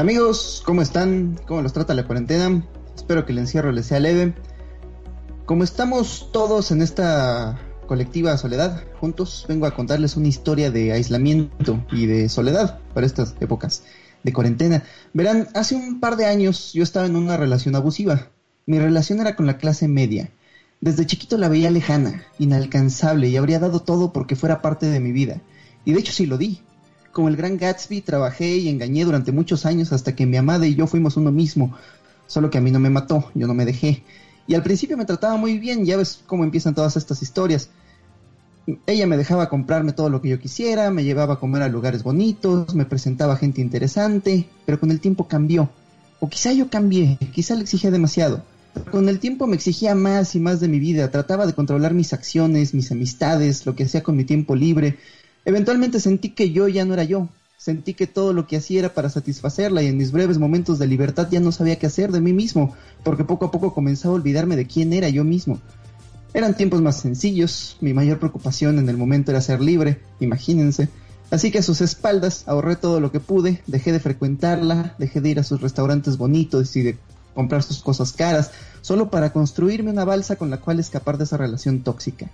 Amigos, ¿cómo están? ¿Cómo los trata la cuarentena? Espero que el encierro les sea leve. Como estamos todos en esta colectiva soledad juntos, vengo a contarles una historia de aislamiento y de soledad para estas épocas de cuarentena. Verán, hace un par de años yo estaba en una relación abusiva. Mi relación era con la clase media. Desde chiquito la veía lejana, inalcanzable y habría dado todo porque fuera parte de mi vida. Y de hecho sí lo di. Como el gran Gatsby trabajé y engañé durante muchos años hasta que mi amada y yo fuimos uno mismo. Solo que a mí no me mató, yo no me dejé. Y al principio me trataba muy bien, ya ves cómo empiezan todas estas historias. Ella me dejaba comprarme todo lo que yo quisiera, me llevaba a comer a lugares bonitos, me presentaba gente interesante, pero con el tiempo cambió. O quizá yo cambié, quizá le exigía demasiado. Con el tiempo me exigía más y más de mi vida, trataba de controlar mis acciones, mis amistades, lo que hacía con mi tiempo libre. Eventualmente sentí que yo ya no era yo, sentí que todo lo que hacía era para satisfacerla y en mis breves momentos de libertad ya no sabía qué hacer de mí mismo, porque poco a poco comenzaba a olvidarme de quién era yo mismo. Eran tiempos más sencillos, mi mayor preocupación en el momento era ser libre, imagínense. Así que a sus espaldas ahorré todo lo que pude, dejé de frecuentarla, dejé de ir a sus restaurantes bonitos y de comprar sus cosas caras, solo para construirme una balsa con la cual escapar de esa relación tóxica.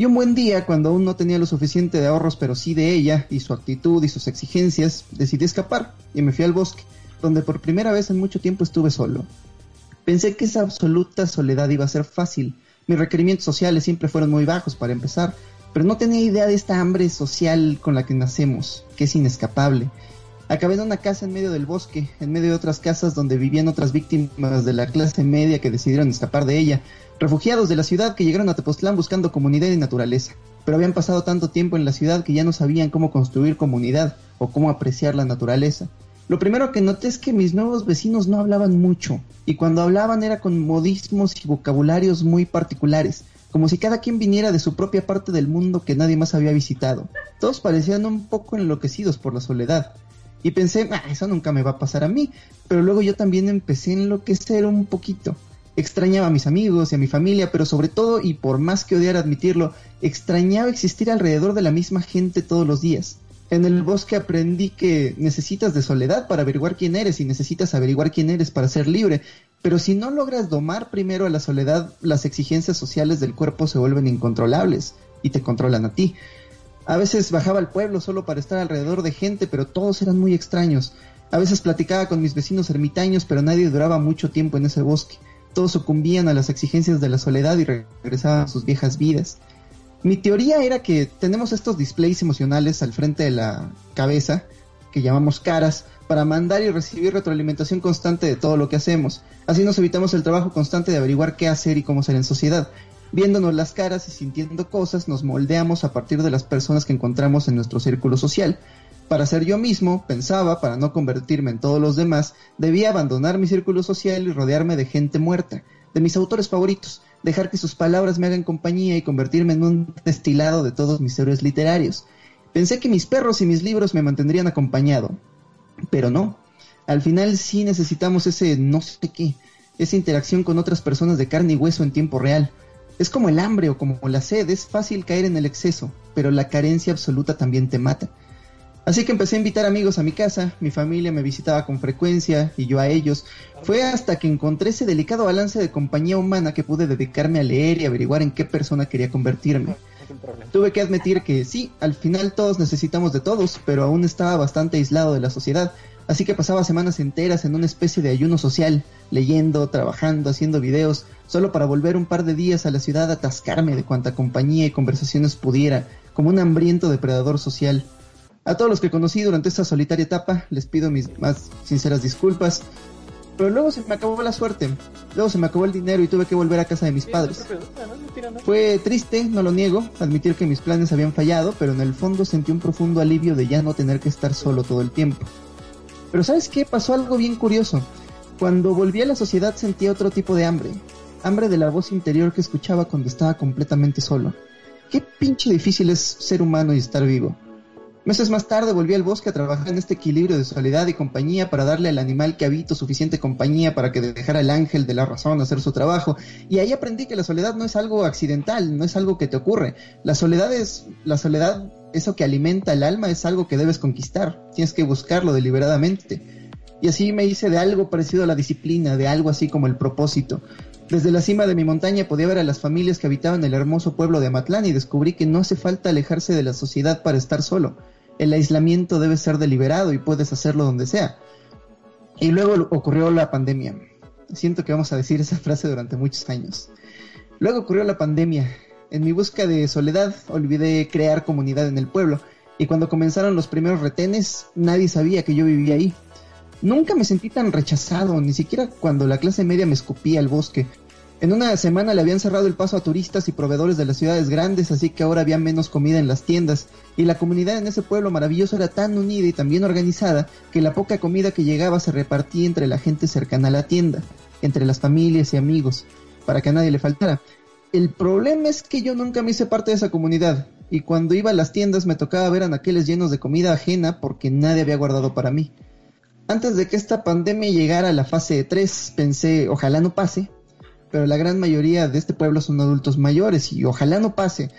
Y un buen día, cuando aún no tenía lo suficiente de ahorros, pero sí de ella, y su actitud y sus exigencias, decidí escapar y me fui al bosque, donde por primera vez en mucho tiempo estuve solo. Pensé que esa absoluta soledad iba a ser fácil, mis requerimientos sociales siempre fueron muy bajos para empezar, pero no tenía idea de esta hambre social con la que nacemos, que es inescapable. Acabé en una casa en medio del bosque, en medio de otras casas donde vivían otras víctimas de la clase media que decidieron escapar de ella, refugiados de la ciudad que llegaron a Tepoztlán buscando comunidad y naturaleza, pero habían pasado tanto tiempo en la ciudad que ya no sabían cómo construir comunidad o cómo apreciar la naturaleza. Lo primero que noté es que mis nuevos vecinos no hablaban mucho, y cuando hablaban era con modismos y vocabularios muy particulares, como si cada quien viniera de su propia parte del mundo que nadie más había visitado. Todos parecían un poco enloquecidos por la soledad. Y pensé, ah, eso nunca me va a pasar a mí, pero luego yo también empecé a enloquecer un poquito. Extrañaba a mis amigos y a mi familia, pero sobre todo, y por más que odiara admitirlo, extrañaba existir alrededor de la misma gente todos los días. En el bosque aprendí que necesitas de soledad para averiguar quién eres y necesitas averiguar quién eres para ser libre. Pero si no logras domar primero a la soledad, las exigencias sociales del cuerpo se vuelven incontrolables y te controlan a ti. A veces bajaba al pueblo solo para estar alrededor de gente, pero todos eran muy extraños. A veces platicaba con mis vecinos ermitaños, pero nadie duraba mucho tiempo en ese bosque. Todos sucumbían a las exigencias de la soledad y regresaban a sus viejas vidas. Mi teoría era que tenemos estos displays emocionales al frente de la cabeza, que llamamos caras, para mandar y recibir retroalimentación constante de todo lo que hacemos. Así nos evitamos el trabajo constante de averiguar qué hacer y cómo ser en sociedad. Viéndonos las caras y sintiendo cosas, nos moldeamos a partir de las personas que encontramos en nuestro círculo social. Para ser yo mismo, pensaba, para no convertirme en todos los demás, debía abandonar mi círculo social y rodearme de gente muerta, de mis autores favoritos, dejar que sus palabras me hagan compañía y convertirme en un destilado de todos mis héroes literarios. Pensé que mis perros y mis libros me mantendrían acompañado, pero no. Al final sí necesitamos ese no sé qué, esa interacción con otras personas de carne y hueso en tiempo real. Es como el hambre o como la sed, es fácil caer en el exceso, pero la carencia absoluta también te mata. Así que empecé a invitar amigos a mi casa, mi familia me visitaba con frecuencia y yo a ellos. Fue hasta que encontré ese delicado balance de compañía humana que pude dedicarme a leer y averiguar en qué persona quería convertirme. Tuve que admitir que sí, al final todos necesitamos de todos, pero aún estaba bastante aislado de la sociedad, así que pasaba semanas enteras en una especie de ayuno social, leyendo, trabajando, haciendo videos, solo para volver un par de días a la ciudad a atascarme de cuanta compañía y conversaciones pudiera, como un hambriento depredador social. A todos los que conocí durante esta solitaria etapa les pido mis más sinceras disculpas. Pero luego se me acabó la suerte, luego se me acabó el dinero y tuve que volver a casa de mis padres. Fue triste, no lo niego, admitir que mis planes habían fallado, pero en el fondo sentí un profundo alivio de ya no tener que estar solo todo el tiempo. Pero ¿sabes qué? Pasó algo bien curioso. Cuando volví a la sociedad sentía otro tipo de hambre. Hambre de la voz interior que escuchaba cuando estaba completamente solo. Qué pinche difícil es ser humano y estar vivo. Meses más tarde volví al bosque a trabajar en este equilibrio de soledad y compañía para darle al animal que habito suficiente compañía para que dejara el ángel de la razón hacer su trabajo. Y ahí aprendí que la soledad no es algo accidental, no es algo que te ocurre. La soledad es, la soledad, eso que alimenta el alma, es algo que debes conquistar. Tienes que buscarlo deliberadamente. Y así me hice de algo parecido a la disciplina, de algo así como el propósito. Desde la cima de mi montaña podía ver a las familias que habitaban el hermoso pueblo de Amatlán y descubrí que no hace falta alejarse de la sociedad para estar solo. El aislamiento debe ser deliberado y puedes hacerlo donde sea. Y luego ocurrió la pandemia. Siento que vamos a decir esa frase durante muchos años. Luego ocurrió la pandemia. En mi busca de soledad olvidé crear comunidad en el pueblo y cuando comenzaron los primeros retenes nadie sabía que yo vivía ahí. Nunca me sentí tan rechazado, ni siquiera cuando la clase media me escupía al bosque. En una semana le habían cerrado el paso a turistas y proveedores de las ciudades grandes, así que ahora había menos comida en las tiendas, y la comunidad en ese pueblo maravilloso era tan unida y tan bien organizada que la poca comida que llegaba se repartía entre la gente cercana a la tienda, entre las familias y amigos, para que a nadie le faltara. El problema es que yo nunca me hice parte de esa comunidad, y cuando iba a las tiendas me tocaba ver anaqueles llenos de comida ajena porque nadie había guardado para mí. Antes de que esta pandemia llegara a la fase 3, pensé, ojalá no pase, pero la gran mayoría de este pueblo son adultos mayores y ojalá no pase,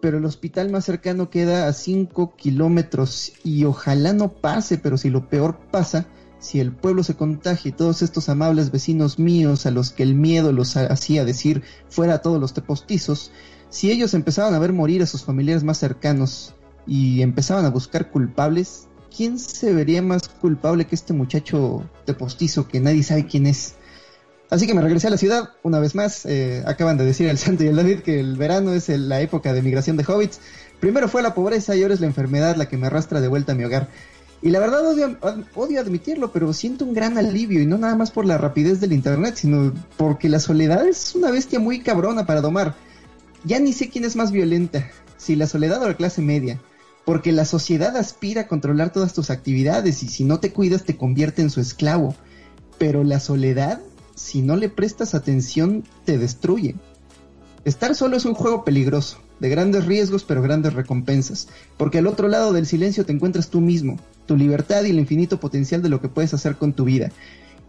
pero el hospital más cercano queda a 5 kilómetros y ojalá no pase, pero si lo peor pasa, si el pueblo se contagia y todos estos amables vecinos míos a los que el miedo los hacía decir fuera a todos los tepostizos, si ellos empezaban a ver morir a sus familiares más cercanos y empezaban a buscar culpables, ¿quién se vería más culpable que este muchacho de postizo que nadie sabe quién es? Así que me regresé a la ciudad una vez más. Eh, acaban de decir el Santo y el David que el verano es la época de migración de hobbits. Primero fue la pobreza y ahora es la enfermedad la que me arrastra de vuelta a mi hogar. Y la verdad odio, odio admitirlo, pero siento un gran alivio y no nada más por la rapidez del internet, sino porque la soledad es una bestia muy cabrona para domar. Ya ni sé quién es más violenta, si la soledad o la clase media porque la sociedad aspira a controlar todas tus actividades y si no te cuidas te convierte en su esclavo. Pero la soledad, si no le prestas atención, te destruye. Estar solo es un juego peligroso, de grandes riesgos pero grandes recompensas, porque al otro lado del silencio te encuentras tú mismo, tu libertad y el infinito potencial de lo que puedes hacer con tu vida.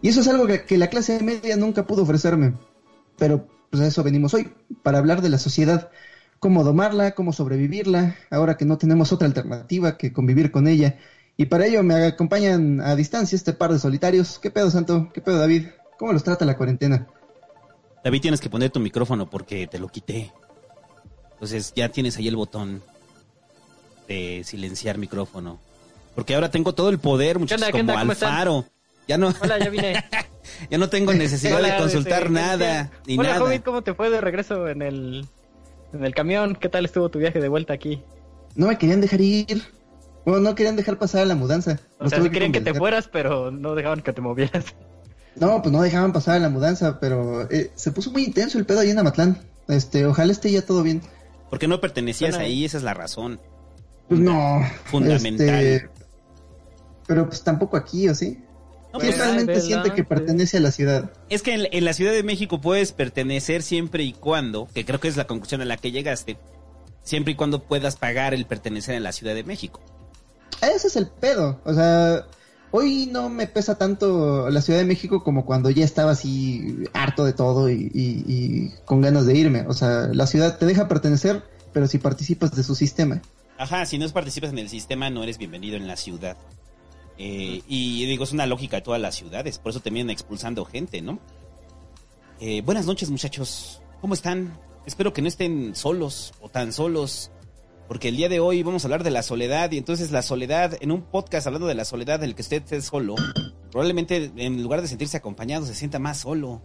Y eso es algo que, la clase media nunca pudo ofrecerme. Pero pues a eso venimos hoy, para hablar de la sociedad, cómo domarla, cómo sobrevivirla, ahora que no tenemos otra alternativa que convivir con ella. Y para ello me acompañan a distancia este par de solitarios. ¿Qué pedo, Santo? ¿Qué pedo, David? ¿Cómo los trata la cuarentena? David, tienes que poner tu micrófono porque te lo quité. Entonces ya tienes ahí el botón de silenciar micrófono. Porque ahora tengo todo el poder, muchachos, como Alfaro. Ya no. Hola, ya vine. ya no tengo necesidad de consultar nada. Ni Hola, nada. ¿cómo te fue de regreso en el en el camión. ¿Qué tal estuvo tu viaje de vuelta aquí? No me querían dejar ir. Bueno, no querían dejar pasar la mudanza. O sea, sí querían que, te fueras, pero no dejaban que te movieras. No, pues no dejaban pasar la mudanza, pero eh, se puso muy intenso el pedo ahí en Amatlán. Este, ojalá esté ya todo bien. Porque no pertenecías ahí, esa es la razón. Pues no. Fundamental. Este, pero pues tampoco aquí, ¿o sí? realmente siente que pertenece a la ciudad. Es que en, la Ciudad de México puedes pertenecer siempre y cuando, que creo que es la conclusión a la que llegaste, siempre y cuando puedas pagar el pertenecer a la Ciudad de México. Ese es el pedo. O sea, hoy no me pesa tanto la Ciudad de México como cuando ya estaba así harto de todo y con ganas de irme. O sea, la ciudad te deja pertenecer, pero si participas de su sistema. Ajá, si no participas en el sistema, no eres bienvenido en la ciudad. Eh, y digo, es una lógica de todas las ciudades, por eso terminan expulsando gente, ¿no? Eh, buenas noches, muchachos. ¿Cómo están? Espero que no estén solos o tan solos, porque el día de hoy vamos a hablar de la soledad y entonces la soledad, en un podcast hablando de la soledad del que usted esté solo, probablemente en lugar de sentirse acompañado se sienta más solo.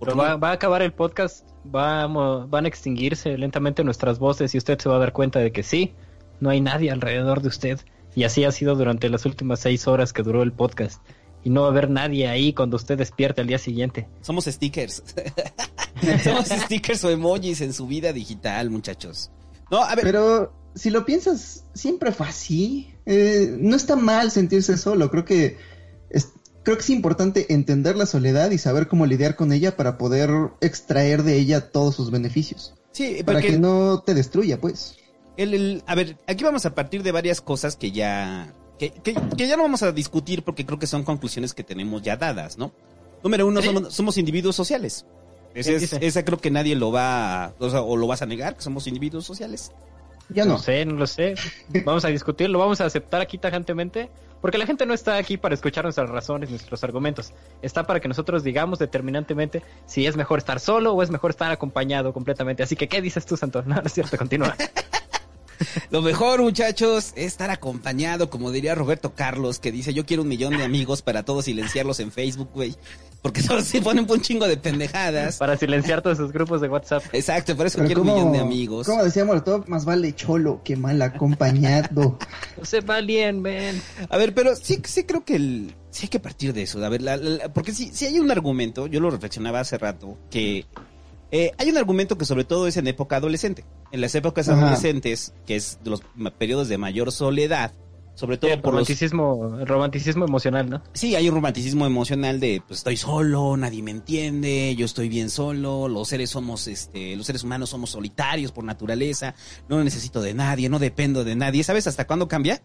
Pero va, a acabar el podcast, vamos, van a extinguirse lentamente nuestras voces y usted se va a dar cuenta de que sí, no hay nadie alrededor de usted. Y así ha sido durante las últimas seis horas que duró el podcast. Y no va a haber nadie ahí cuando usted despierte al día siguiente. Somos stickers. Somos stickers o emojis en su vida digital, muchachos. No, a ver. Pero si lo piensas, siempre fue así. Eh, no está mal sentirse solo. Creo que es, creo que es importante entender la soledad y saber cómo lidiar con ella para poder extraer de ella todos sus beneficios. Sí, para que no te destruya, pues a ver, aquí vamos a partir de varias cosas que ya, que, ya no vamos a discutir porque creo que son conclusiones que tenemos ya dadas, ¿no? Número uno, somos, individuos sociales. Esa creo que nadie lo va, o, o lo vas a negar, que somos individuos sociales. Ya no. no. sé, no lo sé. Vamos a discutirlo, vamos a aceptar aquí tajantemente, porque la gente no está aquí para escuchar nuestras razones, nuestros argumentos. Está para que nosotros digamos determinantemente si es mejor estar solo o es mejor estar acompañado completamente. Así que, ¿qué dices tú, Santo? No, no es cierto, continúa. Lo mejor, muchachos, es estar acompañado, como diría Roberto Carlos, que dice, yo quiero un millón de amigos para todos silenciarlos en Facebook, güey. Porque todos se ponen un chingo de pendejadas. para silenciar todos esos grupos de WhatsApp. Exacto, por eso Pero quiero un millón de amigos. Como decía Molotov, más vale cholo que mal acompañado. No se valien, ven. A ver, pero sí, sí creo que el, sí hay que partir de eso. A ver, la- la- porque sí, sí hay un argumento, yo lo reflexionaba hace rato, que eh, hay un argumento que sobre todo es en época adolescente. En las épocas Ajá. adolescentes, que es de los periodos de mayor soledad, sobre todo El por los... romanticismo, el romanticismo emocional, ¿no? Sí, hay un romanticismo emocional de pues estoy solo, nadie me entiende, yo estoy bien solo, los seres somos este, los seres humanos somos solitarios por naturaleza, no necesito de nadie, no dependo de nadie. ¿Sabes hasta cuándo cambia?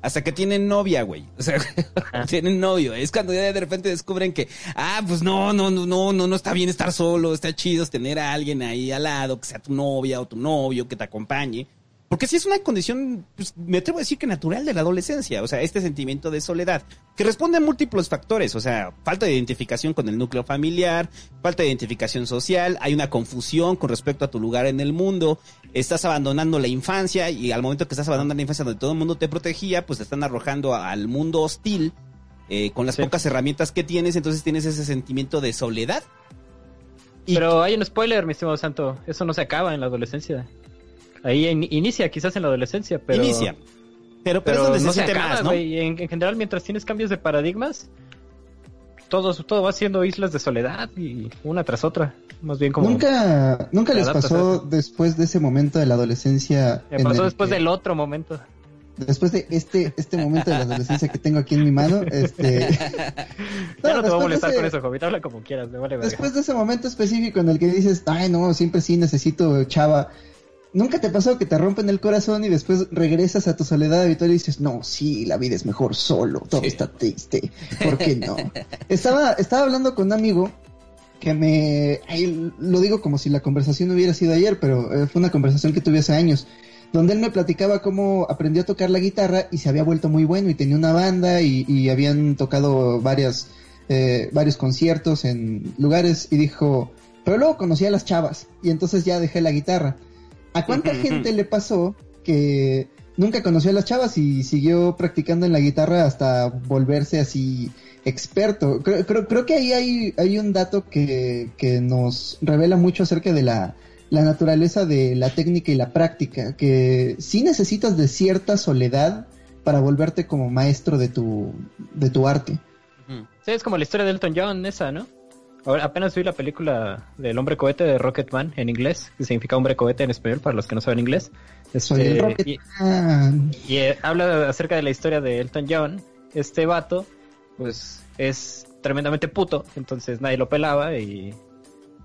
Hasta que tienen novia, güey. O sea, tienen novio. Es cuando ya de repente descubren que, ah, pues no, no, no, no, no, no está bien estar solo, está chido tener a alguien ahí al lado, que sea tu novia o tu novio, que te acompañe. Porque sí es una condición, pues, me atrevo a decir que natural de la adolescencia, o sea, este sentimiento de soledad, que responde a múltiples factores, o sea, falta de identificación con el núcleo familiar, falta de identificación social, hay una confusión con respecto a tu lugar en el mundo, estás abandonando la infancia y al momento que estás abandonando la infancia donde todo el mundo te protegía, pues te están arrojando al mundo hostil eh, con las Sí. pocas herramientas que tienes, entonces tienes ese sentimiento de soledad. Y- Pero hay un spoiler, mi estimado Santo. Eso no se acaba en la adolescencia. Ahí in- inicia quizás en la adolescencia, pero... Inicia. Pero, pero, Pero es donde no se se siente acaba, más, ¿no? güey. En, en general, mientras tienes cambios de paradigmas, todo, todo va siendo islas de soledad y una tras otra. Más bien como... ¿Nunca, nunca les pasó después de ese momento de la adolescencia? Me pasó después que- del otro momento. Después de este, este momento de la adolescencia que tengo aquí en mi mano, este... Ya no, te voy a molestar ese- con eso, Jovita. Habla como quieras, me vale verga. Después de ese momento específico en el que dices, ay no, siempre sí necesito chava. ¿Nunca te pasó que te rompen el corazón y después regresas a tu soledad habitual y dices, no, sí, la vida es mejor solo, todo está triste, ¿por qué no? estaba, estaba hablando con un amigo que me, ay, lo digo como si la conversación hubiera sido ayer, pero eh, fue una conversación que tuve hace años, donde él me platicaba cómo aprendió a tocar la guitarra y se había vuelto muy bueno y tenía una banda y, y habían tocado varias, eh, varios conciertos en lugares y dijo, pero luego conocí a las chavas y entonces ya dejé la guitarra. ¿A cuánta gente le pasó que nunca conoció a las chavas y siguió practicando en la guitarra hasta volverse así experto? Creo, creo, creo que ahí hay, hay un dato que, que nos revela mucho acerca de la, la naturaleza de la técnica y la práctica, que sí necesitas de cierta soledad para volverte como maestro de tu, de tu arte. Sí, es como la historia de Elton John, esa, ¿no? Ahora, apenas vi la película del hombre cohete de Rocketman en inglés, que significa hombre cohete en español para los que no saben inglés. Este, y, eh, habla acerca de la historia de Elton John. Este vato, pues, es tremendamente puto, entonces nadie lo pelaba y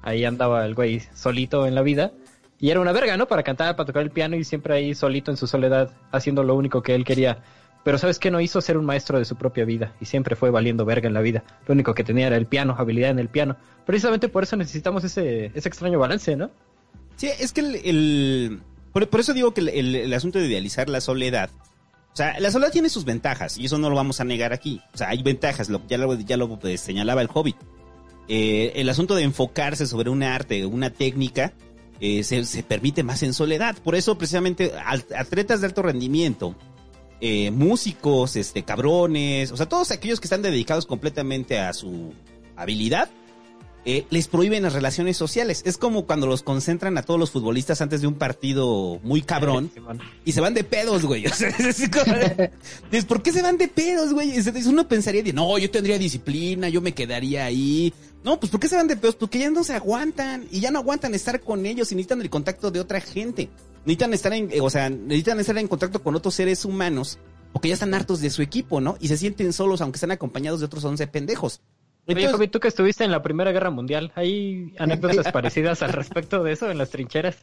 ahí andaba el güey solito en la vida. Y era una verga, ¿no? Para cantar, para tocar el piano y siempre ahí solito en su soledad, haciendo lo único que él quería. Pero ¿sabes qué? No hizo ser un maestro de su propia vida y siempre fue valiendo verga en la vida. Lo único que tenía era el piano, habilidad en el piano. Precisamente por eso necesitamos ese, ese extraño balance, ¿no? Sí, es que el... el- por, por eso digo que el, el- asunto de idealizar la soledad... O sea, la soledad tiene sus ventajas y eso no lo vamos a negar aquí. O sea, hay ventajas, lo, ya lo, ya lo señalaba el Hobbit. Eh, el asunto de enfocarse sobre un arte, una técnica, eh, se, se permite más en soledad. Por eso, precisamente, atletas de alto rendimiento, eh, músicos, este, cabrones, o sea, todos aquellos que están dedicados completamente a su habilidad, eh, les prohíben las relaciones sociales. Es como cuando los concentran a todos los futbolistas antes de un partido muy cabrón y se van de pedos, güey. O sea, es como- ¿por qué se van de pedos, güey? Es- Uno pensaría, de, no, yo tendría disciplina, yo me quedaría ahí. No, pues ¿por qué se van de pedos? Porque ya no se aguantan y ya no aguantan estar con ellos y necesitan el contacto de otra gente. Necesitan estar en, eh, o sea, necesitan estar en contacto con otros seres humanos porque ya están hartos de su equipo, ¿no? Y se sienten solos aunque están acompañados de otros 11 pendejos. Oye, Entonces- Javi, tú que estuviste en la Primera Guerra Mundial, ¿hay anécdotas parecidas al respecto de eso en las trincheras?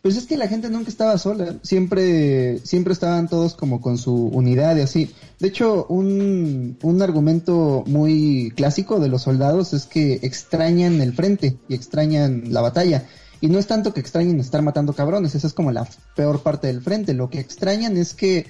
Pues es que la gente nunca estaba sola, siempre, siempre estaban todos como con su unidad y así. De hecho, un, un argumento muy clásico de los soldados es que extrañan el frente y extrañan la batalla. Y no es tanto que extrañen estar matando cabrones, esa es como la peor parte del frente. Lo que extrañan es que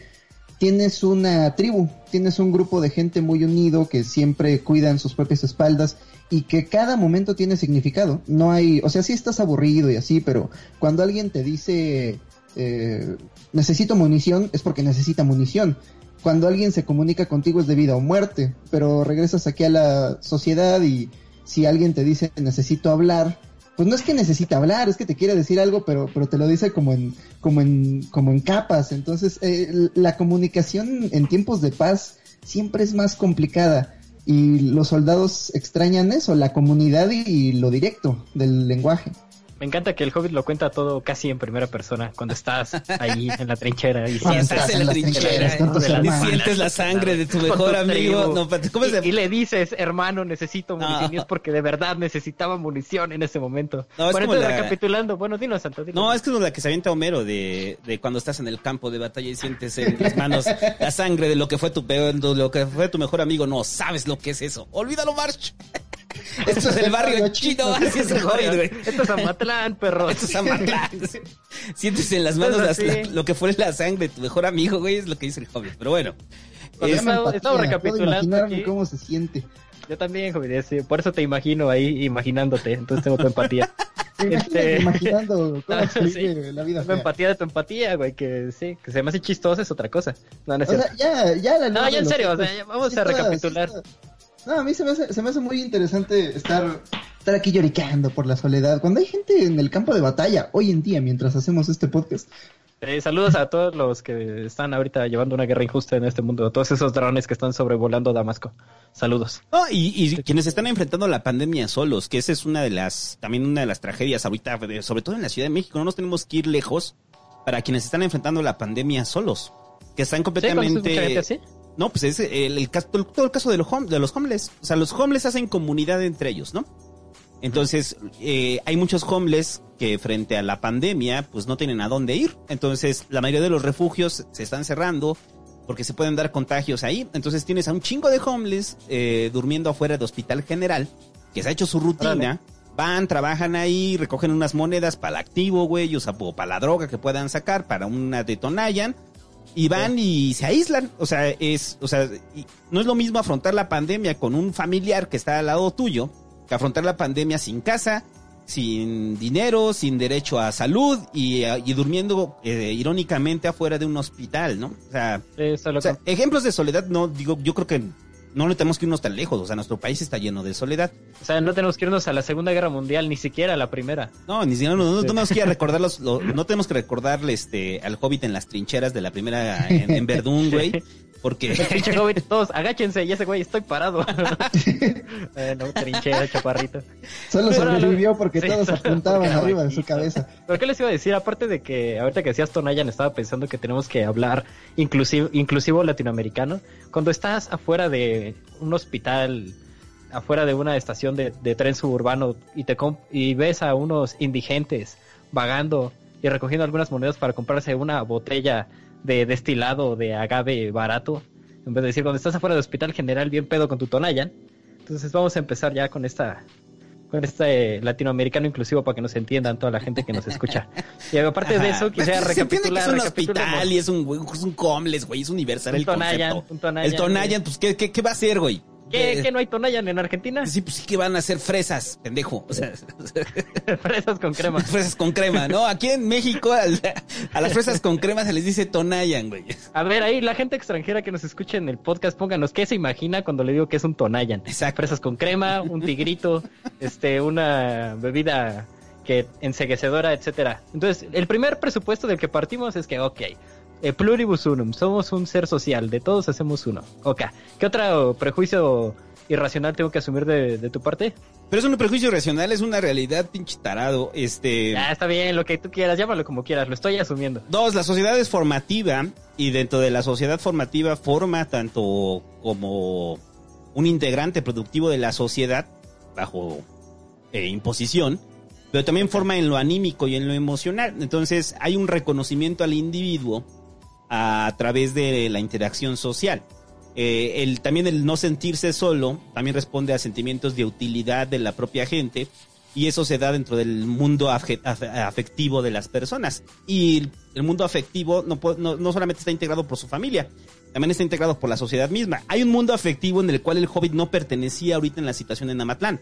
tienes una tribu, tienes un grupo de gente muy unido que siempre cuidan sus propias espaldas y que cada momento tiene significado. No hay, o sea, sí estás aburrido y así, pero cuando alguien te dice eh, necesito munición, es porque necesita munición. Cuando alguien se comunica contigo es de vida o muerte, pero regresas aquí a la sociedad y si alguien te dice necesito hablar, pues no es que necesita hablar, es que te quiere decir algo, pero, pero te lo dice como en, como en, como en capas. Entonces, eh, la comunicación en tiempos de paz siempre es más complicada y los soldados extrañan eso, la comunidad y lo directo del lenguaje. Me encanta que el Hobbit lo cuenta todo casi en primera persona, cuando estás ahí en la trinchera. Y estás en la trinchera, y sientes la sangre de tu mejor amigo. No, ¿cómo y, se- y le dices, hermano, necesito munición. Es porque de verdad necesitaba munición en ese momento. No, es bueno, como entonces la- recapitulando, bueno, dinos, Santo, dinos. No, es como la que se avienta Homero de, de cuando estás en el campo de batalla y sientes en las manos la sangre de lo que fue tu peor, lo que fue tu mejor amigo. No sabes lo que es eso. Olvídalo, March. Esto es el barrio chino, así es el Hobbit, güey. Esto es Amatlán, perro. Esto es Amatlán. Sientes en las manos las- la- lo que fue la sangre de tu mejor amigo, güey, es lo que dice el Hobbit. Pero bueno. Cuando Es- estaba- Empatía, estaba puedo recapitulando aquí. cómo se siente. Yo también, joven, sí, por eso te imagino ahí imaginándote, entonces tengo tu empatía. Este- imaginando cómo se Sí. la vida. Fea. empatía de tu empatía, güey, que sí, que se me hace chistoso es otra cosa. No, no es O sea, ya, ya la No, ya en serio, o sea, ya vamos sí a está- recapitular. sí No, a mí se me, hace, se me hace muy interesante estar, estar aquí lloriqueando por la soledad. Cuando hay gente en el campo de batalla, hoy en día, mientras hacemos este podcast. Eh, saludos a todos los que están ahorita llevando una guerra injusta en este mundo, a todos esos drones que están sobrevolando Damasco. Saludos. No, y, y quienes están enfrentando la pandemia solos, que esa es una de las, también una de las tragedias ahorita, sobre todo en la Ciudad de México, no nos tenemos que ir lejos para quienes están enfrentando la pandemia solos, que están ¿Sí? ¿Conoces mucha gente completamente... no, pues es el, todo, todo el caso de los, hom- de los homeless. O sea, los homeless hacen comunidad entre ellos, ¿no? Entonces, eh, hay muchos homeless que frente a la pandemia, pues no tienen a dónde ir. Entonces, la mayoría de los refugios se están cerrando porque se pueden dar contagios ahí. Entonces, tienes a un chingo de homeless eh, durmiendo afuera de Hospital General, que se ha hecho su rutina. Van, trabajan ahí, recogen unas monedas para el activo, güey, o sea, o para la droga que puedan sacar, para una de Tonayan. Y van y se aíslan. O sea, es, o sea, y no es lo mismo afrontar la pandemia con un familiar que está al lado tuyo que afrontar la pandemia sin casa, sin dinero, sin derecho a salud y, eh, y durmiendo eh, irónicamente afuera de un hospital, ¿no? O sea, Sí, está o loco. sea, ejemplos de soledad, no digo, yo creo que no le tenemos que irnos tan lejos. O sea, nuestro país está lleno de soledad. O sea, no tenemos que irnos a la Segunda Guerra Mundial, ni siquiera a la primera. No, ni siquiera no, no, no tenemos que recordar los, no tenemos que recordarle este al hobbit en las trincheras de la primera en, en Verdún, güey, porque Pinche hobbit, todos, agáchense, y ese güey, estoy parado. bueno, trinchera, chaparrito. Solo sobrevivió porque sí, todos apuntaban porque arriba de su cabeza. ¿Pero qué les iba a decir? Aparte de que ahorita que decías Tonayan, estaba pensando que tenemos que hablar inclusivo, inclusivo latinoamericano. Cuando estás afuera de un hospital, afuera de una estación de, de tren suburbano y, te comp- y ves a unos indigentes vagando y recogiendo algunas monedas para comprarse una botella de destilado de agave barato, en vez de decir, cuando estás afuera del hospital general, bien pedo con tu Tonayan. Entonces vamos a empezar ya con esta con este latinoamericano inclusivo para que nos entiendan toda la gente que nos escucha. Y aparte de eso, quisiera Se entiende que recapitular. es un hospital y es un, es un homeless, güey, es universal Un el Tonayan, concepto. un Tonayan, el Tonayan, pues, ¿qué, qué, qué va a hacer, güey? ¿Qué, Eh, qué no hay Tonayan en Argentina? Sí, pues sí que van a hacer fresas, pendejo. O sea, Fresas con crema. fresas con crema, ¿no? Aquí en México al- a las fresas con crema se les dice Tonayan, güey. A ver, ahí la gente extranjera que nos escuche en el podcast, pónganos qué se imagina cuando le digo que es un Tonayan. Exacto. Fresas con crema, un tigrito, este, una bebida que enseguecedora, etcétera. Entonces, el primer presupuesto del que partimos es que, ok, eh, pluribus unum, somos un ser social, de todos hacemos uno. Ok, ¿qué otro prejuicio irracional tengo que asumir de, de tu parte? Pero es un prejuicio irracional, es una realidad, pinche tarado. Este. Ya, está bien, lo que tú quieras, llámalo como quieras, lo estoy asumiendo. Dos, la sociedad es formativa y dentro de la sociedad formativa forma tanto como un integrante productivo de la sociedad bajo eh, imposición, pero también forma en lo anímico y en lo emocional. Entonces hay un reconocimiento al individuo a través de la interacción social. Eh, el, también el no sentirse solo también responde a sentimientos de utilidad de la propia gente Y eso se da dentro del mundo afectivo de las personas. Y el mundo afectivo no, no, no solamente está integrado por su familia, también está integrado por la sociedad misma. Hay un mundo afectivo en el cual el hobbit no pertenecía ahorita en la situación en Amatlán.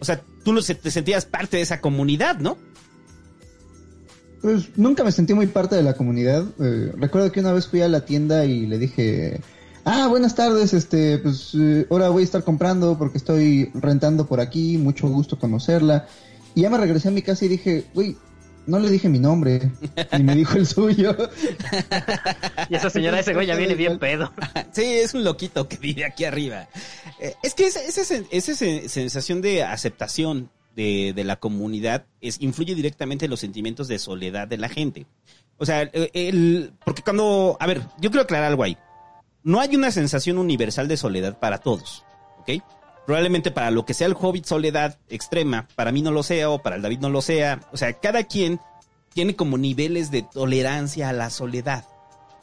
O sea, tú te sentías parte de esa comunidad, ¿no? Pues nunca me sentí muy parte de la comunidad. Eh, recuerdo que una vez fui a la tienda y le dije, ah, buenas tardes, este, pues eh, ahora voy a estar comprando porque estoy rentando por aquí, mucho gusto conocerla. Y ya me regresé a mi casa y dije, uy, no le dije mi nombre, ni me dijo el suyo. Y esa señora, ese güey ya viene bien pedo. Sí, es un loquito que vive aquí arriba. Eh, es que esa, esa esa sen- sensación de aceptación de, de la comunidad es, influye directamente en los sentimientos de soledad de la gente. O sea, eh, el, porque cuando, a ver, yo quiero aclarar algo ahí. No hay una sensación universal de soledad para todos, ¿ok? Probablemente para lo que sea el hobbit soledad extrema, para mí no lo sea o para el David no lo sea. O sea, cada quien tiene como niveles de tolerancia a la soledad.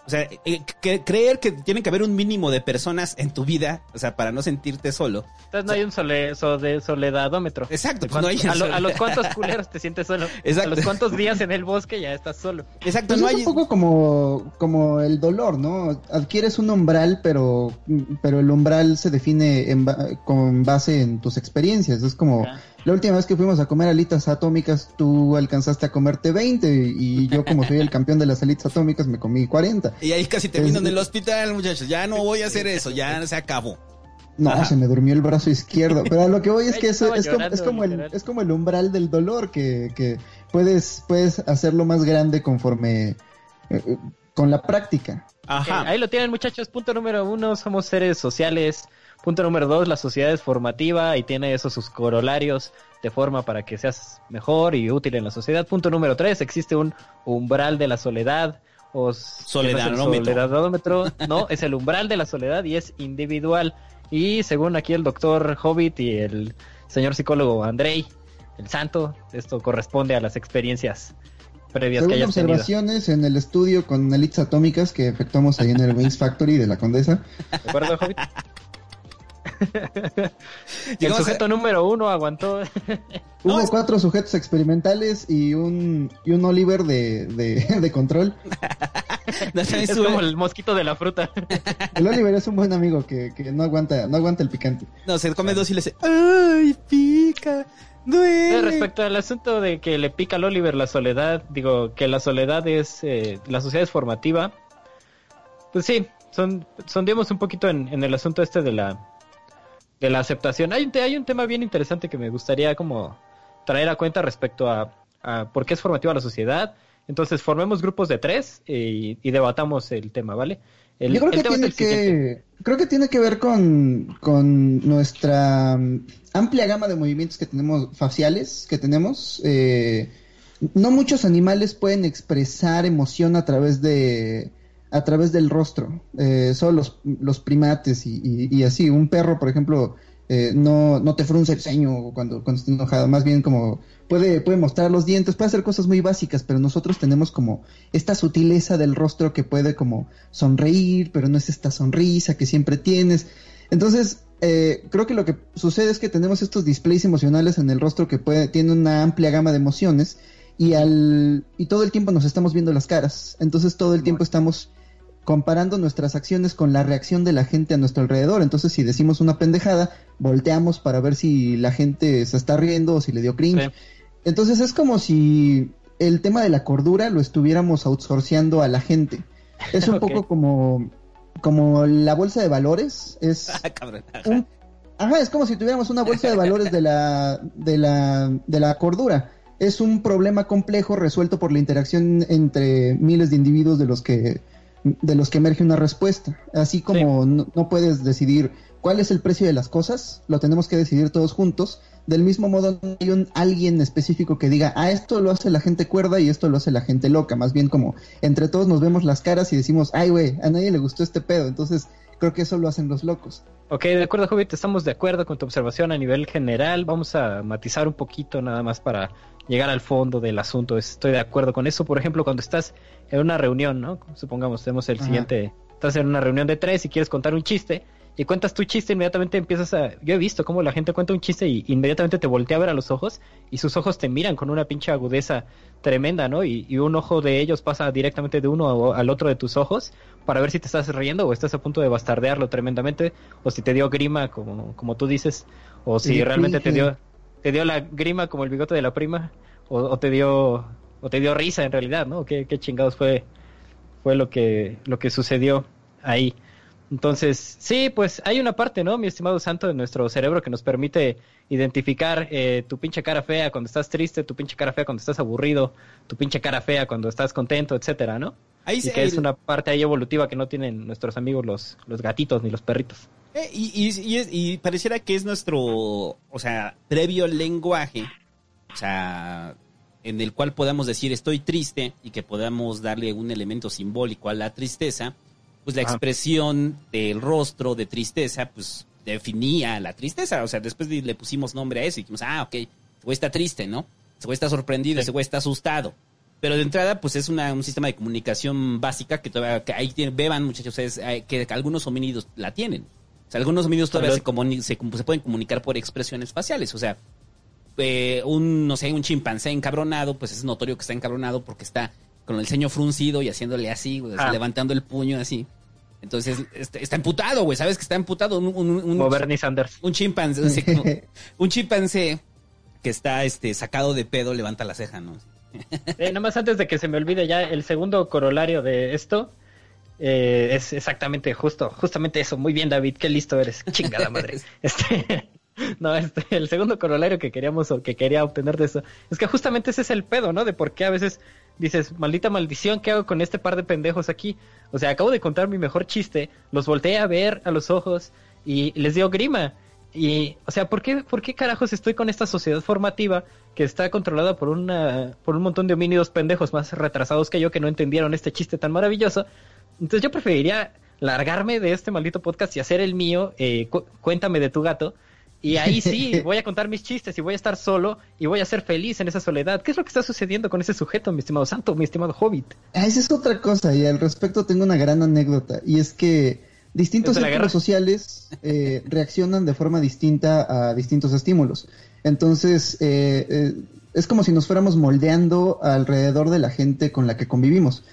O sea, eh, creer que tiene que haber un mínimo de personas en tu vida, o sea, para no sentirte solo. Entonces no hay un sole, so- de soledadómetro. Exacto, ¿De pues no hay a, lo- a los cuantos culeros te sientes solo. Exacto. A los cuantos días en el bosque ya estás solo. Exacto, Pues no es hay. un poco como, como el dolor, ¿no? Adquieres un umbral, pero, pero el umbral se define en ba- con base en tus experiencias. Es como. La última vez que fuimos a comer alitas atómicas, tú alcanzaste a comerte 20 y yo como soy el campeón de las alitas atómicas me comí 40. Y ahí casi termino Es- en el hospital, muchachos. Ya no voy a hacer eso, ya se acabó. No, Ajá. se me durmió el brazo izquierdo. Pero a lo que voy es que eso es como, llorando, es como el, literal. es como el umbral del dolor que, que puedes, puedes hacerlo más grande conforme eh, eh, con la práctica. Ajá. Ahí lo tienen muchachos. Punto número uno, somos seres sociales. Punto número dos, la sociedad es formativa y tiene esos sus corolarios de forma para que seas mejor y útil en la sociedad. Punto número tres, existe un umbral de la soledad. O s- Soledanómetro. ¿qué no es el soledanómetro? No, es el umbral de la soledad y es individual. Y según aquí el doctor Hobbit y el señor psicólogo Andrei, el santo, esto corresponde a las experiencias previas que Según hayas tenido. observaciones en el estudio con alitas atómicas que efectuamos ahí en el Wings Factory de la Condesa, ¿De acuerdo, Hobbit? el a- sujeto número uno aguantó. No, hubo es- cuatro sujetos experimentales y un, y un Oliver de, de, de control. No, es sube- como el mosquito de la fruta. El Oliver es un buen amigo que, que no aguanta, no aguanta el picante. no, se come dos y le dice, ¡ay, pica! Eh, ¡Duele! Respecto al asunto de que le pica al Oliver la soledad, digo que la soledad es, eh, la sociedad es formativa. Pues sí, son, sondeamos un poquito en, en el asunto este de la, de la aceptación. Hay hay un tema bien interesante que me gustaría como traer a cuenta respecto a, a por qué es formativa la sociedad. Entonces formemos grupos de tres y, y debatamos el tema, ¿vale? El, Yo creo que tiene que, creo que tiene que ver con, con nuestra mm, amplia gama de movimientos que tenemos, faciales que tenemos. Eh, no muchos animales pueden expresar emoción a través de, a través del rostro. Eh, solo los, los primates y, y- y así. Un perro, por ejemplo, eh, no, no te frunce el ceño cuando, cuando está enojado. Más bien como puede, puede mostrar los dientes, puede hacer cosas muy básicas, pero nosotros tenemos como esta sutileza del rostro que puede como sonreír, pero no es esta sonrisa que siempre tienes. Entonces, eh, creo que lo que sucede es que tenemos estos displays emocionales en el rostro que puede, tiene una amplia gama de emociones y al y todo el tiempo nos estamos viendo las caras. Entonces todo el tiempo estamos comparando nuestras acciones con la reacción de la gente a nuestro alrededor. Entonces, si decimos una pendejada, volteamos para ver si la gente se está riendo o si le dio cringe. Sí. Entonces es como si el tema de la cordura lo estuviéramos outsourceando a la gente. Es un poco como, como la bolsa de valores. Es Ah, un- ajá, es como si tuviéramos una bolsa de valores de la, de la, de la cordura. Es un problema complejo resuelto por la interacción entre miles de individuos de los que, de los que emerge una respuesta. Así como no, no puedes decidir cuál es el precio de las cosas, lo tenemos que decidir todos juntos. Del mismo modo, no hay un alguien específico que diga, ah, esto lo hace la gente cuerda y esto lo hace la gente loca. Más bien como entre todos nos vemos las caras y decimos, ay, güey, a nadie le gustó este pedo. Entonces, creo que eso lo hacen los locos. Ok, de acuerdo, Hobbit, estamos de acuerdo con tu observación a nivel general. Vamos a matizar un poquito nada más para llegar al fondo del asunto. Estoy de acuerdo con eso. Por ejemplo, cuando estás en una reunión, ¿no? Supongamos, tenemos el Ajá. siguiente. Estás en una reunión de tres y quieres contar un chiste y cuentas tu chiste, inmediatamente empiezas a... Yo he visto cómo la gente cuenta un chiste y inmediatamente te voltea a ver a los ojos y sus ojos te miran con una pinche agudeza tremenda, ¿no? Y, un ojo de ellos pasa directamente de uno al otro de tus ojos para ver si te estás riendo o estás a punto de bastardearlo tremendamente o si te dio grima, como, como tú dices, o si realmente te dio, te dio la grima como el bigote de la prima o, te dio o te dio risa en realidad, ¿no? ¿Qué, qué chingados fue, fue lo, que, lo que sucedió ahí? Entonces, sí, pues hay una parte, ¿no, mi estimado santo, de nuestro cerebro que nos permite identificar eh, tu pinche cara fea cuando estás triste, tu pinche cara fea cuando estás aburrido, tu pinche cara fea cuando estás contento, etcétera, ¿no? Ahí y que es una parte ahí evolutiva que no tienen nuestros amigos los, los gatitos ni los perritos. Eh, y, y, y, pareciera que es nuestro, o sea, previo lenguaje, o sea, en el cual podamos decir estoy triste y que podamos darle un elemento simbólico a la tristeza pues la expresión del rostro de tristeza, pues definía la tristeza. O sea, después le pusimos nombre a eso y dijimos, ah, ok, ese güey está triste, ¿no? Ese güey está sorprendido, ese güey está asustado. Pero de entrada, pues es una, un sistema de comunicación básica que todavía, que ahí tienen, beban muchachos, es, que, algunos homínidos la tienen. O sea, algunos homínidos todavía se, se, se, pueden comunicar por expresiones faciales. O sea, eh, un, no sé, un chimpancé encabronado, pues es notorio que está encabronado porque está con el ceño fruncido y haciéndole así, ah. levantando el puño así. Entonces este, está, emputado, güey. ¿Sabes que está emputado? Un, un, Bernie Sanders. Un chimpancé. un chimpancé que está este, sacado de pedo levanta la ceja, ¿no? eh, nada más antes de que se me olvide ya, el segundo corolario de esto eh, es exactamente justo, justamente eso. Muy bien, David, qué listo eres. Chingada madre. Este, no, este, el segundo corolario que queríamos o que quería obtener de eso es que justamente ese es el pedo, ¿no? De por qué a veces dices, maldita maldición, ¿qué hago con este par de pendejos aquí? O sea, acabo de contar mi mejor chiste, los volteé a ver a los ojos y les dio grima. Y, o sea, ¿por qué, ¿por qué carajos estoy con esta sociedad formativa que está controlada por, una, por un montón de homínidos pendejos más retrasados que yo que no entendieron este chiste tan maravilloso? Entonces yo preferiría largarme de este maldito podcast y hacer el mío, eh, cuéntame de tu gato, y ahí sí, voy a contar mis chistes y voy a estar solo y voy a ser feliz en esa soledad. ¿Qué es lo que está sucediendo con ese sujeto, mi estimado santo, mi estimado hobbit? Ah, esa es otra cosa y al respecto tengo una gran anécdota y es que distintos círculos sociales eh, reaccionan de forma distinta a distintos estímulos. Entonces, eh, eh, es como si nos fuéramos moldeando alrededor de la gente con la que convivimos.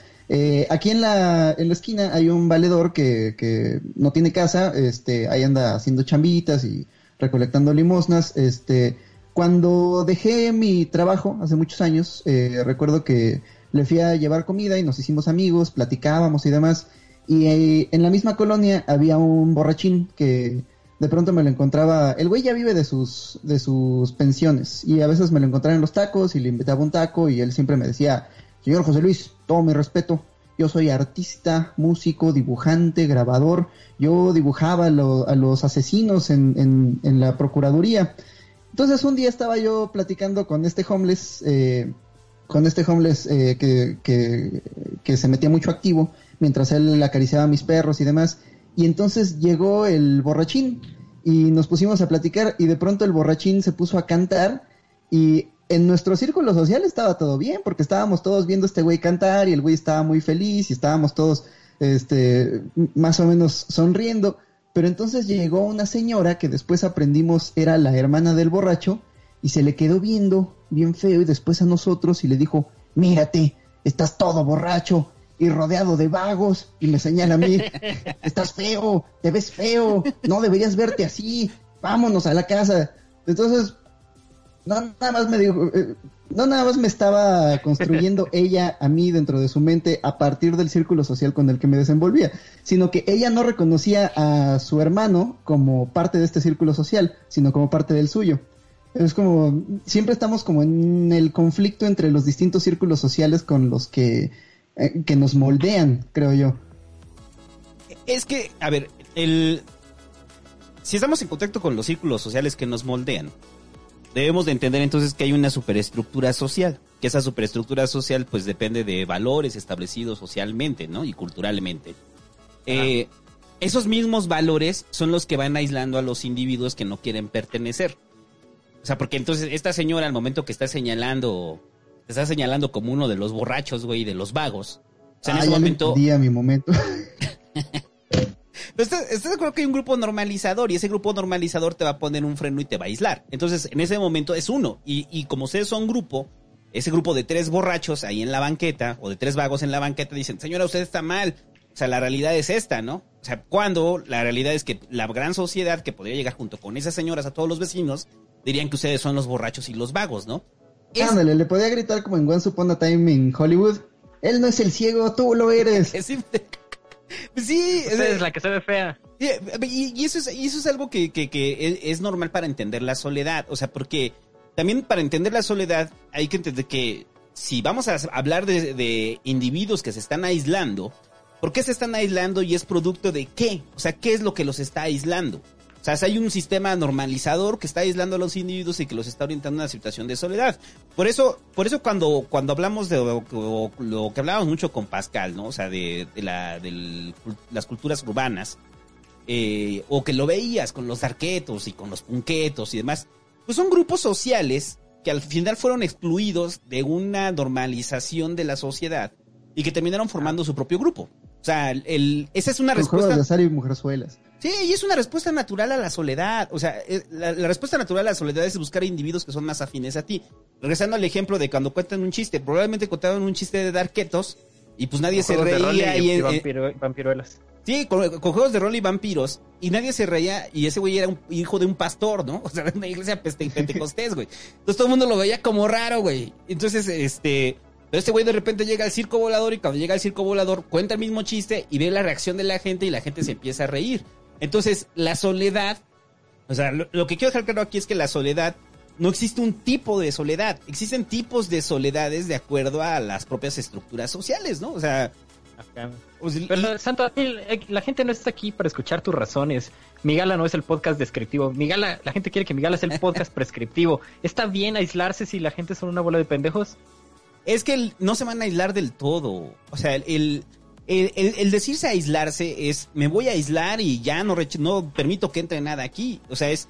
aquí en la, en la esquina hay un valedor que, que no tiene casa, este, ahí anda haciendo chambitas y recolectando limosnas. Este, cuando dejé mi trabajo hace muchos años, eh, recuerdo que le fui a llevar comida y nos hicimos amigos, platicábamos y demás. Y eh, en la misma colonia había un borrachín que de pronto me lo encontraba. El güey ya vive de sus, de sus pensiones y a veces me lo encontraba en los tacos y le invitaba un taco y él siempre me decía, señor José Luis, todo mi respeto, yo soy artista, músico, dibujante, grabador. Yo dibujaba a los asesinos en, en, la Procuraduría. Entonces un día estaba yo platicando con este homeless, eh, con este homeless eh, que, que, que, se metía mucho activo mientras él acariciaba a mis perros y demás. Y entonces llegó el borrachín y nos pusimos a platicar y de pronto el borrachín se puso a cantar y en nuestro círculo social estaba todo bien, porque estábamos todos viendo a este güey cantar y el güey estaba muy feliz y estábamos todos este, más o menos sonriendo. Pero entonces llegó una señora que después aprendimos era la hermana del borracho y se le quedó viendo bien feo y después a nosotros y le dijo, mírate, estás todo borracho y rodeado de vagos y me señala a mí, estás feo, te ves feo, no deberías verte así, vámonos a la casa. Entonces, no, nada más me dijo, eh, no nada más me estaba construyendo ella a mí dentro de su mente a partir del círculo social con el que me desenvolvía, sino que ella no reconocía a su hermano como parte de este círculo social, sino como parte del suyo. Es como, siempre estamos como en el conflicto entre los distintos círculos sociales con los que, eh, que nos moldean, creo yo. Es que, a ver, el... Si estamos en contacto con los círculos sociales que nos moldean, debemos de entender entonces que hay una superestructura social, que esa superestructura social pues depende de valores establecidos socialmente, ¿no? Y culturalmente. Eh, esos mismos valores son los que van aislando a los individuos que no quieren pertenecer. O sea, porque entonces esta señora al momento que está señalando, está señalando como uno de los borrachos, güey, de los vagos. O sea, en ah, ese momento... mi momento. Pero estás, estás de acuerdo que hay un grupo normalizador y ese grupo normalizador te va a poner un freno y te va a aislar. Entonces, en ese momento es uno. Y, y como ustedes son grupo, ese grupo de tres borrachos ahí en la banqueta o de tres vagos en la banqueta dicen, señora, usted está mal. O sea, la realidad es esta, ¿no? O sea, cuando la realidad es que la gran sociedad que podría llegar junto con esas señoras a todos los vecinos dirían que ustedes son los borrachos y los vagos, ¿no? Es- Ándale, le podía gritar como en Once Upon a Time en Hollywood. Él no es el ciego, tú lo eres. es simple. Sí, es- Usted es la que se ve fea. Y, y eso es, y eso es algo que, que- que es, es normal para entender la soledad. O sea, porque también para entender la soledad hay que entender que si vamos a hablar de, de individuos que se están aislando, ¿por qué se están aislando y es producto de qué? O sea, ¿qué es lo que los está aislando? O sea, hay un sistema normalizador que está aislando a los individuos y que los está orientando a una situación de soledad. Por eso, por eso cuando, cuando hablamos de lo, lo- lo que hablábamos mucho con Pascal, ¿no? O sea, de, de la, las culturas urbanas, eh, o que lo veías con los arquetos y con los punquetos y demás, pues son grupos sociales que al final fueron excluidos de una normalización de la sociedad y que terminaron formando su propio grupo. O sea, el, esa es una Con juegos respuesta. de azar y mujerzuelas. Sí, y es una respuesta natural a la soledad. O sea, eh, la, la respuesta natural a la soledad es buscar individuos que son más afines a ti. Regresando al ejemplo de cuando cuentan un chiste, probablemente contaban un chiste de darquetos y pues nadie se reía. y, y, y vampiro- vampiruelas. Sí, con, con juegos de rol y vampiros. Y nadie se reía. Y ese güey era un hijo de un pastor, ¿no? O sea, de una iglesia pentecostés, güey. Entonces todo el mundo lo veía como raro, güey. Entonces, este. Pero este güey de repente llega al circo volador y cuando llega al circo volador cuenta el mismo chiste y ve la reacción de la gente y la gente se empieza a reír. Entonces, la soledad. O sea, lo, lo que quiero dejar claro aquí es que la soledad. No existe un tipo de soledad. Existen tipos de soledades de acuerdo a las propias estructuras sociales, ¿no? O sea. O sea, Pero, Santo, eh, la gente no está aquí para escuchar tus razones. Migala no es el podcast descriptivo. Migala, la gente quiere que Migala sea el podcast prescriptivo. ¿Está bien aislarse si la gente son una bola de pendejos? Es que el- no se van a aislar del todo. O sea, el, el, el- decirse aislarse es me voy a aislar y ya no, no permito que entre nada aquí. O sea, es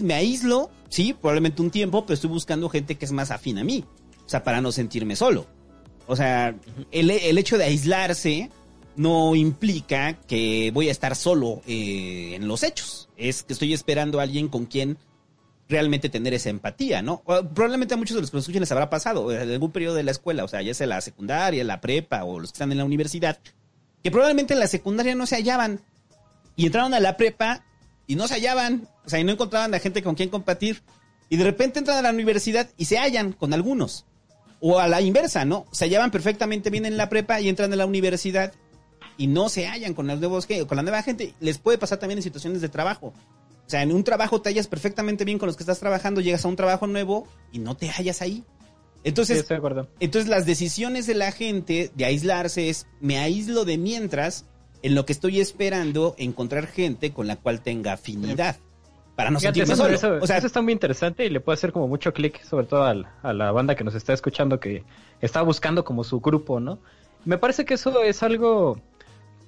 me aíslo, sí, probablemente un tiempo, pero estoy buscando gente que es más afín a mí. O sea, para no sentirme solo. O sea, el, el hecho de aislarse no implica que voy a estar solo eh, en los hechos. Es que estoy esperando a alguien con quien realmente tener esa empatía, ¿no? O, probablemente a muchos de los que nos escuchan les habrá pasado en algún periodo de la escuela, o sea, ya sea la secundaria, la prepa o los que están en la universidad, que probablemente en la secundaria no se hallaban y entraron a la prepa y no se hallaban, o sea, y no encontraban a gente con quien compartir y de repente entran a la universidad y se hallan con algunos. O a la inversa, ¿no? Se hallaban perfectamente bien en la prepa y entran a la universidad y no se hallan con los nuevos con la nueva gente. Les puede pasar también en situaciones de trabajo. O sea, en un trabajo te hallas perfectamente bien con los que estás trabajando, llegas a un trabajo nuevo y no te hallas ahí. Sí, Entonces, estoy de acuerdo. entonces las decisiones de la gente de aislarse es me aíslo de mientras en lo que estoy esperando encontrar gente con la cual tenga afinidad para no Fíjate, sentirme eso, solo. eso- o sea, eso está muy interesante y le puede hacer como mucho clic, sobre todo al- a, la banda que nos está escuchando, que está buscando como su grupo, ¿no? Me parece que eso es algo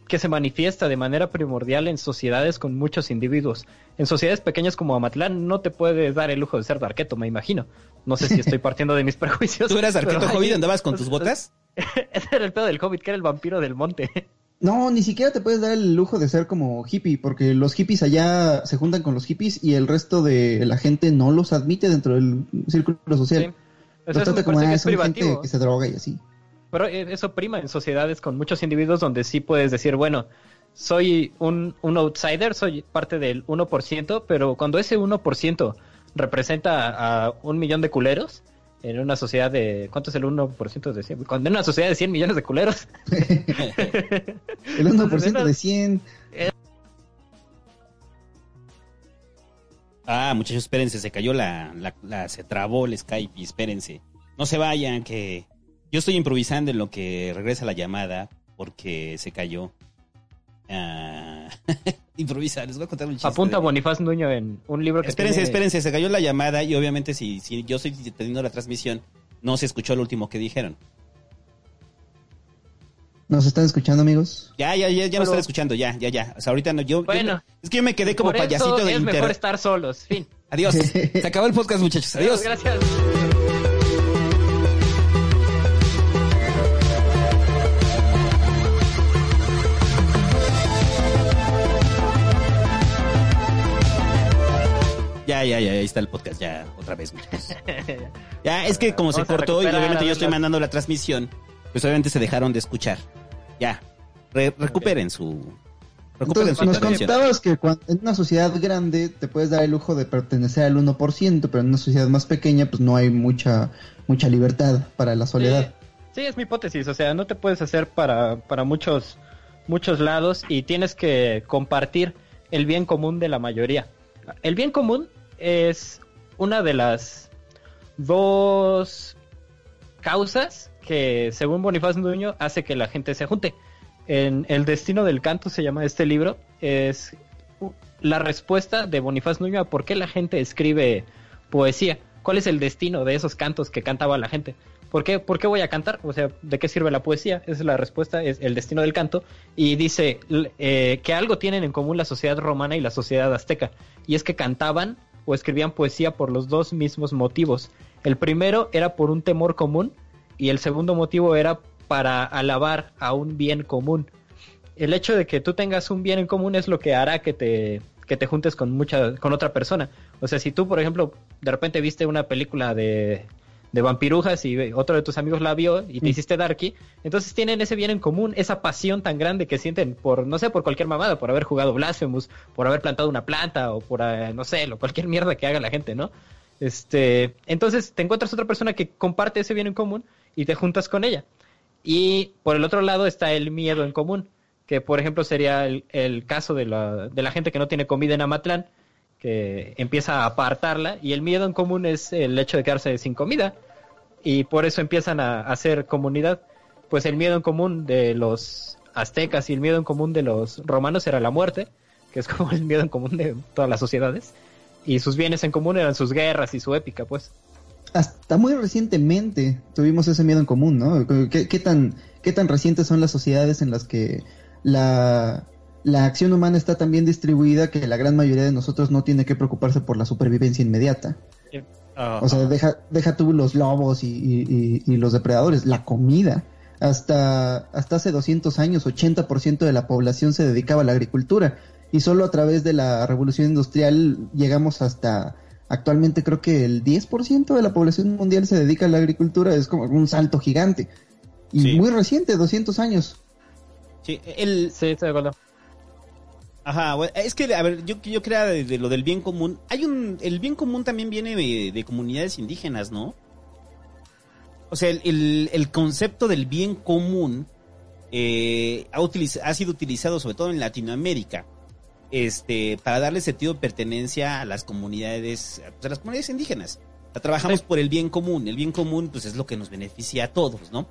que se manifiesta de manera primordial en sociedades con muchos individuos. En sociedades pequeñas como Amatlán no te puedes dar el lujo de ser darqueto, me imagino. No sé si estoy partiendo de mis prejuicios. tú eras pero hobbit, andabas con tus botas. Ese era el pedo del hobbit, que era el vampiro del monte. No, ni siquiera te puedes dar el lujo de ser como hippie, porque los hippies allá se juntan con los hippies y el resto de la gente no los admite dentro del círculo social. Sí. O sea, trata como ah, es son gente privativo. que se droga y así. Pero eh, eso prima en sociedades con muchos individuos donde sí puedes decir, bueno, soy un, un outsider, soy parte del 1%, pero cuando ese 1% representa a un millón de culeros, en una sociedad de... ¿Cuánto es el 1% de 100? Cuando en una sociedad de 100 millones de culeros, El 1% de 100. Ah, muchachos, espérense, se cayó la, la, la- se trabó el Skype y espérense. No se vayan, que yo estoy improvisando en lo que regresa la llamada porque se cayó. Ah, improvisa, les voy a contar un chiste. apunta de- Bonifaz Nuño en un libro que Espérense, tiene- espérense, se cayó la llamada y obviamente si, si yo estoy teniendo la transmisión, no se escuchó lo último que dijeron. ¿Nos están escuchando, amigos? Ya, ya, ya, ya no Pero- están escuchando, ya, ya, ya. O sea, ahorita no, yo, Bueno. es que yo me quedé como Por eso payasito de es mejor estar solos, fin. Adiós. Se acabó el podcast, muchachos. Adiós. Gracias. Ya, ya, ahí está el podcast, ya, otra vez, muchachos. Ya, es que como se cortó y obviamente yo estoy mandando la transmisión, pues obviamente se dejaron de escuchar. Ya, Re- recuperen su... Recuperen Entonces, su nos comentabas que en una sociedad grande te puedes dar el lujo de pertenecer al 1%, pero en una sociedad más pequeña pues no hay mucha mucha libertad para la soledad. Sí, es mi hipótesis, o sea, no te puedes hacer para, para muchos, muchos lados y tienes que compartir el bien común de la mayoría. El bien común es una de las dos causas que, según Bonifacio Nuño, hace que la gente se junte. En El destino del canto se llama este libro, es la respuesta de Bonifacio Nuño a por qué la gente escribe poesía. ¿Cuál es el destino de esos cantos que cantaba la gente? ¿Por qué, ¿Por qué voy a cantar? O sea, ¿de qué sirve la poesía? Esa es la respuesta, es el destino del canto. Y dice eh, que algo tienen en común la sociedad romana y la sociedad azteca. Y es que cantaban o escribían poesía por los dos mismos motivos. El primero era por un temor común y el segundo motivo era para alabar a un bien común. El hecho de que tú tengas un bien en común es lo que hará que te, que te juntes con mucha, con otra persona. O sea, si tú, por ejemplo, de repente viste una película de, de vampirujas y otro de tus amigos la vio y te Mm. hiciste darky, entonces tienen ese bien en común, esa pasión tan grande que sienten por, no sé, por cualquier mamada, por haber jugado Blasphemous, por haber plantado una planta o por, eh, no sé, lo, cualquier mierda que haga la gente, ¿no? Este, entonces te encuentras otra persona que comparte ese bien en común y te juntas con ella. Y por el otro lado está el miedo en común, que por ejemplo sería el, el caso de la, de la gente que no tiene comida en Amatlán, que empieza a apartarla, y el miedo en común es el hecho de quedarse sin comida, y por eso empiezan a, hacer comunidad. Pues el miedo en común de los aztecas y el miedo en común de los romanos era la muerte, que es como el miedo en común de todas las sociedades, y sus bienes en común eran sus guerras y su épica, pues. Hasta muy recientemente tuvimos ese miedo en común, ¿no? ¿Qué, qué tan, qué tan recientes son las sociedades en las que la, la acción humana está tan bien distribuida que la gran mayoría de nosotros no tiene que preocuparse por la supervivencia inmediata? O sea, deja, deja tú los lobos y, y- y- y los depredadores, la comida. Hasta, hasta hace 200 años, 80% de la población se dedicaba a la agricultura. Y solo a través de la revolución industrial llegamos hasta, actualmente creo que el 10% de la población mundial se dedica a la agricultura. Es como un salto gigante. Y Sí. muy reciente, 200 años. sí, el, Sí, estoy de acuerdo. Ajá, es que, a ver, yo, yo creo de, de lo del bien común. Hay un, el bien común también viene de, de comunidades indígenas, ¿no? O sea, el, el, el concepto del bien común eh, ha, sido utilizado sobre todo en Latinoamérica, este, para darle sentido de pertenencia a las comunidades, pues, a las comunidades indígenas. O sea, trabajamos por el bien común. El bien común, pues, es lo que nos beneficia a todos, ¿no?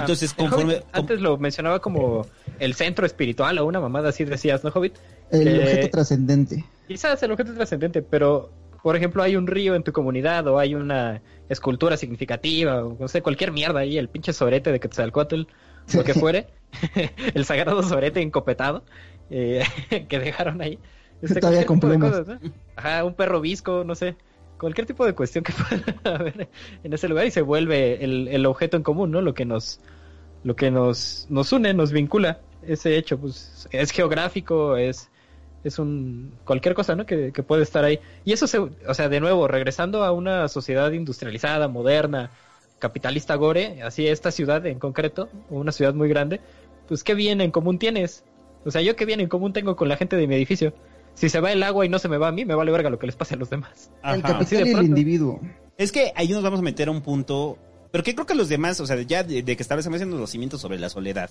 Ajá. Entonces, El conforme- Hobbit antes lo mencionaba como el centro espiritual o una mamada así decías, ¿no, Hobbit? El Eh, objeto trascendente. Quizás el objeto trascendente, pero por ejemplo hay un río en tu comunidad o hay una escultura significativa o no sé, cualquier mierda ahí, el pinche sorete de Quetzalcóatl, lo que fuere, el sagrado sorete encopetado eh, que dejaron ahí. Este, Todavía con tipo de plumas. cosas, ¿no? Ajá, un perro visco, no sé. Cualquier tipo de cuestión que pueda haber en ese lugar y se vuelve el, objeto en común, ¿no? Lo que nos, lo que nos, nos une, nos vincula. Ese hecho, pues, es geográfico, es, es un cualquier cosa, ¿no? Que, que puede estar ahí. Y eso se, o sea, de nuevo, regresando a una sociedad industrializada, moderna, capitalista gore, así esta ciudad en concreto, una ciudad muy grande, pues qué bien en común tienes. O sea, yo qué bien en común tengo con la gente de mi edificio. Si se va el agua y no se me va a mí, me vale verga lo que les pase a los demás. El de capital y el individuo. Es que ahí nos vamos a meter a un punto, pero que creo que los demás, o sea, ya de, de que establecemos los cimientos sobre la soledad,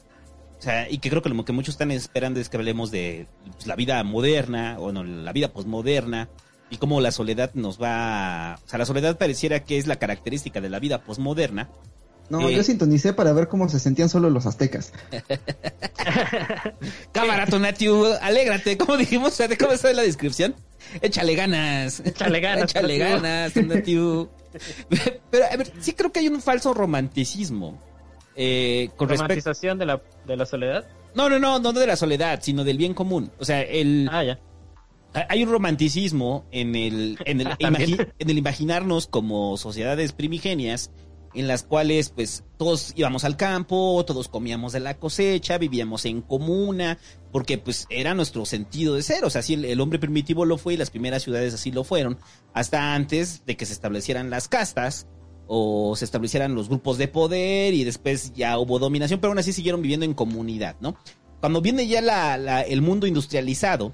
o sea, y que creo que lo que muchos están esperando es que hablemos de pues, la vida moderna, o no, la vida posmoderna, y cómo la soledad nos va, a- o sea, la soledad pareciera que es la característica de la vida posmoderna. No, Eh. yo sintonicé para ver cómo se sentían solo los aztecas. Cámara, Tonatiu, alégrate, como dijimos, o sea, ¿cómo está la descripción? Échale ganas. Échale ganas, Échale Tonatiu. ganas, Tonatiu. Pero, a ver, sí creo que hay un falso romanticismo. Eh, con. Romantización de la, de la soledad. No, no, no, no de la soledad, sino del bien común. O sea, el, Ah, ya. hay un romanticismo en el, en el, en el imaginarnos como sociedades primigenias en las cuales pues todos íbamos al campo, todos comíamos de la cosecha, vivíamos en comuna, porque pues era nuestro sentido de ser, o sea, así el, hombre primitivo lo fue y las primeras ciudades así lo fueron, hasta antes de que se establecieran las castas o se establecieran los grupos de poder y después ya hubo dominación, pero aún así siguieron viviendo en comunidad, ¿no? Cuando viene ya el mundo industrializado,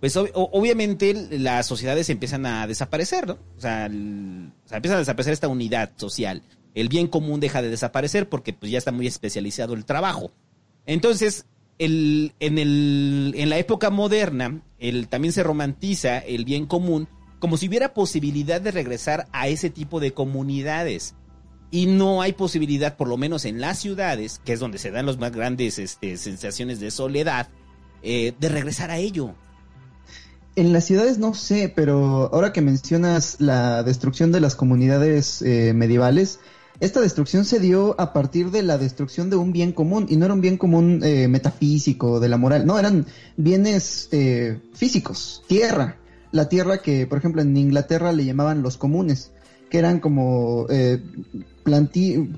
pues obviamente las sociedades empiezan a desaparecer, ¿no? O sea, empieza a desaparecer esta unidad social el bien común deja de desaparecer porque pues ya está muy especializado el trabajo. Entonces, el, en, el, en la época moderna, el, también se romantiza el bien común como si hubiera posibilidad de regresar a ese tipo de comunidades. Y no hay posibilidad, por lo menos en las ciudades, que es donde se dan las más grandes este, sensaciones de soledad, eh, de regresar a ello. En las ciudades no sé, pero ahora que mencionas la destrucción de las comunidades eh, medievales, esta destrucción se dio a partir de la destrucción de un bien común, y no era un bien común eh, metafísico, de la moral, no, eran bienes eh, físicos, tierra. La tierra que, por ejemplo, en Inglaterra le llamaban los comunes, que eran como, eh,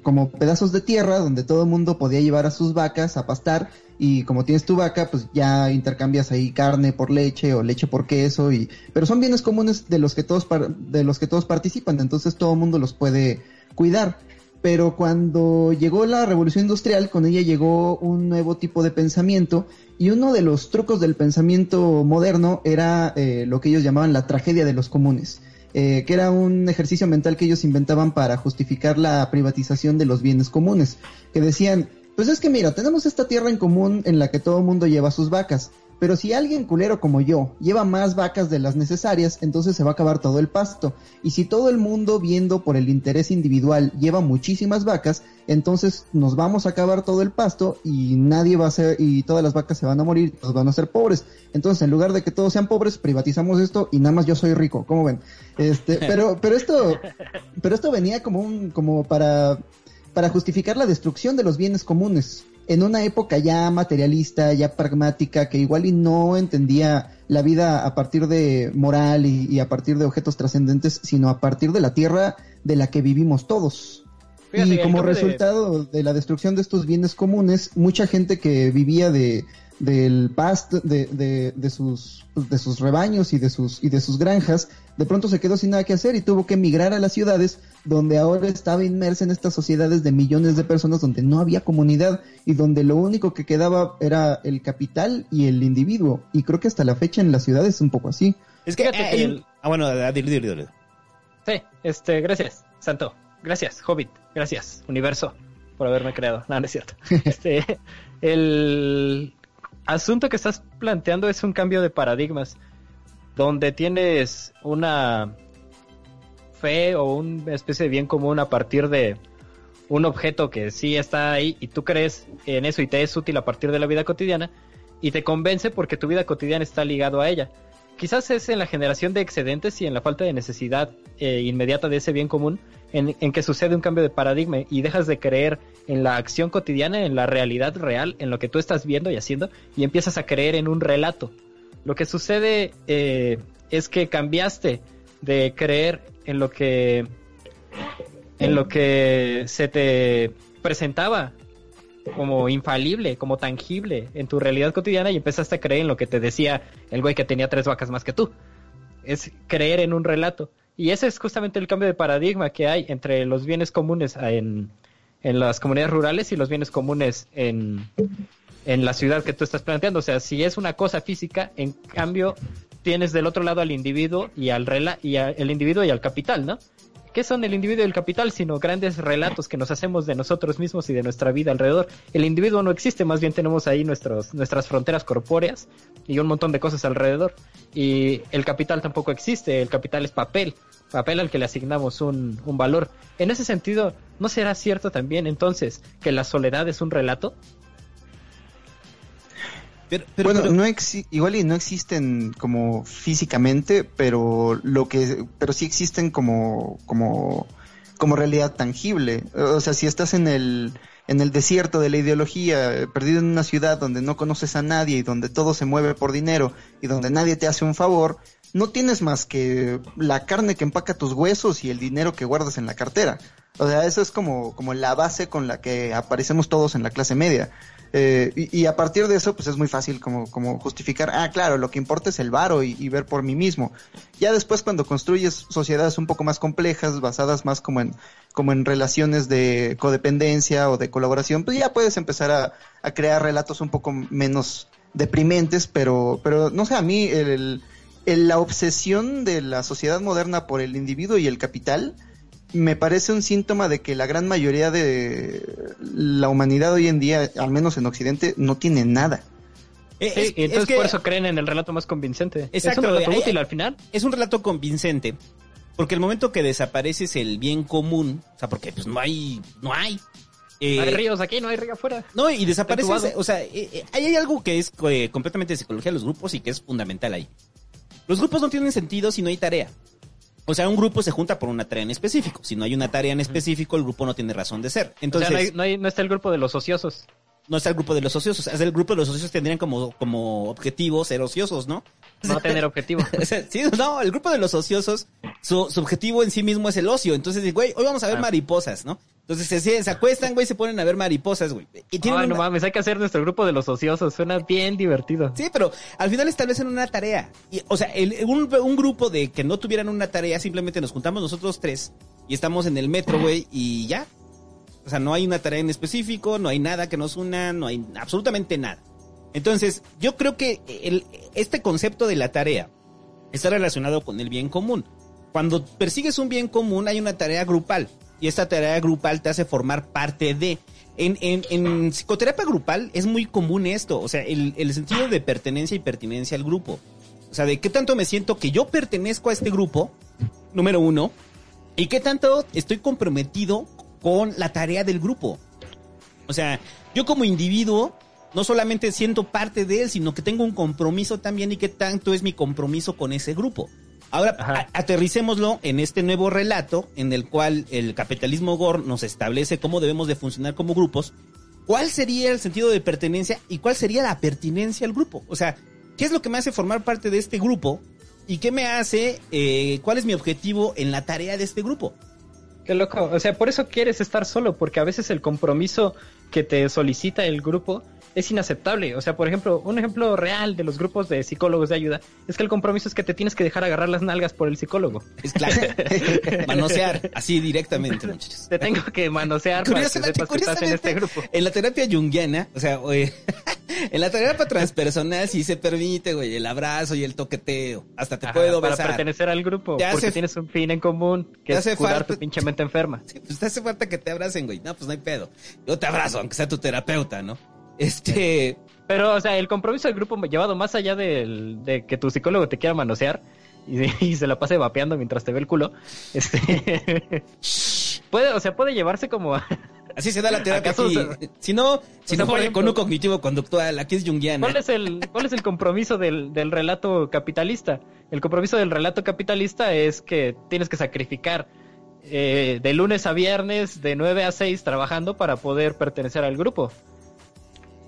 como pedazos de tierra donde todo el mundo podía llevar a sus vacas a pastar, y como tienes tu vaca, pues ya intercambias ahí carne por leche o leche por queso, y, pero son bienes comunes de los que todos, de los que todos participan, entonces todo el mundo los puede cuidar. Pero cuando llegó la revolución industrial, con ella llegó un nuevo tipo de pensamiento y uno de los trucos del pensamiento moderno era eh, lo que ellos llamaban la tragedia de los comunes, eh, que era un ejercicio mental que ellos inventaban para justificar la privatización de los bienes comunes, que decían, pues es que mira, tenemos esta tierra en común en la que todo el mundo lleva sus vacas, pero si alguien culero como yo lleva más vacas de las necesarias, entonces se va a acabar todo el pasto. Y si todo el mundo viendo por el interés individual lleva muchísimas vacas, entonces nos vamos a acabar todo el pasto y nadie va a ser, y todas las vacas se van a morir, todos van a ser pobres. Entonces, en lugar de que todos sean pobres, privatizamos esto y nada más yo soy rico, ¿cómo ven? Este, pero, pero esto, pero esto venía como un, como para, para justificar la destrucción de los bienes comunes en una época ya materialista, ya pragmática, que igual y no entendía la vida a partir de moral y, a partir de objetos trascendentes, sino a partir de la tierra de la que vivimos todos. y como resultado de... la destrucción de estos bienes comunes, mucha gente que vivía de del pasto de, de, de, sus de sus rebaños y de sus y de sus granjas de pronto se quedó sin nada que hacer y tuvo que emigrar a las ciudades donde ahora estaba inmersa en estas sociedades de millones de personas donde no había comunidad y donde lo único que quedaba era el capital y el individuo. Y creo que hasta la fecha en las ciudades es un poco así. Es que... Ah, bueno, dile, dile, dile. Sí, este, gracias, Santo. Gracias, Hobbit. Gracias, Universo, por haberme creado. No, no es cierto. este, el asunto que estás planteando es un cambio de paradigmas donde tienes una fe o una especie de bien común a partir de un objeto que sí está ahí y tú crees en eso y te es útil a partir de la vida cotidiana y te convence porque tu vida cotidiana está ligado a ella. Quizás es en la generación de excedentes y en la falta de necesidad eh, inmediata de ese bien común en, en, que sucede un cambio de paradigma y dejas de creer en la acción cotidiana, en la realidad real, en lo que tú estás viendo y haciendo y empiezas a creer en un relato. Lo que sucede eh, es que cambiaste de creer en lo que en lo que se te presentaba como infalible, como tangible en tu realidad cotidiana y empezaste a creer en lo que te decía el güey que tenía tres vacas más que tú. Es creer en un relato. Y ese es justamente el cambio de paradigma que hay entre los bienes comunes en, en las comunidades rurales y los bienes comunes en, en la ciudad que tú estás planteando. O sea, si es una cosa física, en cambio tienes del otro lado al individuo y al rela y el individuo y al capital, ¿no? ¿Qué son el individuo y el capital sino grandes relatos que nos hacemos de nosotros mismos y de nuestra vida alrededor? El individuo no existe, más bien tenemos ahí nuestras fronteras corpóreas y un montón de cosas alrededor. Y el capital tampoco existe, el capital es papel, papel al que le asignamos un valor. En ese sentido, ¿no será cierto también entonces que la soledad es un relato? Bueno, no igual y no existen como físicamente, pero lo que, pero sí existen como, como, como realidad tangible. O sea, si estás en el, en el desierto de la ideología, perdido en una ciudad donde no conoces a nadie y donde todo se mueve por dinero y donde nadie te hace un favor, no tienes más que la carne que empaca tus huesos y el dinero que guardas en la cartera. O sea, eso es como, como la base con la que aparecemos todos en la clase media. Eh, y, a partir de eso, pues es muy fácil como, como justificar, ah, claro, lo que importa es el varo y, ver por mí mismo. Ya después cuando construyes sociedades un poco más complejas, basadas más como en, como en relaciones de codependencia o de colaboración, pues ya puedes empezar a, a crear relatos un poco menos deprimentes, pero, pero no sé, a mí la obsesión de la sociedad moderna por el individuo y el capital, me parece un síntoma de que la gran mayoría de la humanidad hoy en día, al menos en Occidente, no tiene nada. Sí, es, entonces es que, por eso creen en el relato más convincente. Exacto, es un relato útil al final. Es un relato convincente. Porque el momento que desapareces el bien común, o sea, porque pues no hay, no hay. Eh, no hay ríos aquí, no hay río afuera. No, y desaparece, o sea, eh, hay algo que es eh, completamente de psicología de los grupos y que es fundamental ahí. Los grupos no tienen sentido si no hay tarea. O sea, un grupo se junta por una tarea en específico. Si no hay una tarea en específico, el grupo no tiene razón de ser. Entonces, o sea, no, hay, no, hay, no, está el grupo de los ociosos. No está el grupo de los ociosos. O sea, el grupo de los ociosos tendrían como, como objetivo ser ociosos, ¿no? No tener objetivo. sí, no, el grupo de los ociosos, su, su, objetivo en sí mismo es el ocio. Entonces, güey, hoy vamos a ver ah. mariposas, ¿no? Entonces se, se acuestan, güey, se ponen a ver mariposas, güey. Y una... no mames, hay que hacer nuestro grupo de los ociosos, suena bien divertido. Sí, pero al final establecen una tarea. Y, o sea, el, un, un, grupo de que no tuvieran una tarea, simplemente nos juntamos nosotros tres y estamos en el metro, güey, y ya. O sea, no hay una tarea en específico, no hay nada que nos una, no hay absolutamente nada. Entonces, yo creo que el, este concepto de la tarea está relacionado con el bien común. Cuando persigues un bien común, hay una tarea grupal y esta tarea grupal te hace formar parte de. En psicoterapia grupal es muy común esto, o sea, el, el, sentido de pertenencia y pertinencia al grupo. O sea, de qué tanto me siento que yo pertenezco a este grupo, número uno, y qué tanto estoy comprometido con la tarea del grupo. O sea, yo como individuo no solamente siento parte de él, sino que tengo un compromiso también y qué tanto es mi compromiso con ese grupo. Ahora, aterricémoslo en este nuevo relato en el cual el capitalismo Gore nos establece cómo debemos de funcionar como grupos. ¿Cuál sería el sentido de pertenencia y cuál sería la pertinencia al grupo? O sea, ¿qué es lo que me hace formar parte de este grupo? ¿Y qué me hace, eh, cuál es mi objetivo en la tarea de este grupo? Qué loco, o sea, por eso quieres estar solo, porque a veces el compromiso que te solicita el grupo es inaceptable. O sea, por ejemplo, un ejemplo real de los grupos de psicólogos de ayuda es que el compromiso es que te tienes que dejar agarrar las nalgas por el psicólogo. Es claro. manosear, así directamente, muchachos. Te tengo que manosear para que sepas que estás en este grupo. En la terapia junguiana, o sea, oye, en la terapia transpersonal sí se permite, güey, el abrazo y el toqueteo. Hasta te Ajá, puedo besar. Para pertenecer al grupo, te porque hace, tienes un fin en común, que es curar falta, tu pinche mente enferma. Sí, pues te hace falta que te abracen, güey. No, pues no hay pedo. Yo te abrazo, aunque sea tu terapeuta, ¿no? Este. Pero, o sea, el compromiso del grupo llevado más allá del, de que tu psicólogo te quiera manosear y, y, se la pase vapeando mientras te ve el culo. Este. puede, o sea, puede llevarse como. Así se da la terapia aquí. Si no, si no con un cognitivo conductual, aquí es junguiana. ¿Cuál es el, cuál es el compromiso del, del relato capitalista? El compromiso del relato capitalista es que tienes que sacrificar eh, de lunes a viernes, de 9 a 6 trabajando para poder pertenecer al grupo.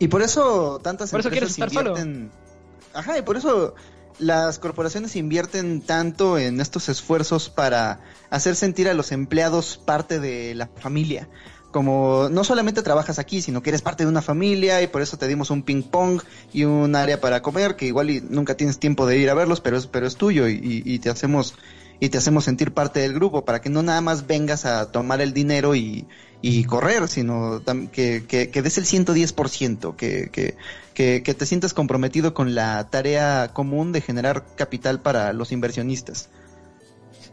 Y por eso tantas por eso empresas estar invierten... Solo. Ajá, y por eso las corporaciones invierten tanto en estos esfuerzos para hacer sentir a los empleados parte de la familia. Como no solamente trabajas aquí, sino que eres parte de una familia y por eso te dimos un ping pong y un área para comer, que igual y nunca tienes tiempo de ir a verlos, pero es, pero es tuyo y, y, y te hacemos y te hacemos sentir parte del grupo para que no nada más vengas a tomar el dinero y, y correr, sino que, que, que des el 110%, que, que, que, que te sientas comprometido con la tarea común de generar capital para los inversionistas.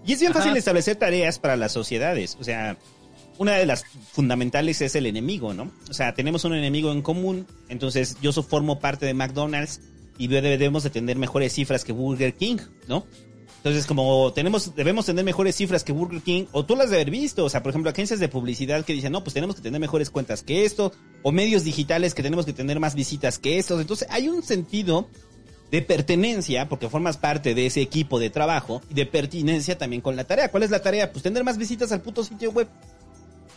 Y es bien Ajá. fácil establecer tareas para las sociedades, o sea, una de las fundamentales es el enemigo, ¿no? O sea, tenemos un enemigo en común, entonces yo formo parte de McDonald's y debemos de tener mejores cifras que Burger King, ¿no? Entonces, como tenemos, debemos tener mejores cifras que Burger King, o tú las de haber visto, o sea, por ejemplo, agencias de publicidad que dicen, no, pues tenemos que tener mejores cuentas que esto, o medios digitales que tenemos que tener más visitas que estos. Entonces, hay un sentido de pertenencia, porque formas parte de ese equipo de trabajo, y de pertinencia también con la tarea. ¿Cuál es la tarea? Pues tener más visitas al puto sitio web.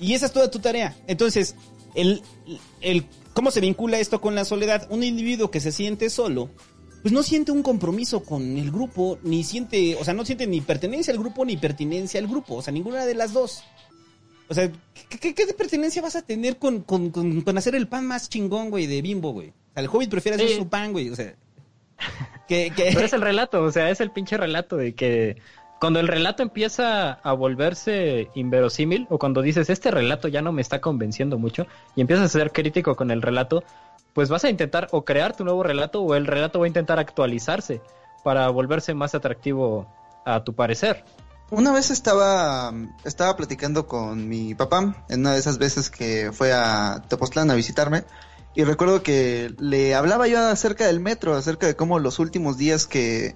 Y esa es toda tu tarea. Entonces, el, el, ¿cómo se vincula esto con la soledad? Un individuo que se siente solo, pues no siente un compromiso con el grupo, ni siente, o sea, no siente ni pertenencia al grupo ni pertinencia al grupo, o sea, ninguna de las dos. O sea, ¿qué, qué, qué pertenencia vas a tener con, con, con, con hacer el pan más chingón, güey, de bimbo, güey? O sea, el hobbit prefiere hacer Sí. su pan, güey. O sea, que, que... Pero es el relato, o sea, es el pinche relato de que cuando el relato empieza a volverse inverosímil, o cuando dices, este relato ya no me está convenciendo mucho, y empiezas a ser crítico con el relato, pues vas a intentar o crear tu nuevo relato, o el relato va a intentar actualizarse para volverse más atractivo a tu parecer. Una vez estaba, estaba platicando con mi papá, en una de esas veces que fue a Tepoztlán a visitarme, y recuerdo que le hablaba yo acerca del metro, acerca de cómo los últimos días que,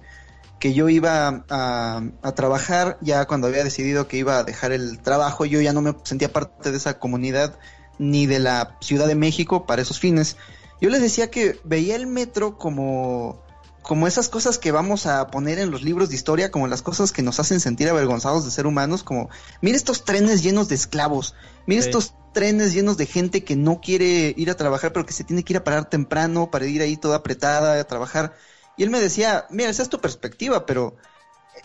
que yo iba a, a trabajar, ya cuando había decidido que iba a dejar el trabajo, yo ya no me sentía parte de esa comunidad ni de la Ciudad de México para esos fines. Yo les decía que veía el metro como como esas cosas que vamos a poner en los libros de historia, como las cosas que nos hacen sentir avergonzados de ser humanos, como, mira estos trenes llenos de esclavos, mira Sí. estos trenes llenos de gente que no quiere ir a trabajar, pero que se tiene que ir a parar temprano para ir ahí toda apretada a trabajar. Y él me decía, mira, esa es tu perspectiva, pero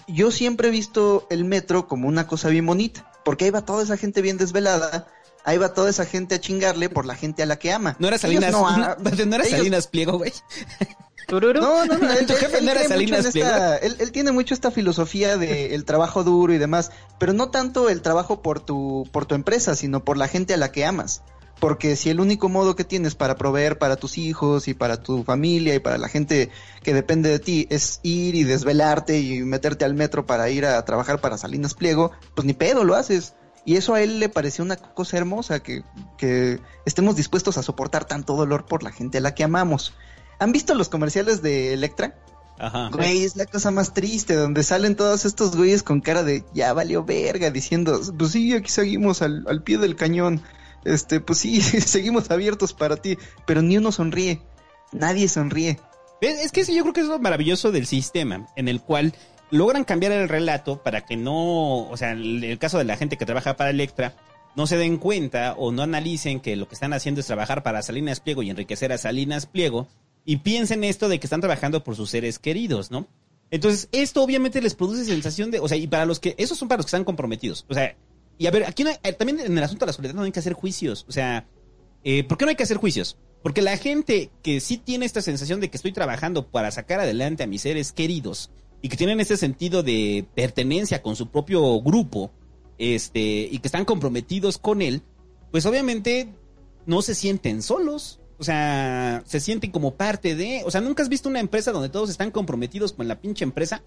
yo siempre he visto el metro como una cosa bien bonita, porque ahí va toda esa gente bien desvelada, ahí va toda esa gente a chingarle por la gente a la que ama. No era Salinas, no, no, no era ellos- Salinas Pliego, güey. Tururu. no, no, no, él, Tu jefe él no era Salinas esta- él, él tiene mucho esta filosofía de el trabajo duro y demás, pero no tanto el trabajo por tu, por tu empresa, sino por la gente a la que amas. Porque si el único modo que tienes para proveer para tus hijos y para tu familia y para la gente que depende de ti es ir y desvelarte y meterte al metro para ir a trabajar para Salinas Pliego, pues ni pedo lo haces. Y eso a él le pareció una cosa hermosa, que, que estemos dispuestos a soportar tanto dolor por la gente a la que amamos. ¿Han visto los comerciales de Electra? Ajá. Güey, es la cosa más triste, donde salen todos estos güeyes con cara de ya valió verga, diciendo, pues sí, aquí seguimos al, al pie del cañón, este, pues sí, seguimos abiertos para ti, pero ni uno sonríe, nadie sonríe. Es que sí, yo creo que es lo maravilloso del sistema, en el cual logran cambiar el relato para que no, o sea, el, el caso de la gente que trabaja para Electra, no se den cuenta o no analicen que lo que están haciendo es trabajar para Salinas Pliego y enriquecer a Salinas Pliego, y piensen esto de que están trabajando por sus seres queridos, ¿no? Entonces, esto obviamente les produce sensación de, o sea, y para los que, esos son para los que están comprometidos, o sea, y a ver, aquí eh, también en el asunto de la soledad no hay que hacer juicios, o sea, eh, ¿por qué no hay que hacer juicios? Porque la gente que sí tiene esta sensación de que estoy trabajando para sacar adelante a mis seres queridos y que tienen ese sentido de pertenencia con su propio grupo, este, y que están comprometidos con él, pues obviamente no se sienten solos. O sea, se sienten como parte de. O sea, ¿nunca has visto una empresa donde todos están comprometidos con la pinche empresa?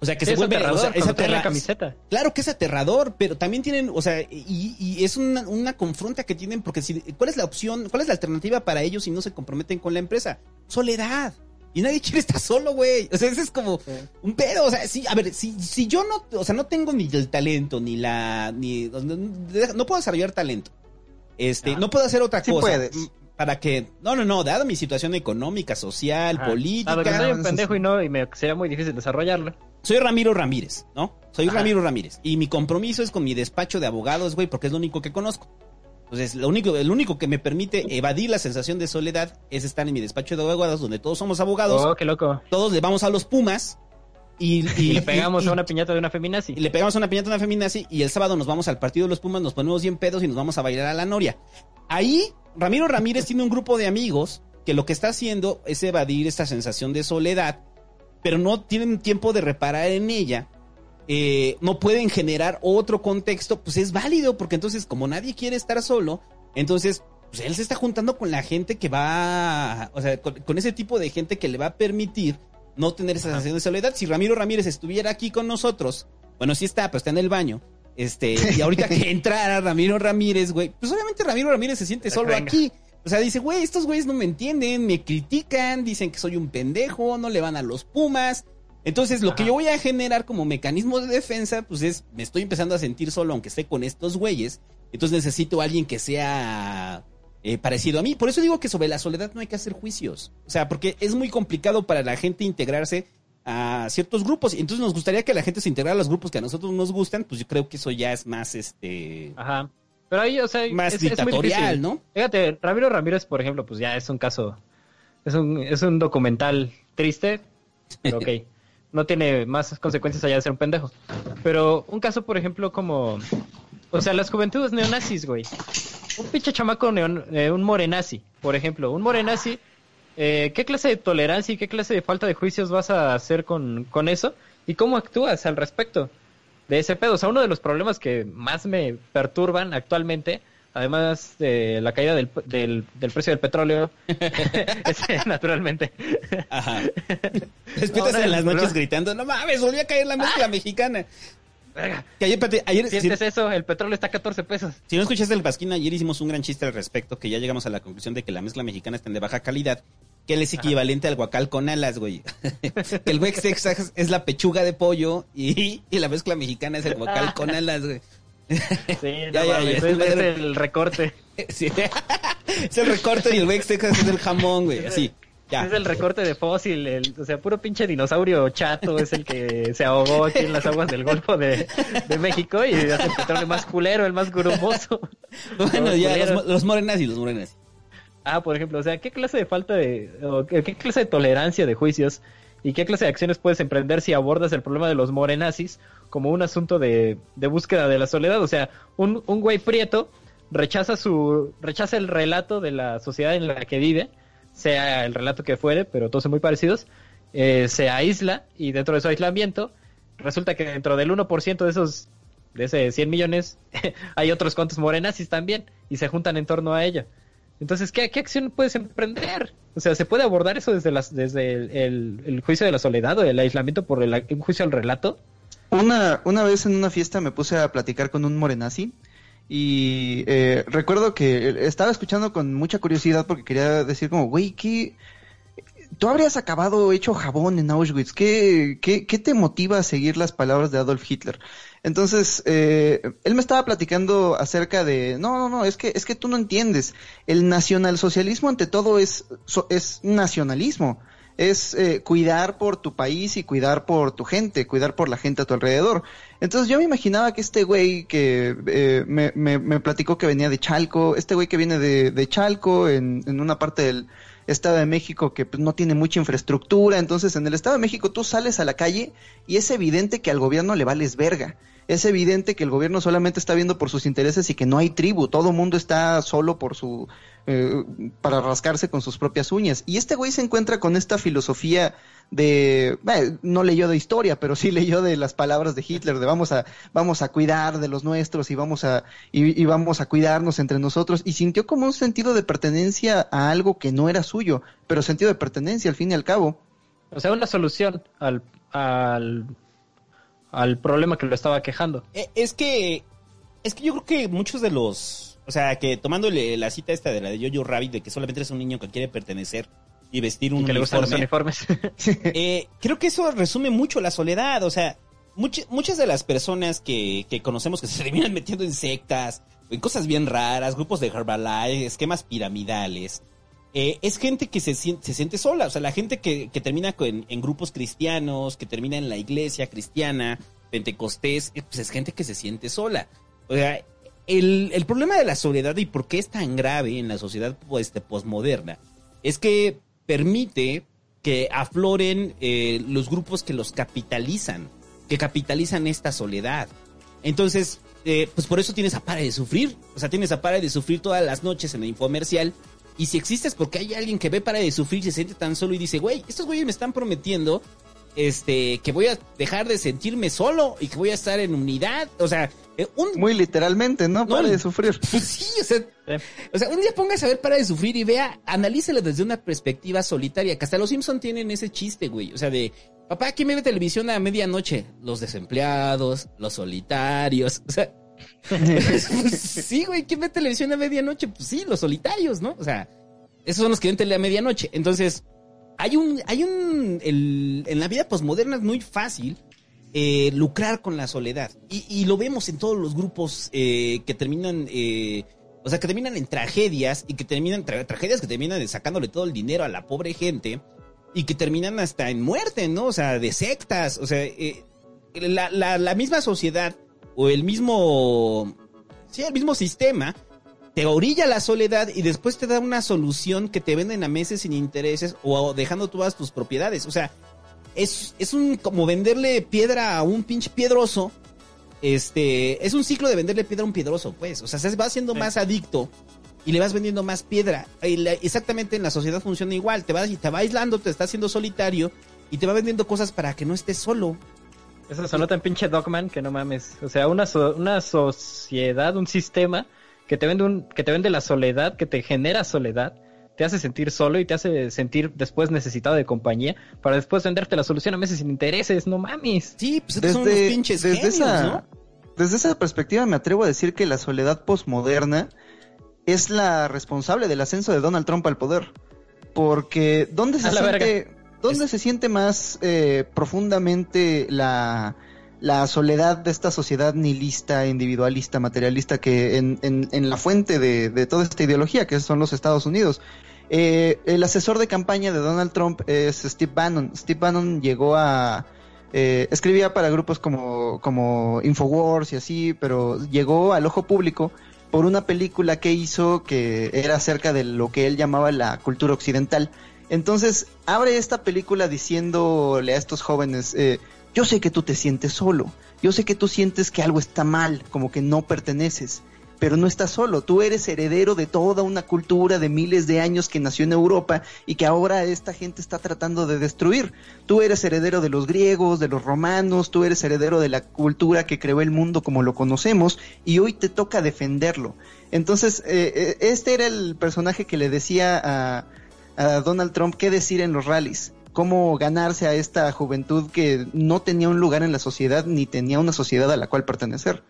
O sea, que Sí, se es vuelve. aterrador o sea, es traen la aterra- camiseta. Claro que es aterrador, pero también tienen, o sea, y, y es una, una confronta que tienen, porque si, ¿cuál es la opción, cuál es la alternativa para ellos si no se comprometen con la empresa? Soledad. Y nadie quiere estar solo, güey. O sea, ese es como un pedo. O sea, sí, a ver, si, si yo no, o sea, no tengo ni el talento, ni la, ni, no, no puedo desarrollar talento. Este, Ah. no puedo hacer otra Sí cosa. puedes. Para que, no, no, no, dado mi situación económica, social, Ajá. política. Dado que soy un pendejo y no, y me sería muy difícil desarrollarlo. Soy Ramiro Ramírez, ¿no? Soy Ajá. Ramiro Ramírez. Y mi compromiso es con mi despacho de abogados, güey, porque es lo único que conozco. Entonces, lo único, el único que me permite evadir la sensación de soledad es estar en mi despacho de abogados, donde todos somos abogados, Oh, qué loco. todos le vamos a los Pumas y, Y le pegamos y- a una piñata de una feminazi. y le pegamos una piñata a una feminazi y el sábado nos vamos al partido de los Pumas, nos ponemos bien pedos y nos vamos a bailar a la Noria. Ahí, Ramiro Ramírez tiene un grupo de amigos que lo que está haciendo es evadir esta sensación de soledad, pero no tienen tiempo de reparar en ella. Eh, no pueden generar otro contexto, pues es válido, porque entonces, como nadie quiere estar solo, entonces, pues él se está juntando con la gente que va, o sea, con, con ese tipo de gente que le va a permitir no tener esa sensación de soledad. Si Ramiro Ramírez estuviera aquí con nosotros, bueno, sí está, pero está en el baño. Este, y ahorita que entrara Ramiro Ramírez, güey, pues obviamente Ramiro Ramírez se siente solo Venga. aquí. O sea, dice, güey, estos güeyes no me entienden, me critican, dicen que soy un pendejo, no le van a los Pumas. Entonces, lo que yo voy a generar como mecanismo de defensa, pues es, me estoy empezando a sentir solo, aunque esté con estos güeyes. Entonces necesito a alguien que sea eh, parecido a mí. Por eso digo que sobre la soledad no hay que hacer juicios. O sea, porque es muy complicado para la gente integrarse a ciertos grupos. Entonces nos gustaría que la gente se integrara a los grupos que a nosotros nos gustan, pues yo creo que eso ya es más, este, Ajá. Pero ahí, o sea, más es, dictatorial. ¿no? Fíjate, Ramiro Ramírez, por ejemplo, pues ya es un caso, es un, es un documental triste, pero ok, no tiene más consecuencias allá de ser un pendejo. Pero un caso, por ejemplo, como O sea, las juventudes neonazis, güey. Un pinche chamaco neon, eh, un morenazi, por ejemplo. Un morenazi, eh, ¿qué clase de tolerancia y qué clase de falta de juicios vas a hacer con, con eso? ¿Y cómo actúas al respecto de ese pedo? O sea, uno de los problemas que más me perturban actualmente, además de la caída del, del, del precio del petróleo, naturalmente. Ajá. Despiertas en las noches gritando, no mames, volvió a caer la mezcla mexicana. Verga, Que ayer, ayer, si, ¿Sientes eso? El petróleo está a 14 pesos. si no escuchaste el Pasquín, ayer hicimos un gran chiste al respecto, que ya llegamos a la conclusión de que la mezcla mexicana está de baja calidad, que él es equivalente al guacal con alas, güey. que el Wex Texas es la pechuga de pollo y, y la mezcla mexicana es el guacal con alas, güey. Sí, Ya, no ya, ya. es, es el recorte. Sí. es el recorte y el Wex Texas es el jamón, güey, así. Ya. Es el recorte de fósil, el, o sea, puro pinche dinosaurio chato es el que se ahogó aquí en las aguas del Golfo de, de México y hace el petróleo más culero, el más grumoso. Bueno, Los ya, los, los morenas y los morenas. Ah, por ejemplo, o sea, ¿qué clase de falta de, o qué, qué clase de tolerancia de juicios y qué clase de acciones puedes emprender si abordas el problema de los morenazis como un asunto de, búsqueda de la soledad? O sea, un, güey prieto rechaza su, rechaza el relato de la sociedad en la que vive, sea el relato que fuere, pero todos son muy parecidos, eh, se aísla y dentro de su aislamiento resulta que dentro del 1% de esos, de ese 100 millones, hay otros cuantos morenazis también y se juntan en torno a ella. Entonces, ¿qué, acción puedes emprender? O sea, ¿se puede abordar eso desde, las, desde el, el- el juicio de la soledad o el aislamiento por el, un juicio al relato? Una, una vez en una fiesta me puse a platicar con un morenazi y eh, recuerdo que estaba escuchando con mucha curiosidad porque quería decir como, güey, ¿qué? Tú habrías acabado hecho jabón en Auschwitz. ¿Qué, qué, qué te motiva a seguir las palabras de Adolf Hitler? Entonces, eh, él me estaba platicando acerca de, no, no, no, es que, es que tú no entiendes. El nacionalsocialismo ante todo es, es nacionalismo. Es eh, cuidar por tu país y cuidar por tu gente, cuidar por la gente a tu alrededor. Entonces yo me imaginaba que este güey que eh, me, me, platicó que venía de Chalco, este güey que viene de, de Chalco en, en una parte del Estado de México que pues, no tiene mucha infraestructura, entonces en el Estado de México tú sales a la calle y es evidente que al gobierno le vales verga. Es evidente que el gobierno solamente está viendo por sus intereses y que no hay tribu, todo mundo está solo por su eh, para rascarse con sus propias uñas. Y este güey se encuentra con esta filosofía de eh, no leyó de historia, pero sí leyó de las palabras de Hitler, de vamos a vamos a cuidar de los nuestros y vamos a y, y vamos a cuidarnos entre nosotros y sintió como un sentido de pertenencia a algo que no era suyo, pero sentido de pertenencia al fin y al cabo. O sea, una solución al, al, al problema que lo estaba quejando. Eh, Es que, es que yo creo que muchos de los, o sea, que tomándole la cita esta de la de Jojo Rabbit, de que solamente eres un niño que quiere pertenecer y vestir un Y que le gustan los uniforme, uniformes. eh, creo que eso resume mucho la soledad, o sea, much- muchas de las personas que, que conocemos que se terminan metiendo en sectas, en cosas bien raras, grupos de Herbalife, esquemas piramidales, eh, es gente que se siente, se siente sola, o sea, la gente que, que termina en grupos cristianos, que termina en la iglesia cristiana, pentecostés, eh, pues es gente que se siente sola. O sea, el, el problema de la soledad y por qué es tan grave en la sociedad pues, este, posmoderna es que permite que afloren eh, los grupos que los capitalizan, que capitalizan esta soledad. Entonces, pues por eso tienes a Para de Sufrir. O sea, tienes a Para de Sufrir todas las noches en el infomercial. Y si existes porque hay alguien que ve Para de Sufrir y se siente tan solo y dice, güey, estos güeyes me están prometiendo este, que voy a dejar de sentirme solo y que voy a estar en unidad. O sea, eh, un, Muy literalmente, ¿no? No, Para de sufrir. pues sí, o sea, Eh, o sea, un día póngase a ver para de sufrir y vea, analícelo desde una perspectiva solitaria, que hasta los Simpson tienen ese chiste, güey. O sea, de, papá, ¿quién ve televisión a medianoche? Los desempleados, los solitarios. O sea, sí, güey, ¿quién ve televisión a medianoche? Pues sí, los solitarios, ¿no? O sea, esos son los que ven tele a medianoche. Entonces, hay un, hay un, el- en la vida posmoderna es muy fácil eh, lucrar con la soledad. Y, lo vemos en todos los grupos eh, que terminan, eh, o sea, que terminan en tragedias y que terminan, tra- tragedias que terminan sacándole todo el dinero a la pobre gente y que terminan hasta en muerte, ¿no? O sea, de sectas, o sea, la, la, la misma sociedad o el mismo, sí, el mismo sistema te orilla la soledad y después te da una solución que te venden a meses sin intereses o dejando todas tus propiedades. O sea, es, es un como venderle piedra a un pinche piedroso este, es un ciclo de venderle piedra a un piedroso, pues. O sea, se va haciendo Sí. más adicto y le vas vendiendo más piedra. Y la- exactamente en la sociedad funciona igual. Te va, te va aislando, te está haciendo solitario y te va vendiendo cosas para que no estés solo. Eso sonó tan pinche Dogman que no mames. O sea, una, so- una sociedad, un sistema que te vende un, que te vende la soledad, que te genera soledad, te hace sentir solo y te hace sentir después necesitado de compañía para después venderte la solución a meses sin intereses, no mames. Sí, pues estos son unos Desde, pinches desde genios, esa, ¿no? desde esa perspectiva me atrevo a decir que la soledad postmoderna es la responsable del ascenso de Donald Trump al poder. Porque ¿dónde se A la siente, dónde se siente más eh, profundamente la, la soledad de esta sociedad nihilista, individualista, materialista que en, en- en la fuente de, de toda esta ideología que son los Estados Unidos? Eh, el asesor de campaña de Donald Trump es Steve Bannon. Steve Bannon llegó a eh, escribía para grupos como, como Infowars y así, pero llegó al ojo público por una película que hizo que era acerca de lo que él llamaba la cultura occidental. Entonces, abre esta película diciéndole a estos jóvenes, eh, yo sé que tú te sientes solo, yo sé que tú sientes que algo está mal, como que no perteneces, pero no estás solo, tú eres heredero de toda una cultura de miles de años que nació en Europa y que ahora esta gente está tratando de destruir. Tú eres heredero de los griegos, de los romanos, tú eres heredero de la cultura que creó el mundo como lo conocemos y hoy te toca defenderlo. Entonces, eh, eh, este era el personaje que le decía a, a Donald Trump qué decir en los rallies, cómo ganarse a esta juventud que no tenía un lugar en la sociedad ni tenía una sociedad a la cual pertenecer.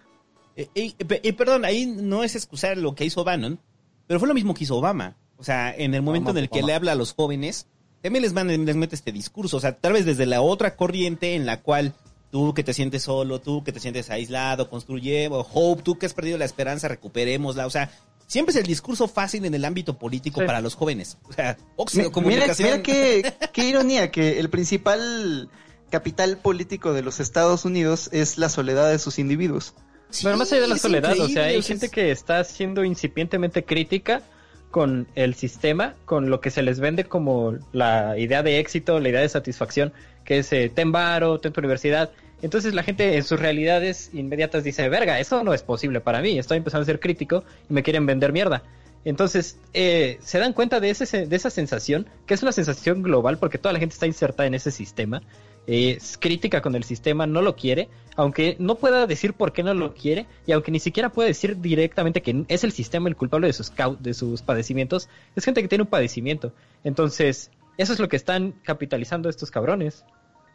Eh, eh, perdón, ahí no es excusar lo que hizo Bannon, pero fue lo mismo que hizo Obama. O sea, en el momento Obama, en el que Obama. le habla a los jóvenes, también les, van, les mete este discurso. O sea, tal vez desde la otra corriente en la cual tú que te sientes solo, tú que te sientes aislado, construyemos, hope, tú que has perdido la esperanza, recuperémosla. O sea, siempre es el discurso fácil en el ámbito político Sí. para los jóvenes. O sea, Mi- Oxxo, Mira, comunicación. mira qué, qué ironía que el principal capital político de los Estados Unidos es la soledad de sus individuos. Sí, Pero más allá de la soledad, o sea, hay gente que está siendo incipientemente crítica con el sistema, con lo que se les vende como la idea de éxito, la idea de satisfacción, que es eh, ten varo, ten tu universidad. Entonces la gente en sus realidades inmediatas dice, verga, eso no es posible para mí, estoy empezando a ser crítico y me quieren vender mierda. Entonces, eh, se dan cuenta de, ese, de esa sensación, que es una sensación global, porque toda la gente está insertada en ese sistema, eh, es crítica con el sistema, no lo quiere, aunque no pueda decir por qué no lo quiere, y aunque ni siquiera pueda decir directamente que es el sistema el culpable de sus, de sus padecimientos, es gente que tiene un padecimiento. Entonces, eso es lo que están capitalizando estos cabrones.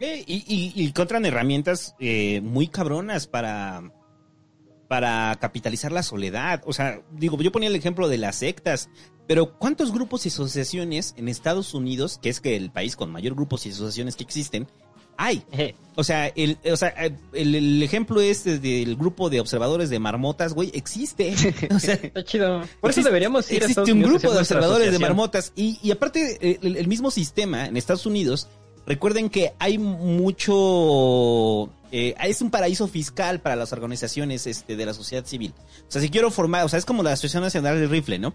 Eh, y, y, y encuentran herramientas eh, muy cabronas para, para capitalizar la soledad. O sea, digo, yo ponía el ejemplo de las sectas, pero ¿cuántos grupos y asociaciones en Estados Unidos, que es que el país con mayor grupos y asociaciones que existen, hay? O sea, el, o sea, el, el ejemplo este del grupo de observadores de marmotas, güey, existe. O sea, Está chido. Por eso Existe- deberíamos ir a Estados Existe un Unidos grupo de observadores de marmotas. Y, y aparte, el, el mismo sistema en Estados Unidos, recuerden que hay mucho... eh, es un paraíso fiscal para las organizaciones este, de la sociedad civil. O sea, si quiero formar, o sea, es como la Asociación Nacional del Rifle, ¿no?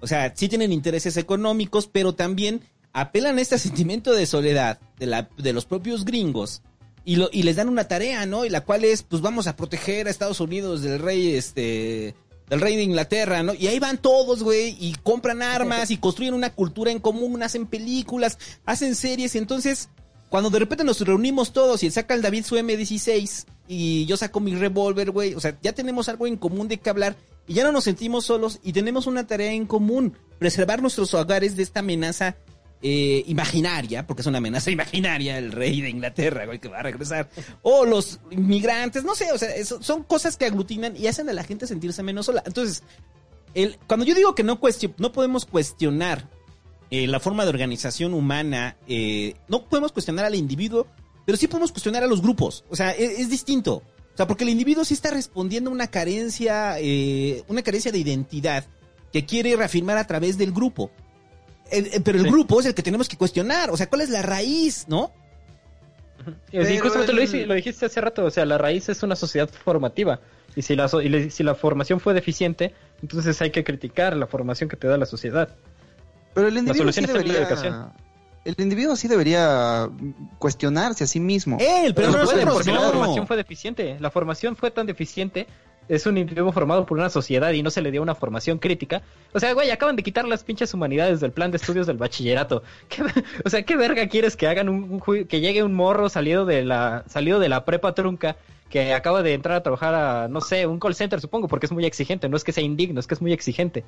O sea, sí tienen intereses económicos, pero también apelan a este sentimiento de soledad de, la, de los propios gringos y, y les dan una tarea, ¿no? Y la cual es, pues vamos a proteger a Estados Unidos del rey, este, del rey de Inglaterra, ¿no? Y ahí van todos, güey, y compran armas y construyen una cultura en común, hacen películas, hacen series, y entonces, cuando de repente nos reunimos todos y él saca el David su M16 y yo saco mi revólver, güey, o sea, ya tenemos algo en común de qué hablar y ya no nos sentimos solos y tenemos una tarea en común, preservar nuestros hogares de esta amenaza eh, imaginaria, porque es una amenaza imaginaria el rey de Inglaterra, que va a regresar, o los inmigrantes, no sé, o sea, eso- son cosas que aglutinan y hacen a la gente sentirse menos sola. Entonces, cuando yo digo que no, cuestio- no podemos cuestionar eh, la forma de organización humana, eh, no podemos cuestionar al individuo, pero sí podemos cuestionar a los grupos. O sea, es, es distinto. O sea, porque el individuo sí está respondiendo a una carencia, una carencia de identidad que quiere reafirmar a través del grupo. El- el- pero el Sí. grupo es el que tenemos que cuestionar. O sea, ¿cuál es la raíz, no? Y justamente lo, dijiste hace rato, o sea, la raíz es una sociedad formativa. Y si la, so- y le- si la formación fue deficiente, entonces hay que criticar la formación que te da la sociedad. Pero el individuo solución sí está en la debería... educación. El individuo sí debería cuestionarse a sí mismo. Él, pero, Pero no puede, porque la no. formación fue deficiente. La formación fue tan deficiente. Es un individuo formado por una sociedad y no se le dio una formación crítica. O sea, güey, acaban de quitar las pinches humanidades del plan de estudios del bachillerato. ¿Qué- o sea, ¿qué verga quieres que hagan un, un que llegue un morro salido de la salido de la prepa trunca que acaba de entrar a trabajar a no sé, un call center, supongo, porque es muy exigente, no es que sea indigno, es que es muy exigente.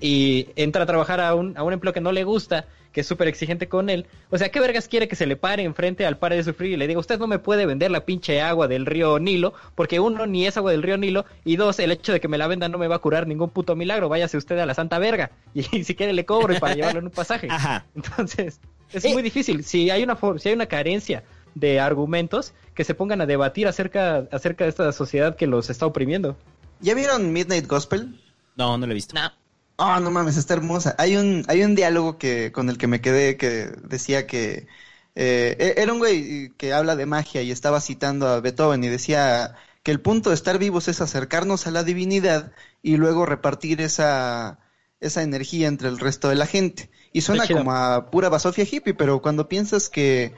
Y entra a trabajar a un, a un empleo que no le gusta, que es súper exigente con él. O sea, ¿qué vergas quiere que se le pare enfrente al par de sufrir y le diga, usted no me puede vender la pinche agua del río Nilo, porque uno, ni es agua del río Nilo, y dos, el hecho de que me la venda no me va a curar ningún puto milagro, váyase usted a la santa verga, y, si quiere le cobro para llevarlo en un pasaje. Ajá. Entonces, es Eh. muy difícil. Si hay una si hay una carencia de argumentos que se pongan a debatir acerca, acerca de esta sociedad que los está oprimiendo. ¿Ya vieron Midnight Gospel? No, no lo he visto. Oh, no mames, está hermosa. Hay un, hay un diálogo que, con el que me quedé que decía que eh, e- era un güey que habla de magia y estaba citando a Beethoven y decía que el punto de estar vivos es acercarnos a la divinidad y luego repartir esa, esa energía entre el resto de la gente. Y suena como a pura basofia hippie, pero cuando piensas que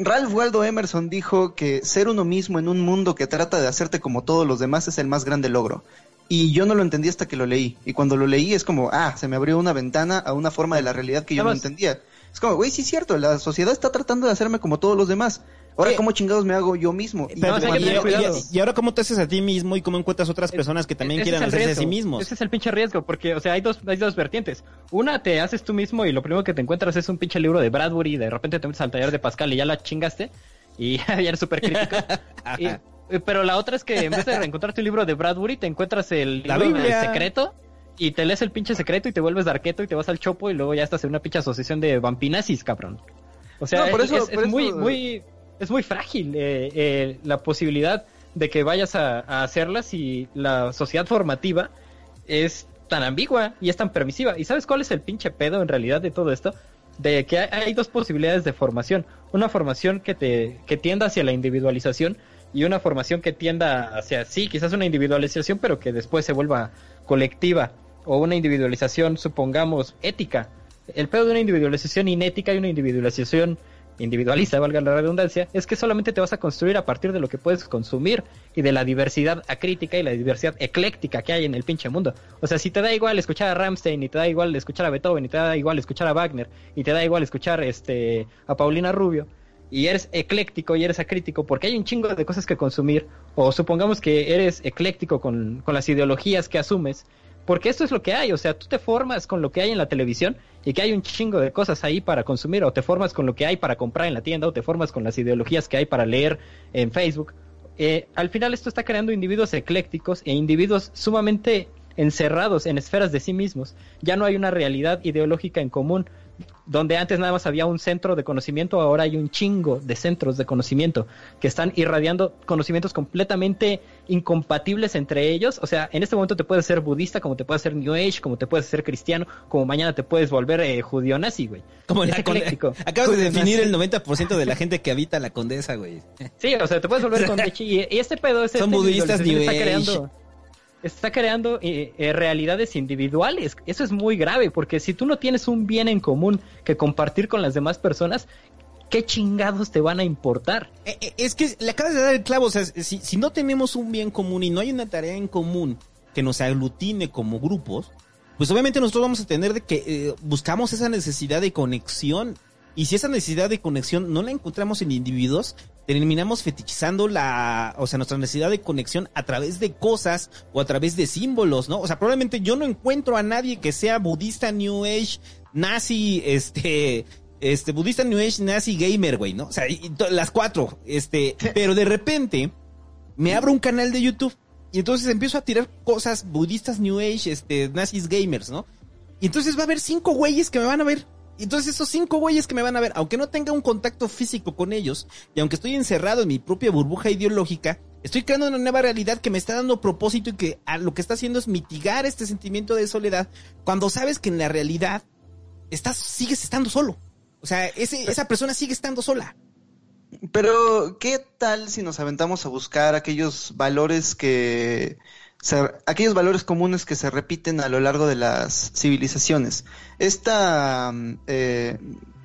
Ralph Waldo Emerson dijo que ser uno mismo en un mundo que trata de hacerte como todos los demás es el más grande logro. Y yo no lo entendí hasta que lo leí. Y cuando lo leí es como, ah, se me abrió una ventana a una forma de la realidad que yo no entendía. Es como, güey, sí es cierto, la sociedad está tratando de hacerme como todos los demás. Ahora, Eh, ¿cómo chingados me hago yo mismo? Y Pero, No, y, y- y ahora cómo te haces a ti mismo y cómo encuentras otras personas que también Ese quieran hacerse a sí mismos. Ese es el pinche riesgo, porque, o sea, hay dos, hay dos vertientes. Una, te haces tú mismo y lo primero que te encuentras es un pinche libro de Bradbury y de repente te metes al taller de Pascal y ya la chingaste y ya eres súper crítico. Y- eh, pero la otra es que en vez de encontrarte un libro de Bradbury, te encuentras el La libro secreto y te lees el pinche secreto y te vuelves darqueto y te vas al chopo y luego ya estás en una pinche asociación de vampinazis, cabrón. O sea, No, por es- eso- es, por es muy, muy, es muy frágil eh, eh, la posibilidad de que vayas a, hacerlas y la sociedad formativa es tan ambigua y es tan permisiva. ¿Y sabes cuál es el pinche pedo en realidad de todo esto? De que hay, hay dos posibilidades de formación. Una formación que te que tienda hacia la individualización y una formación que tienda hacia sí, quizás una individualización, pero que después se vuelva colectiva o una individualización, supongamos, ética. El pedo de una individualización inética y una individualización individualista, valga la redundancia, es que solamente te vas a construir a partir de lo que puedes consumir y de la diversidad acrítica y la diversidad ecléctica que hay en el pinche mundo. O sea, si te da igual escuchar a Ramstein, y te da igual escuchar a Beethoven, y te da igual escuchar a Wagner, y te da igual escuchar este a Paulina Rubio, y eres ecléctico y eres acrítico porque hay un chingo de cosas que consumir, o supongamos que eres ecléctico con, con las ideologías que asumes, porque esto es lo que hay, o sea, tú te formas con lo que hay en la televisión y que hay un chingo de cosas ahí para consumir, o te formas con lo que hay para comprar en la tienda, o te formas con las ideologías que hay para leer en Facebook. Eh, al final esto está creando individuos eclécticos e individuos sumamente encerrados en esferas de sí mismos. Ya no hay una realidad ideológica en común. Donde antes nada más había un centro de conocimiento, ahora hay un chingo de centros de conocimiento que están irradiando conocimientos completamente incompatibles entre ellos. O sea, en este momento te puedes ser budista, como te puedes ser New Age, como te puedes ser cristiano, como mañana te puedes volver eh, judío nazi, güey. Como Es la ecléctico. Acabas de definir nazi. el 90% de la gente que habita la condesa, güey. Sí, o sea, te puedes volver con Dechi. Y, y este pedo es Son esta budistas New está Age. creando está creando eh, eh, realidades individuales. Eso es muy grave porque si tú no tienes un bien en común que compartir con las demás personas, ¿qué chingados te van a importar? Eh, Es que le acabas de dar el clavo, o sea, si, si no tenemos un bien común y no hay una tarea en común que nos aglutine como grupos, pues obviamente nosotros vamos a tener de que buscamos esa necesidad de conexión y si esa necesidad de conexión no la encontramos en individuos, terminamos fetichizando la, o sea, nuestra necesidad de conexión a través de cosas o a través de símbolos, ¿no? O sea, probablemente yo no encuentro a nadie que sea budista, New Age, nazi, este, este, budista, New Age, nazi, gamer, güey, ¿no? O sea, y- las cuatro, este, pero de repente me abro un canal de YouTube y entonces empiezo a tirar cosas budistas, New Age, este, nazis, gamers, ¿no? Y entonces va a haber cinco güeyes que me van a ver. Y entonces esos cinco güeyes que me van a ver, aunque no tenga un contacto físico con ellos, y aunque estoy encerrado en mi propia burbuja ideológica, estoy creando una nueva realidad que me está dando propósito y que a lo que está haciendo es mitigar este sentimiento de soledad, cuando sabes que en la realidad estás, sigues estando solo. O sea, ese, esa persona sigue estando sola. Pero, ¿qué tal si nos aventamos a buscar aquellos valores que... aquellos valores comunes que se repiten a lo largo de las civilizaciones? Esta... mm, eh,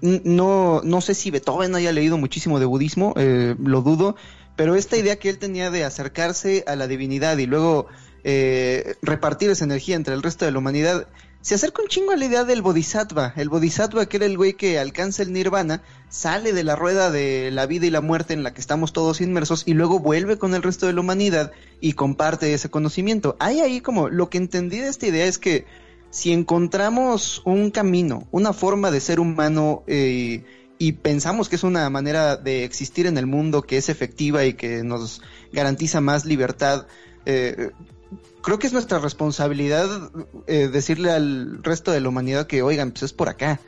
no, no sé si Beethoven haya leído muchísimo de budismo, eh, lo dudo, pero esta idea que él tenía de acercarse a la divinidad y luego eh, repartir esa energía entre el resto de la humanidad, se acerca un chingo a la idea del bodhisattva. El bodhisattva, que era el güey que alcanza el nirvana, sale de la rueda de la vida y la muerte en la que estamos todos inmersos y luego vuelve con el resto de la humanidad y comparte ese conocimiento. Hay ahí como, lo que entendí de esta idea es que si encontramos un camino, una forma de ser humano eh, y pensamos que es una manera de existir en el mundo que es efectiva y que nos garantiza más libertad, eh, creo que es nuestra responsabilidad eh, decirle al resto de la humanidad que, oigan, pues es por acá.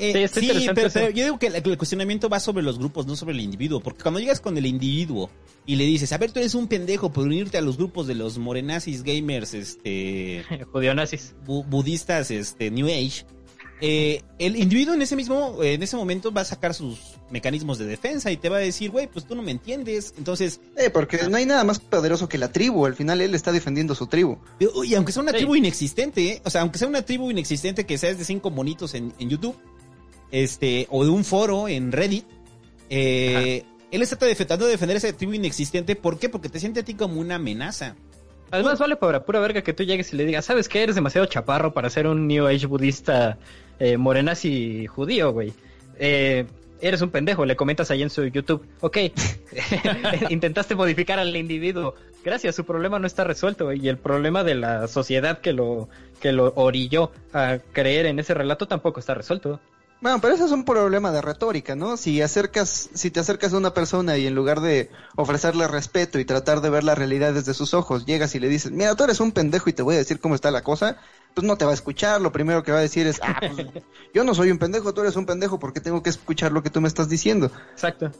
Eh, sí, pero, yo digo que el, cuestionamiento va sobre los grupos, no sobre el individuo. Porque cuando llegas con el individuo y le dices, a ver, tú eres un pendejo por unirte a los grupos de los morenazis, gamers, este... Judionazis. budistas, este, New Age eh, el individuo en ese mismo, en ese momento va a sacar sus mecanismos de defensa y te va a decir, güey, pues tú no me entiendes. Entonces. Eh, porque no hay nada más poderoso que la tribu. Al final él está defendiendo su tribu. Y aunque sea una tribu inexistente, ¿eh? o sea, aunque sea una tribu inexistente que seas de cinco monitos en, YouTube, este, o de un foro en Reddit, eh, él está tratando de defender esa tribu inexistente. ¿Por qué? Porque te siente a ti como una amenaza. Además, vale para pura verga que tú llegues y le digas, ¿sabes qué? Eres demasiado chaparro para ser un New Age budista eh, morenazi judío, güey. Eh, eres un pendejo, le comentas ahí en su YouTube, ok, intentaste modificar al individuo, gracias, su problema no está resuelto y el problema de la sociedad que lo, que lo orilló a creer en ese relato tampoco está resuelto. Bueno, pero eso es un problema de retórica, ¿no? Si acercas, si te acercas a una persona y en lugar de ofrecerle respeto y tratar de ver la realidad desde sus ojos, llegas y le dices, mira, tú eres un pendejo y te voy a decir cómo está la cosa, pues no te va a escuchar, lo primero que va a decir es, ah, pues, yo no soy un pendejo, tú eres un pendejo porque tengo que escuchar lo que tú me estás diciendo. Exacto.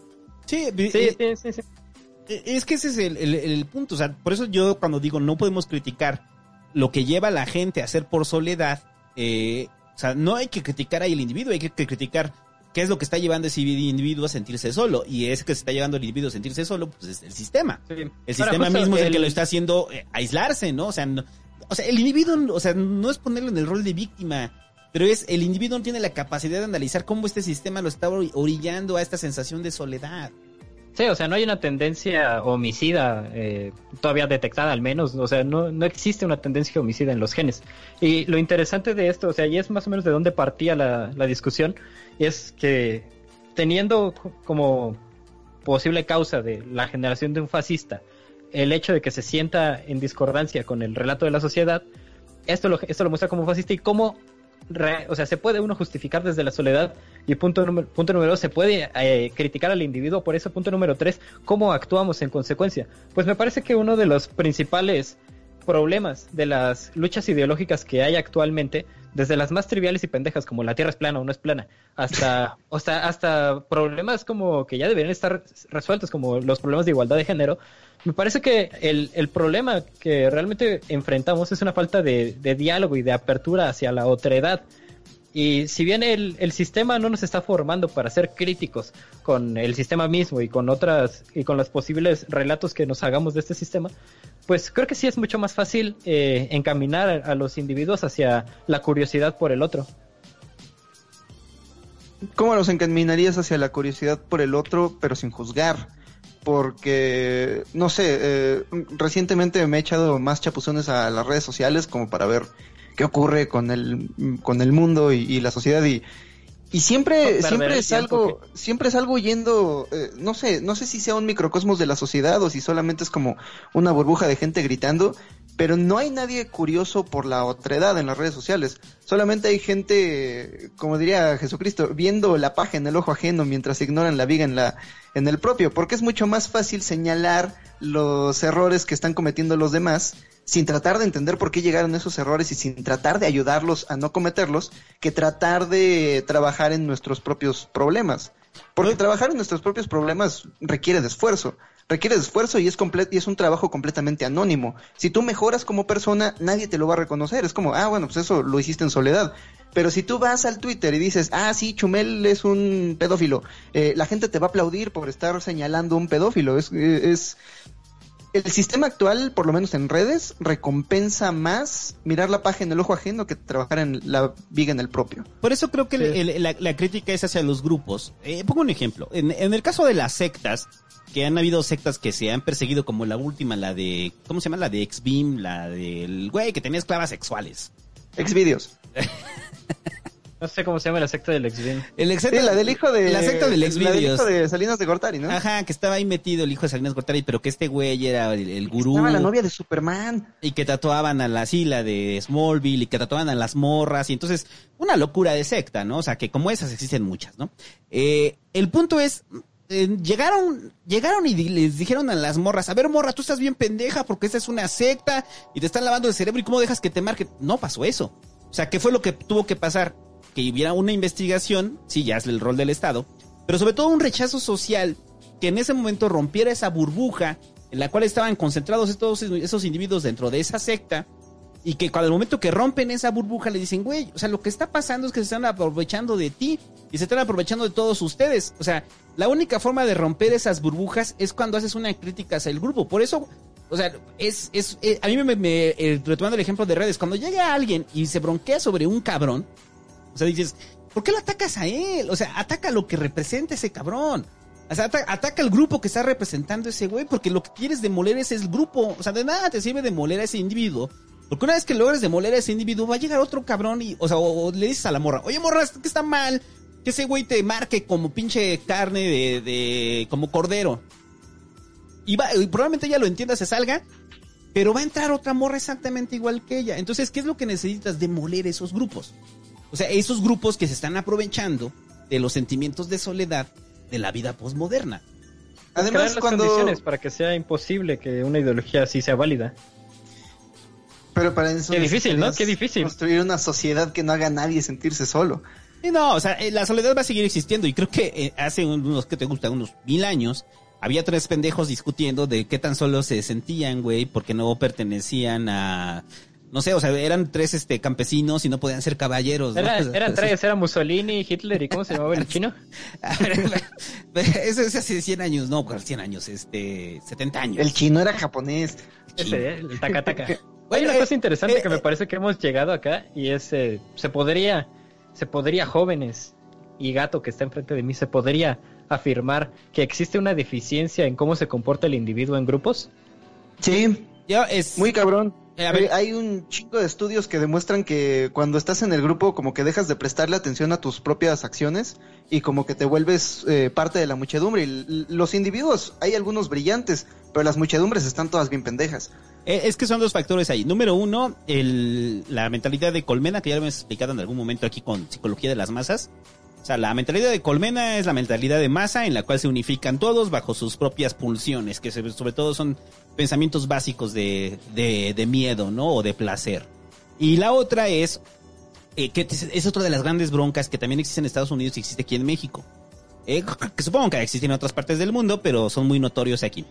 Sí, sí, sí, sí, Es que ese es el, el punto, o sea, por eso yo cuando digo no podemos criticar lo que lleva a la gente a hacer por soledad, eh, o sea, no hay que criticar ahí el individuo, hay que, criticar qué es lo que está llevando ese individuo a sentirse solo. Y es que se está llevando el individuo a sentirse solo, pues es el sistema. El sistema mismo es el, que lo está haciendo eh, aislarse, ¿no? O sea, o sea, el individuo, o sea, no es ponerlo en el rol de víctima, pero es el individuo no tiene la capacidad de analizar cómo este sistema lo está orillando a esta sensación de soledad. Sí, o sea, no hay una tendencia homicida eh, todavía detectada al menos, o sea, no, no existe una tendencia homicida en los genes. Y lo interesante de esto, o sea, y es más o menos de dónde partía la, la discusión, es que teniendo como posible causa de la generación de un fascista el hecho de que se sienta en discordancia con el relato de la sociedad, esto lo, esto lo muestra como fascista y cómo o sea, se puede uno justificar desde la soledad y punto, punto número dos, se puede eh, criticar al individuo por eso, punto número tres, cómo actuamos en consecuencia. Pues me parece que uno de los principales problemas de las luchas ideológicas que hay actualmente, desde las más triviales y pendejas como la Tierra es plana o no es plana, hasta, o sea, hasta problemas como que ya deberían estar resueltos, como los problemas de igualdad de género, me parece que el, el problema que realmente enfrentamos es una falta de, de, diálogo y de apertura hacia la otredad. Y si bien el, el, sistema no nos está formando para ser críticos con el sistema mismo y con otras y con los posibles relatos que nos hagamos de este sistema, pues creo que sí es mucho más fácil eh, encaminar a, los individuos hacia la curiosidad por el otro. ¿Cómo los encaminarías hacia la curiosidad por el otro, pero sin juzgar? porque, no sé, eh, recientemente me he echado más chapuzones a las redes sociales como para ver qué ocurre con el, con el mundo y, la sociedad y, y siempre, siempre es algo, siempre es algo yendo, eh, no sé, no sé si sea un microcosmos de la sociedad o si solamente es como una burbuja de gente gritando, pero no hay nadie curioso por la otredad en las redes sociales. Solamente hay gente, como diría Jesucristo, viendo la paja en el ojo ajeno mientras ignoran la viga en la en el propio, porque es mucho más fácil señalar los errores que están cometiendo los demás sin tratar de entender por qué llegaron esos errores y sin tratar de ayudarlos a no cometerlos, que tratar de trabajar en nuestros propios problemas. Porque trabajar en nuestros propios problemas requiere de esfuerzo requiere de esfuerzo y es, y es un trabajo completamente anónimo. Si tú mejoras como persona, nadie te lo va a reconocer. Es como, ah, bueno, pues eso lo hiciste en soledad. Pero si tú vas al Twitter y dices, ah, sí, Chumel es un pedófilo, eh, la gente te va a aplaudir por estar señalando un pedófilo. Es, es, el sistema actual, por lo menos en redes, recompensa más mirar la paja en el ojo ajeno que trabajar en la viga en el propio. Por eso creo que Sí. el- el- la, la crítica es hacia los grupos. Eh, pongo un ejemplo. En, en el caso de las sectas, que han habido sectas que se han perseguido, como la última, la de, ¿cómo se llama? La de X-Beam, la del güey que tenía esclavas sexuales. Exvideos. No sé cómo se llama la secta del ex bien. El ex Sí, la del hijo de. La secta del La del hijo de Salinas de Gortari, ¿no? Ajá, que estaba ahí metido el hijo de Salinas Gortari, pero que este güey era el, el gurú. Estaba la novia de Superman. y que tatuaban a la isla de Smallville y que tatuaban a las morras y entonces una locura de secta, ¿no? O sea, que como esas existen muchas, ¿no? Eh, el punto es, eh, llegaron, llegaron y di- les dijeron a las morras, a ver morra, tú estás bien pendeja porque esta es una secta y te están lavando el cerebro y cómo dejas que te marquen. No pasó eso. O sea, ¿qué fue lo que tuvo que pasar? Que hubiera una investigación, sí, ya es el rol del Estado, pero sobre todo un rechazo social que en ese momento rompiera esa burbuja en la cual estaban concentrados todos esos individuos dentro de esa secta y que cuando el momento que rompen esa burbuja le dicen, güey, o sea, lo que está pasando es que se están aprovechando de ti y se están aprovechando de todos ustedes. O sea, la única forma de romper esas burbujas es cuando haces una crítica hacia el grupo. Por eso, o sea, es, es, eh, a mí me, eh, retomando el ejemplo de redes, cuando llega alguien y se bronquea sobre un cabrón, o sea, dices, ¿por qué lo atacas a él? O sea, ataca lo que representa ese cabrón. O sea, ata- ataca al grupo que está representando ese güey, porque lo que quieres demoler es el grupo. O sea, de nada te sirve demoler a ese individuo. Porque una vez que logres demoler a ese individuo, va a llegar otro cabrón y, o sea, o, le dices a la morra, oye morra, que está mal, que ese güey te marque como pinche carne de, de como cordero. Y, va, y probablemente ella lo entienda, se salga, pero va a entrar otra morra exactamente igual que ella. Entonces, ¿qué es lo que necesitas? Demoler esos grupos. O sea, esos grupos que se están aprovechando de los sentimientos de soledad de la vida posmoderna. Además, crear las cuando. condiciones para que sea imposible que una ideología así sea válida. Pero para eso. Qué difícil, ¿no? Qué difícil. Construir una sociedad que no haga a nadie sentirse solo. Y no, o sea, eh, la soledad va a seguir existiendo. Y creo que eh, hace unos, que te gusta? Unos mil años, había tres pendejos discutiendo de qué tan solos se sentían, güey, porque no pertenecían a... No sé, o sea, eran tres este campesinos y no podían ser caballeros. ¿no? Era- eran tres, era Mussolini, Hitler y ¿cómo se llamaba el chino? A ver, Eso es hace 100 años, no, ¿cuál 100 años, este, 70 años. El chino era japonés. Ese, el taca taca. Hay Bueno, una eh, cosa interesante eh, que me eh. parece que hemos llegado acá y es eh, se podría se podría jóvenes y gato que está enfrente de mí se podría afirmar que existe una deficiencia en cómo se comporta el individuo en grupos. Sí, Ya es... muy cabrón. Eh, a ver. Eh, Hay un chingo de estudios que demuestran que cuando estás en el grupo como que dejas de prestarle atención a tus propias acciones y como que te vuelves eh, parte de la muchedumbre. Y los individuos, hay algunos brillantes, pero las muchedumbres están todas bien pendejas. Es que son dos factores ahí. Número uno, el, la mentalidad de colmena, que ya lo hemos explicado en algún momento aquí con psicología de las masas. Sea, la mentalidad de colmena es la mentalidad de masa en la cual se unifican todos bajo sus propias pulsiones, que sobre todo son pensamientos básicos de, de, miedo, ¿no? O de placer. Y la otra es, eh, es es otra de las grandes broncas que también existe en Estados Unidos y existe aquí en México. Eh, que supongo que existen en otras partes del mundo, pero son muy notorios aquí.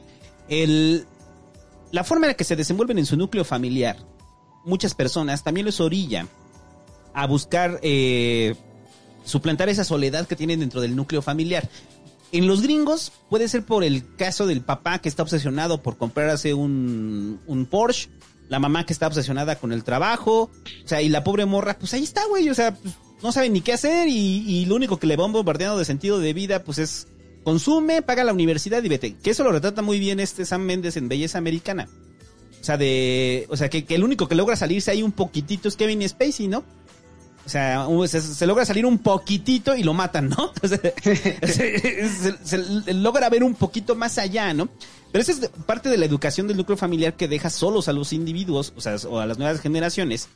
La forma en la que se desenvuelven en su núcleo familiar, muchas personas también les orilla a buscar eh, suplantar esa soledad que tienen dentro del núcleo familiar. En los gringos puede ser por el caso del papá que está obsesionado por comprarse un, un Porsche, la mamá que está obsesionada con el trabajo, o sea, y la pobre morra, pues ahí está, güey, o sea, pues, no sabe ni qué hacer y, y lo único que le van bombardeando de sentido de vida, pues es consume, paga la universidad y vete. Que eso lo retrata muy bien este Sam Méndez en Belleza Americana. O sea, de, o sea, que, que el único que logra salirse ahí un poquitito es Kevin Spacey, ¿no? O sea, se, logra salir un poquitito y lo matan, ¿no? Se, logra ver un poquito más allá, ¿no? Pero esa es parte de la educación del núcleo familiar que deja solos a los individuos, o sea, o a las nuevas generaciones.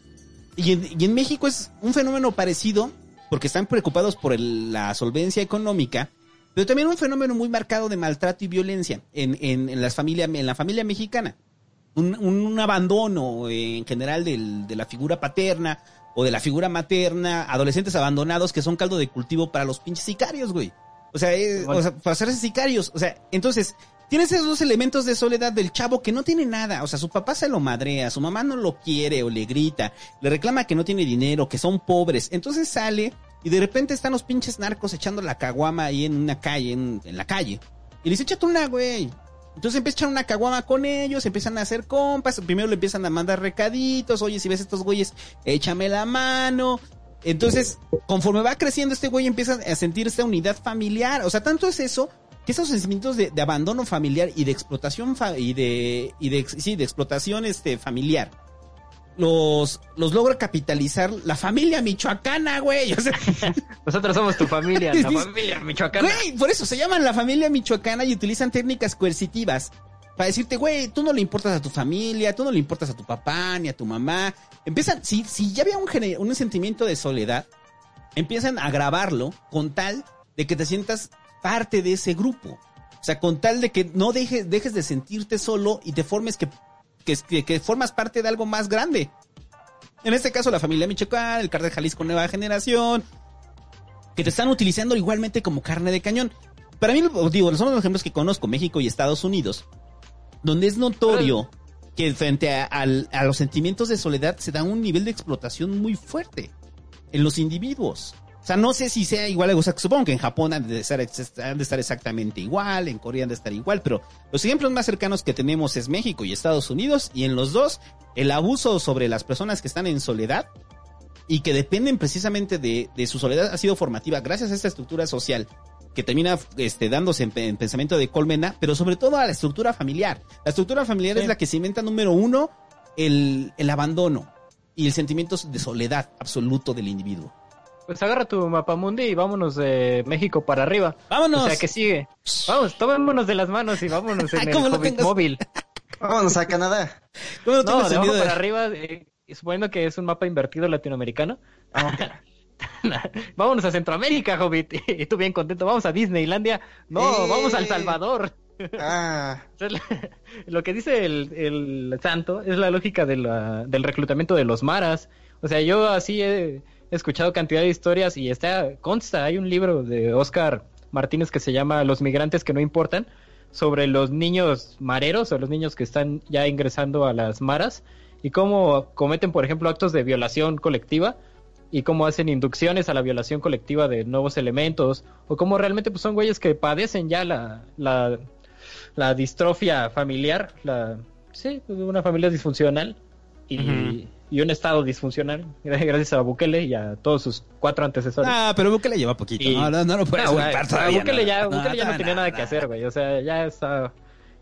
Y en, México es un fenómeno parecido, porque están preocupados por la solvencia económica, pero también un fenómeno muy marcado de maltrato y violencia en, las familia, en la familia mexicana. Un, un- un abandono eh, en general del- de la figura paterna o de la figura materna, adolescentes abandonados que son caldo de cultivo para los pinches sicarios, güey. O sea, eh, Bueno. o sea, para hacerse sicarios. O sea, entonces, tienes esos dos elementos de soledad del chavo que no tiene nada. O sea, su papá se lo madrea, su mamá no lo quiere o le grita, le reclama que no tiene dinero, que son pobres. Entonces sale y de repente están los pinches narcos echando la caguama ahí en una calle, en, en la calle. Y le dice, échate una, güey. Entonces empiezan una caguama con ellos, empiezan a hacer compas, primero le empiezan a mandar recaditos, oye, si ves estos güeyes, échame la mano. Entonces, conforme va creciendo este güey empieza a sentir esta unidad familiar. O sea, tanto es eso que esos sentimientos de, de abandono familiar y de explotación fa- y de y de sí, de explotación este familiar los los logra capitalizar la familia michoacana, güey. O sea, Nosotros somos tu familia, la familia michoacana. Güey, por eso se llaman la familia michoacana y utilizan técnicas coercitivas. Para decirte, güey, tú no le importas a tu familia, tú no le importas a tu papá ni a tu mamá. Empiezan, si, si ya había un, un sentimiento de soledad, empiezan a grabarlo con tal de que te sientas parte de ese grupo. O sea, con tal de que no dejes, dejes de sentirte solo y te formes que, que, que, que formas parte de algo más grande. En este caso, la familia Michoacán, el Cártel Jalisco Nueva Generación, que te están utilizando igualmente como carne de cañón. Para mí, digo, son los ejemplos que conozco, México y Estados Unidos, donde es notorio que frente a los sentimientos de soledad se da un nivel de explotación muy fuerte en los individuos. O sea, no sé si sea igual, o sea, supongo que en Japón han de, estar, han de estar exactamente igual, en Corea han de estar igual, pero los ejemplos más cercanos que tenemos es México y Estados Unidos, y en los dos, el abuso sobre las personas que están en soledad y que dependen precisamente de, de su soledad ha sido formativa gracias a esta estructura social que termina este, dándose en, pe- en pensamiento de colmena, pero sobre todo a la estructura familiar. La estructura familiar Sí. es la que cimenta, número uno, el, el abandono y el sentimiento de soledad absoluto del individuo. Pues agarra tu mapamundi y vámonos de México para arriba. ¡Vámonos! O sea, que sigue. Vamos, tomémonos de las manos y vámonos en el ¿Cómo lo Hobbit tengas? móvil. Vámonos a Canadá. ¿Cómo no No, tienes de para arriba, eh, suponiendo que es un mapa invertido latinoamericano. Vámonos a Centroamérica, Hobbit. Y tú bien contento. Vamos a Disneylandia. No, Eh. vamos a El Salvador. Ah, Lo que dice el, el santo es la lógica de la- del reclutamiento de los maras. O sea, yo así he escuchado cantidad de historias y está, consta, hay un libro de Oscar Martínez que se llama Los migrantes que no importan, sobre los niños mareros o los niños que están ya ingresando a las maras y cómo cometen, por ejemplo, actos de violación colectiva y cómo hacen inducciones a la violación colectiva de nuevos elementos o cómo realmente pues, son güeyes que padecen ya la, la, la distrofia familiar, la sí, una familia disfuncional y. y un estado disfuncional gracias a Bukele y a todos sus cuatro antecesores. Ah, pero Bukele lleva poquito. Y- No, no, no lo puedes No, culpar todavía. Bukele ya, no, Bukele ya no, no, tenía no, nada no. que hacer, güey. O sea, ya está.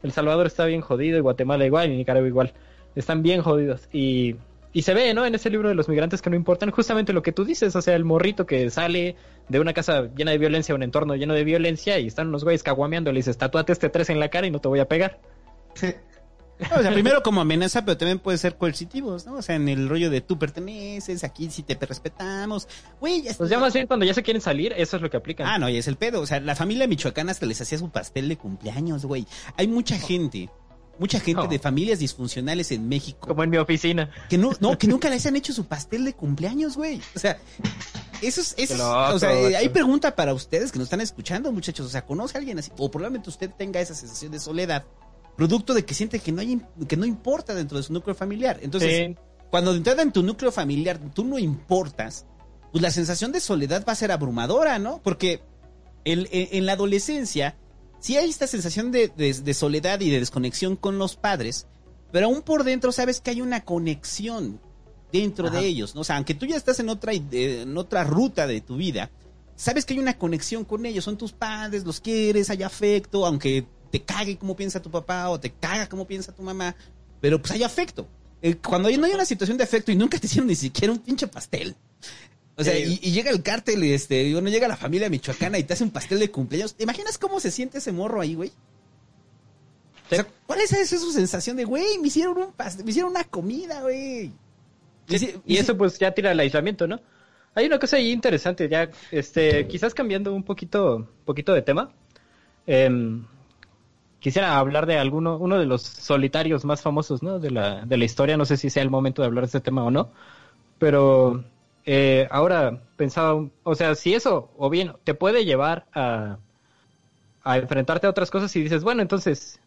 El Salvador está bien jodido, y Guatemala igual, y Nicaragua igual. Están bien jodidos. Y, y se ve, ¿no? En ese libro de los migrantes que no importan, justamente lo que tú dices. O sea, el morrito que sale de una casa llena de violencia, un entorno lleno de violencia, y están unos güeyes caguameando. Le dices, tatúate este tres en la cara y no te voy a pegar. O sea, primero como amenaza, pero también puede ser coercitivos, ¿no? O sea, en el rollo de tú perteneces, aquí sí te respetamos. Güey, ya Pues ya más bien cuando ya se quieren salir, eso es lo que aplican. Ah, no, y es el pedo. O sea, la familia michoacana hasta les hacía su pastel de cumpleaños, güey. Hay mucha gente, mucha gente de familias disfuncionales en México Como en mi oficina. que no, no, que nunca les han hecho su pastel de cumpleaños, güey. O sea, eso es, eso es- Qué loco, o sea, eh, hay pregunta para ustedes que nos están escuchando, muchachos. O sea, ¿conoce a alguien así? O probablemente usted tenga esa sensación de soledad, producto de que siente que no hay, que no importa dentro de su núcleo familiar. Entonces, Sí. cuando de entrada en tu núcleo familiar tú no importas, pues la sensación de soledad va a ser abrumadora, ¿no? Porque el- en, en la adolescencia sí hay esta sensación de, de- de soledad y de desconexión con los padres, pero aún por dentro sabes que hay una conexión dentro Ajá. de ellos, ¿no? O sea, aunque tú ya estás en otra, en otra ruta de tu vida, sabes que hay una conexión con ellos, son tus padres, los quieres, hay afecto, aunque te cague cómo piensa tu papá o te caga cómo piensa tu mamá, pero pues hay afecto. Eh, cuando no hay una situación de afecto y nunca te hicieron ni siquiera un pinche pastel. O sea, Sí. y, y llega el cártel, este, y bueno, llega la familia michoacana y te hace un pastel de cumpleaños. ¿Te imaginas cómo se siente ese morro ahí, güey? O sea, ¿cuál es esa su sensación de, güey, me hicieron un pastel, me hicieron una comida, güey? Y eso pues ya tira el aislamiento, ¿no? Hay una cosa ahí interesante, ya, este, quizás cambiando un poquito, poquito de tema. Em, quisiera hablar de alguno, uno de los solitarios más famosos, ¿no? De la, de la historia. No sé si sea el momento de hablar de este tema o no. Pero eh, ahora pensaba, o sea, si eso, o bien, te puede llevar a, a enfrentarte a otras cosas y dices, bueno, entonces,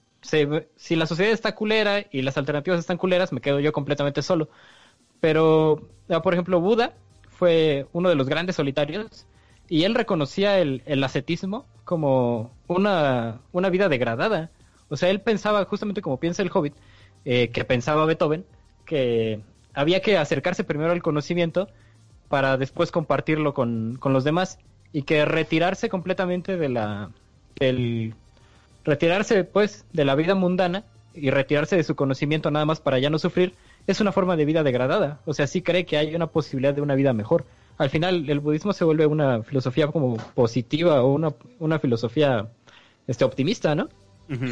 si la sociedad está culera y las alternativas están culeras, me quedo yo completamente solo. Pero, ah, por ejemplo, Buda fue uno de los grandes solitarios y él reconocía el, el ascetismo como una, una vida degradada. O sea, él pensaba, justamente como piensa el Hobbit, eh, que pensaba Beethoven, que había que acercarse primero al conocimiento para después compartirlo con, con los demás y que retirarse completamente de la del retirarse pues de la vida mundana y retirarse de su conocimiento nada más para ya no sufrir es una forma de vida degradada o sea sí cree que hay una posibilidad de una vida mejor al final el budismo se vuelve una filosofía como positiva o una, una filosofía este optimista no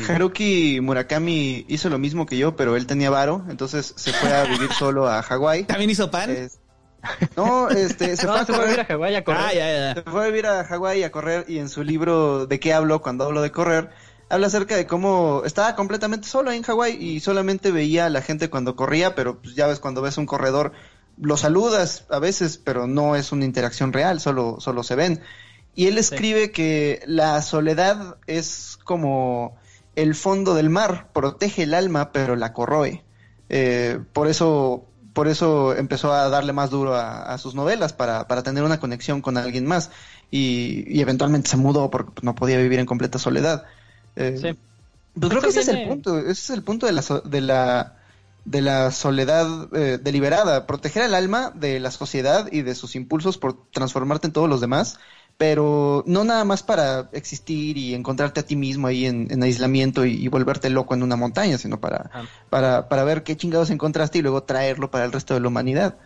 Haruki Murakami hizo lo mismo que yo, pero él tenía varo, entonces se fue a vivir solo a Hawái. ¿También hizo pan? No, este, se, no, fue, se fue a vivir a Hawái a correr. Ah, ya, ya. Se fue a vivir a Hawái a correr y en su libro ¿De qué hablo cuando hablo de correr? Habla acerca de cómo estaba completamente solo en Hawái y solamente veía a la gente cuando corría, pero pues ya ves cuando ves un corredor lo saludas a veces, pero no es una interacción real, solo solo se ven. Y él escribe que la soledad es como el fondo del mar, protege el alma, pero la corroe. Eh, por eso por eso empezó a darle más duro a, sus novelas, para, para, tener una conexión con alguien más. Y, y, eventualmente se mudó porque no podía vivir en completa soledad. Eh, sí. Pues creo que ese es el punto, ese es el punto de la, de la, de la soledad eh, deliberada, proteger el alma de la sociedad y de sus impulsos por transformarte en todos los demás pero no nada más para existir y encontrarte a ti mismo ahí en, aislamiento y, volverte loco en una montaña, sino para, Ah. para, para ver qué chingados encontraste y luego traerlo para el resto de la humanidad.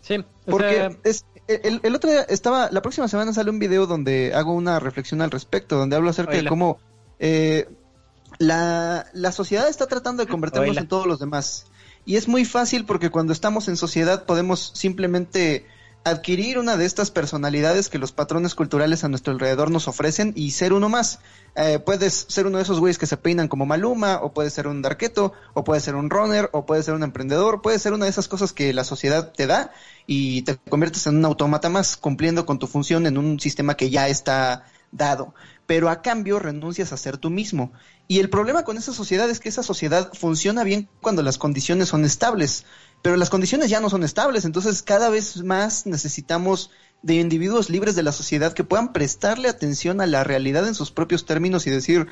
Sí, Porque sea, es, el, el otro día estaba, la próxima semana sale un video donde hago una reflexión al respecto, donde hablo acerca de cómo eh, la, la sociedad está tratando de convertirnos en todos los demás. Y es muy fácil porque cuando estamos en sociedad podemos simplemente adquirir una de estas personalidades que los patrones culturales a nuestro alrededor nos ofrecen y ser uno más. Eh, puedes ser uno de esos güeyes que se peinan como Maluma, o puedes ser un darketo, o puedes ser un runner, o puedes ser un emprendedor, puedes ser una de esas cosas que la sociedad te da y te conviertes en un autómata más, cumpliendo con tu función en un sistema que ya está dado. Pero a cambio renuncias a ser tú mismo. Y el problema con esa sociedad es que esa sociedad funciona bien cuando las condiciones son estables, pero las condiciones ya no son estables, entonces cada vez más necesitamos de individuos libres de la sociedad que puedan prestarle atención a la realidad en sus propios términos y decir,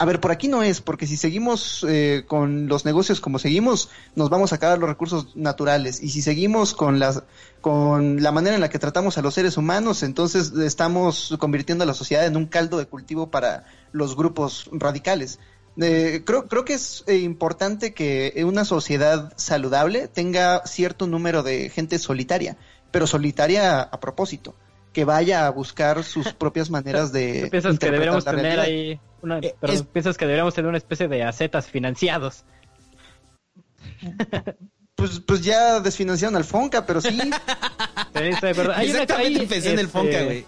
a ver, por aquí no es, porque si seguimos eh, con los negocios como seguimos, nos vamos a acabar los recursos naturales. Y si seguimos con, las, con la manera en la que tratamos a los seres humanos, entonces estamos convirtiendo a la sociedad en un caldo de cultivo para los grupos radicales. Eh, creo, creo que es eh, importante que una sociedad saludable tenga cierto número de gente solitaria, pero solitaria a propósito, que vaya a buscar sus propias maneras de... ¿tú piensas que deberíamos tener realidad. ahí una, Eh, perdón, es- piensas que deberíamos tener una especie de acetas financiados? Pues, pues ya desfinanciaron al Fonca, pero sí. Sí, una- Exactamente hay, pensé en el este, Fonca, güey.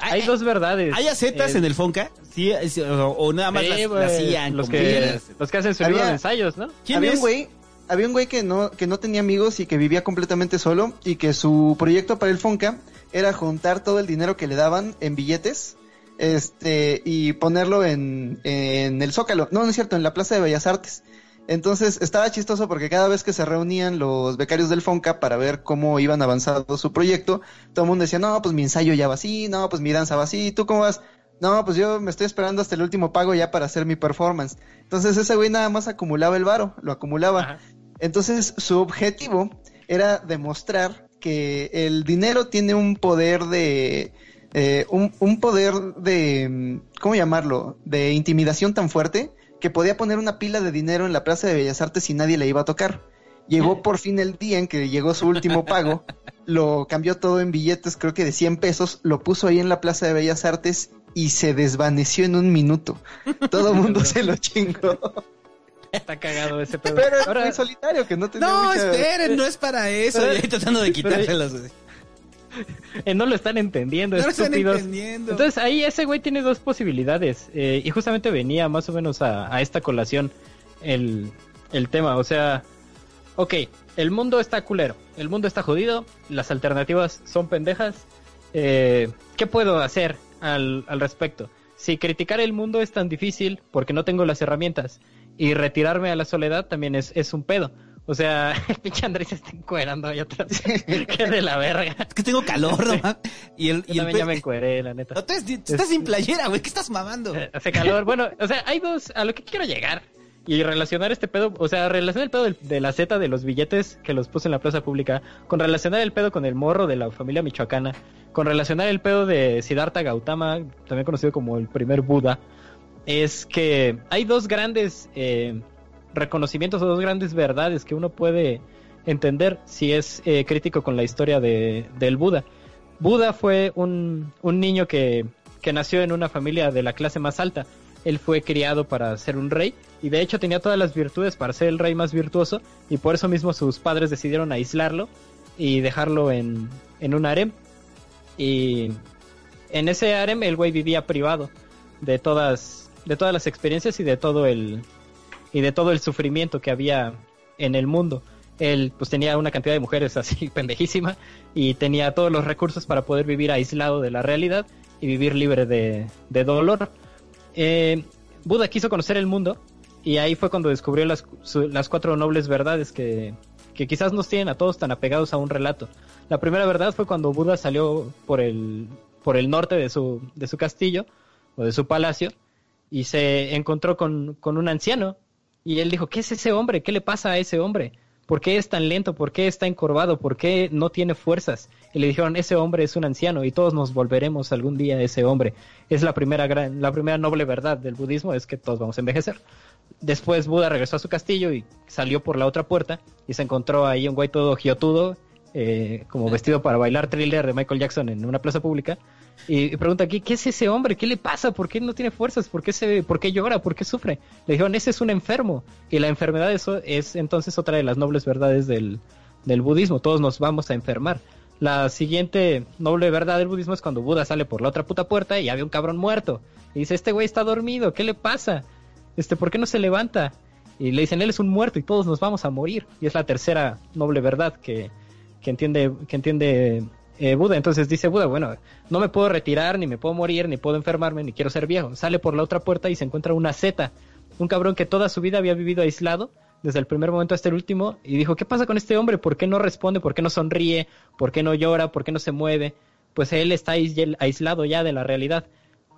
Hay dos verdades. ¿Hay acetas Eh, en el Fonca? Sí, es- o, o nada más las, las hacían los que, los que hacen su Había- libro de ensayos, ¿no? ¿Quién había es? un güey, había un güey que no, que no tenía amigos y que vivía completamente solo y que su proyecto para el Fonca era juntar todo el dinero que le daban en billetes este y ponerlo en, en el Zócalo. No, no es cierto, en la Plaza de Bellas Artes. Entonces estaba chistoso porque cada vez que se reunían los becarios del Fonca para ver cómo iban avanzando su proyecto, todo el mundo decía, no, pues mi ensayo ya va así, no, pues mi danza va así, ¿tú cómo vas? No, pues yo me estoy esperando hasta el último pago ya para hacer mi performance. Entonces ese güey nada más acumulaba el varo, lo acumulaba. Ajá. Entonces su objetivo era demostrar que el dinero tiene un poder de... eh, un, un poder de... mm, ¿Cómo llamarlo? De intimidación tan fuerte que podía poner una pila de dinero en la Plaza de Bellas Artes y nadie le iba a tocar. Llegó por fin el día en que llegó su último pago, lo cambió todo en billetes, creo que de 100 pesos, lo puso ahí en la Plaza de Bellas Artes y se desvaneció en un minuto. Todo el mundo se lo chingó. Está cagado ese pedo. Pero Ahora, muy solitario, que no tenía No, mucha- esperen, no es para eso. Pero- Y ahí tratando de quitárselos. Eh, no lo están entendiendo, No lo están estúpidos. entendiendo. Entonces ahí ese güey tiene dos posibilidades. eh, y justamente venía más o menos a, a esta colación el, el tema. O sea, ok, el mundo está culero, el mundo está jodido, las alternativas son pendejas. eh, ¿Qué puedo hacer al, al respecto? Si criticar el mundo es tan difícil porque no tengo las herramientas y retirarme a la soledad también es, es un pedo. O sea, el pinche Andrés se está encuerando ahí atrás. que de la verga. Es que tengo calor, ¿no? Y el, y el también ya me encueré, la neta. No, tú estás- tú estás sin playera, güey. ¿Qué estás mamando? Eh, Hace calor. Bueno, o sea, hay dos. A lo que quiero llegar. Y relacionar este pedo. O sea, relacionar el pedo de la Z de los billetes que los puse en la plaza pública. Con relacionar el pedo con el morro de la familia michoacana. Con relacionar el pedo de Siddhartha Gautama, también conocido como el primer Buda. Es que hay dos grandes eh, reconocimientos o dos grandes verdades que uno puede entender si es eh, crítico con la historia de, del Buda. Buda fue un, un niño que, que nació en una familia de la clase más alta. Él fue criado para ser un rey y de hecho tenía todas las virtudes para ser el rey más virtuoso y por eso mismo sus padres decidieron aislarlo y dejarlo en, en un harem. Y en ese harem el güey vivía privado de todas, de todas las experiencias y de todo el, y de todo el sufrimiento que había en el mundo. Él pues tenía una cantidad de mujeres así pendejísima y tenía todos los recursos para poder vivir aislado de la realidad y vivir libre de, de dolor. Eh, Buda quiso conocer el mundo y ahí fue cuando descubrió las, las cuatro nobles verdades que, que quizás nos tienen a todos tan apegados a un relato. La primera verdad fue cuando Buda salió por el, por el norte de su, de su castillo o de su palacio y se encontró con, con un anciano y él dijo, ¿qué es ese hombre? ¿Qué le pasa a ese hombre? ¿Por qué es tan lento? ¿Por qué está encorvado? ¿Por qué no tiene fuerzas? Y le dijeron, ese hombre es un anciano y todos nos volveremos algún día ese hombre. Es la primera, gran, la primera noble verdad del budismo, es que todos vamos a envejecer. Después Buda regresó a su castillo y salió por la otra puerta y se encontró ahí un güey todo giotudo, eh, como vestido para bailar thriller de Michael Jackson en una plaza pública. Y, pregunta, ¿qué, ¿qué es ese hombre? ¿Qué le pasa? ¿Por qué no tiene fuerzas? ¿Por qué, se, ¿Por qué llora? ¿Por qué sufre? Le dijeron, ese es un enfermo. Y la enfermedad eso es entonces otra de las nobles verdades del, del budismo. Todos nos vamos a enfermar. La siguiente noble verdad del budismo es cuando Buda sale por la otra puta puerta y había un cabrón muerto. Y dice, este güey está dormido, ¿qué le pasa? Este, ¿por qué no se levanta? Y le dicen, él es un muerto y todos nos vamos a morir. Y es la tercera noble verdad que, que entiende, que entiende eh, Buda. Entonces dice Buda, bueno, no me puedo retirar, ni me puedo morir, ni puedo enfermarme, ni quiero ser viejo. Sale por la otra puerta y se encuentra una zeta, un cabrón que toda su vida había vivido aislado, desde el primer momento hasta el último, y dijo, ¿qué pasa con este hombre? ¿Por qué no responde? ¿Por qué no sonríe? ¿Por qué no llora? ¿Por qué no se mueve? Pues él está ais- aislado ya de la realidad.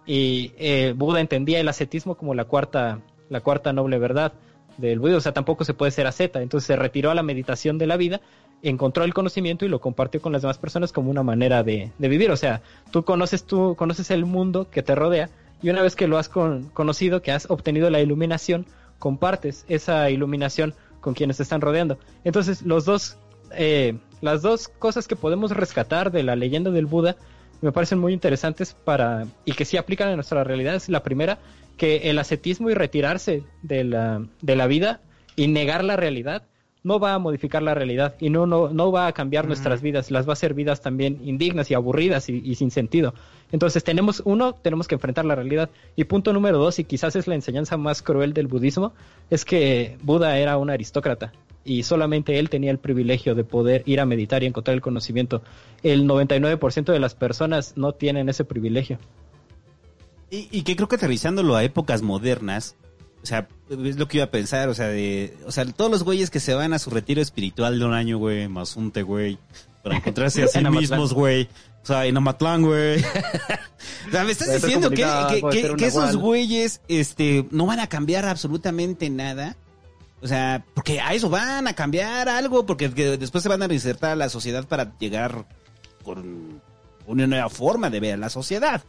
Y eh, Buda entendía el ascetismo como la cuarta, la cuarta noble verdad del budismo, o sea, tampoco se puede ser asceta, entonces se retiró a la meditación de la vida, encontró el conocimiento y lo compartió con las demás personas como una manera de, de vivir, o sea, tú conoces tú conoces el mundo que te rodea y una vez que lo has con- conocido, que has obtenido la iluminación, compartes esa iluminación con quienes te están rodeando. Entonces, los dos, eh, las dos cosas que podemos rescatar de la leyenda del Buda me parecen muy interesantes para y que sí aplican a nuestra realidad es la primera que el ascetismo y retirarse de la, de la vida y negar la realidad no va a modificar la realidad y no, no, no va a cambiar nuestras vidas, las va a hacer vidas también indignas y aburridas y, y sin sentido. Entonces tenemos, uno, tenemos que enfrentar la realidad. Y punto número dos, y quizás es la enseñanza más cruel del budismo, es que Buda era un aristócrata y solamente él tenía el privilegio de poder ir a meditar y encontrar el conocimiento. El 99% de las personas no tienen ese privilegio. Y, y que creo que aterrizándolo a épocas modernas, o sea, es lo que iba a pensar, o sea, de, o sea, todos los güeyes que se van a su retiro espiritual de un año, güey, más un te, güey, para encontrarse a sí mismos, güey. O sea, en Amatlán, güey. o sea, me estás diciendo que, esos güeyes, este, no van a cambiar absolutamente nada. O sea, porque a eso van a cambiar algo, porque que después se van a reinsertar a la sociedad para llegar con una nueva forma de ver a la sociedad.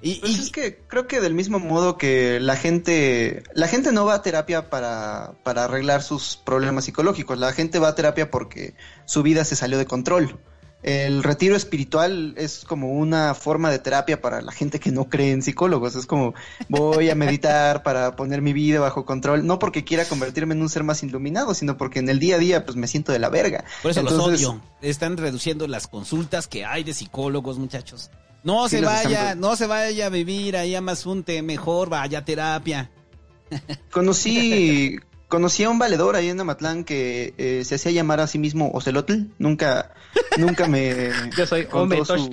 Y, Pues y- es que creo que del mismo modo que la gente, la gente no va a terapia para, para arreglar sus problemas psicológicos, la gente va a terapia porque su vida se salió de control. El retiro espiritual es como una forma de terapia para la gente que no cree en psicólogos. Es como voy a meditar para poner mi vida bajo control, no porque quiera convertirme en un ser más iluminado, sino porque en el día a día pues me siento de la verga. Por eso los Entonces, odio. Están reduciendo las consultas que hay de psicólogos, muchachos. No Sí, se los vaya, no se vaya a vivir ahí a Mazunte, mejor vaya a terapia. Conocí, conocí a un valedor ahí en Amatlán que eh, se hacía llamar a sí mismo Ocelotl. Nunca, nunca me. Yo soy Ome su-.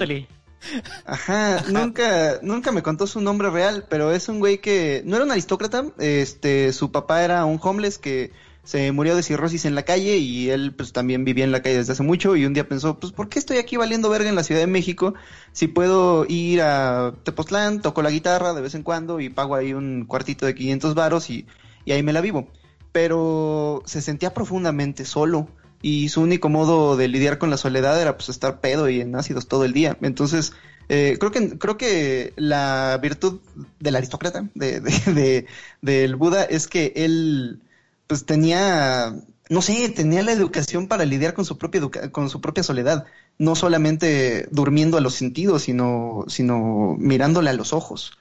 Ajá, nunca, nunca me contó su nombre real, pero es un güey que no era un aristócrata, este, su papá era un homeless que se murió de cirrosis en la calle y él pues también vivía en la calle desde hace mucho y un día pensó, pues ¿por qué estoy aquí valiendo verga en la Ciudad de México si puedo ir a Tepoztlán, toco la guitarra de vez en cuando y pago ahí un cuartito de 500 varos y, y ahí me la vivo? Pero se sentía profundamente solo y su único modo de lidiar con la soledad era pues estar pedo y en ácidos todo el día. Entonces, eh, creo que creo que la virtud del aristócrata de, de, de, del Buda es que él pues tenía no sé, tenía la educación para lidiar con su propia con su propia soledad, no solamente durmiendo a los sentidos, sino sino mirándole a los ojos.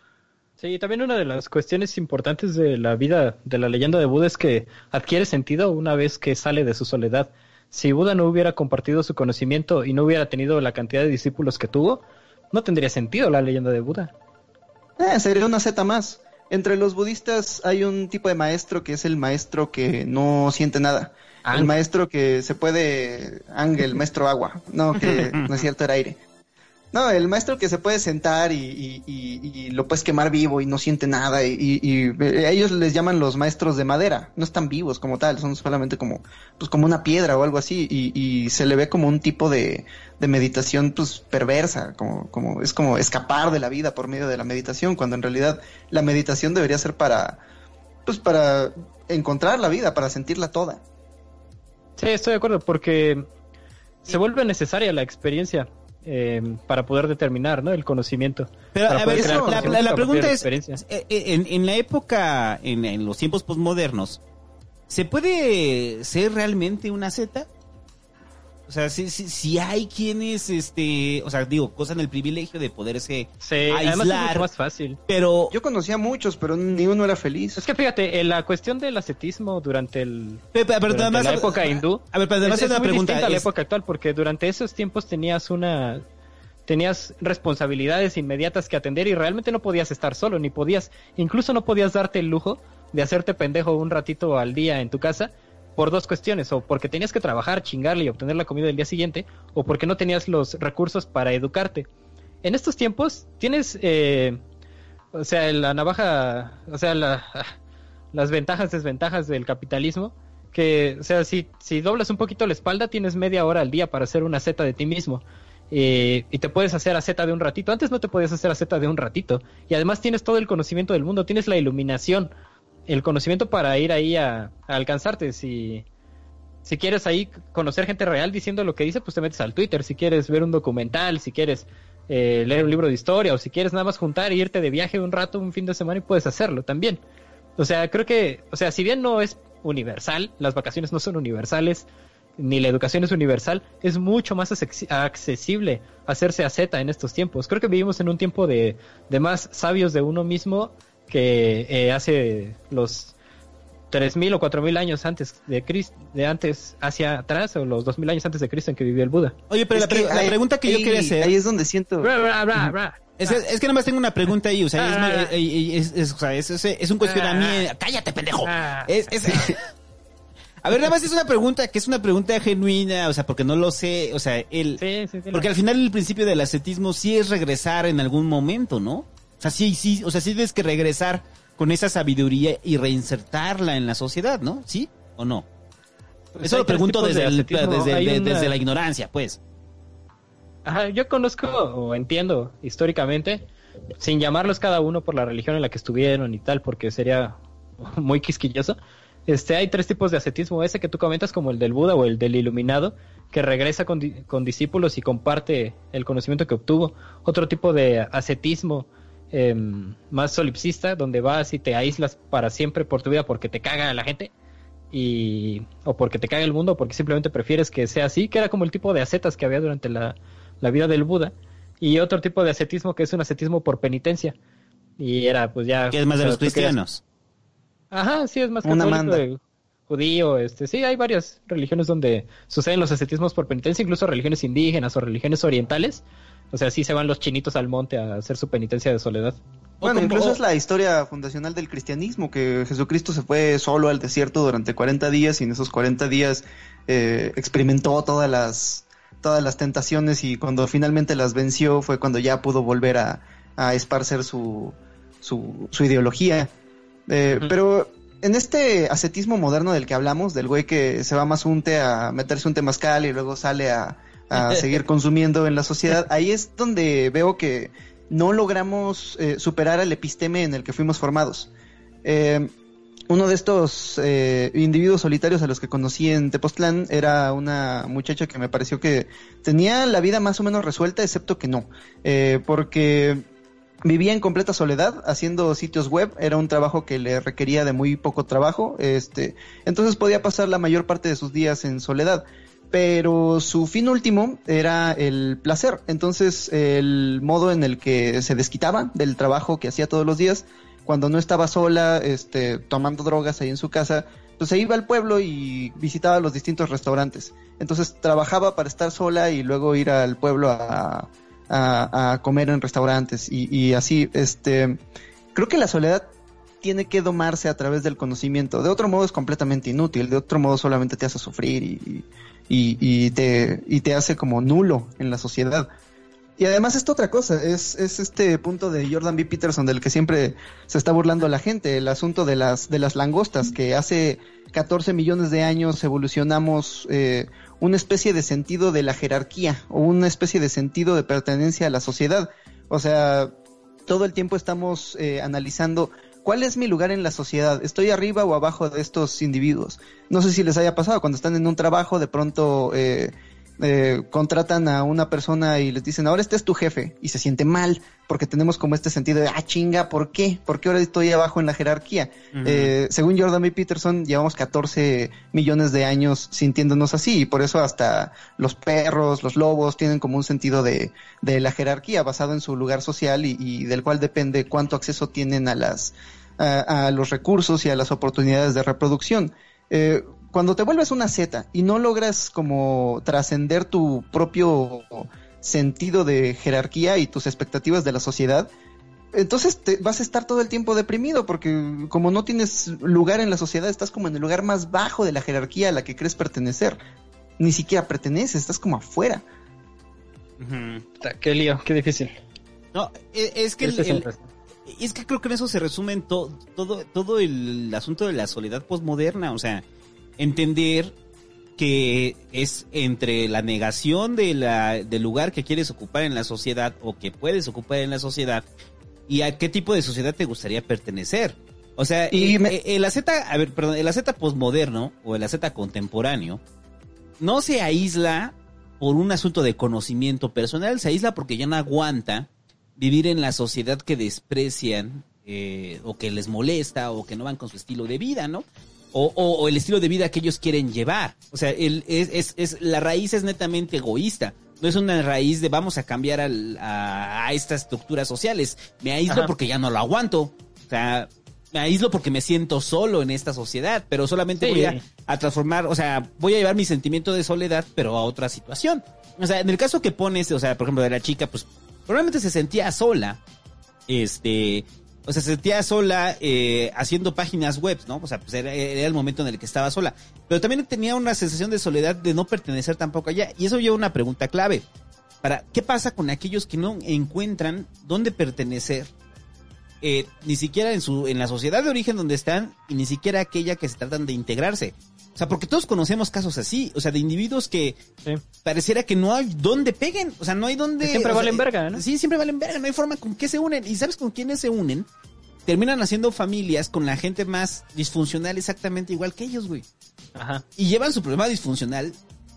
Sí, también una de las cuestiones importantes de la vida de la leyenda de Buda es que adquiere sentido una vez que sale de su soledad. Si Buda no hubiera compartido su conocimiento y no hubiera tenido la cantidad de discípulos que tuvo, no tendría sentido la leyenda de Buda. Eh, sería una zeta más. Entre los budistas hay un tipo de maestro que es el maestro que no siente nada. El maestro que se puede... Ángel, maestro agua. No, que no es cierto, era aire. No, el maestro que se puede sentar y, y, lo puedes quemar vivo y no siente nada y, ellos les llaman los maestros de madera. No están vivos como tal, son solamente como, pues como una piedra o algo así y, se le ve como un tipo de, de meditación pues perversa, como, como es como escapar de la vida por medio de la meditación, cuando en realidad la meditación debería ser para, pues para encontrar la vida, para sentirla toda. Sí, estoy de acuerdo, porque se vuelve necesaria la experiencia eh, para poder determinar ¿no? el conocimiento. Pero a ver, la, pregunta es, eh, eh, en, en, la época, en, en los tiempos postmodernos, ¿se puede ser realmente una Z? O sea, si, si, si, hay quienes, este, o sea, digo, gozan el privilegio de poderse sí, aislar. Es más fácil. Pero yo conocía muchos, pero ni uno era feliz. Es que fíjate, en la cuestión del ascetismo durante el la época hindú. A ver, pero además es, una pregunta. a la época actual, porque durante esos tiempos tenías una tenías responsabilidades inmediatas que atender y realmente no podías estar solo, ni podías, incluso no podías darte el lujo de hacerte pendejo un ratito al día en tu casa por dos cuestiones, o porque tenías que trabajar, chingarle y obtener la comida del día siguiente, o porque no tenías los recursos para educarte. En estos tiempos tienes, eh, o sea, la navaja, o sea, las ventajas, desventajas del capitalismo, que, o sea, si, si doblas un poquito la espalda, tienes media hora al día para hacer una Z de ti mismo. Eh, y te puedes hacer Z de un ratito. Antes no te podías hacer Z de un ratito. Y además tienes todo el conocimiento del mundo, tienes la iluminación el conocimiento para ir ahí a, alcanzarte. Si, si quieres ahí conocer gente real diciendo lo que dice, pues te metes al Twitter. Si quieres ver un documental, si quieres eh, leer un libro de historia o si quieres nada más juntar e irte de viaje un rato, un fin de semana y puedes hacerlo también. O sea, creo que, o sea, si bien no es universal, las vacaciones no son universales, ni la educación es universal, es mucho más accesible hacerse a Z en estos tiempos. Creo que vivimos en un tiempo de, de más sabios de uno mismo que eh, hace los 3.000 o 4.000 años antes de Cristo, de antes hacia atrás, o los 2.000 años antes de Cristo en que vivió el Buda. Oye, pero la, pregunta que yo quería hacer... Ahí es donde siento... es, es, que nada más tengo una pregunta ahí, o sea, es, es, es, un cuestionamiento... ¡Cállate, pendejo! Es, A ver, nada más es una pregunta, que es una pregunta genuina, o sea, porque no lo sé, o sea, el... porque al final el principio del ascetismo sí es regresar en algún momento, ¿no? Sea, sí, sí, o sea, sí tienes que regresar con esa sabiduría y reinsertarla en la sociedad, ¿no? ¿Sí o no? Pues Eso lo pregunto desde, desde, la ignorancia, pues. Ajá, yo conozco o entiendo históricamente, sin llamarlos cada uno por la religión en la que estuvieron y tal, porque sería muy quisquilloso. Este, hay tres tipos de ascetismo, ese que tú comentas como el del Buda o el del iluminado, que regresa con, con discípulos y comparte el conocimiento que obtuvo. Otro tipo de ascetismo Em, más solipsista, donde vas y te aíslas para siempre por tu vida porque te caga la gente y o porque te caga el mundo o porque simplemente prefieres que sea así, que era como el tipo de ascetas que había durante la, vida del Buda y otro tipo de ascetismo que es un ascetismo por penitencia y era pues ya que es más de los cristianos. Ajá, sí es más católico, judío, este, sí hay varias religiones donde suceden los ascetismos por penitencia, incluso religiones indígenas o religiones orientales o sea, sí se van los chinitos al monte a hacer su penitencia de soledad. Bueno, incluso es la historia fundacional del cristianismo, que Jesucristo se fue solo al desierto durante 40 días y en esos 40 días eh, experimentó todas las, todas las tentaciones y cuando finalmente las venció fue cuando ya pudo volver a, a esparcer su, su, su ideología. Eh, pero en este ascetismo moderno del que hablamos, del güey que se va más unte a meterse un temazcal y luego sale a, a seguir consumiendo en la sociedad, ahí es donde veo que no logramos eh, superar el episteme en el que fuimos formados. Eh, uno de estos eh, individuos solitarios a los que conocí en Tepoztlán era una muchacha que me pareció que tenía la vida más o menos resuelta, excepto que no, eh, porque vivía en completa soledad haciendo sitios web, era un trabajo que le requería de muy poco trabajo, este, entonces podía pasar la mayor parte de sus días en soledad. Pero su fin último era el placer. Entonces, el modo en el que se desquitaba del trabajo que hacía todos los días cuando no estaba sola, este, tomando drogas ahí en su casa, pues se iba al pueblo y visitaba los distintos restaurantes. Entonces trabajaba para estar sola y luego ir al pueblo a, a, comer en restaurantes y, y, así, este, creo que la soledad tiene que domarse a través del conocimiento. De otro modo es completamente inútil, de otro modo solamente te hace sufrir y, y te, hace como nulo en la sociedad. Y además esto otra cosa, es, es este punto de Jordan B. Peterson del que siempre se está burlando la gente, el asunto de las, de las langostas, que hace 14 millones de años evolucionamos eh, una especie de sentido de la jerarquía o una especie de sentido de pertenencia a la sociedad. O sea, todo el tiempo estamos eh, analizando cuál es mi lugar en la sociedad, estoy arriba o abajo de estos individuos. No sé si les haya pasado cuando están en un trabajo, de pronto... Eh, eh, contratan a una persona y les dicen, ahora este es tu jefe, y se siente mal, porque tenemos como este sentido de, ah, chinga, ¿por qué? ¿Por qué ahora estoy abajo en la jerarquía? eh, según Jordan B. Peterson, llevamos 14 millones de años sintiéndonos así, y por eso hasta los perros, los lobos, tienen como un sentido de, de la jerarquía basado en su lugar social y, y del cual depende cuánto acceso tienen a las, a, a los recursos y a las oportunidades de reproducción. Eh, cuando te vuelves una Z y no logras como trascender tu propio sentido de jerarquía y tus expectativas de la sociedad, entonces te vas a estar todo el tiempo deprimido porque como no tienes lugar en la sociedad, estás como en el lugar más bajo de la jerarquía a la que crees pertenecer. Ni siquiera perteneces, estás como afuera. Uh -huh. Qué lío, qué difícil. No, e, es que el, el, es que creo que en eso se resume todo, todo, todo el asunto de la soledad postmoderna, o sea, entender que es entre la negación de la, del lugar que quieres ocupar en la sociedad o que puedes ocupar en la sociedad y a qué tipo de sociedad te gustaría pertenecer. O sea, y el, me... el AZ, a ver, perdón, el AZ postmoderno o el AZ contemporáneo no se aísla por un asunto de conocimiento personal, se aísla porque ya no aguanta vivir en la sociedad que desprecian eh, o que les molesta o que no van con su estilo de vida, ¿no? O, o, o el estilo de vida que ellos quieren llevar. O sea, el, es, es, es, la raíz es netamente egoísta. No es una raíz de vamos a cambiar al, a, a, estas estructuras sociales. Me aíslo Ajá. porque ya no lo aguanto. O sea, me aíslo porque me siento solo en esta sociedad, pero solamente sí. voy a, a, transformar, o sea, voy a llevar mi sentimiento de soledad, pero a otra situación. O sea, en el caso que pones, o sea, por ejemplo, de la chica, pues probablemente se sentía sola, este, o sea, se sentía sola eh, haciendo páginas web, ¿no? O sea, pues era, el momento en el que estaba sola. Pero también tenía una sensación de soledad de no pertenecer tampoco allá. Y eso lleva una pregunta clave. Para, ¿qué pasa con aquellos que no encuentran dónde pertenecer? Eh, ni siquiera en su, en la sociedad de origen donde están, y ni siquiera aquella que se tratan de integrarse. O sea, porque todos conocemos casos así, o sea, de individuos que sí. pareciera que no hay dónde peguen, o sea, no hay dónde... Siempre valen sea, verga, ¿no? Sí, siempre valen verga, no hay forma con qué se unen. ¿Y sabes con quiénes se unen? Terminan haciendo familias con la gente más disfuncional exactamente igual que ellos, güey. Ajá. Y llevan su problema disfuncional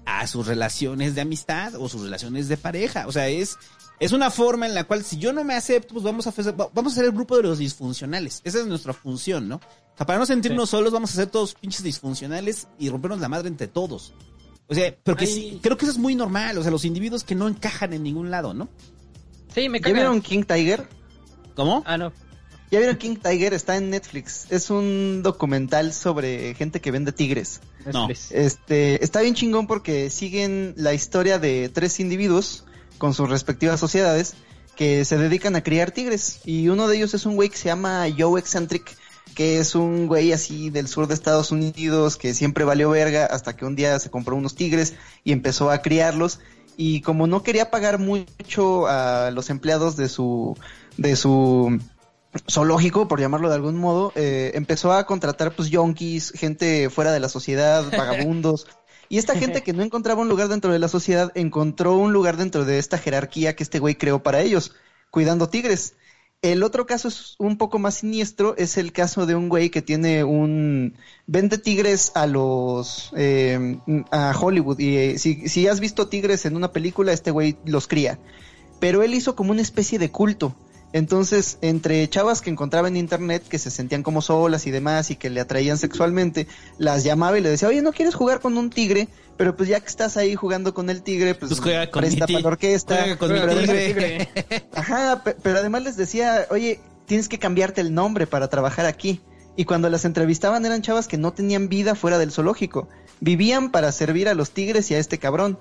a sus relaciones de amistad o sus relaciones de pareja. O sea, es, es una forma en la cual si yo no me acepto, pues vamos a, vamos a ser el grupo de los disfuncionales. Esa es nuestra función, ¿no? O sea, para no sentirnos sí. solos, vamos a ser todos pinches disfuncionales y rompernos la madre entre todos. O sea, porque sí, creo que eso es muy normal. O sea, los individuos que no encajan en ningún lado, ¿no? Sí, me. ¿Ya vieron King Tiger? ¿Cómo? Ah, no. ¿Ya vieron King Tiger? Está en Netflix. Es un documental sobre gente que vende tigres. No. Este, está bien chingón porque siguen la historia de tres individuos con sus respectivas sociedades que se dedican a criar tigres. Y uno de ellos es un güey que se llama Joe Eccentric que es un güey así del sur de Estados Unidos que siempre valió verga hasta que un día se compró unos tigres y empezó a criarlos y como no quería pagar mucho a los empleados de su de su zoológico, por llamarlo de algún modo, eh, empezó a contratar pues yonkis, gente fuera de la sociedad, vagabundos. Y esta gente que no encontraba un lugar dentro de la sociedad encontró un lugar dentro de esta jerarquía que este güey creó para ellos, cuidando tigres. El otro caso es un poco más siniestro, es el caso de un güey que tiene un... vende tigres a los... eh, a Hollywood. Y eh, si, si has visto tigres en una película, este güey los cría. Pero él hizo como una especie de culto. Entonces, entre chavas que encontraba en internet que se sentían como solas y demás y que le atraían sexualmente, las llamaba y le decía, oye, ¿no quieres jugar con un tigre? Pero pues ya que estás ahí jugando con el tigre, pues, Pues juega con presta para la orquesta. juega con mi pero tigre. Ajá, pe- pero además les decía, oye, tienes que cambiarte el nombre para trabajar aquí. Y cuando las entrevistaban eran chavas que no tenían vida fuera del zoológico. Vivían para servir a los tigres y a este cabrón.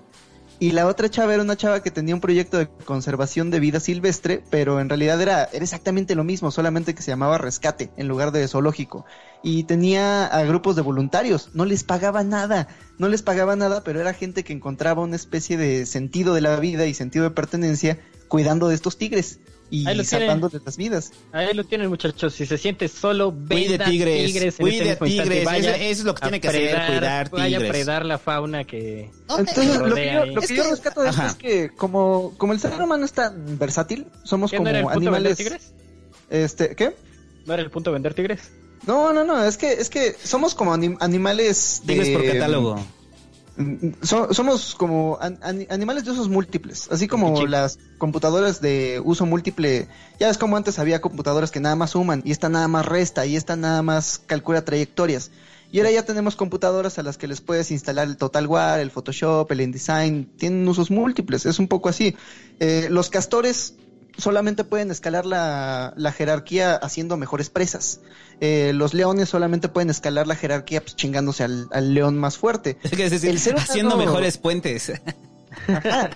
Y la otra chava era una chava que tenía un proyecto de conservación de vida silvestre, pero en realidad era, exactamente lo mismo, solamente que se llamaba rescate en lugar de zoológico. Y tenía a grupos de voluntarios, no les pagaba nada, no les pagaba nada, pero era gente que encontraba una especie de sentido de la vida y sentido de pertenencia cuidando de estos tigres y Ahí lo tienen. salvándoles las vidas. Ahí lo tienen, muchachos. Si se siente solo, Cuide tigres, tigres. cuide este tigres, Vaya eso- eso es lo que a tiene que hacer, cuidar Vaya a tigres. predar la fauna que... Entonces, lo que yo, ahí. lo que Es yo que- rescato de esto es que como, como el ser humano es tan versátil, somos ¿Qué como no era el punto vender animales. tigres? Este, ¿qué? ¿No era el punto vender tigres? No, no, no, es que, es que somos como anim- animales de... Tigres por catálogo. So- somos como an- an- animales de usos múltiples, así como las computadoras de uso múltiple. Ya ves como antes había computadoras que nada más suman y esta nada más resta y esta nada más calcula trayectorias. Y ahora ya tenemos computadoras a las que les puedes instalar el Total War, el Photoshop, el InDesign, tienen usos múltiples, es un poco así. Eh, los castores solamente pueden escalar la, la jerarquía haciendo mejores presas. Eh, los leones solamente pueden escalar la jerarquía pues, chingándose al, al león más fuerte. Es decir, El ser humano- haciendo mejores puentes. Ajá.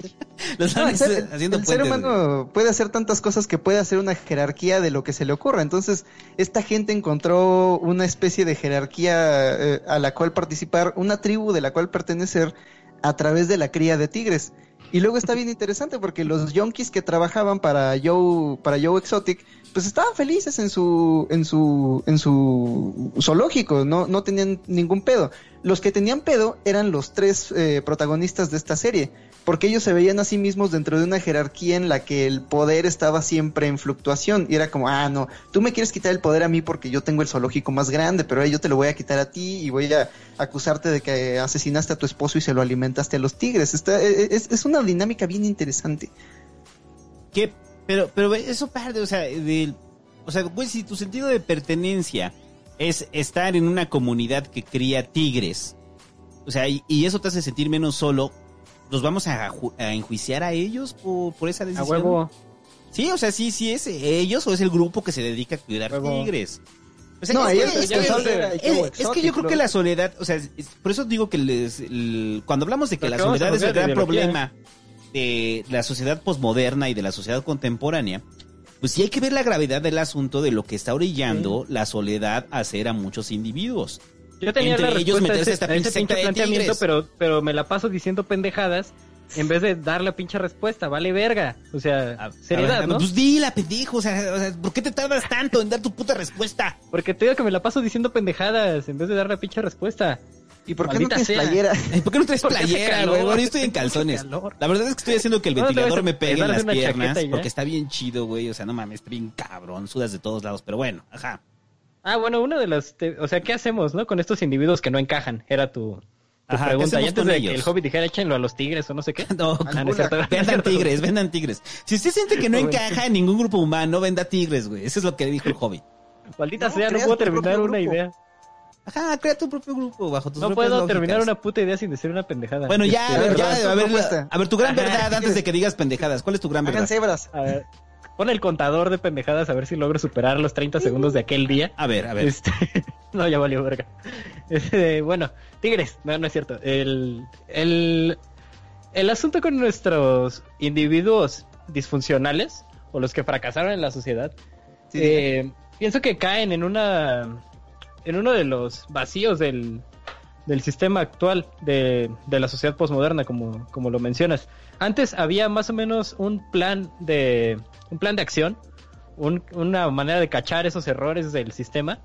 Los No, el leones ser, haciendo el ser humano puede hacer tantas cosas que puede hacer una jerarquía de lo que se le ocurra. Entonces, esta gente encontró una especie de jerarquía eh, a la cual participar, una tribu de la cual pertenecer a través de la cría de tigres. Y luego está bien interesante porque los yonkis que trabajaban para Joe, para Joe Exotic, pues estaban felices en su, en su, en su zoológico, no, no tenían ningún pedo. Los que tenían pedo eran los tres eh, protagonistas de esta serie, porque ellos se veían a sí mismos dentro de una jerarquía en la que el poder estaba siempre en fluctuación. Y era como, ah, no, tú me quieres quitar el poder a mí porque yo tengo el zoológico más grande, pero yo te lo voy a quitar a ti y voy a acusarte de que asesinaste a tu esposo y se lo alimentaste a los tigres. Está, e, es, es una dinámica bien interesante. ¿Qué? Pero, pero eso parte, o sea, del, o sea, güey, si tu sentido de pertenencia es estar en una comunidad que cría tigres, o sea, y, y eso te hace sentir menos solo, ¿los vamos a, ju- a enjuiciar a ellos por, por esa A decisión? huevo. Sí, o sea, sí, sí es ellos o es el grupo que se dedica a cuidar Huevo. tigres. O sea, No, es, es que- es- Joe es que yo creo que la soledad, o sea, es- por eso digo que les- el- cuando hablamos de que Pero la a soledad es el gran problema de la sociedad posmoderna y de la sociedad contemporánea, pues sí hay que ver la gravedad del asunto de lo que está orillando la soledad a hacer a muchos individuos. Yo tenía Entre la ellos meterse a esta pinche secta de planteamiento, tigres. pero, pero me la paso diciendo pendejadas en vez de dar la pinche respuesta. Vale verga. O sea, A- seriedad, a ver, ¿no? Pues dila, pendejo, o sea, o sea, ¿por qué te tardas tanto en dar tu puta respuesta? Porque te digo que me la paso diciendo pendejadas en vez de dar la pinche respuesta. ¿Y por qué no tienes sea. playera? Ay, ¿Por qué no traes playera, güey? Bueno, yo estoy en calzones. La verdad es que estoy haciendo que el ventilador me pegue en las piernas y porque está bien chido, güey. O sea, no mames, está bien cabrón, sudas de todos lados, pero bueno, ajá. Ah, bueno, una de las... te- o sea, ¿qué hacemos, no? Con estos individuos que no encajan. Era tu, tu Ajá, ¿qué pregunta. Y antes con de ellos? que el hobbit dijera, échenlo a los tigres o no sé qué. No, Ah, no cierto, vendan tigres, vendan tigres. Si usted siente que no encaja en ningún grupo humano, venda tigres, güey. Eso es lo que dijo el hobbit. Maldita No, sea, no puedo terminar una grupo. idea. Ajá, crea tu propio grupo bajo tus No puedo lógicas. terminar una puta idea sin decir una pendejada. Bueno, ya, Este, a ver, verdad, ya, a ver, a ver, tu gran Ajá. verdad antes de que digas pendejadas. ¿Cuál es tu gran Hagan verdad? cebras. A ver, pon el contador de pendejadas a ver si logro superar los 30 segundos de aquel día. A ver, a ver. Este, no, ya valió verga. Este, bueno, Tigres, no, no es cierto. El, el, el asunto con nuestros individuos disfuncionales o los que fracasaron en la sociedad, Sí, eh, pienso que caen en una en uno de los vacíos del, del sistema actual de, de la sociedad posmoderna, como, como lo mencionas. Antes había más o menos un plan de un plan de acción un- una manera de cachar esos errores del sistema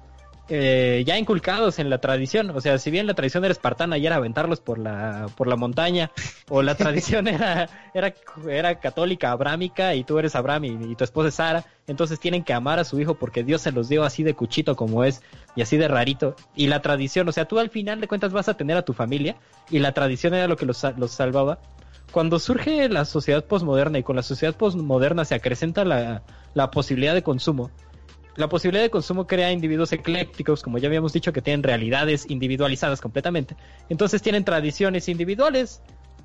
eh, ya inculcados en la tradición. O sea, si bien la tradición era espartana y era aventarlos por la, por la montaña, o la tradición era, era, era católica, abrámica, y tú eres Abraham y, y tu esposa es Sara, entonces tienen que amar a su hijo porque Dios se los dio así de cuchito como es y así de rarito. Y la tradición, o sea, tú al final de cuentas vas a tener a tu familia y la tradición era lo que los, los salvaba. Cuando surge la sociedad posmoderna y con la sociedad posmoderna se acrecenta la, la posibilidad de consumo, la posibilidad de consumo crea individuos eclécticos, como ya habíamos dicho, que tienen realidades individualizadas completamente. Entonces tienen tradiciones individuales,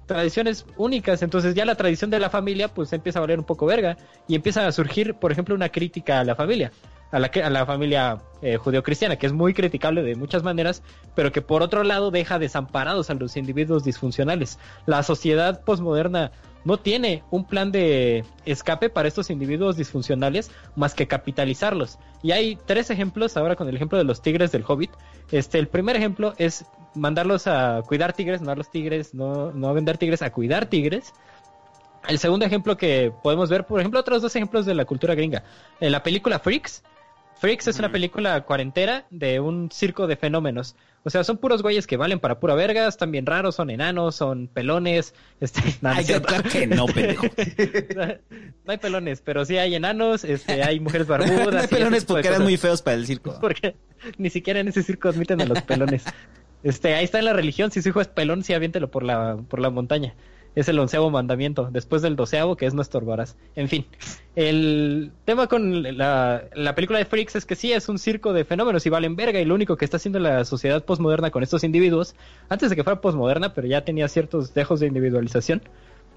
tradiciones únicas. Entonces ya la tradición de la familia pues empieza a valer un poco verga y empieza a surgir, por ejemplo, una crítica a la familia, a la, a la familia eh, judeocristiana, que es muy criticable de muchas maneras, pero que por otro lado deja desamparados a los individuos disfuncionales. La sociedad posmoderna no tiene un plan de escape para estos individuos disfuncionales más que capitalizarlos. Y hay tres ejemplos ahora con el ejemplo de los tigres del Hobbit. Este, el primer ejemplo es mandarlos a cuidar tigres, no a los tigres, no, no a vender tigres, a cuidar tigres. El segundo ejemplo que podemos ver, por ejemplo, otros dos ejemplos de la cultura gringa. En la película Freaks, Freaks es una película cuarentera de un circo de fenómenos. O sea, son puros güeyes que valen para pura verga, están bien raros, son enanos, son pelones. Este, no, Ay, cierto. claro que no, pendejo. no hay pelones, pero sí hay enanos, este, hay mujeres barbudas. no hay pelones porque eran muy feos para el circo. Porque ni siquiera en ese circo admiten a los pelones. Este, ahí está en la religión, si su hijo es pelón, sí aviéntelo por la, por la montaña. Es el onceavo mandamiento, después del doceavo, que es no estorbarás. En fin, el tema con la, la película de Freaks es que sí, es un circo de fenómenos y valen verga, y lo único que está haciendo la sociedad posmoderna con estos individuos, antes de que fuera posmoderna, pero ya tenía ciertos dejos de individualización,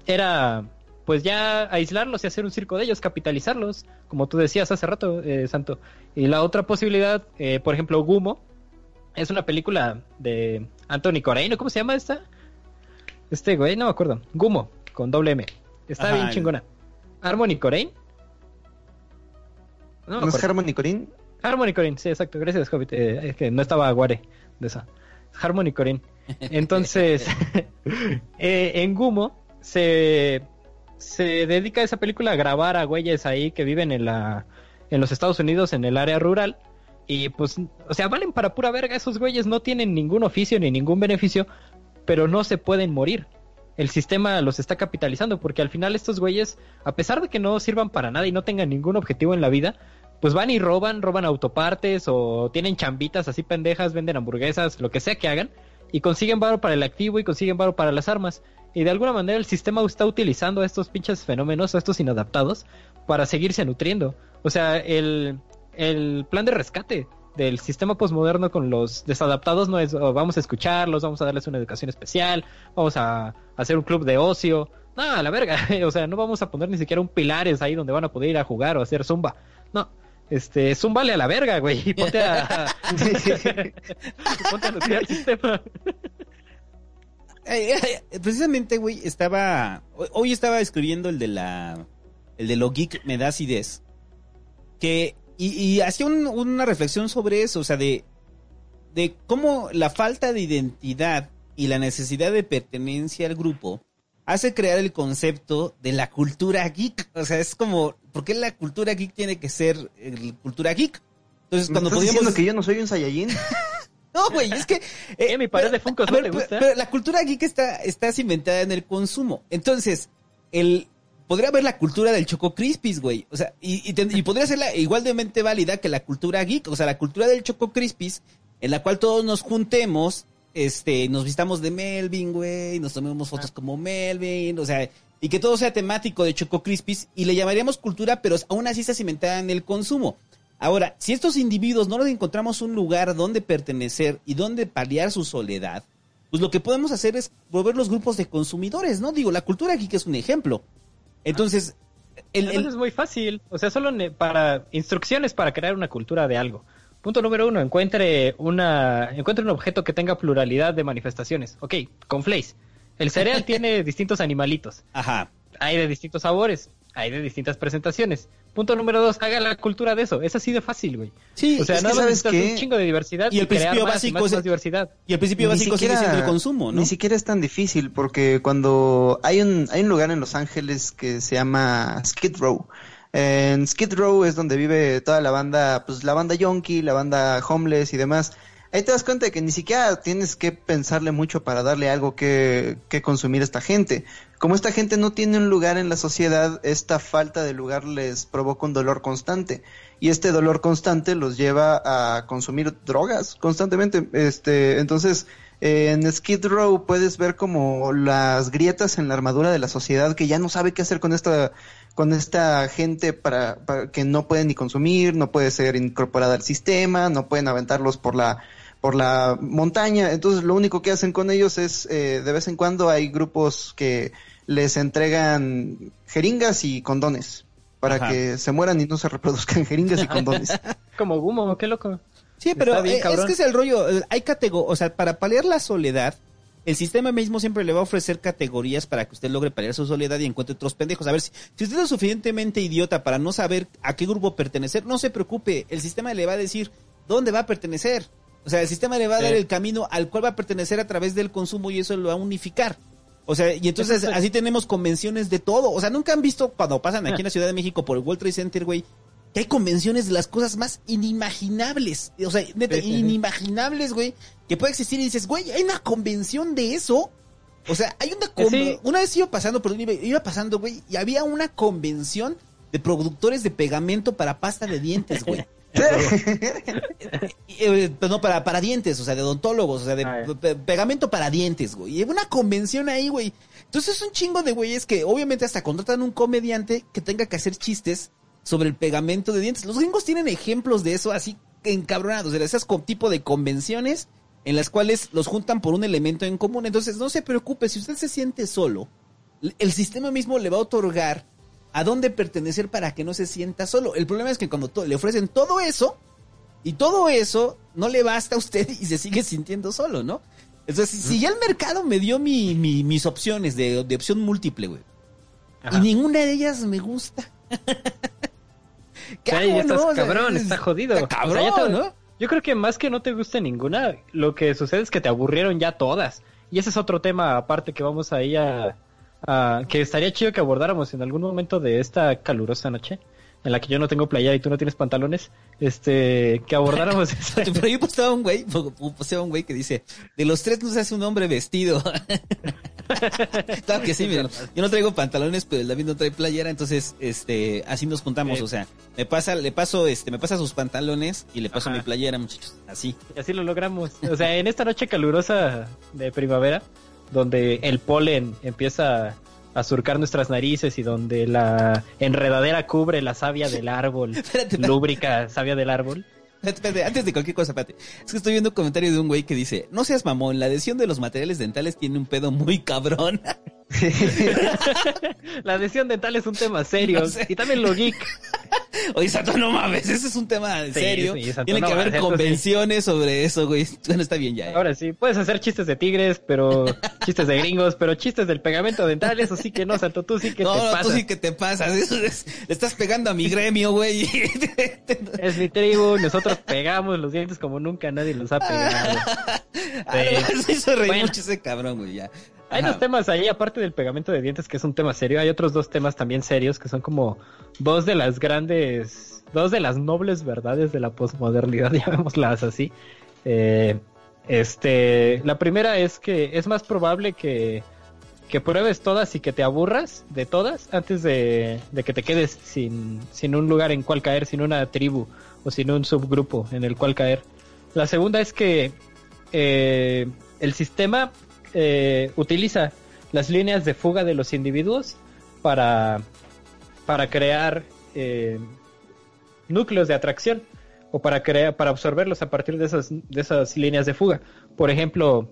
era pues ya aislarlos y hacer un circo de ellos, capitalizarlos, como tú decías hace rato, eh, Santo. Y la otra posibilidad, eh, por ejemplo, Gumo, es una película de Anthony Corino, ¿cómo se llama esta? Este güey, no me acuerdo. Gumo, con doble M. Está Ajá, bien el- chingona. Harmony Corine. No, ¿No es. Harmony Corinne? Harmony Corine, sí, exacto. Gracias, Hobbit. Eh, es que no estaba Guare de esa. Harmony Corine. Entonces, eh, en Gumo se, se dedica esa película a grabar a güeyes ahí que viven en la en los Estados Unidos, en el área rural. Y pues, o sea, valen para pura verga. Esos güeyes no tienen ningún oficio ni ningún beneficio, pero no se pueden morir. El sistema los está capitalizando porque al final estos güeyes, a pesar de que no sirvan para nada y no tengan ningún objetivo en la vida, pues van y roban, roban autopartes o tienen chambitas así pendejas, venden hamburguesas, lo que sea que hagan, y consiguen varo para el activo y consiguen varo para las armas. Y de alguna manera el sistema está utilizando a estos pinches fenómenos, a estos inadaptados, para seguirse nutriendo. O sea, el, el plan de rescate del sistema posmoderno con los desadaptados no es "Oh, vamos a escucharlos, vamos a darles una educación especial, vamos a hacer un club de ocio. No, a la verga. O sea, no vamos a poner ni siquiera un pilares ahí donde van a poder ir a jugar o hacer zumba. No. Este, zúmbale a la verga, güey. Y ponte a. ponte a sistema. Precisamente, güey, estaba. hoy- estaba escribiendo el de la. El de lo geek me. Que. Y, y hacía un- una reflexión sobre eso, o sea, de. De cómo la falta de identidad y la necesidad de pertenencia al grupo hace crear el concepto de la cultura geek. O sea, es como. ¿Por qué la cultura geek tiene que ser eh, cultura geek? Entonces, ¿Me cuando estás podíamos. diciendo que yo no soy un Saiyajin? No, güey, es que... Eh, mi pared de Funkos, a ¿no ver, te pero- gusta? pero la cultura geek está, está cimentada en el consumo. Entonces, el... Podría haber la cultura del Choco Crispies, güey. O sea, y, y, ten- y podría ser la, igual de mente válida que la cultura geek. O sea, la cultura del Choco Crispies, en la cual todos nos juntemos, este, nos vistamos de Melvin, güey, nos tomemos fotos como Melvin, o sea, y que todo sea temático de Choco Crispies, y le llamaríamos cultura, pero aún así está cimentada en el consumo. Ahora, si estos individuos no les encontramos un lugar donde pertenecer y donde paliar su soledad, pues lo que podemos hacer es volver los grupos de consumidores, ¿no? Digo, la cultura que es un ejemplo. Entonces, el, es muy fácil. O sea, solo para instrucciones para crear una cultura de algo. Punto número uno, encuentre una encuentre un objeto que tenga pluralidad de manifestaciones. Ok, con Flays. El cereal tiene distintos animalitos. Ajá. Hay de distintos sabores. Hay de distintas presentaciones. Punto número dos, haga la cultura de eso. Es así de fácil, güey. Sí, O sea, es que nada más ¿sabes qué? un chingo de diversidad Y el crear principio básico más, es- más diversidad. y el principio Ni básico sigue siquiera- siendo el consumo, ¿no? Ni siquiera es tan difícil porque cuando hay un hay un lugar en Los Ángeles que se llama Skid Row En Skid Row es donde vive toda la banda, pues la banda Yonky, la banda Homeless y demás. Ahí te das cuenta de que ni siquiera tienes que pensarle mucho para darle algo que, que consumir a esta gente. Como esta gente no tiene un lugar en la sociedad, esta falta de lugar les provoca un dolor constante. Y este dolor constante los lleva a consumir drogas constantemente. Este, entonces, en Skid Row puedes ver como las grietas en la armadura de la sociedad que ya no sabe qué hacer con esta con esta gente para, para que no puede ni consumir, no puede ser incorporada al sistema, no pueden aventarlos por la por la montaña. Entonces lo único que hacen con ellos es eh, de vez en cuando hay grupos que les entregan jeringas y condones para Ajá. que se mueran y no se reproduzcan jeringas y condones. Como Gumo, qué loco. Sí, pero bien, eh, es que es el rollo. eh, Hay categorías, o sea, para paliar la soledad, el sistema mismo siempre le va a ofrecer categorías para que usted logre paliar su soledad y encuentre otros pendejos. A ver, si, si usted es suficientemente idiota para no saber a qué grupo pertenecer, no se preocupe. El sistema le va a decir dónde va a pertenecer. O sea, el sistema le va a dar el camino al cual va a pertenecer a través del consumo y eso lo va a unificar. O sea, y entonces Exacto. así tenemos convenciones de todo. O sea, nunca han visto cuando pasan aquí en la Ciudad de México por el World Trade Center, güey, que hay convenciones de las cosas más inimaginables. O sea, neta, inimaginables, güey, que puede existir y dices, güey, hay una convención de eso. O sea, hay una con- Sí. una vez iba pasando, perdón, iba, iba pasando, güey, y había una convención de productores de pegamento para pasta de dientes, güey. Y, eh, pues no, para, para dientes, o sea, de odontólogos, o sea, de Ah, pe- pegamento para dientes, güey. Y una convención ahí, güey. Entonces es un chingo de güeyes que obviamente hasta contratan un comediante que tenga que hacer chistes sobre el pegamento de dientes. Los gringos tienen ejemplos de eso así encabronados, de esas tipo de convenciones en las cuales los juntan por un elemento en común. Entonces no se preocupe, si usted se siente solo, el sistema mismo le va a otorgar a dónde pertenecer para que no se sienta solo. El problema es que cuando le ofrecen todo eso, y todo eso no le basta a usted y se sigue sintiendo solo, ¿no? Entonces, si, ya el mercado me dio mi, mi- mis opciones de, de opción múltiple, güey, y ninguna de ellas me gusta. ¿Qué ya estás no? Cabrón, es- está jodido. Está O sea, ya cabrón, te- ¿no? Yo creo que más que no te guste ninguna, lo que sucede es que te aburrieron ya todas. Y ese es otro tema aparte que vamos ahí a, a- que estaría chido que abordáramos en algún momento de esta calurosa noche en la que yo no tengo playera y tú no tienes pantalones, este, que abordáramos esa- Pero yo postaba un güey, posteaba un güey que dice, de los tres no se hace un hombre vestido. claro que sí, miren, yo no traigo pantalones, pero el David no trae playera, entonces, este, así nos juntamos, o sea, me pasa, le paso, este, me pasa sus pantalones y le paso Ajá. mi playera, muchachos, así. Y así lo logramos. O sea, en esta noche calurosa de primavera, donde el polen empieza a surcar nuestras narices y donde la enredadera cubre la savia del árbol, Espérate, lúbrica savia del árbol. Espérate, antes de cualquier cosa, espérate. Es que estoy viendo un comentario de un güey que dice, no seas mamón, la adhesión de los materiales dentales tiene un pedo muy cabrón. La adhesión dental es un tema serio No sé. y también lo geek. Oye, Sato, no mames, ese es un tema en Sí, serio. sí, Sato, Tiene no que haber sí. convenciones sobre eso, güey. Bueno, está bien ya. eh. Ahora sí, puedes hacer chistes de tigres, pero chistes de gringos, pero chistes del pegamento dental, eso sí que no, Santo, tú sí que no, te no, pasas. tú sí que te pasas. Eso es- le estás pegando a mi gremio, güey. Es mi tribu, nosotros pegamos los dientes como nunca nadie los ha pegado. Ah, no, se hizo reír Bueno. mucho ese cabrón, güey, ya. Hay Ajá. dos temas ahí, aparte del pegamento de dientes, que es un tema serio. Hay otros dos temas también serios, que son como dos de las grandes, dos de las nobles verdades de la posmodernidad, llamémoslas así. Eh, este, la primera es que es más probable que, que pruebes todas y que te aburras de todas antes de, de que te quedes sin, sin un lugar en cual caer, sin una tribu o sin un subgrupo en el cual caer. La segunda es que eh, el sistema eh, utiliza las líneas de fuga de los individuos para, para crear eh, núcleos de atracción o para crear para absorberlos a partir de esas de esas líneas de fuga. Por ejemplo,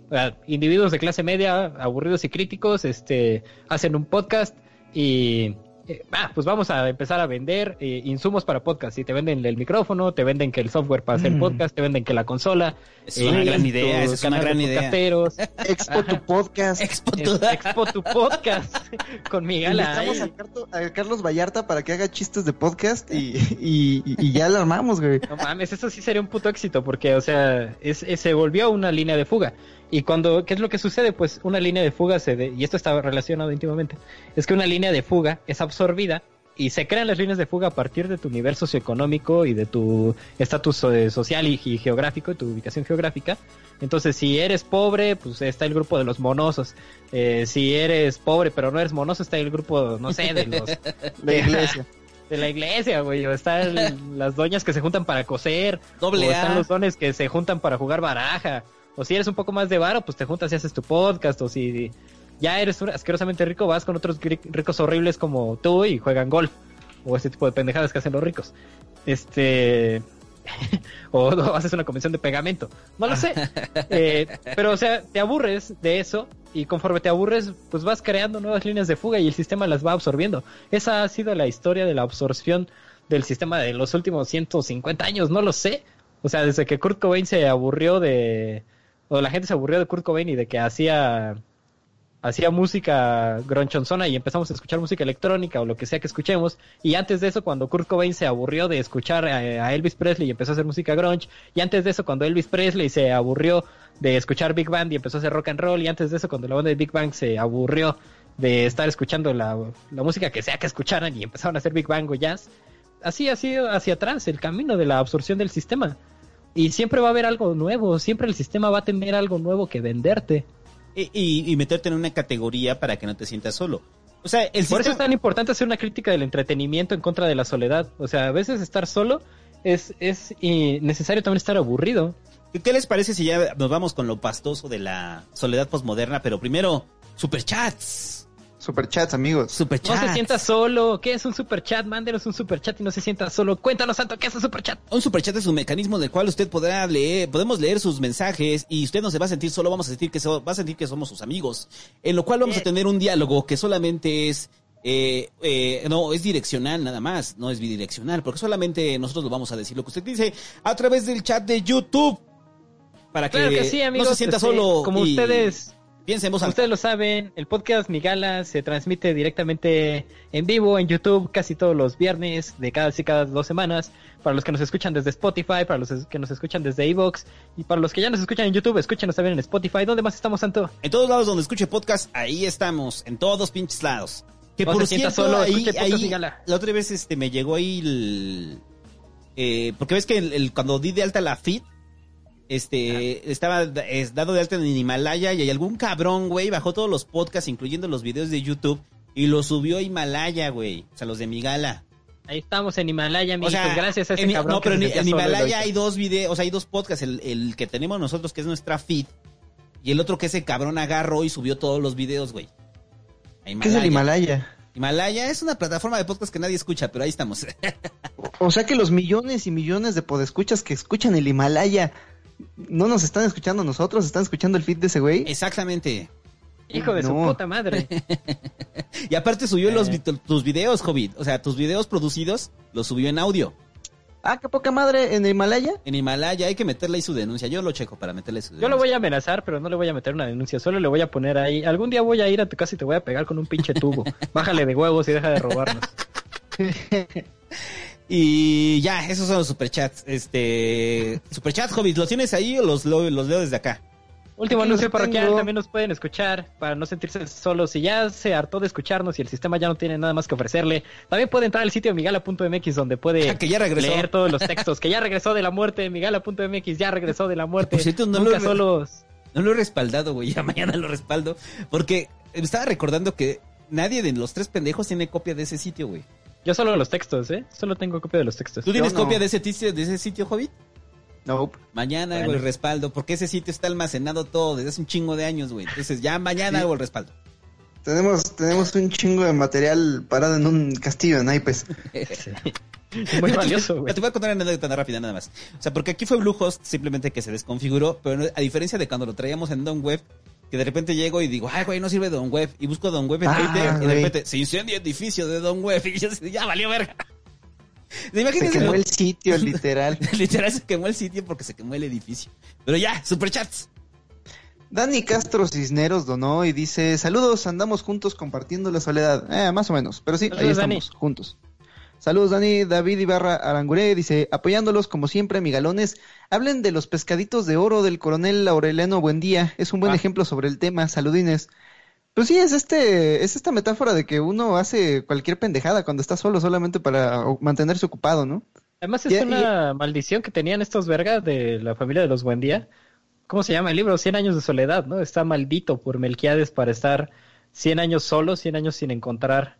individuos de clase media, aburridos y críticos, este hacen un podcast y eh, ah, pues vamos a empezar a vender eh, insumos para podcast. Y te venden el micrófono, te venden que el software para hacer Mm. podcast, te venden que la consola. Es una eh, gran idea, es una gran idea. podcasteros, Expo tu podcast. Expo tu- Expo tu podcast con Invitamos Carto- al Carlos Vallarta para que haga chistes de podcast y, y, y ya lo armamos, güey. No mames, eso sí sería un puto éxito, porque, o sea, es, es- se volvió una línea de fuga. Y cuando, ¿qué es lo que sucede? Pues una línea de fuga se, de- y esto está relacionado íntimamente, es que una línea de fuga es absorbida y se crean las líneas de fuga a partir de tu nivel socioeconómico y de tu estatus eh, social y, y geográfico, tu ubicación geográfica. Entonces, si eres pobre, pues está el grupo de los monosos. Eh, si eres pobre pero no eres monoso, está el grupo, no sé, de los... La iglesia. de la iglesia, güey. O están las doñas que se juntan para coser. Doble o A. están los dones que se juntan para jugar baraja. O si eres un poco más de varo, pues te juntas y haces tu podcast. O si ya eres un- asquerosamente rico, vas con otros ricos horribles como tú y juegan golf. O ese tipo de pendejadas que hacen los ricos. Este. o, o haces una convención de pegamento. No lo sé. Eh, pero, o sea, te aburres de eso y conforme te aburres, pues vas creando nuevas líneas de fuga y el sistema las va absorbiendo. Esa ha sido la historia de la absorción del sistema de los últimos 150 años, no lo sé. O sea, desde que Kurt Cobain se aburrió de... o la gente se aburrió de Kurt Cobain y de que hacía hacía música gronchonzona y empezamos a escuchar música electrónica o lo que sea que escuchemos. Y antes de eso, cuando Kurt Cobain se aburrió de escuchar a, a Elvis Presley y empezó a hacer música grunge. Y antes de eso, cuando Elvis Presley se aburrió de escuchar Big Band y empezó a hacer rock and roll. Y antes de eso, cuando la banda de Big Bang se aburrió de estar escuchando la, la música que sea que escucharan y empezaron a hacer Big Bang o jazz. Así ha sido hacia atrás el camino de la absorción del sistema. Y siempre va a haber algo nuevo, siempre el sistema va a tener algo nuevo que venderte. Y, y- y meterte en una categoría para que no te sientas solo. O sea, el Por eso es tan importante hacer una crítica del entretenimiento en contra de la soledad. O sea, a veces estar solo es, es necesario también estar aburrido. ¿Qué les parece si ya nos vamos con lo pastoso de la soledad posmoderna? Pero primero, superchats. Superchats, amigos. No Superchats. se sienta solo. ¿Qué es un superchat? Mándenos un superchat y no se sienta solo. Cuéntanos, Santo, ¿qué es un superchat? Un superchat es un mecanismo del cual usted podrá leer, podemos leer sus mensajes y usted no se va a sentir solo, vamos a sentir que so- va a sentir que somos sus amigos, en lo cual vamos a tener un diálogo que solamente es eh, eh, no es direccional nada más, no es bidireccional, porque solamente nosotros lo vamos a decir lo que usted dice a través del chat de YouTube para que, Claro que sí, amigos. no se sienta este, solo Como y ustedes piense en voz Como alta. ustedes lo saben, el podcast Migala se transmite directamente en vivo en YouTube casi todos los viernes de cada, sí, cada dos semanas. Para los que nos escuchan desde Spotify, para los que nos escuchan desde Evox y para los que ya nos escuchan en YouTube, escúchenos también en Spotify. ¿Dónde más estamos, Santo? En todos lados donde escuche podcast, ahí estamos, en todos pinches lados. Que No por se sienta cierto, solo, ahí, ahí, la otra vez este me llegó ahí el eh, porque ves que el, el- cuando di de alta la feed este estaba es dado de alta en Himalaya y hay algún cabrón, güey, bajó todos los podcasts incluyendo los videos de YouTube y los subió a Himalaya, güey, o sea, los de Migala. Ahí estamos en Himalaya, O amigos. sea, gracias a ese en cabrón. no, pero en, Himalaya hay dos videos, o sea, hay dos podcasts, el, el que tenemos nosotros que es nuestra feed y el otro que ese cabrón agarró y subió todos los videos, güey. ¿Qué es el Himalaya? Himalaya es una plataforma de podcast que nadie escucha, pero ahí estamos. O sea que los millones y millones de podescuchas que escuchan el Himalaya no nos están escuchando nosotros, están escuchando el feed de ese güey. Exactamente. Hijo de su puta madre. Y aparte subió los, Eh. tus videos, Hobbit. O sea, tus videos producidos los subió en audio. Ah, qué poca madre en el Himalaya. En Himalaya hay que meterle ahí su denuncia. Yo lo checo para meterle su denuncia. Yo lo voy a amenazar, pero no le voy a meter una denuncia. Solo le voy a poner ahí. Algún día voy a ir a tu casa y te voy a pegar con un pinche tubo. Bájale de huevos y deja de robarnos. Y ya, esos son los superchats. Este. Superchats, Hobbit, ¿los tienes ahí o los, lo- los leo desde acá? Último anuncio parroquial, tengo. también nos pueden escuchar para no sentirse solos. Si ya se hartó de escucharnos y el sistema ya no tiene nada más que ofrecerle, también puede entrar al sitio migala.mx donde puede que ya regresó. leer todos los textos. Que ya regresó de la muerte, migala.mx ya regresó de la muerte. Por cierto, no Nunca lo- solos. No lo he respaldado, güey. Ya mañana lo respaldo. Porque me estaba recordando que nadie de los tres pendejos tiene copia de ese sitio, güey. Yo solo los textos, ¿eh? Solo tengo copia de los textos. ¿Tú tienes no. copia de ese, sitio, de ese sitio, Hobbit? Nope. Mañana Bueno. hago el respaldo, porque ese sitio está almacenado todo desde hace un chingo de años, güey. Entonces ya mañana Sí. hago el respaldo. Tenemos, tenemos un chingo de material parado en un castillo de naipes. Muy valioso, güey. Te voy a contar una anécdota rápida nada más. O sea, porque aquí fue Bluehost simplemente que se desconfiguró, pero no- a diferencia de cuando lo traíamos en Don Web, que de repente llego y digo, ay, güey, no sirve Don Web, y busco Don Web en Ah, Twitter, y de repente se incendia el edificio de Don Web, y yo ya valió verga. Se quemó el sitio, literal. literal se quemó el sitio porque se quemó el edificio. Pero ya, superchats. Dani Castro Cisneros donó y dice, saludos, andamos juntos compartiendo la soledad. Eh, más o menos, pero sí, ahí estamos, Dani. juntos. Saludos, Dani. David Ibarra Aranguré dice, apoyándolos como siempre, migalones. Hablen de los pescaditos de oro del coronel Aureliano Buendía. Es un buen Ah. ejemplo sobre el tema. Saludines. Pues sí, es este, es esta metáfora de que uno hace cualquier pendejada cuando está solo solamente para mantenerse ocupado, ¿no? Además es una maldición que tenían estos vergas de la familia de los Buendía. ¿Cómo se llama el libro? Cien años de soledad, ¿no? Está maldito por Melquiades para estar 100 años solo, 100 años sin encontrar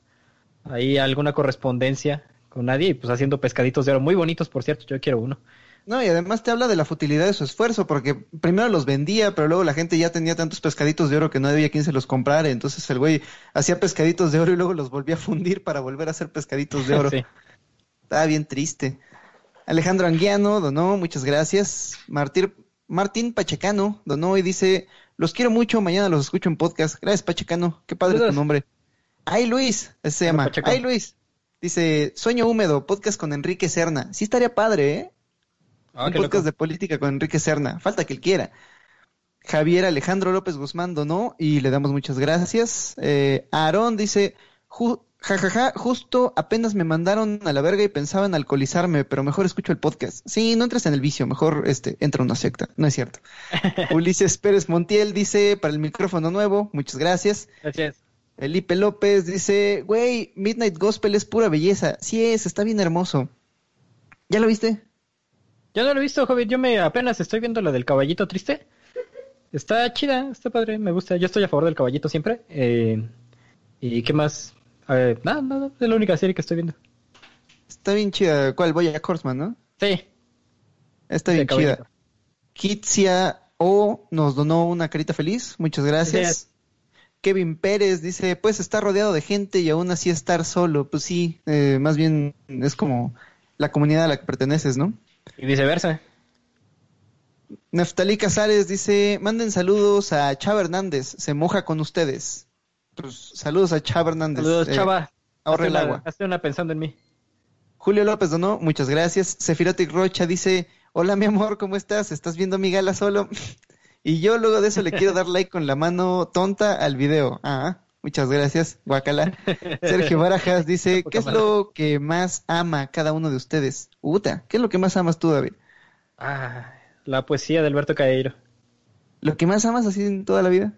ahí alguna correspondencia con nadie y pues haciendo pescaditos de oro muy bonitos, por cierto, yo quiero uno. No, y además te habla de la futilidad de su esfuerzo, porque primero los vendía, pero luego la gente ya tenía tantos pescaditos de oro que no había quien se los comprara, entonces el güey hacía pescaditos de oro y luego los volvía a fundir para volver a hacer pescaditos de oro. Sí. Estaba bien triste. Alejandro Anguiano donó, muchas gracias. Martín, Martín Pachecano donó y dice, los quiero mucho, mañana los escucho en podcast. Gracias Pachecano, qué padre tu nombre. Ay Luis, ese se llama. Pacheco. Ay Luis. Dice, Sueño Húmedo, podcast con Enrique Serna. Sí estaría padre, ¿eh? Ah, un podcast loco. de política con Enrique Serna. Falta que él quiera. Javier Alejandro López Guzmán donó y le damos muchas gracias. Eh, Aarón dice, "Ju- jajaja, justo apenas me mandaron a la verga y pensaba en alcoholizarme, pero mejor escucho el podcast. Sí, no entres en el vicio, mejor este, entra a una secta. No es cierto. Ulises Pérez Montiel dice, para el micrófono nuevo, muchas gracias. Gracias. Felipe López dice, güey, Midnight Gospel es pura belleza. Sí es, está bien hermoso. ¿Ya lo viste? Yo no lo he visto, joven. Yo me apenas estoy viendo la del caballito triste. Está chida, está padre, me gusta. Yo estoy a favor del caballito siempre. Eh, ¿Y qué más? Eh, nada, nada, es la única serie que estoy viendo. Está bien chida. ¿Cuál? Voy a Horseman, ¿no? Sí, Está bien chida. Kitsia O nos donó una carita feliz. Muchas gracias. Gracias. Kevin Pérez dice, pues estar rodeado de gente y aún así estar solo. Pues sí, eh, más bien es como la comunidad a la que perteneces, ¿no? Y viceversa. Neftalí Casares dice, manden saludos a Chava Hernández, se moja con ustedes. Pues saludos a Chava Hernández. Saludos, Eh, chava. ahorra el agua. hazte una pensando en mí. Julio López donó, muchas gracias. Sefirotic Rocha dice, hola mi amor, ¿cómo estás? ¿Estás viendo mi gala solo? y yo luego de eso le quiero dar like con la mano tonta al video. Ah, muchas gracias, guacala. Sergio Barajas dice, ¿qué es lo que más ama cada uno de ustedes? Uta, ¿qué es lo que más amas tú, David? Ah, la poesía de Alberto Caeiro. ¿Lo que más amas así en toda la vida?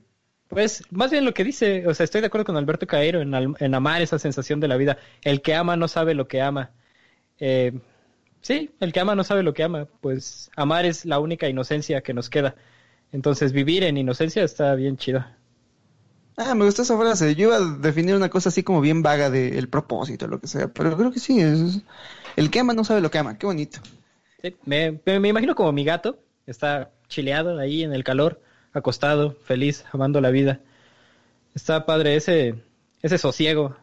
Pues más bien lo que dice, o sea, estoy de acuerdo con Alberto Caero en, al- en amar esa sensación de la vida. El que ama no sabe lo que ama. Eh, sí, el que ama no sabe lo que ama. Pues amar es la única inocencia que nos queda. Entonces vivir en inocencia está bien chido. Ah, me gustó esa frase. Yo iba a definir una cosa así como bien vaga de el propósito, lo que sea, pero creo que sí, es... el que ama no sabe lo que ama, qué bonito. Me- me imagino como mi gato, está chileado ahí en el calor, acostado, feliz, amando la vida. Está padre ese, ese sosiego,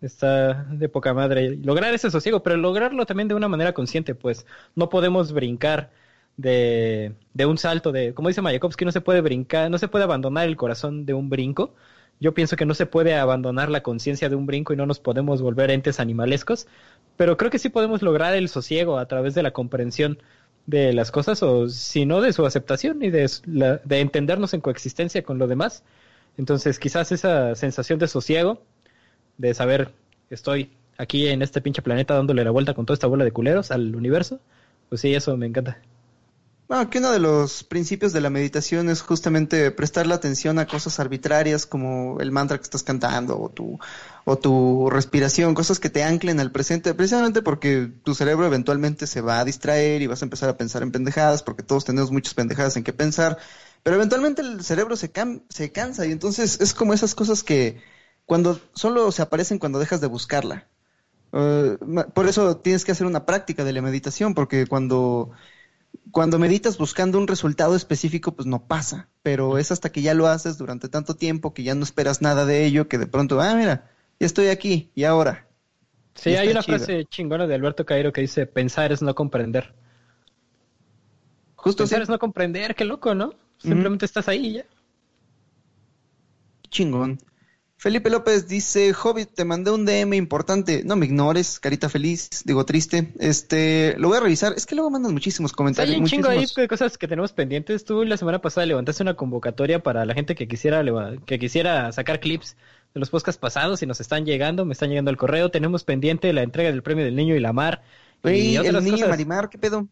está de poca madre. Lograr ese sosiego, pero lograrlo también de una manera consciente, pues no podemos brincar de, de un salto, de, como dice Mayakovsky, no se puede brincar, no se puede abandonar el corazón de un brinco. Yo pienso que no se puede abandonar la conciencia de un brinco y no nos podemos volver entes animalescos, pero creo que sí podemos lograr el sosiego a través de la comprensión de las cosas o si no de su aceptación y de, de entendernos en coexistencia con lo demás. Entonces quizás esa sensación de sosiego, de saber estoy aquí en este pinche planeta dándole la vuelta con toda esta bola de culeros al universo, pues sí, eso me encanta. Bueno, que uno de los principios de la meditación es justamente prestarle atención a cosas arbitrarias como el mantra que estás cantando o tu, o tu respiración, cosas que te anclen al presente, precisamente porque tu cerebro eventualmente se va a distraer y vas a empezar a pensar en pendejadas, porque todos tenemos muchas pendejadas en qué pensar, pero eventualmente el cerebro se, se cansa y entonces es como esas cosas que cuando solo se aparecen cuando dejas de buscarla. Eh, por eso tienes que hacer una práctica de la meditación, porque cuando cuando meditas buscando un resultado específico, pues no pasa, pero es hasta que ya lo haces durante tanto tiempo que ya no esperas nada de ello, que de pronto, ah, mira, ya estoy aquí, y ahora. Sí, Y hay una chido. frase chingona de Alberto Cairo que dice, pensar es no comprender. Justo Pensar es no comprender, qué loco, ¿no? Simplemente estás ahí y ya. chingón. Felipe López dice, Hobbit, te mandé un DM importante, no me ignores, carita feliz, digo triste, este, lo voy a revisar, es que luego mandan muchísimos Hay comentarios, un chingo ahí muchísimos. de cosas que tenemos pendientes. Tú la semana pasada levantaste una convocatoria para la gente que quisiera que quisiera sacar clips de los podcasts pasados y nos están llegando, me están llegando al correo. Tenemos pendiente la entrega del premio del niño y la mar. Güey, y el niño cosas. Marimar, ¿qué pedo?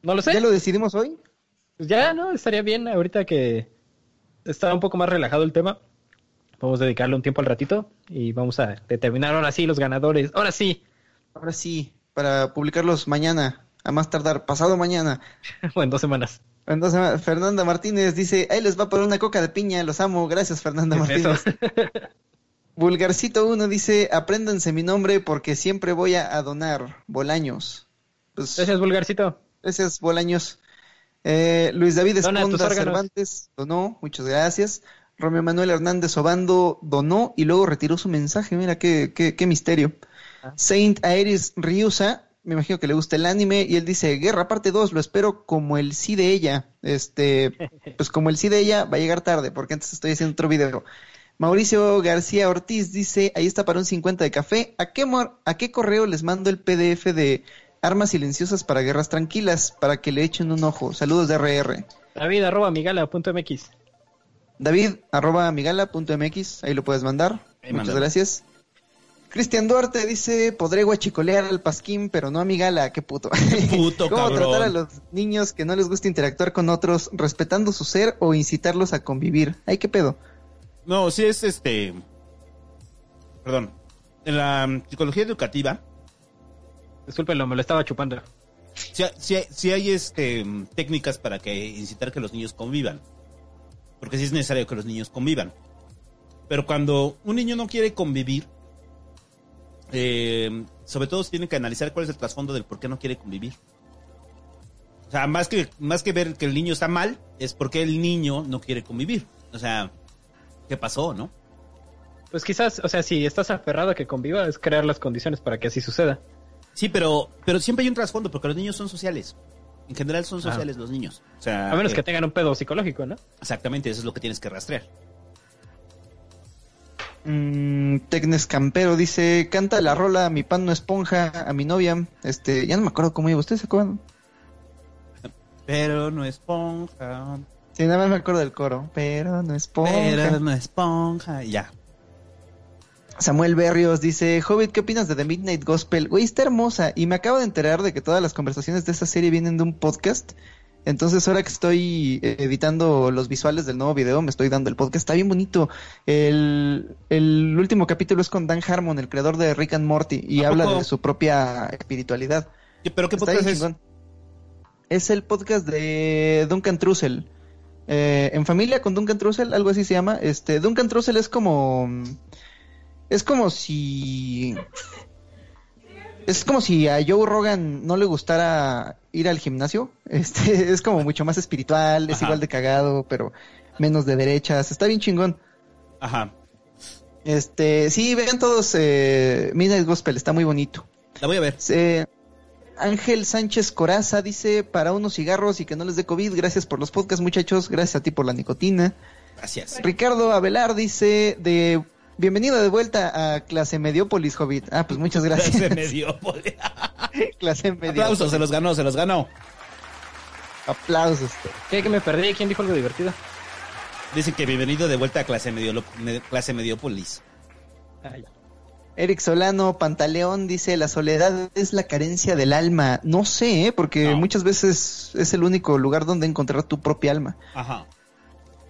No lo sé. ¿Ya lo decidimos hoy? Pues ya, ¿no? Estaría bien ahorita que está un poco más relajado el tema. Vamos a dedicarle un tiempo al ratito y vamos a determinar ahora sí los ganadores. Ahora sí. Ahora sí, para publicarlos mañana, a más tardar, pasado mañana. o en dos semanas. Entonces, Fernanda Martínez dice, ahí les va por una coca de piña, los amo, gracias Fernanda Martínez. Vulgarcito 1 dice, apréndanse mi nombre porque siempre voy a, donar, Bolaños. Pues, gracias, Vulgarcito. Gracias, Bolaños. Eh, Luis David Esponda Cervantes donó, muchas gracias. Romeo Manuel Hernández Obando donó y luego retiró su mensaje, mira qué, qué, misterio. Ah. Saint Aeris Ryusa me imagino que le gusta el anime, y él dice, Guerra parte 2, lo espero como el sí de ella. Este, pues como el sí de ella va a llegar tarde, porque antes estoy haciendo otro video. Mauricio García Ortiz dice, ahí está para un 50 de café. ¿A qué, ¿A qué correo les mando el PDF de Armas Silenciosas para Guerras Tranquilas? Para que le echen un ojo. Saludos de RR. David arroba migala.mx. David arroba migala.mx, ahí lo puedes mandar. Muchas gracias. Cristian Duarte dice, podré guachicolear al pasquín, pero no a mi gala, qué puto. puto ¿Cómo tratar a los niños que no les gusta interactuar con otros, respetando su ser o incitarlos a convivir? Ay, qué pedo. No, sí es este... Perdón. En la psicología educativa... Disculpenlo, me lo estaba chupando. Sí, hay este, técnicas para que incitar que los niños convivan. Porque sí es necesario que los niños convivan. Pero cuando un niño no quiere convivir, eh, sobre todo se tiene que analizar cuál es el trasfondo del por qué no quiere convivir. O sea, más que, más que ver que el niño está mal, es porque el niño no quiere convivir. O sea, ¿qué pasó, no? Pues quizás, o sea, si estás aferrado a que conviva, es crear las condiciones para que así suceda. Sí, pero, pero siempre hay un trasfondo, porque los niños son sociales. En general son sociales los niños. O sea, a menos que tengan un pedo psicológico, ¿no? Exactamente, eso es lo que tienes que rastrear. Mm, Tecnes Campero dice, canta la rola, mi pan no esponja, a mi novia. Este, ya no me acuerdo cómo iba, ¿ustedes se acuerdan? Pero no esponja. Sí, nada más me acuerdo del coro. Pero no esponja. Pero no esponja, ya. Samuel Berrios dice, Hobbit, ¿qué opinas de The Midnight Gospel? Güey, está hermosa. Y me acabo de enterar de que todas las conversaciones de esta serie vienen de un podcast. Entonces ahora que estoy editando los visuales del nuevo video, me estoy dando el podcast. Está bien bonito. El, último capítulo es con Dan Harmon, el creador de Rick and Morty, y habla de su propia espiritualidad. ¿Pero qué podcast es? Es el podcast de Duncan Trussell. Eh, en familia con Duncan Trussell, algo así se llama. Este, Duncan Trussell es como... Es como si es como si a Joe Rogan no le gustara ir al gimnasio. Este es como mucho más espiritual, es igual de cagado, pero menos de derechas. Está bien chingón. Ajá. Este, sí, vean todos eh, Midnight Gospel, está muy bonito. La voy a ver. Ángel Sánchez Coraza dice, para unos cigarros y que no les dé COVID, gracias por los podcasts muchachos, gracias a ti por la nicotina. Gracias. Ricardo Avelar dice, de Bienvenido de vuelta a Clase Mediópolis, Hobbit. Ah, pues muchas gracias. Clase Mediópolis. clase Mediópolis. Aplausos, se los ganó, se los ganó. Aplausos. ¿Qué que me perdí? ¿Quién dijo algo divertido? Dicen que bienvenido de vuelta a Clase, Medio, clase Mediópolis. Ah, Eric Solano, Pantaleón, dice, la soledad es la carencia del alma. No sé, ¿eh? porque muchas veces es el único lugar donde encontrar tu propia alma. Ajá.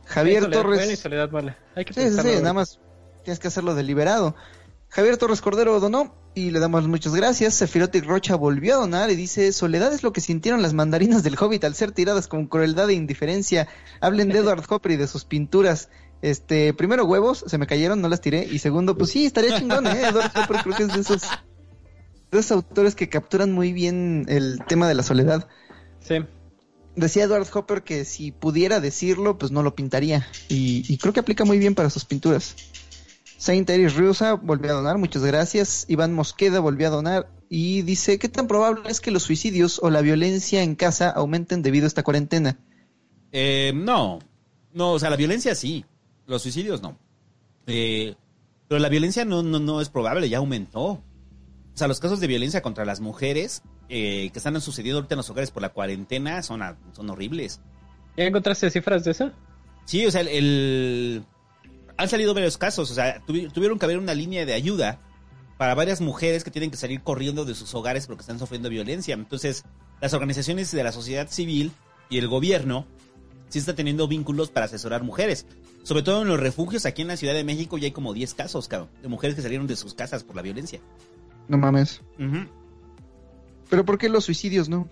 Javier Torres. Y soledad vale. Hay que sí, sí, nada más tienes que hacerlo deliberado. Javier Torres Cordero donó y le damos muchas gracias. Sefirotic Rocha volvió a donar y dice, soledad es lo que sintieron las mandarinas del Hobbit al ser tiradas con crueldad e indiferencia. Hablen de Edward Hopper y de sus pinturas. Este, primero huevos, se me cayeron, no las tiré. Y segundo, pues sí, estaría chingón, ¿eh? Edward Hopper creo que es de esos, de esos autores que capturan muy bien el tema de la soledad. Sí. Decía Edward Hopper que si pudiera decirlo, pues no lo pintaría. Y, y creo que aplica muy bien para sus pinturas. Saint Eris Rusa volvió a donar, muchas gracias. Iván Mosqueda volvió a donar y dice, ¿qué tan probable es que los suicidios o la violencia en casa aumenten debido a esta cuarentena? Eh, no, no, o sea, la violencia sí, los suicidios no. Eh, pero la violencia no, no, no es probable, ya aumentó. O sea, los casos de violencia contra las mujeres eh, que están sucediendo ahorita en los hogares por la cuarentena son, son horribles. ¿Ya encontraste cifras de eso? Sí, o sea, el han salido varios casos, o sea, tuvieron que haber una línea de ayuda para varias mujeres que tienen que salir corriendo de sus hogares porque están sufriendo violencia. Entonces, las organizaciones de la sociedad civil y el gobierno sí está teniendo vínculos para asesorar mujeres. Sobre todo en los refugios aquí en la Ciudad de México ya hay como 10 casos, cabrón, de mujeres que salieron de sus casas por la violencia. No mames. Pero ¿por qué los suicidios no?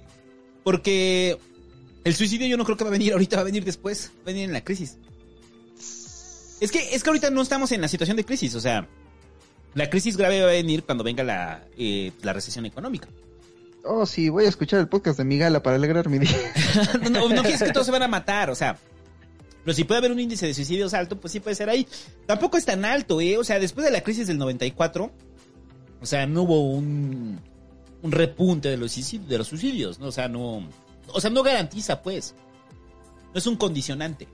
Porque el suicidio yo no creo que va a venir ahorita, va a venir después, va a venir en la crisis. Es que, es que ahorita no estamos en la situación de crisis, o sea, la crisis grave va a venir cuando venga la, eh, la recesión económica. Oh, sí, voy a escuchar el podcast de mi gala para alegrar mi día. no, no, no quieres que todos se van a matar, o sea. Pero si puede haber un índice de suicidios alto, pues sí puede ser ahí. Tampoco es tan alto, ¿eh? O sea, después de la crisis del 94, o sea, no hubo un, un repunte de los, suicidios, de los suicidios, ¿no? O sea, no... O sea, no garantiza, pues. No es un condicionante.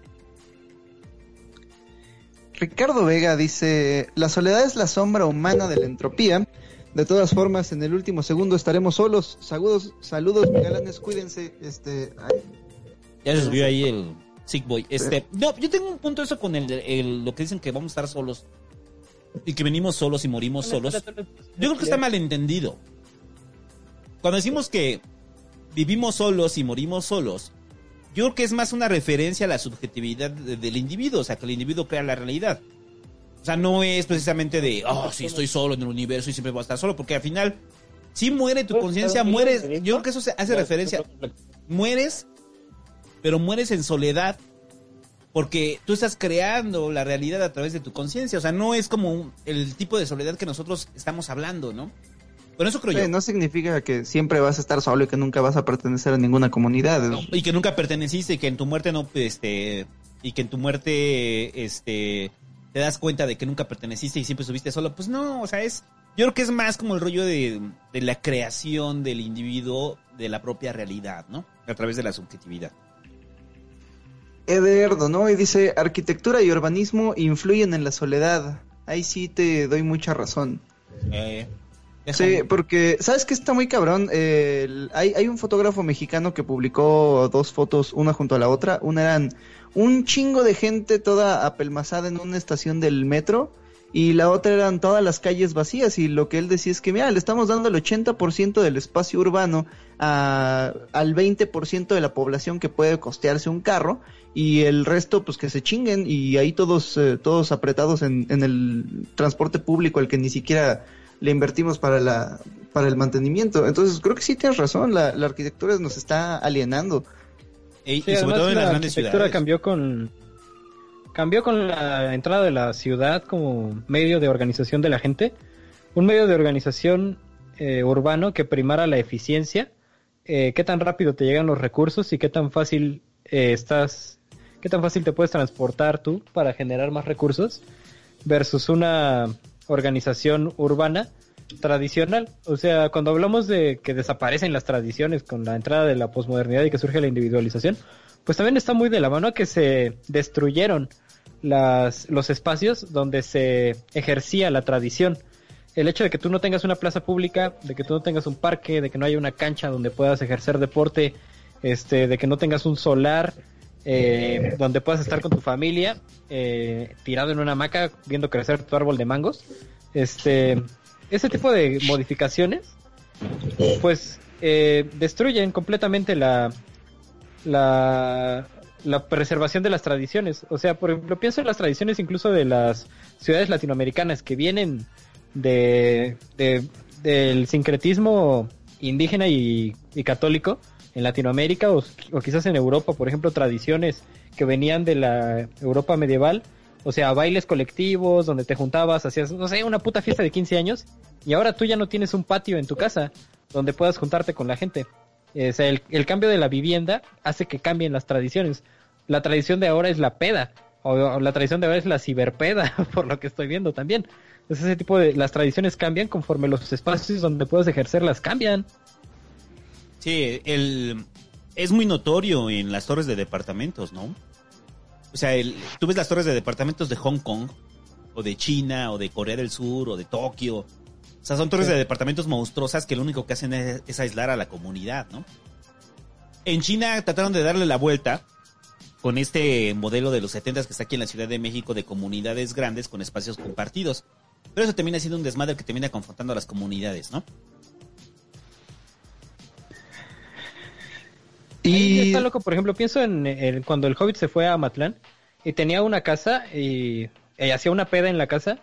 Ricardo Vega dice, la soledad es la sombra humana de la entropía. De todas formas, en el último segundo estaremos solos. Saludos, saludos, migalanes, cuídense. Este, ay, Ya se subió ahí el Sick Boy. Este, no, yo tengo un punto eso con el, el- lo que dicen que vamos a estar solos. Y que venimos solos y morimos solos. Yo creo que está malentendido. Cuando decimos que vivimos solos y morimos solos, yo creo que es más una referencia a la subjetividad de- del individuo, o sea, que el individuo crea la realidad. O sea, no es precisamente de, oh, sí, estoy solo en el universo y siempre voy a estar solo, porque al final, si muere tu conciencia, mueres. Yo creo que eso se hace referencia. Mueres, pero mueres en soledad, porque tú estás creando la realidad a través de tu conciencia. O sea, no es como un- el tipo de soledad que nosotros estamos hablando, ¿no? Por eso creo yo. no significa que siempre vas a estar solo y que nunca vas a pertenecer a ninguna comunidad. No, y que nunca perteneciste y que en tu muerte no, este, y que en tu muerte, este, te das cuenta de que nunca perteneciste y siempre estuviste solo. Pues no, o sea, es, yo creo que es más como el rollo de, de la creación del individuo de la propia realidad, ¿no? A través de la subjetividad. Ederdo, ¿no? Y dice, arquitectura y urbanismo influyen en la soledad. Ahí sí te doy mucha razón. Eh, Sí, porque, ¿sabes qué está muy cabrón? Eh, el- hay, hay un fotógrafo mexicano que publicó dos fotos, una junto a la otra. Una eran un chingo de gente toda apelmazada en una estación del metro y la otra eran todas las calles vacías y lo que él decía es que, mira, le estamos dando el 80% del espacio urbano a- al 20% de la población que puede costearse un carro y el resto pues que se chinguen y ahí todos, eh, todos apretados en, en el transporte público al que ni siquiera le invertimos para la para el mantenimiento. Entonces creo que sí tienes razón, la, la arquitectura nos está alienando. y, Sí, y sobre todo en la las grandes arquitectura ciudades. cambió con cambió con la entrada de la ciudad como medio de organización de la gente, un medio de organización eh, urbano que primara la eficiencia, eh, qué tan rápido te llegan los recursos y qué tan fácil eh, estás, qué tan fácil te puedes transportar tú para generar más recursos versus una organización urbana tradicional. O sea, cuando hablamos de que desaparecen las tradiciones con la entrada de la posmodernidad y que surge la individualización, pues también está muy de la mano que se destruyeron las, los espacios donde se ejercía la tradición. El hecho de que tú no tengas una plaza pública, de que tú no tengas un parque, de que no haya una cancha donde puedas ejercer deporte, este, de que no tengas un solar, eh, donde puedas estar con tu familia, eh, tirado en una hamaca viendo crecer tu árbol de mangos. Este, ese tipo de modificaciones, pues, eh, destruyen completamente la, la, la preservación de las tradiciones. O sea, por ejemplo, pienso en las tradiciones incluso de las ciudades latinoamericanas que vienen de, de- del sincretismo indígena y católico en Latinoamérica o, quizás en Europa, por ejemplo, tradiciones que venían de la Europa medieval, o sea, bailes colectivos donde te juntabas, hacías, no sé, una puta fiesta de 15 años y ahora tú ya no tienes un patio en tu casa donde puedas juntarte con la gente. Eh, O sea, el, cambio de la vivienda hace que cambien las tradiciones. La tradición de ahora es la peda, o, o la tradición de ahora es la ciberpeda, por lo que estoy viendo también. Entonces, ese tipo de las tradiciones cambian conforme los espacios donde puedes ejercerlas cambian. Sí, el, es muy notorio en las torres de departamentos, ¿no? O sea, el, tú ves las torres de departamentos de Hong Kong, o de China, o de Corea del Sur, o de Tokio. O sea, son torres Sí. de departamentos monstruosas que lo único que hacen es, es aislar a la comunidad, ¿no? En China trataron de darle la vuelta con este modelo de los 70 que está aquí en la Ciudad de México de comunidades grandes con espacios compartidos. Pero eso termina siendo un desmadre que termina confrontando a las comunidades, ¿no? Y está loco, por ejemplo, pienso en, en cuando el Hobbit se fue a Matlán y tenía una casa y, y hacía una peda en la casa.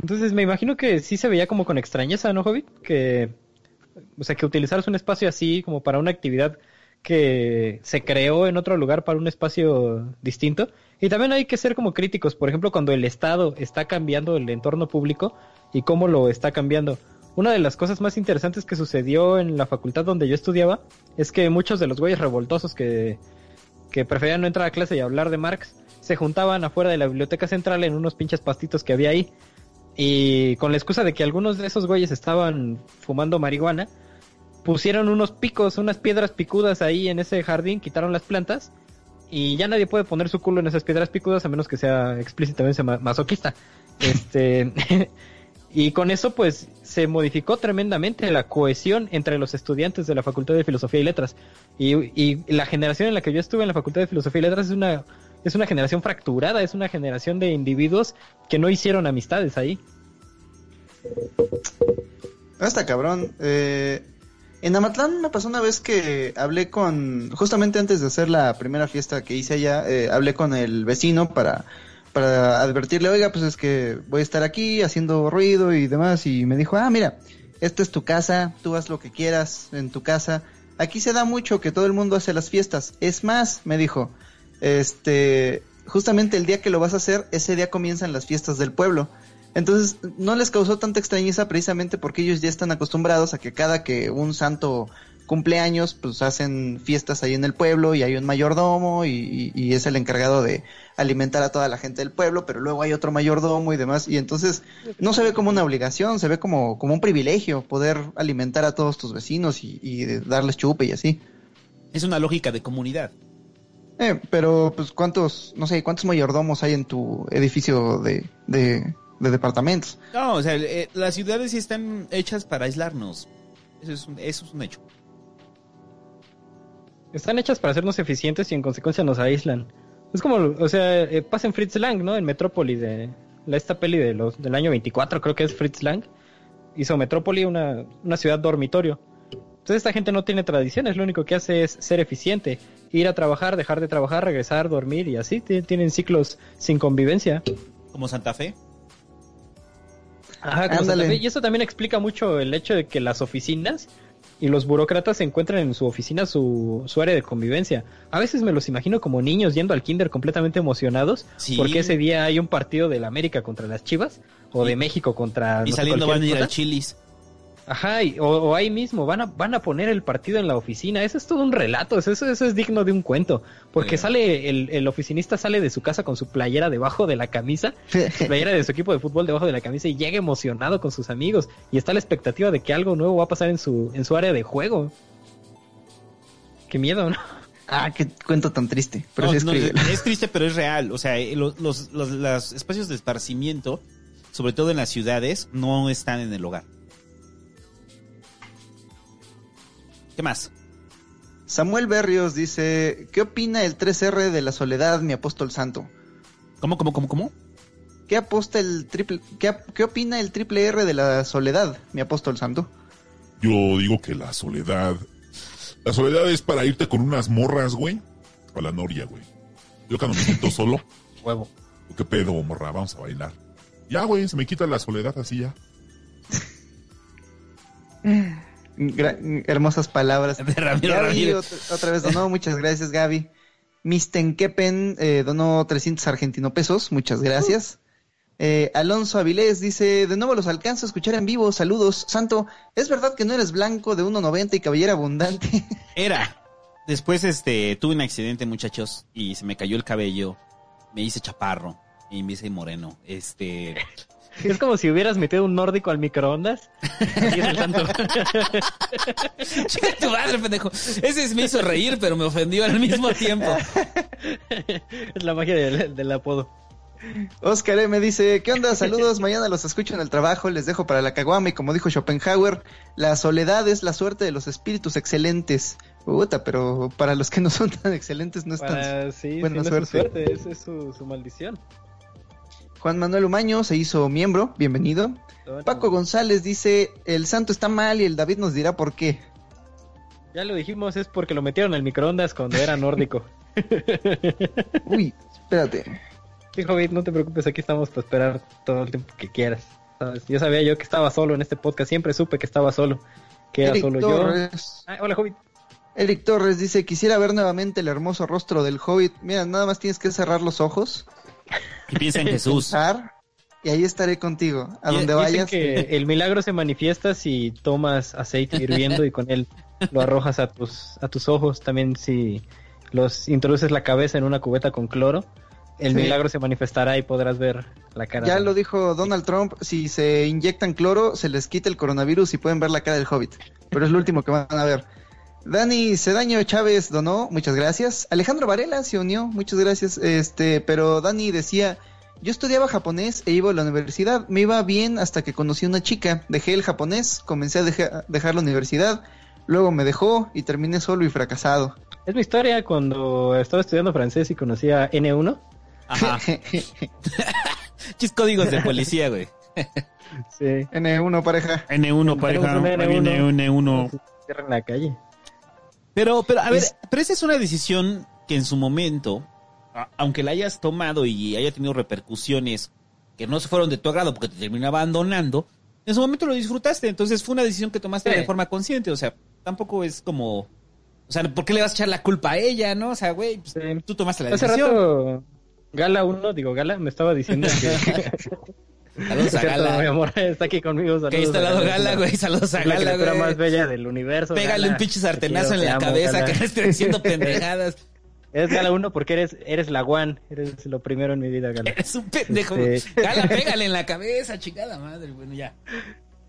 Entonces me imagino que sí se veía como con extrañeza, ¿no, Hobbit? Que, o sea, que utilizaras un espacio así como para una actividad que se creó en otro lugar para un espacio distinto. Y también hay que ser como críticos, por ejemplo, cuando el Estado está cambiando el entorno público y cómo lo está cambiando. Una de las cosas más interesantes que sucedió en la facultad donde yo estudiaba es que muchos de los güeyes revoltosos que, que preferían no entrar a clase y hablar de Marx se juntaban afuera de la biblioteca central en unos pinches pastitos que había ahí. Y con la excusa de que algunos de esos güeyes estaban fumando marihuana, pusieron unos picos, unas piedras picudas ahí en ese jardín, quitaron las plantas y ya nadie puede poner su culo en esas piedras picudas a menos que sea explícitamente masoquista. Este y con eso pues se modificó tremendamente la cohesión entre los estudiantes de la Facultad de Filosofía y Letras. Y, la generación en la que yo estuve en la Facultad de Filosofía y Letras es una es una generación fracturada, es una generación de individuos que no hicieron amistades ahí. Hasta cabrón. Eh, en Amatlán me pasó una vez que hablé con, justamente antes de hacer la primera fiesta que hice allá, eh, hablé con el vecino para, para advertirle, oiga, pues es que voy a estar aquí haciendo ruido y demás, y me dijo, ah, mira, esta es tu casa, tú haz lo que quieras en tu casa. Aquí se da mucho que todo el mundo hace las fiestas. Es más, me dijo, este, justamente el día que lo vas a hacer, ese día comienzan las fiestas del pueblo. Entonces, no les causó tanta extrañeza precisamente porque ellos ya están acostumbrados a que cada que un santo cumple años, pues hacen fiestas ahí en el pueblo y hay un mayordomo y, y, es el encargado de alimentar a toda la gente del pueblo, pero luego hay otro mayordomo y demás. Y entonces no se ve como una obligación, se ve como, como un privilegio poder alimentar a todos tus vecinos y, y darles chupe y así. Es una lógica de comunidad. Eh, pero pues cuántos, no sé, cuántos mayordomos hay en tu edificio de, de de departamentos. No, o sea, eh, las ciudades sí están hechas para aislarnos. Eso es, un, eso es un hecho. Están hechas para hacernos eficientes y en consecuencia nos aíslan. Es como, o sea, eh, pasa en Fritz Lang, ¿no? En Metrópoli, de la, esta peli de los, del año 24, creo que es Fritz Lang. Hizo Metrópoli una, una ciudad dormitorio. Entonces esta gente no tiene tradiciones, lo único que hace es ser eficiente, ir a trabajar, dejar de trabajar, regresar, dormir y así tienen ciclos sin convivencia. Como Santa Fe. Ajá, Y eso también explica mucho el hecho de que las oficinas y los burócratas se encuentran en su oficina su, su área de convivencia. A veces me los imagino como niños yendo al kinder completamente emocionados porque ese día hay un partido de la América contra las Chivas o de México contra... Y saliendo van a ir al Chilis. Ajá, o, ahí mismo van a, van a poner el partido en la oficina. Eso es todo un relato, eso, eso es digno de un cuento. Porque sale, el, el, oficinista sale de su casa con su playera debajo de la camisa, playera de su equipo de fútbol debajo de la camisa y llega emocionado con sus amigos. Y está la expectativa de que algo nuevo va a pasar en su, en su área de juego. Qué miedo, ¿no? Ah, qué cuento tan triste. Pero es, es, triste, pero es real. O sea, eh, los, los, los espacios de esparcimiento, sobre todo en las ciudades, no están en el hogar. ¿Qué más? Samuel Berrios dice, ¿qué opina el 3R de la soledad, mi apóstol santo? ¿Cómo, cómo, cómo, cómo? ¿Qué, aposta el triple, qué, opina el triple R de la soledad, mi apóstol santo? Yo digo que la soledad... La soledad es para irte con unas morras, güey. A la noria, güey. Yo cuando me siento solo... Huevo. ¿Qué pedo, morra? Vamos a bailar. Ya, güey, se me quita la soledad así ya. hermosas palabras. Gaby, Otra, vez donó, muchas gracias Gaby. Mistenkepen eh, donó 300 argentino pesos, muchas gracias. Eh, Alonso Avilés dice, de nuevo los alcanzo a escuchar en vivo, saludos. Santo, ¿es verdad que no eres blanco de 1,90 y cabellera abundante? Era. Después este tuve un accidente, muchachos, y se me cayó el cabello. Me hice chaparro y me hice moreno. Este, es como si hubieras metido un nórdico al microondas. Y es el santo. Chica tu madre, pendejo. Ese me hizo reír, pero me ofendió al mismo tiempo. Es la magia del, apodo. Oscar M dice, ¿qué onda? Saludos, mañana los escucho en el trabajo, les dejo para la caguama y como dijo Schopenhauer, la soledad es la suerte de los espíritus excelentes. Puta, pero para los que no son tan excelentes no es tan buena suerte. Esa es su maldición. Juan Manuel Umaño se hizo miembro, bienvenido. Paco González dice, el santo está mal y el David nos dirá por qué. Ya lo dijimos, es porque lo metieron al microondas cuando era nórdico. Uy, espérate. Sí, Hobbit, no te preocupes, aquí estamos para esperar todo el tiempo que quieras. ¿sabes? Yo sabía yo que estaba solo en este podcast, siempre supe que estaba solo. Que era Eric solo Torres. yo. Ah, hola, Hobbit. Eric Torres dice, quisiera ver nuevamente el hermoso rostro del Hobbit. Mira, nada más tienes que cerrar los ojos, Y piensa en Jesús. pensar, y ahí estaré contigo. A Y- donde dicen vayas. que el milagro se manifiesta si tomas aceite hirviendo y con él lo arrojas a tus, a tus ojos. También si los introduces la cabeza en una cubeta con cloro, el Sí. milagro se manifestará y podrás ver la cara. Ya de- lo dijo Donald Trump, si se inyectan cloro, se les quita el coronavirus y pueden ver la cara del Hobbit. Pero es lo último que van a ver. Dani Cedaño Chávez donó, muchas gracias. Alejandro Varela se unió, muchas gracias. Este, pero Dani decía, yo estudiaba japonés e iba a la universidad. Me iba bien hasta que conocí a una chica. Dejé el japonés, comencé a deja- dejar la universidad. Luego me dejó y terminé solo y fracasado. Es mi historia cuando estaba estudiando francés y conocí a N1. Ajá. Chis códigos de policía, güey. Sí. N1 pareja. N1, pareja. Tenemos un ahí viene un N1. Cierra en la calle. Pero, pero, a ver, Es- pero esa es una decisión que en su momento, a- aunque la hayas tomado y haya tenido repercusiones que no se fueron de tu agrado porque te terminó abandonando, en su momento lo disfrutaste, entonces fue una decisión que tomaste Sí. de forma consciente, o sea, tampoco es como, o sea, ¿por qué le vas a echar la culpa a ella, no? O sea, güey, pues, Sí. tú tomaste la Hace decisión. rato, Gala 1, digo Gala, me estaba diciendo que... Saludos a Cierto, Mi Gala. amor, está aquí conmigo. Que está al lado Gala, la- güey, saludos a la Gala, güey. más bella del universo. Pégale Gala. un pinche Te sartenazo quiero, en la amo, cabeza Gala. que esté diciendo pendejadas. Eres Gala 1 porque eres, eres la one, eres lo primero en mi vida, Gala. Eres un pendejo. Este- Gala, pégale en la cabeza, chingada madre. Bueno, ya.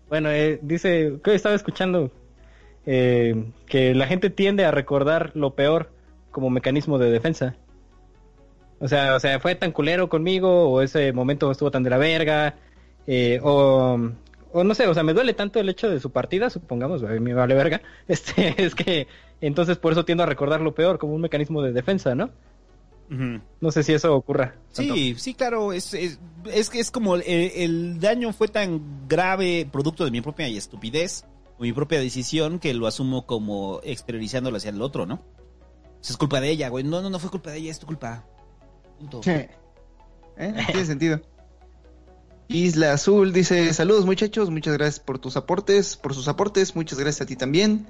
Bueno, eh, dice, que estaba escuchando eh, que la gente tiende a recordar lo peor como mecanismo de defensa. O sea, o sea, fue tan culero conmigo, o ese momento estuvo tan de la verga, eh, o, o no sé, o sea, me duele tanto el hecho de su partida, supongamos, me vale verga, este, es que entonces por eso tiendo a recordar lo peor como un mecanismo de defensa, ¿no? No sé si eso ocurra. tanto. Sí, sí, claro, es, es, es, que es como el, el daño fue tan grave producto de mi propia estupidez o mi propia decisión que lo asumo como exteriorizándolo hacia el otro, ¿no? Es culpa de ella, güey. No, no, no fue culpa de ella, es tu culpa. Punto. ¿Eh? Tiene sentido. Isla Azul dice, saludos muchachos, muchas gracias por tus aportes, por sus aportes, muchas gracias a ti también.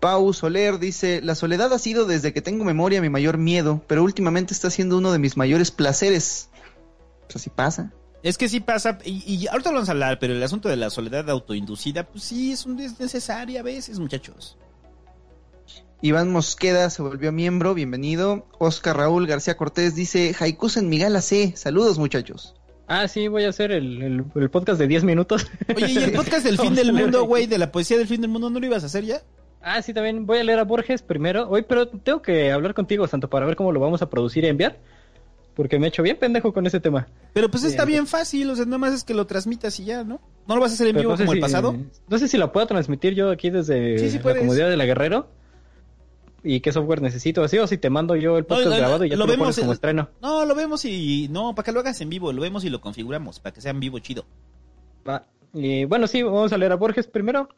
Pau Soler dice, la soledad ha sido desde que tengo memoria mi mayor miedo, pero últimamente está siendo uno de mis mayores placeres. Pues así pasa. Es que sí pasa, y, y ahorita lo vamos a hablar, pero el asunto de la soledad autoinducida, pues sí, es, un, es necesaria a veces, muchachos. Iván Mosqueda se volvió miembro, bienvenido. Oscar Raúl García Cortés dice, Haikus en Migala C, saludos muchachos. Ah, sí, voy a hacer el, el- el podcast de 10 minutos. Oye, ¿y el podcast del fin del mundo, güey, de la poesía del fin del mundo, no lo ibas a hacer ya? Ah, sí, también voy a leer a Borges primero. Hoy, pero tengo que hablar contigo, Santo, para ver cómo lo vamos a producir y enviar. Porque me he hecho bien pendejo con ese tema. Pero pues está Bien. bien fácil, o sea, nada más es que lo transmitas y ya, ¿no? ¿No lo vas a hacer en Pero vivo no sé como el pasado? No sé si lo puedo transmitir yo aquí desde Sí, sí la comodidad de la Guerrero. ¿Y qué software necesito? Así o si te mando yo el podcast No, no, grabado y ya lo te lo vemos como en- estreno. No, lo vemos y... No, para que lo hagas en vivo, lo vemos y lo configuramos, para que sea en vivo chido. Va. Y bueno, sí, vamos a leer a Borges primero.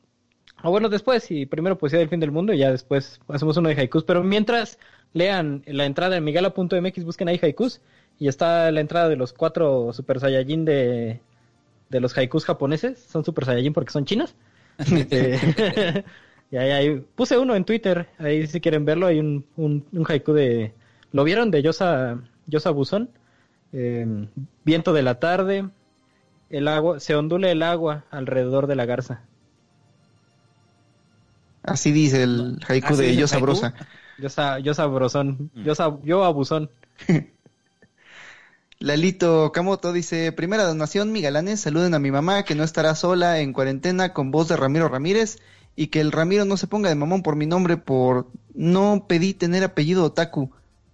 O bueno, después, y primero poesía del fin del mundo y ya después hacemos uno de haikus. Pero mientras lean la entrada en migala.mx, busquen ahí haikus. Y está la entrada de los cuatro Super Saiyajin de, de los haikus japoneses. Son Super Saiyajin porque son chinos. Y ahí, ahí- puse uno en Twitter. Ahí si quieren verlo, hay un, un, un haiku de... ¿Lo vieron? De Yosa, Yosa Buzón. Eh, viento de la tarde. El agua, se ondula el agua alrededor de la garza. Así dice el haiku ¿Así de dice el Yo haiku? Sabrosa. Yo, sa, yo sabrosón. Mm. Yo, sab- yo abusón. Lalito Camoto dice, primera donación, mi galanes, saluden a mi mamá que no estará sola en cuarentena con voz de Ramiro Ramírez y que el Ramiro no se ponga de mamón por mi nombre por no pedí tener apellido otaku.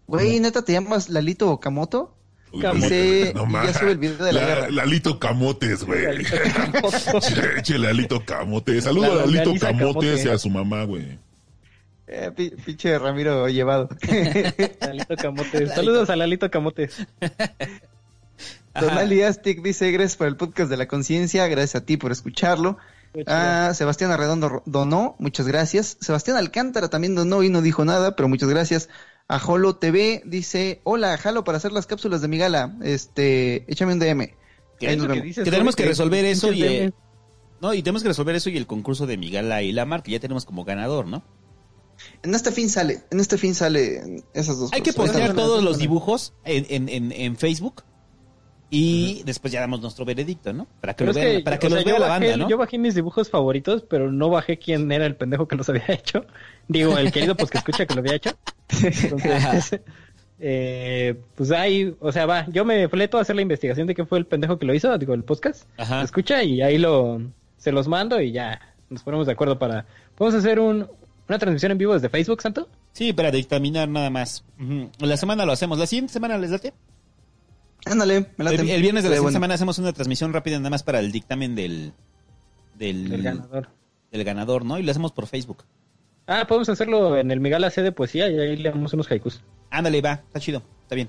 Güey, neta, ¿te llamas Lalito Camoto? Uy, Dice, no y ya mames. sube el video de la guerra. Lalito Camotes, güey. Lalito Camotes. Che, che, Lalito Camotes. Saludos La- a Lalito Camotes Camote. y a su mamá, güey. Eh, pi- pinche Ramiro llevado. Lalito Camotes. Saludos a Lalito Camotes. Donali Astic dice, gracias por el podcast de la conciencia, gracias a ti por escucharlo. Ah, Sebastián Arredondo donó, muchas gracias. Sebastián Alcántara también donó y no dijo nada, pero muchas gracias. A Jolo TV dice, hola, jalo para hacer las cápsulas de mi gala. Este, échame un DM. Que, Ahí nos lo que vemos. dices, que tenemos que resolver eso y eh, no y tenemos que resolver eso y el concurso de Migala y Lamar que ya tenemos como ganador, ¿no? En este fin sale, en este fin sale esas dos Hay que cosas. postear todos los dibujos en, en, en, en Facebook y después ya damos nuestro veredicto, ¿no? Para que lo vean, que, para que los vea la bajé- banda, ¿no? Yo bajé mis dibujos favoritos, pero no bajé quién era el pendejo que los había hecho. Digo, el querido pues que escucha que lo había hecho. Entonces, eh, pues ahí, o sea, va, yo me fleto a hacer la investigación de quién fue el pendejo que lo hizo, digo, el podcast. Ajá. Escucha y ahí lo, se los mando y ya nos ponemos de acuerdo para, podemos hacer un, una transmisión en vivo desde Facebook, Santo. Sí, para dictaminar nada más. La semana lo hacemos. La siguiente semana les late. Ándale, me late. El, el viernes de la bueno. semana hacemos una transmisión rápida nada más para el dictamen del del, El ganador. del ganador, ¿no? Y lo hacemos por Facebook. Ah, podemos hacerlo en el Megala C de poesía y ahí le damos unos haikus. Ándale, va, está chido, está bien.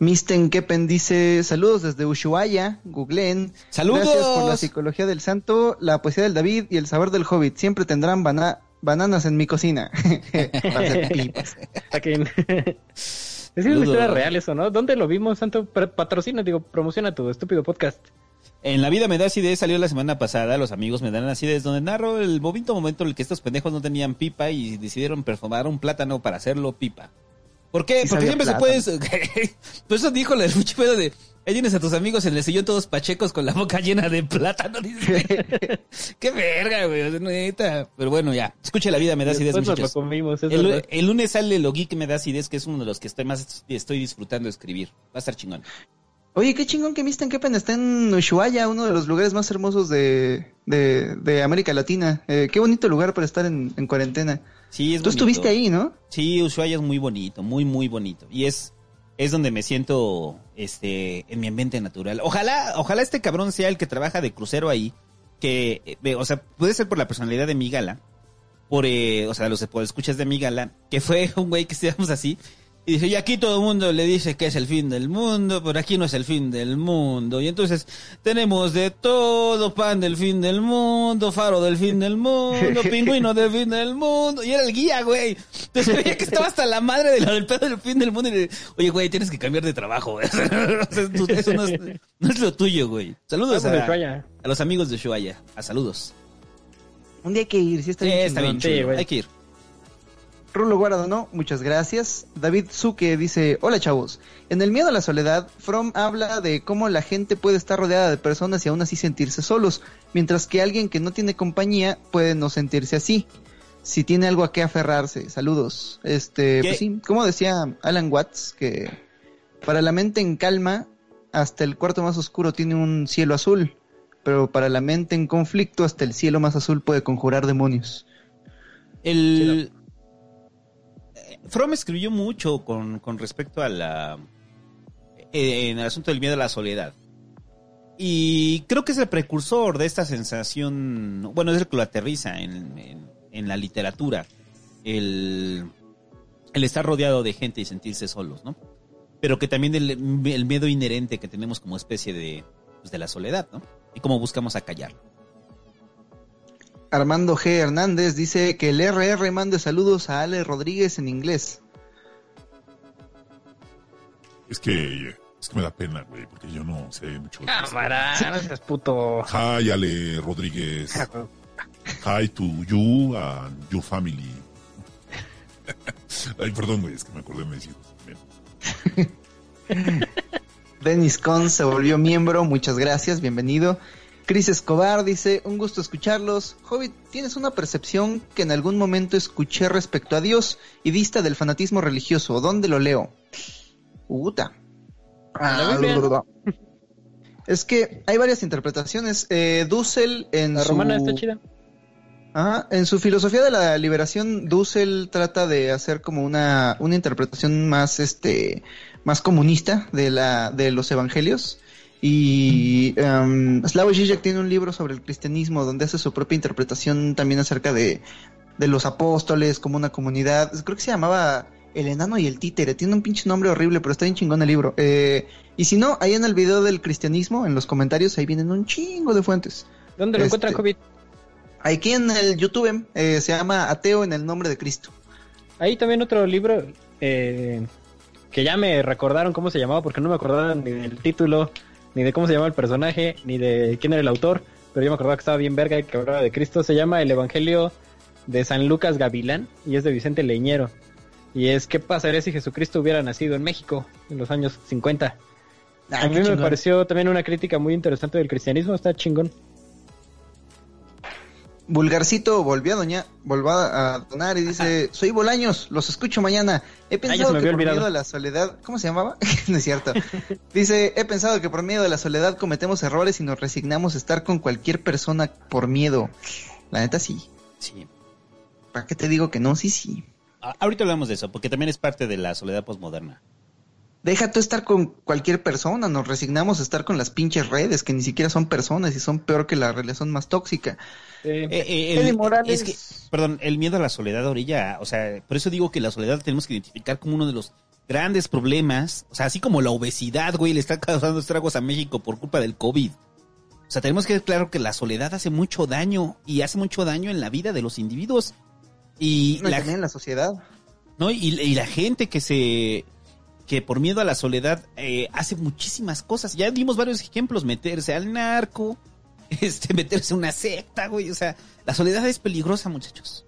Misten Kepen dice, saludos desde Ushuaia, googleen. ¡Saludos! Gracias por la psicología del santo, la poesía del David y el sabor del hobbit. Siempre tendrán bana- bananas en mi cocina. Es una historia real eso, ¿no? ¿Dónde lo vimos, Santo? Patrocina, digo, promociona tu estúpido podcast. En La vida me da acidez salió la semana pasada, los amigos me dan acidez, donde narro el bonito momento en el que estos pendejos no tenían pipa y decidieron perfumar un plátano para hacerlo pipa. ¿Por qué? Porque siempre se puede... Pues eso dijo el mucho pedo de... Ahí tienes a tus amigos en el sillón todos pachecos con la boca llena de plátano. Qué verga, güey, o sea, neta. Pero bueno, ya. Escuche La vida me da acidez, Después nos lo muchachos. comimos, El, lunes sale lo geek me da acidez, que es uno de los que estoy más estoy disfrutando de escribir. Va a estar chingón. Oye, qué chingón que Misten Kepen está en Ushuaia, uno de los lugares más hermosos de, de, de América Latina. Eh, qué bonito lugar para estar en, en cuarentena. Sí, es Tú bonito. estuviste ahí, ¿no? Sí, Ushuaia es muy bonito, muy, muy bonito. Y es, es donde me siento este, en mi ambiente natural. Ojalá, ojalá este cabrón sea el que trabaja de crucero ahí. Que, eh, o sea, puede ser por la personalidad de mi gala. Por, eh, o sea, los escuchas de mi gala. Que fue un güey que estábamos así. Y dice, y aquí todo el mundo le dice que es el fin del mundo, pero aquí no es el fin del mundo. Y entonces tenemos de todo, pan del fin del mundo, faro del fin del mundo, pingüino del fin del mundo. Y era el guía, güey. Entonces veía que estaba hasta la madre de lo del pedo del fin del mundo. Y le, oye, güey, tienes que cambiar de trabajo, güey. Eso no es, no es lo tuyo, güey. Saludos a, a los amigos de Ushuaia. A saludos. Un día hay que ir, sí está Sí, bien. está bien chingón. Sí, chulo. güey. Hay que ir. Rulo Guarda, no, muchas gracias. David Zuke dice, hola chavos, en el miedo a la soledad, From habla de cómo la gente puede estar rodeada de personas y aún así sentirse solos, mientras que alguien que no tiene compañía puede no sentirse así. Si tiene algo a qué aferrarse, saludos. Este, pues sí, como decía Alan Watts, que para la mente en calma, hasta el cuarto más oscuro tiene un cielo azul, pero para la mente en conflicto, hasta el cielo más azul puede conjurar demonios. El... Fromm escribió mucho con, con respecto a la... eh, en el asunto del miedo a la soledad. Y creo que es el precursor de esta sensación, bueno, es el que lo aterriza en, en- en la literatura, el, el estar rodeado de gente y sentirse solos, ¿no? Pero que también el, el miedo inherente que tenemos como especie de, pues, de la soledad, ¿no? Y cómo buscamos acallarlo. Armando G. Hernández dice que el RR mande saludos a Ale Rodríguez en inglés. Es que, es que me da pena, güey, porque yo no sé mucho. de. Cámara, no seas puto. Hi, Ale Rodríguez. Hi to you and your family. Ay, perdón, güey, es que me acordé de mis hijos. Dennis Con se volvió miembro, muchas gracias, bienvenido. Chris Escobar dice, un gusto escucharlos. Hobbit, tienes una percepción que en algún momento escuché respecto a Dios y dista del fanatismo religioso. ¿Dónde lo leo? Uta. Biblia. Es que hay varias interpretaciones. Eh, Dussel en La su... romana está chida. Ajá, en su filosofía de la liberación, Dussel trata de hacer como una, una interpretación más, este, más comunista de la, de los evangelios. Y um, Slavoj Žižek tiene un libro sobre el cristianismo donde hace su propia interpretación también acerca de, de los apóstoles como una comunidad. Creo que se llamaba El enano y el títere. Tiene un pinche nombre horrible, pero está bien chingón el libro. Eh, y si no, ahí en el video del cristianismo, en los comentarios, ahí vienen un chingo de fuentes. ¿Dónde lo encuentran, Este, Hobbit? Aquí en el YouTube eh, se llama Ateo en el nombre de Cristo. Ahí también otro libro eh, que ya me recordaron cómo se llamaba, porque no me acordaba ni del título, ni de cómo se llamaba el personaje, ni de quién era el autor, pero yo me acordaba que estaba bien verga y que hablaba de Cristo. Se llama El Evangelio de San Lucas Gavilán y es de Vicente Leñero. Y es qué pasaría si Jesucristo hubiera nacido en México en los años 50. Ah, A mí me pareció también una crítica muy interesante del cristianismo, está chingón. Vulgarcito volvió a doña, volvió a donar y dice, soy Bolaños, los escucho mañana. He pensado que por miedo a la soledad, ¿cómo se llamaba? no es cierto. Dice, he pensado que por miedo a la soledad cometemos errores y nos resignamos a estar con cualquier persona por miedo. La neta sí. Sí. ¿Para qué te digo que no? Sí, sí. A- ahorita hablamos de eso, porque también es parte de la soledad posmoderna. Deja tú estar con cualquier persona, nos resignamos a estar con las pinches redes que ni siquiera son personas y son peor que la relación más tóxica. Eh, Eh, el, Morales. es que, perdón, el miedo a la soledad orilla, o sea, por eso digo que la soledad tenemos que identificar como uno de los grandes problemas, o sea, así como la obesidad, güey, le está causando estragos a México por culpa del COVID. O sea, tenemos que ver claro que la soledad hace mucho daño y hace mucho daño en la vida de los individuos. Y No, y la, también en la sociedad. ¿no? Y, y la gente que se que por miedo a la soledad eh, hace muchísimas cosas. Ya dimos varios ejemplos, meterse al narco, este, meterse a una secta, güey. O sea, la soledad es peligrosa, muchachos.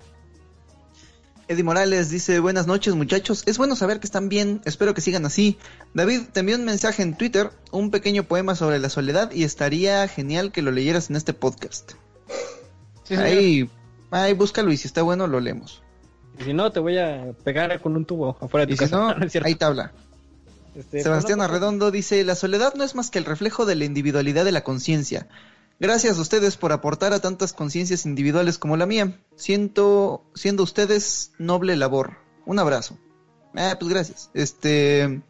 Eddie Morales dice, buenas noches muchachos, es bueno saber que están bien, espero que sigan así. David, te envió un mensaje en Twitter, un pequeño poema sobre la soledad y estaría genial que lo leyeras en este podcast. sí, ahí, ahí búscalo y si está bueno lo leemos. Y si no, te voy a pegar con un tubo afuera de Y tu si casa. no, ahí tabla. Este, Sebastián Arredondo dice, la soledad no es más que el reflejo de la individualidad de la conciencia. Gracias a ustedes por aportar a tantas conciencias individuales como la mía. Siento, siendo ustedes noble labor. Un abrazo. Ah, pues gracias. Este,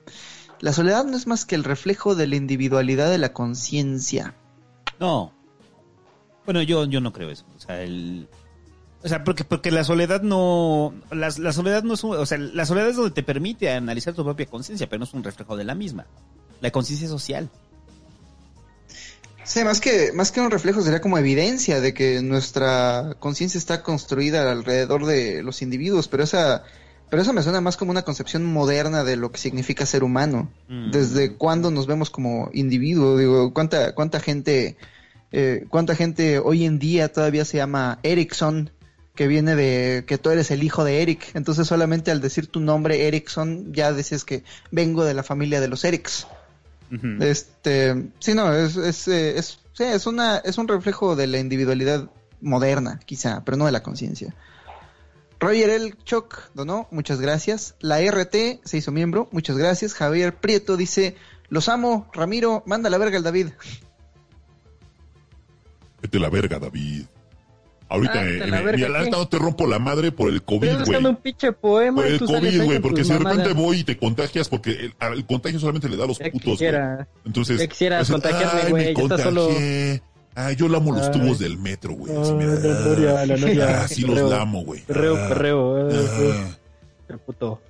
la soledad no es más que el reflejo de la individualidad de la conciencia. No. Bueno, yo, yo no creo eso. O sea, el. O sea, porque, porque la soledad no. La, la soledad no es un- O sea, la soledad es donde te permite analizar tu propia conciencia, pero no es un reflejo de la misma. La conciencia social. Sí, más que, más que un reflejo sería como evidencia de que nuestra conciencia está construida alrededor de los individuos, pero esa, pero eso me suena más como una concepción moderna de lo que significa ser humano. Mm. Desde cuándo nos vemos como individuo, digo, cuánta, cuánta gente, eh, cuánta gente hoy en día todavía se llama Erickson, que viene de que tú eres el hijo de Eric, entonces solamente al decir tu nombre Erickson ya dices que vengo de la familia de los Erics. Este, sí, no, es, es, eh, es, sí, es una, es un reflejo de la individualidad moderna, quizá, pero no de la conciencia. Roger El Choc donó, muchas gracias. La RT se hizo miembro, muchas gracias. Javier Prieto dice, los amo, Ramiro, manda la verga al David. Vete la verga, David. Ahorita, Ah, eh, eh, verga, mira, la ¿qué? neta no te rompo la madre por el COVID, güey. un pinche poema Por el COVID, güey, porque si de repente voy y te contagias, porque el, al contagio solamente le da a los Ya putos, güey. quisiera. Entonces, Ya quisieras pues, contagiarme, güey, me ya estás solo-. Ay, yo lamo los tubos del metro, güey. Ay, así da- la noria, la noria. Ah, sí los lamo, güey. Perreo, Ah, perreo. eh, ah. el puto.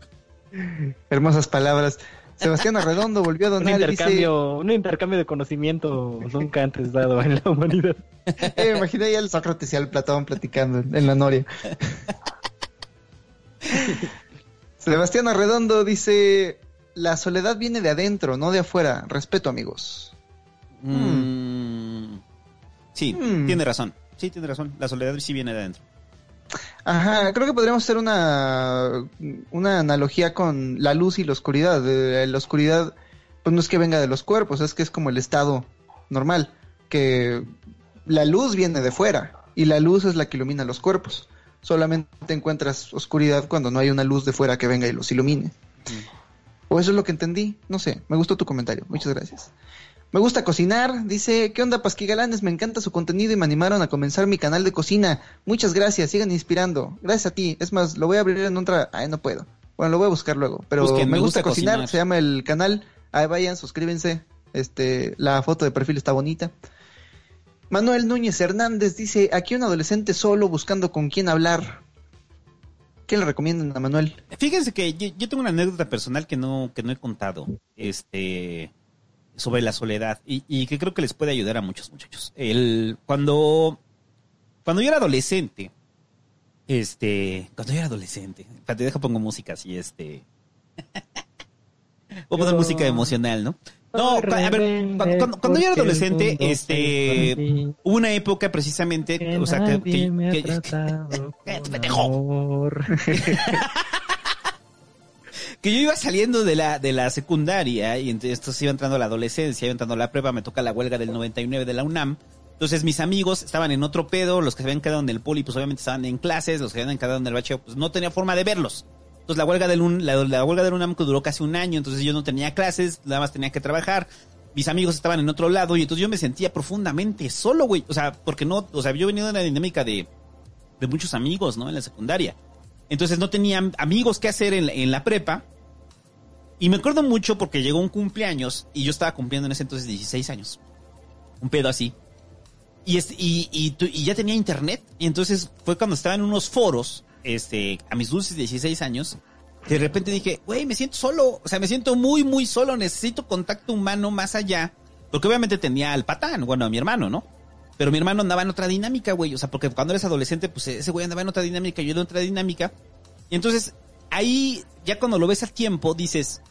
Hermosas palabras. Sebastián Arredondo volvió a Un donar y dice, un intercambio de conocimiento nunca antes dado en la humanidad. eh, me imaginé ya el Sócrates y al Platón platicando en, en la Noria. Sebastián Arredondo dice, la soledad viene de adentro, no de afuera. Respeto, amigos. Mm. Sí, Mm. tiene razón. Sí, tiene razón. La soledad sí viene de adentro. Ajá, creo que podríamos hacer una, una analogía con la luz y la oscuridad. La oscuridad, pues no es que venga de los cuerpos, es que es como el estado normal, que la luz viene de fuera y la luz es la que ilumina los cuerpos. Solamente encuentras oscuridad cuando no hay una luz de fuera que venga y los ilumine. O eso es lo que entendí, no sé, me gustó tu comentario, muchas gracias. Me gusta cocinar, dice, ¿qué onda Pasquigalanes? Me encanta su contenido y me animaron a comenzar mi canal de cocina. Muchas gracias, sigan inspirando. Gracias a ti. Es más, lo voy a abrir en otra... Ay, no puedo. Bueno, lo voy a buscar luego. Pero Busquen, me gusta, gusta cocinar, cocinar. se llama el canal. Ahí vayan, suscríbense. Este, la foto de perfil está bonita. Manuel Núñez Hernández dice, aquí un adolescente solo buscando con quién hablar. ¿Qué le recomiendan a Manuel? Fíjense que yo, yo tengo una anécdota personal que no, que no he contado. Este. Sobre la soledad y, y que creo que les puede ayudar a muchos muchachos. El, cuando, cuando yo era adolescente, este, cuando yo era adolescente, te dejo pongo música así, este. Voy a poner música emocional, ¿no? No, a ver, cuando, cuando- yo era adolescente, este, hubo una época precisamente, o sea, que, que- que- pendejo. que yo iba saliendo de la, de la secundaria y entonces iba entrando a la adolescencia, iba entrando a la prepa, me toca la huelga del 99 de la UNAM. Entonces mis amigos estaban en otro pedo, los que se habían quedado en el poli pues obviamente estaban en clases, los que habían quedado en el bacheo pues no tenía forma de verlos. Entonces la huelga del, la, la huelga del UNAM que duró casi un año, entonces yo no tenía clases, nada más tenía que trabajar. Mis amigos estaban en otro lado y entonces yo me sentía profundamente solo, güey. O sea, porque no, o sea, yo venía de una dinámica de, de muchos amigos, ¿no? En la secundaria. Entonces no tenía amigos que hacer en la prepa. Y me acuerdo mucho porque llegó un cumpleaños y yo estaba cumpliendo en ese entonces 16 años. Un pedo así. Y, este, y, y, y ya tenía internet. Y entonces fue cuando estaba en unos foros, este, a mis dulces 16 años, de repente dije, güey, me siento solo. O sea, me siento muy, muy solo. Necesito contacto humano más allá. Porque obviamente tenía al patán, bueno, a mi hermano, ¿no? Pero mi hermano andaba en otra dinámica, güey. O sea, porque cuando eres adolescente, pues ese güey andaba en otra dinámica, yo en otra dinámica. Y entonces, ahí, ya cuando lo ves al tiempo, dices,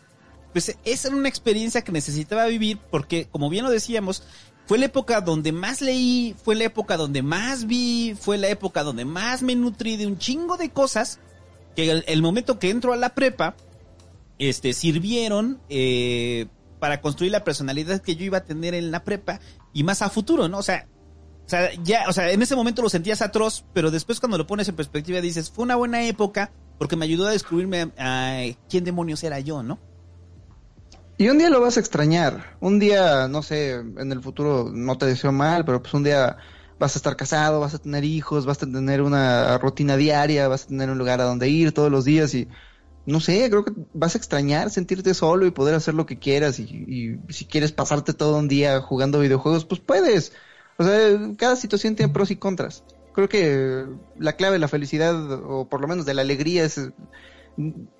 pues esa era una experiencia que necesitaba vivir porque, como bien lo decíamos, fue la época donde más leí, fue la época donde más vi, fue la época donde más me nutrí de un chingo de cosas que el, el momento que entro a la prepa, este, sirvieron eh, para construir la personalidad que yo iba a tener en la prepa y más a futuro, ¿no? O sea, o sea, ya, o sea, en ese momento lo sentías atroz, pero después cuando lo pones en perspectiva dices, fue una buena época porque me ayudó a descubrirme a, quién demonios era yo, ¿no? Y un día lo vas a extrañar. Un día, no sé, en el futuro no te deseo mal, pero pues un día vas a estar casado, vas a tener hijos, vas a tener una rutina diaria, vas a tener un lugar a donde ir todos los días y no sé, creo que vas a extrañar sentirte solo y poder hacer lo que quieras y si quieres pasarte todo un día jugando videojuegos, pues puedes. O sea, cada situación tiene pros y contras. Creo que la clave de la felicidad, o por lo menos de la alegría, es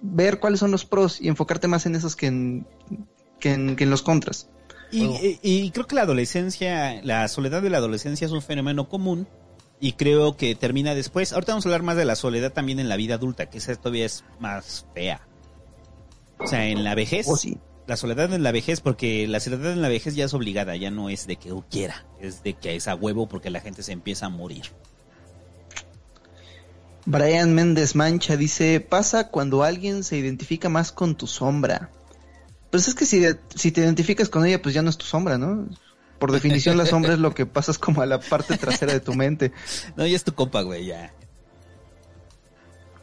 ver cuáles son los pros y enfocarte más en esos que en, que en, que en los contras. Y, y- y creo que la adolescencia, la soledad de la adolescencia es un fenómeno común y creo que termina después. Ahorita vamos a hablar más de la soledad también en la vida adulta, que esa todavía es más fea. O sea, en la vejez, Oh, sí. la soledad en la vejez, porque la soledad en la vejez ya es obligada, ya no es de que quiera, es de que es a huevo porque la gente se empieza a morir. Brian Méndez Mancha dice, pasa cuando alguien se identifica más con tu sombra. Pues es que si, si te identificas con ella, pues ya no es tu sombra, ¿no? Por definición la sombra es lo que pasas como a la parte trasera de tu mente. No, ya es tu compa, güey, ya.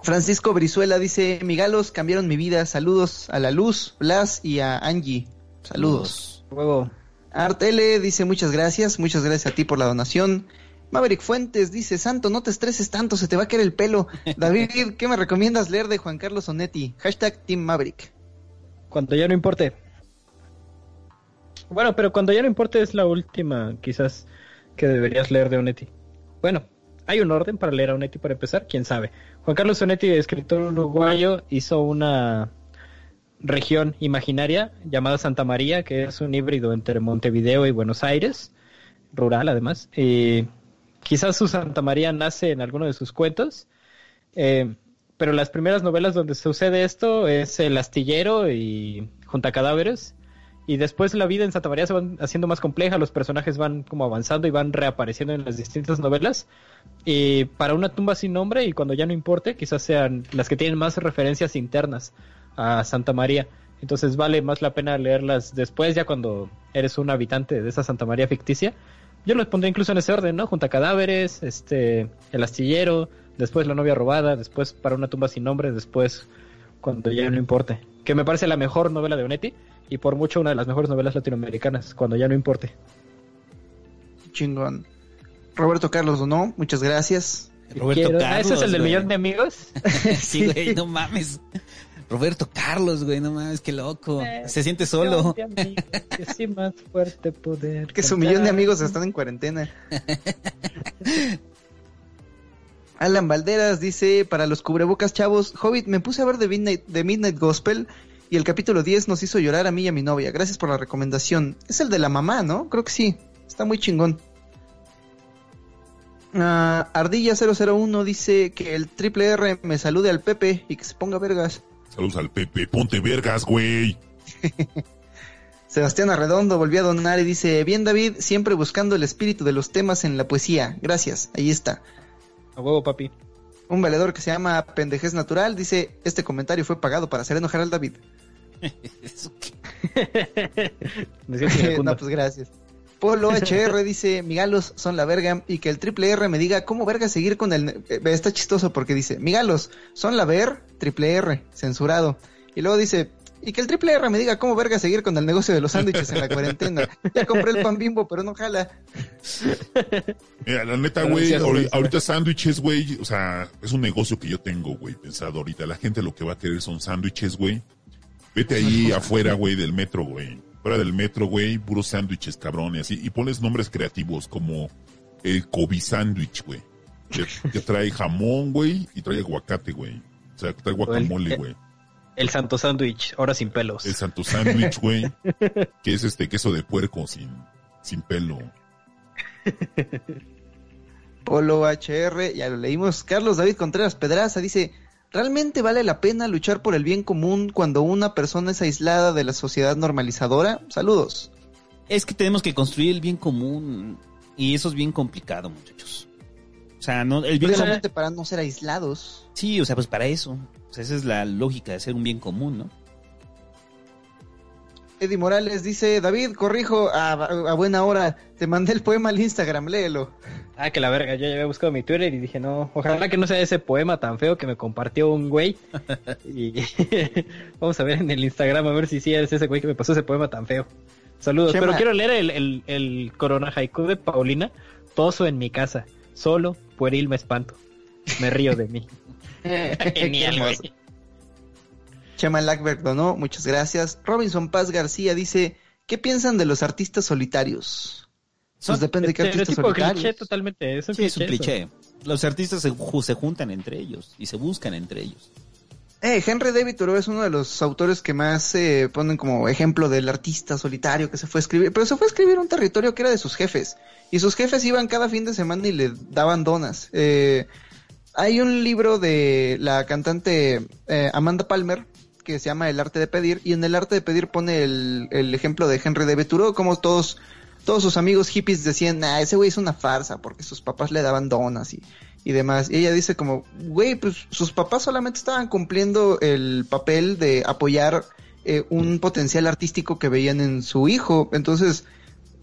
Francisco Brizuela dice, Migalos cambiaron mi vida, saludos a la Luz, Blas y a Angie. Saludos. Luego, Art L dice muchas gracias, muchas gracias a ti por la donación. Maverick Fuentes dice, Santo, no te estreses tanto, se te va a caer el pelo. David, ¿qué me recomiendas leer de Juan Carlos Onetti? Hashtag Team Maverick. cuando ya no importe. Bueno, pero cuando ya no importe es la última, quizás, que deberías leer de Onetti. Bueno, hay un orden para leer a Onetti para empezar, quién sabe. Juan Carlos Onetti, escritor uruguayo, hizo una región imaginaria llamada Santa María, que es un híbrido entre Montevideo y Buenos Aires, rural además. Y quizás su Santa María nace en alguno de sus cuentos. Eh, pero las primeras novelas donde sucede esto es El astillero y Junta Cadáveres. Y después la vida en Santa María se va haciendo más compleja, los personajes van como avanzando y van reapareciendo en las distintas novelas. Y para una tumba sin nombre, y cuando ya no importe, quizás sean las que tienen más referencias internas a Santa María. Entonces vale más la pena leerlas después, ya cuando eres un habitante de esa Santa María ficticia. Yo los pondré incluso en ese orden, ¿no? Junta cadáveres, este, el astillero, después la novia robada, después para una tumba sin nombre, después cuando ya no importe. Que me parece la mejor novela de Onetti y por mucho una de las mejores novelas latinoamericanas, cuando ya no importe. Chingón. Roberto Carlos donó, muchas gracias. Roberto Quiero- Carlos. Ah, ¿Ese es el del güey. millón de amigos? Sí, güey, no mames. Roberto Carlos, güey, no mames, qué loco. Se siente solo. Millón de amigos, que sí más fuerte poder. Que su millón de amigos están en cuarentena. Alan Valderas dice, para los cubrebocas chavos, Hobbit, me puse a ver The Midnight, The Midnight Gospel y el capítulo 10 nos hizo llorar a mí y a mi novia. Gracias por la recomendación. Es el de la mamá, ¿no? Creo que sí. Está muy chingón. Ah, Ardilla 001 dice que el triple R me salude al Pepe y que se ponga vergas. Saludos al Pepe. Ponte vergas, güey. Sebastián Arredondo volvió a donar y dice, bien David, siempre buscando el espíritu de los temas en la poesía. Gracias, ahí está. A huevo, papi. Un valedor que se llama Pendejez Natural dice, este comentario fue pagado para hacer enojar al David. ¿Eso qué? Me siento iracundo. no, pues gracias. Polo HR dice, Migalos son la verga y que el triple R me diga cómo verga seguir con el... eh, está chistoso porque dice, Migalos son la ver, triple R, censurado. Y luego dice, y que el triple R me diga cómo verga seguir con el negocio de los sándwiches en la cuarentena. Ya compré el pan bimbo, pero no jala. Mira, la neta, güey. ahorita sándwiches, güey, o sea, es un negocio que yo tengo, güey, pensado ahorita. La gente lo que va a querer son sándwiches, güey. Vete ahí afuera, güey, del metro, güey. Fuera del metro, güey, puros sándwiches, cabrón, y así. Y pones nombres creativos como el Kobe sándwich, güey. Que, que trae jamón, güey, y trae aguacate, güey. O sea, trae guacamole, güey. El santo sándwich, ahora sin pelos. El santo sándwich, güey, que es este queso de puerco sin, sin pelo. Polo HR, ya lo leímos. Carlos David Contreras Pedraza dice, ¿realmente vale la pena luchar por el bien común cuando una persona es aislada de la sociedad normalizadora? Saludos. Es que tenemos que construir el bien común y eso es bien complicado, muchachos. O sea, no, el bien común... Para no ser aislados. Sí, o sea, pues para eso. O sea, esa es la lógica de hacer un bien común, ¿no? Eddie Morales dice, David, corrijo, a, a buena hora, te mandé el poema al Instagram, léelo. Ah, que la verga, yo ya había buscado mi Twitter y dije, no, ojalá que no sea ese poema tan feo que me compartió un güey. y vamos a ver en el Instagram a ver si sí es ese güey que me pasó ese poema tan feo. Saludos, Chema. pero quiero leer el, el, el Corona Haiku de Paulina. Toso en mi casa, solo, pueril me espanto. Me río de mí. Genial, güey. Chema Lackberg donó, muchas gracias. Robinson Paz García dice, ¿qué piensan de los artistas solitarios? Pues depende de qué artistas cliché totalmente, es un Sí, es un cliché. Los artistas se, se juntan entre ellos y se buscan entre ellos. Eh, Henry David Thoreau es uno de los autores que más eh, ponen como ejemplo del artista solitario que se fue a escribir, pero se fue a escribir un territorio que era de sus jefes y sus jefes iban cada fin de semana y le daban donas. Eh, hay un libro de la cantante eh, Amanda Palmer que se llama El arte de pedir y en el arte de pedir pone el, el ejemplo de Henry David Thoreau como todos todos sus amigos hippies decían, ah, ese güey es una farsa porque sus papás le daban donas y, y demás. Y ella dice como, güey, pues sus papás solamente estaban cumpliendo el papel de apoyar eh, un potencial artístico que veían en su hijo. Entonces,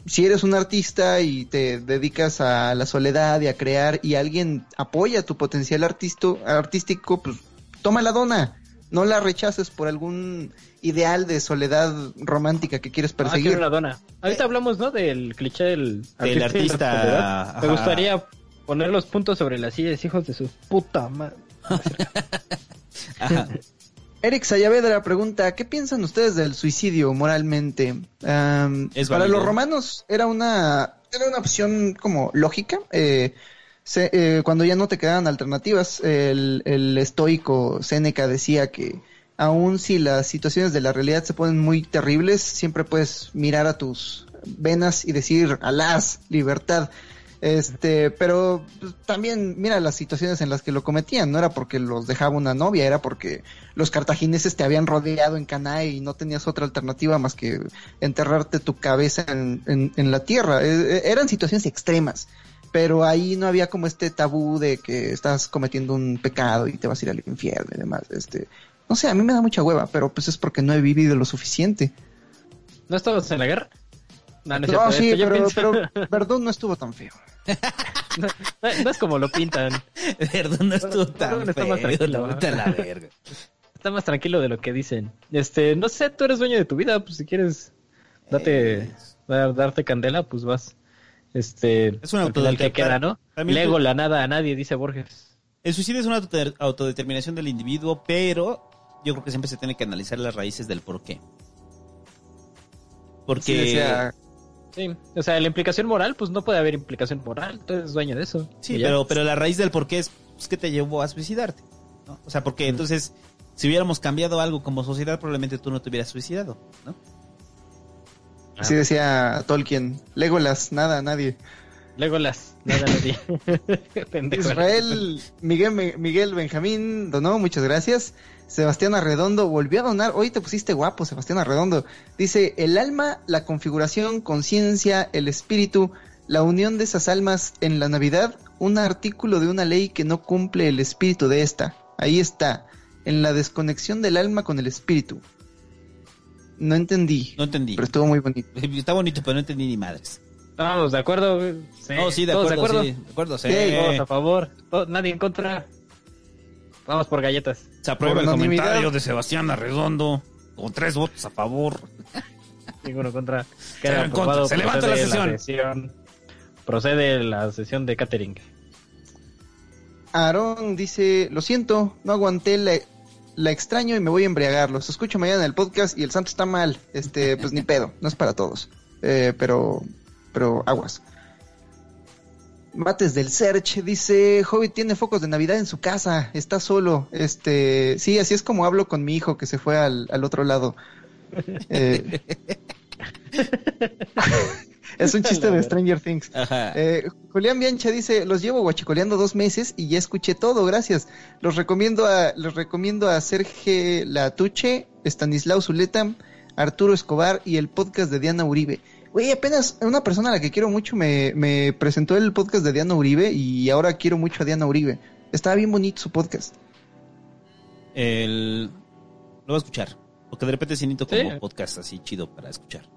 si eres un artista y te dedicas a la soledad y a crear y alguien apoya tu potencial artístico, pues toma la dona. No la rechaces por algún ideal de soledad romántica que quieres Ah, perseguir. quiero una dona. Ahorita hablamos, ¿no? Del cliché del, Del artista. Me gustaría poner los puntos sobre las sillas, hijos de su puta madre. Eric Sayavedra pregunta, ¿qué piensan ustedes del suicidio moralmente? Para los romanos era una, era una opción como lógica. eh, se- eh, cuando ya no te quedaban alternativas, el, el estoico Séneca decía que aun si las situaciones de la realidad se ponen muy terribles, siempre puedes mirar a tus venas y decir, alas, libertad. Este, pero pues, también mira las situaciones en las que lo cometían, no era porque los dejaba una novia, era porque los cartagineses te habían rodeado en Canae y no tenías otra alternativa más que enterrarte tu cabeza en, en- en la tierra. Eh, eh, eran situaciones extremas, pero ahí no había como este tabú de que estás cometiendo un pecado y te vas a ir al infierno y demás. Este, no sé, a mí me da mucha hueva, pero pues es porque no he vivido lo suficiente. ¿No estabas en la guerra? No, no, es No, sí, ya pero, pienso- pero Verdún no estuvo tan feo. no, no es como lo pintan. Perdón, no estuvo Perdón, tan está más feo, tranquilo, la la verga. Está más tranquilo de lo que dicen. Este, no sé, tú eres dueño de tu vida, pues si quieres date, Eh, dar- darte candela, pues vas. Este, Es una que autodeterminación. queda, ¿no? También Lego tú- la nada a nadie, dice Borges. El suicidio es una autodeterminación del individuo, pero yo creo que siempre se tiene que analizar las raíces del por qué. Porque Sí, decía, Sí, o sea, la implicación moral, pues no puede haber implicación moral, tú eres dueño de eso. Sí, pero, pero la raíz del por qué es pues, que te llevó a suicidarte. ¿no? O sea, porque entonces, si hubiéramos cambiado algo como sociedad, probablemente tú no te hubieras suicidado, ¿no? Así decía Tolkien. Legolas, nada, nadie. Legolas, nada, nadie. Pendejo. Israel Miguel, Miguel Benjamín donó, muchas gracias. Sebastián Arredondo volvió a donar. Hoy te pusiste guapo, Sebastián Arredondo. Dice: el alma, la configuración, conciencia, el espíritu, la unión de esas almas en la Navidad, un artículo de una ley que no cumple el espíritu de esta. Ahí está, en la desconexión del alma con el espíritu. No entendí. No entendí. Pero estuvo muy bonito. Está bonito, pero no entendí ni madres. Estamos de acuerdo. Sí. No, sí, de ¿Todos acuerdo, de sí, acuerdo? de acuerdo, sí. Sí, todos a favor. Nadie en contra. Vamos por galletas. Se aprueba Por el comentario de Sebastián Arredondo con tres votos a favor. Ninguno contra. Queda en contra. Se levanta la sesión. Procede la sesión de catering. Aarón dice, lo siento, no aguanté, la, la extraño y me voy a embriagar. Los escucho mañana en el podcast y el santo está mal. Este, pues ni pedo, no es para todos. Eh, pero, pero aguas. Mates del Search dice, Hobbit tiene focos de Navidad en su casa, está solo. Este, sí, así es como hablo con mi hijo que se fue al, al otro lado. Eh, es un chiste de Stranger Things. Eh, Julián Biancha dice, los llevo guachicoleando dos meses y ya escuché todo, gracias. Los recomiendo a, los recomiendo a Sergio Latuche, Stanislao Zuleta, Arturo Escobar y el podcast de Diana Uribe. Güey, apenas una persona a la que quiero mucho me, me presentó el podcast de Diana Uribe y ahora quiero mucho a Diana Uribe. Estaba bien bonito su podcast. El... Lo voy a escuchar. Porque de repente sí necesito como Sí. podcast así chido para escuchar.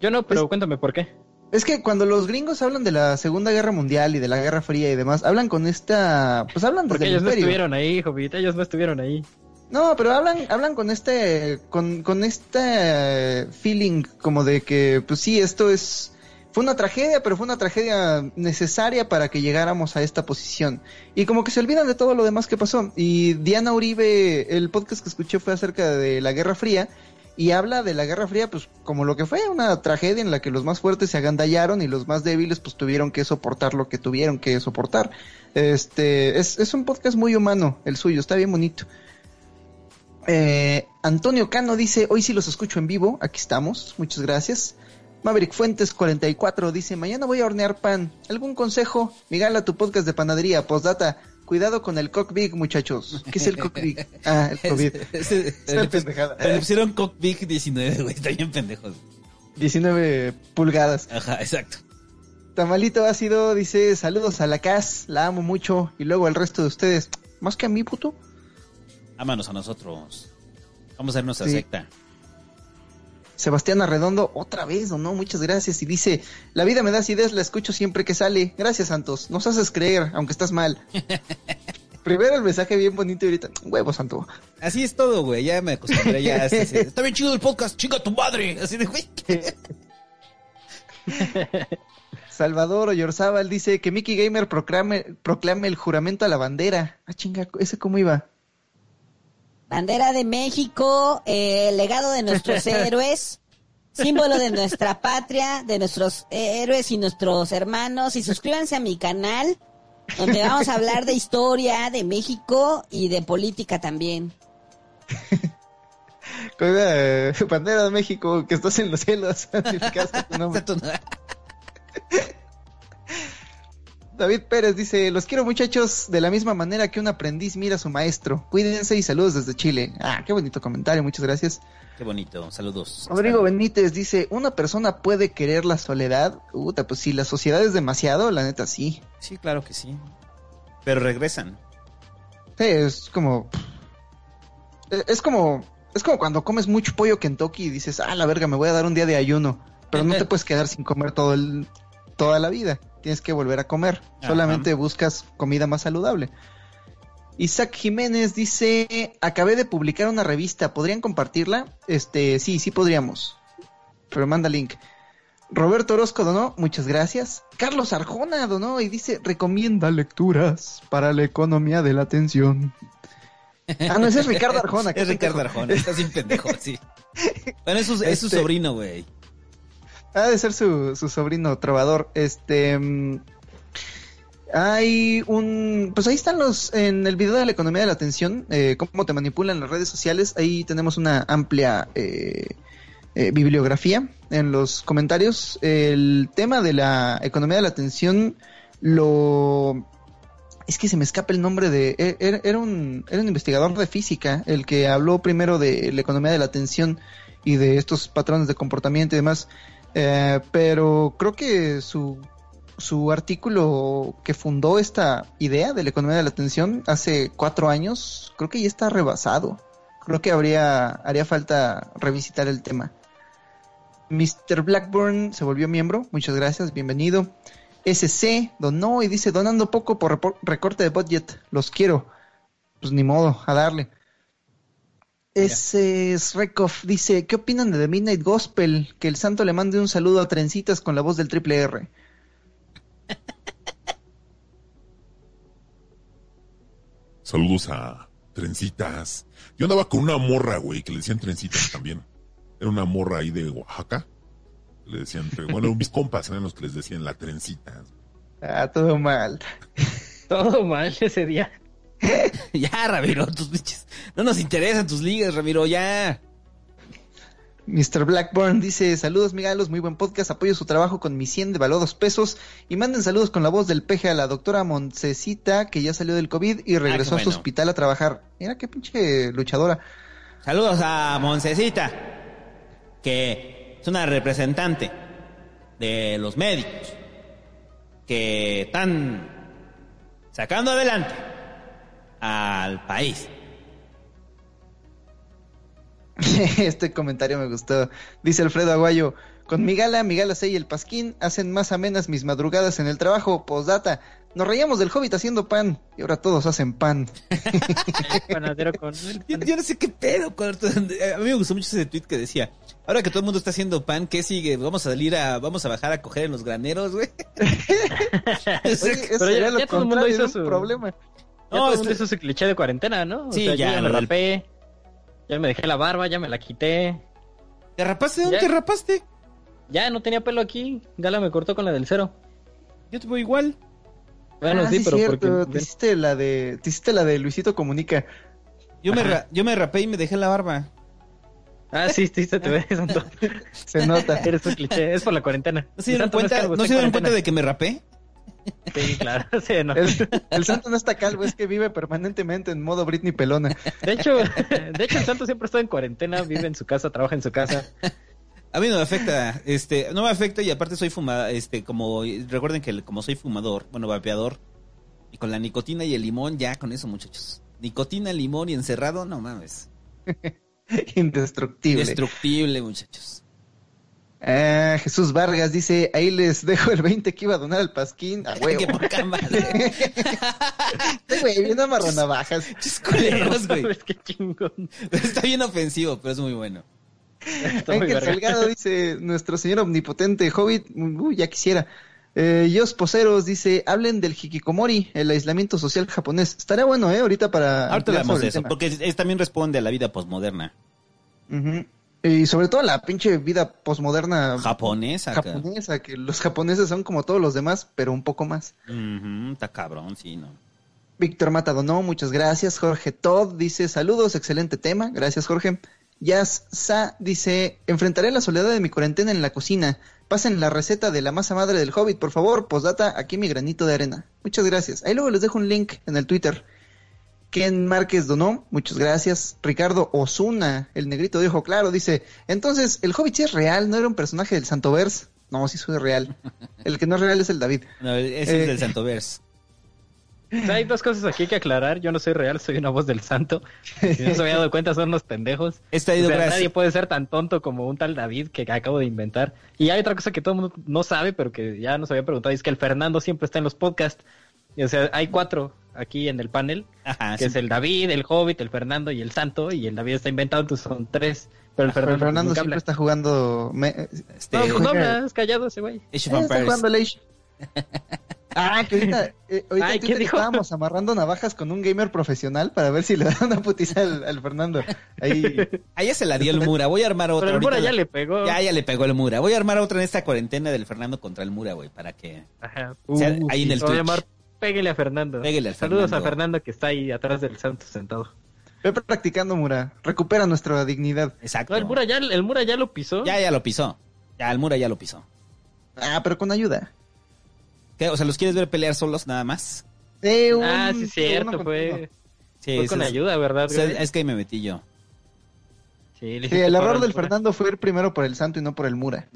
Yo no, pero Es- cuéntame por qué. Es que cuando los gringos hablan de la Segunda Guerra Mundial y de la Guerra Fría y demás, hablan con esta, pues hablan desde Porque el ellos no imperio. estuvieron ahí, Jovita. Ellos no estuvieron ahí. No, pero hablan, hablan con este, con, con este feeling como de que, pues sí, esto es, fue una tragedia, pero fue una tragedia necesaria para que llegáramos a esta posición. Y como que se olvidan de todo lo demás que pasó. Y Diana Uribe, el podcast que escuché fue acerca de la Guerra Fría. Y habla de la Guerra Fría, pues como lo que fue, una tragedia en la que los más fuertes se agandallaron y los más débiles pues tuvieron que soportar lo que tuvieron que soportar. Este, es, es un podcast muy humano, el suyo, está bien bonito. Eh, Antonio Cano dice, hoy sí los escucho en vivo, aquí estamos, muchas gracias. Maverick Fuentes 44 dice, mañana voy a hornear pan. ¿Algún consejo? Migala tu podcast de panadería, postdata. Cuidado con el cockpit, muchachos. ¿Qué es el cockpit? Ah, el COVID. Es pendejada. Pero le pusieron Cockpit 19, güey. Está bien pendejos. 19 pulgadas. Ajá, exacto. Tamalito ácido dice, saludos a la CAS, la amo mucho. Y luego al resto de ustedes, más que a mí, puto. Ámanos a nosotros. Vamos a nuestra Sí. secta. Sebastián Arredondo, otra vez, ¿o no? Muchas gracias. Y dice, la vida me da acidez, la escucho siempre que sale. Gracias, Santos. Nos haces creer, aunque estás mal. Primero el mensaje bien bonito y ahorita, huevo, Santo. Así es todo, güey. Ya me acostumbré ya. así, así. Está bien chido el podcast. Chinga tu madre. Así de, güey. Salvador Oyorzábal dice que Mickey Gamer proclame, proclame el juramento a la bandera. Ah, chinga, ¿ese cómo iba? Bandera de México, eh, legado de nuestros héroes, símbolo de nuestra patria, de nuestros héroes y nuestros hermanos. Y suscríbanse a mi canal, donde vamos a hablar de historia de México y de política también. ¿Cómo iba? Eh, bandera de México, que estás en los cielos. tu nombre. David Pérez dice, los quiero muchachos de la misma manera que un aprendiz mira a su maestro. Cuídense y saludos desde Chile. Ah, qué bonito comentario, muchas gracias. Qué bonito. Saludos. Rodrigo Benítez dice, ¿una persona puede querer la soledad? Puta, pues si la sociedad es demasiado, la neta sí. Sí, claro que sí. Pero regresan. Sí, es como... eh, Es como... Es como cuando comes mucho pollo Kentucky y dices, ah, la verga, me voy a dar un día de ayuno. Pero no te puedes quedar sin comer todo el, toda la vida. Tienes que volver a comer. Ajá. Solamente buscas comida más saludable. Isaac Jiménez dice, acabé de publicar una revista, ¿podrían compartirla? Este, sí, sí podríamos. Pero manda link. Roberto Orozco donó, muchas gracias. Carlos Arjona donó y dice, recomienda lecturas para la economía de la atención. Ah, no, ese es Ricardo Arjona. Es Ricardo. Arjona. Está sin pendejo, sí. Bueno, es su, es su Este- sobrino, güey. Ha de ser su, sobrino trovador. Este. mm, Hay un, pues ahí están los, en el video de la economía de la atención, eh, cómo te manipulan las redes sociales, ahí tenemos una amplia eh, eh, bibliografía en los comentarios. El tema de la economía de la atención lo... Es que se me escapa el nombre de... e- Era, era un, era un investigador de física el que habló primero de la economía de la atención y de estos patrones de comportamiento y demás. Eh, pero creo que su, su artículo que fundó esta idea de la economía de la atención hace cuatro años, creo que ya está rebasado. Creo que habría, haría falta revisitar el tema. Mr. Blackburn se volvió miembro, muchas gracias, bienvenido. SC donó y dice donando poco por recorte de budget, los quiero. Pues ni modo, a darle. Ese Srekov dice, ¿qué opinan de The Midnight Gospel? Que el santo le mande un saludo a Trencitas con la voz del triple R. Saludos a Trencitas. Yo andaba con una morra, güey, que le decían Trencitas también. Era una morra ahí de Oaxaca. Le decían, bueno, mis compas eran los que les decían la Trencitas. Ah, todo mal. Todo mal ese día. ya, Ramiro, tus biches. No nos interesan tus ligas, Ramiro, ya. Mr. Blackburn dice, saludos migalos, muy buen podcast, apoyo su trabajo con mi 100 de valor dos pesos y manden saludos con la voz del peje a la doctora Montecita que ya salió del COVID y regresó a su hospital a trabajar. Mira qué pinche luchadora. Saludos a Moncecita, que es una representante de los médicos que están sacando adelante al país. este comentario me gustó. Dice Alfredo Aguayo, con mi gala, mi gala 6 y el pasquín hacen más amenas mis madrugadas en el trabajo. Postdata, nos reíamos del hobbit haciendo pan y ahora todos hacen pan. Panadero con... Yo, yo no sé qué pedo. con- A mí me gustó mucho ese tweet que decía, ahora que todo el mundo está haciendo pan, ¿qué sigue? Vamos a salir a, vamos a bajar a coger en los graneros, güey. Oye, eso Pero ya- sería lo ya todo el mundo hizo su- problema. Ya No, es que- hizo su cliché de cuarentena, ¿no? O Sí, sea, ya, me del- rapé, ya me dejé la barba, ya me la quité. ¿Te rapaste? ¿Dónde Ya. te rapaste? Ya no tenía pelo aquí, Gala me cortó con la del cero. Yo te voy igual. Bueno, Ah, sí, pero cierto, porque... te hiciste la de, te hiciste la de Luisito Comunica. Yo me, ra- yo me rapé y me dejé la barba. Ah, sí, sí, se te ve, Santo. Se nota. Eres un cliché, es por la cuarentena. ¿No se dieron cuenta, calvo, ¿no se dieron cuenta de que me rapé? Sí, claro, sí, no. El, el santo no está calvo, es que vive permanentemente en modo Britney pelona. De hecho, de hecho el Santo siempre está en cuarentena, vive en su casa, trabaja en su casa. A mí no me afecta, este, no me afecta y aparte soy fumada, este, como, recuerden que como soy fumador, bueno, vapeador, y con la nicotina y el limón, ya con eso, muchachos. Nicotina, limón y encerrado, no mames. Indestructible. Destructible, muchachos. Ah, Jesús Vargas dice, ahí les dejo el 20 que iba a donar al Pasquín. A huevo. Qué poca madre. Güey, bien amarronavajas. Chis culeros, güey. Chingón. Está bien ofensivo, pero es muy bueno. Ángel. Salgado dice, nuestro señor omnipotente Hobbit, uy, ya quisiera. Eh, Yos Poseros dice, hablen del hikikomori, el aislamiento social japonés. Estaría bueno, ¿eh? Ahorita para... Ahorita hablamos de eso, tema. porque es- es- también responde a la vida posmoderna. Ujú. Y sobre todo la pinche vida posmoderna Japonesa, acá. japonesa, que los japoneses son como todos los demás, pero un poco más. Está cabrón, sí, ¿no? Víctor Matadonó, muchas gracias. Jorge Todd dice, saludos, excelente tema. Gracias, Jorge. Jazz Sa dice, enfrentaré la soledad de mi cuarentena en la cocina. Pasen la receta de la masa madre del Hobbit, por favor. Postdata, aquí mi granito de arena. Muchas gracias. Ahí luego les dejo un link en el Twitter. Ken Márquez donó, muchas gracias. Ricardo Osuna, el negrito de ojo claro, dice, entonces, ¿el Hobbit sí es real? ¿No era un personaje del Santoverse? No, sí soy real. El que no es real es el David. No, ese Eh. es del Santoverse. O sea, hay dos cosas aquí que aclarar. Yo no soy real, soy una voz del santo. Si no se había dado cuenta, son unos pendejos. Está O sea, nadie puede ser tan tonto como un tal David que acabo de inventar. Y hay otra cosa que todo el mundo no sabe, pero que ya nos había preguntado, y es que el Fernando siempre está en los podcasts. Y, o sea, hay cuatro aquí en el panel, Ajá, que sí. es el David, el Hobbit, el Fernando y el Santo, y el David está inventado, entonces son tres. Pero el Pero Fernando, Fernando siempre habla. está jugando... me- Este, No, pues no habla, es callado ese güey. Eh, está jugando el. Ah, que ahorita, eh, ahorita Ay, ¿qué dijo? estábamos amarrando navajas con un gamer profesional para ver si le dan una putiza al, al Fernando. Ahí, Ah, ya se la dio el Mura. Voy a armar otra. Pero el Mura ya la- le pegó. Ya, ya le pegó el Mura. Voy a armar otra en esta cuarentena del Fernando contra el Mura, güey, para que... Ajá. sea, ahí en el se va a Twitch. llamar Péguele a Fernando. Al Saludos Fernando. a Fernando que está ahí atrás del santo sentado. Ve practicando, Mura. Recupera nuestra dignidad. Exacto. No, el Mura ya, el Mura ya lo pisó. Ya, ya lo pisó. Ya, el Mura ya lo pisó. Ah, pero con ayuda. ¿Qué? O sea, ¿los quieres ver pelear solos nada más? Eh, un- ah, sí, cierto, fue. Sí, fue con es- ayuda, ¿verdad? o sea, güey? es que ahí me metí yo. Sí, Sí, el error del. Fernando fue ir primero por el santo y no por el Mura.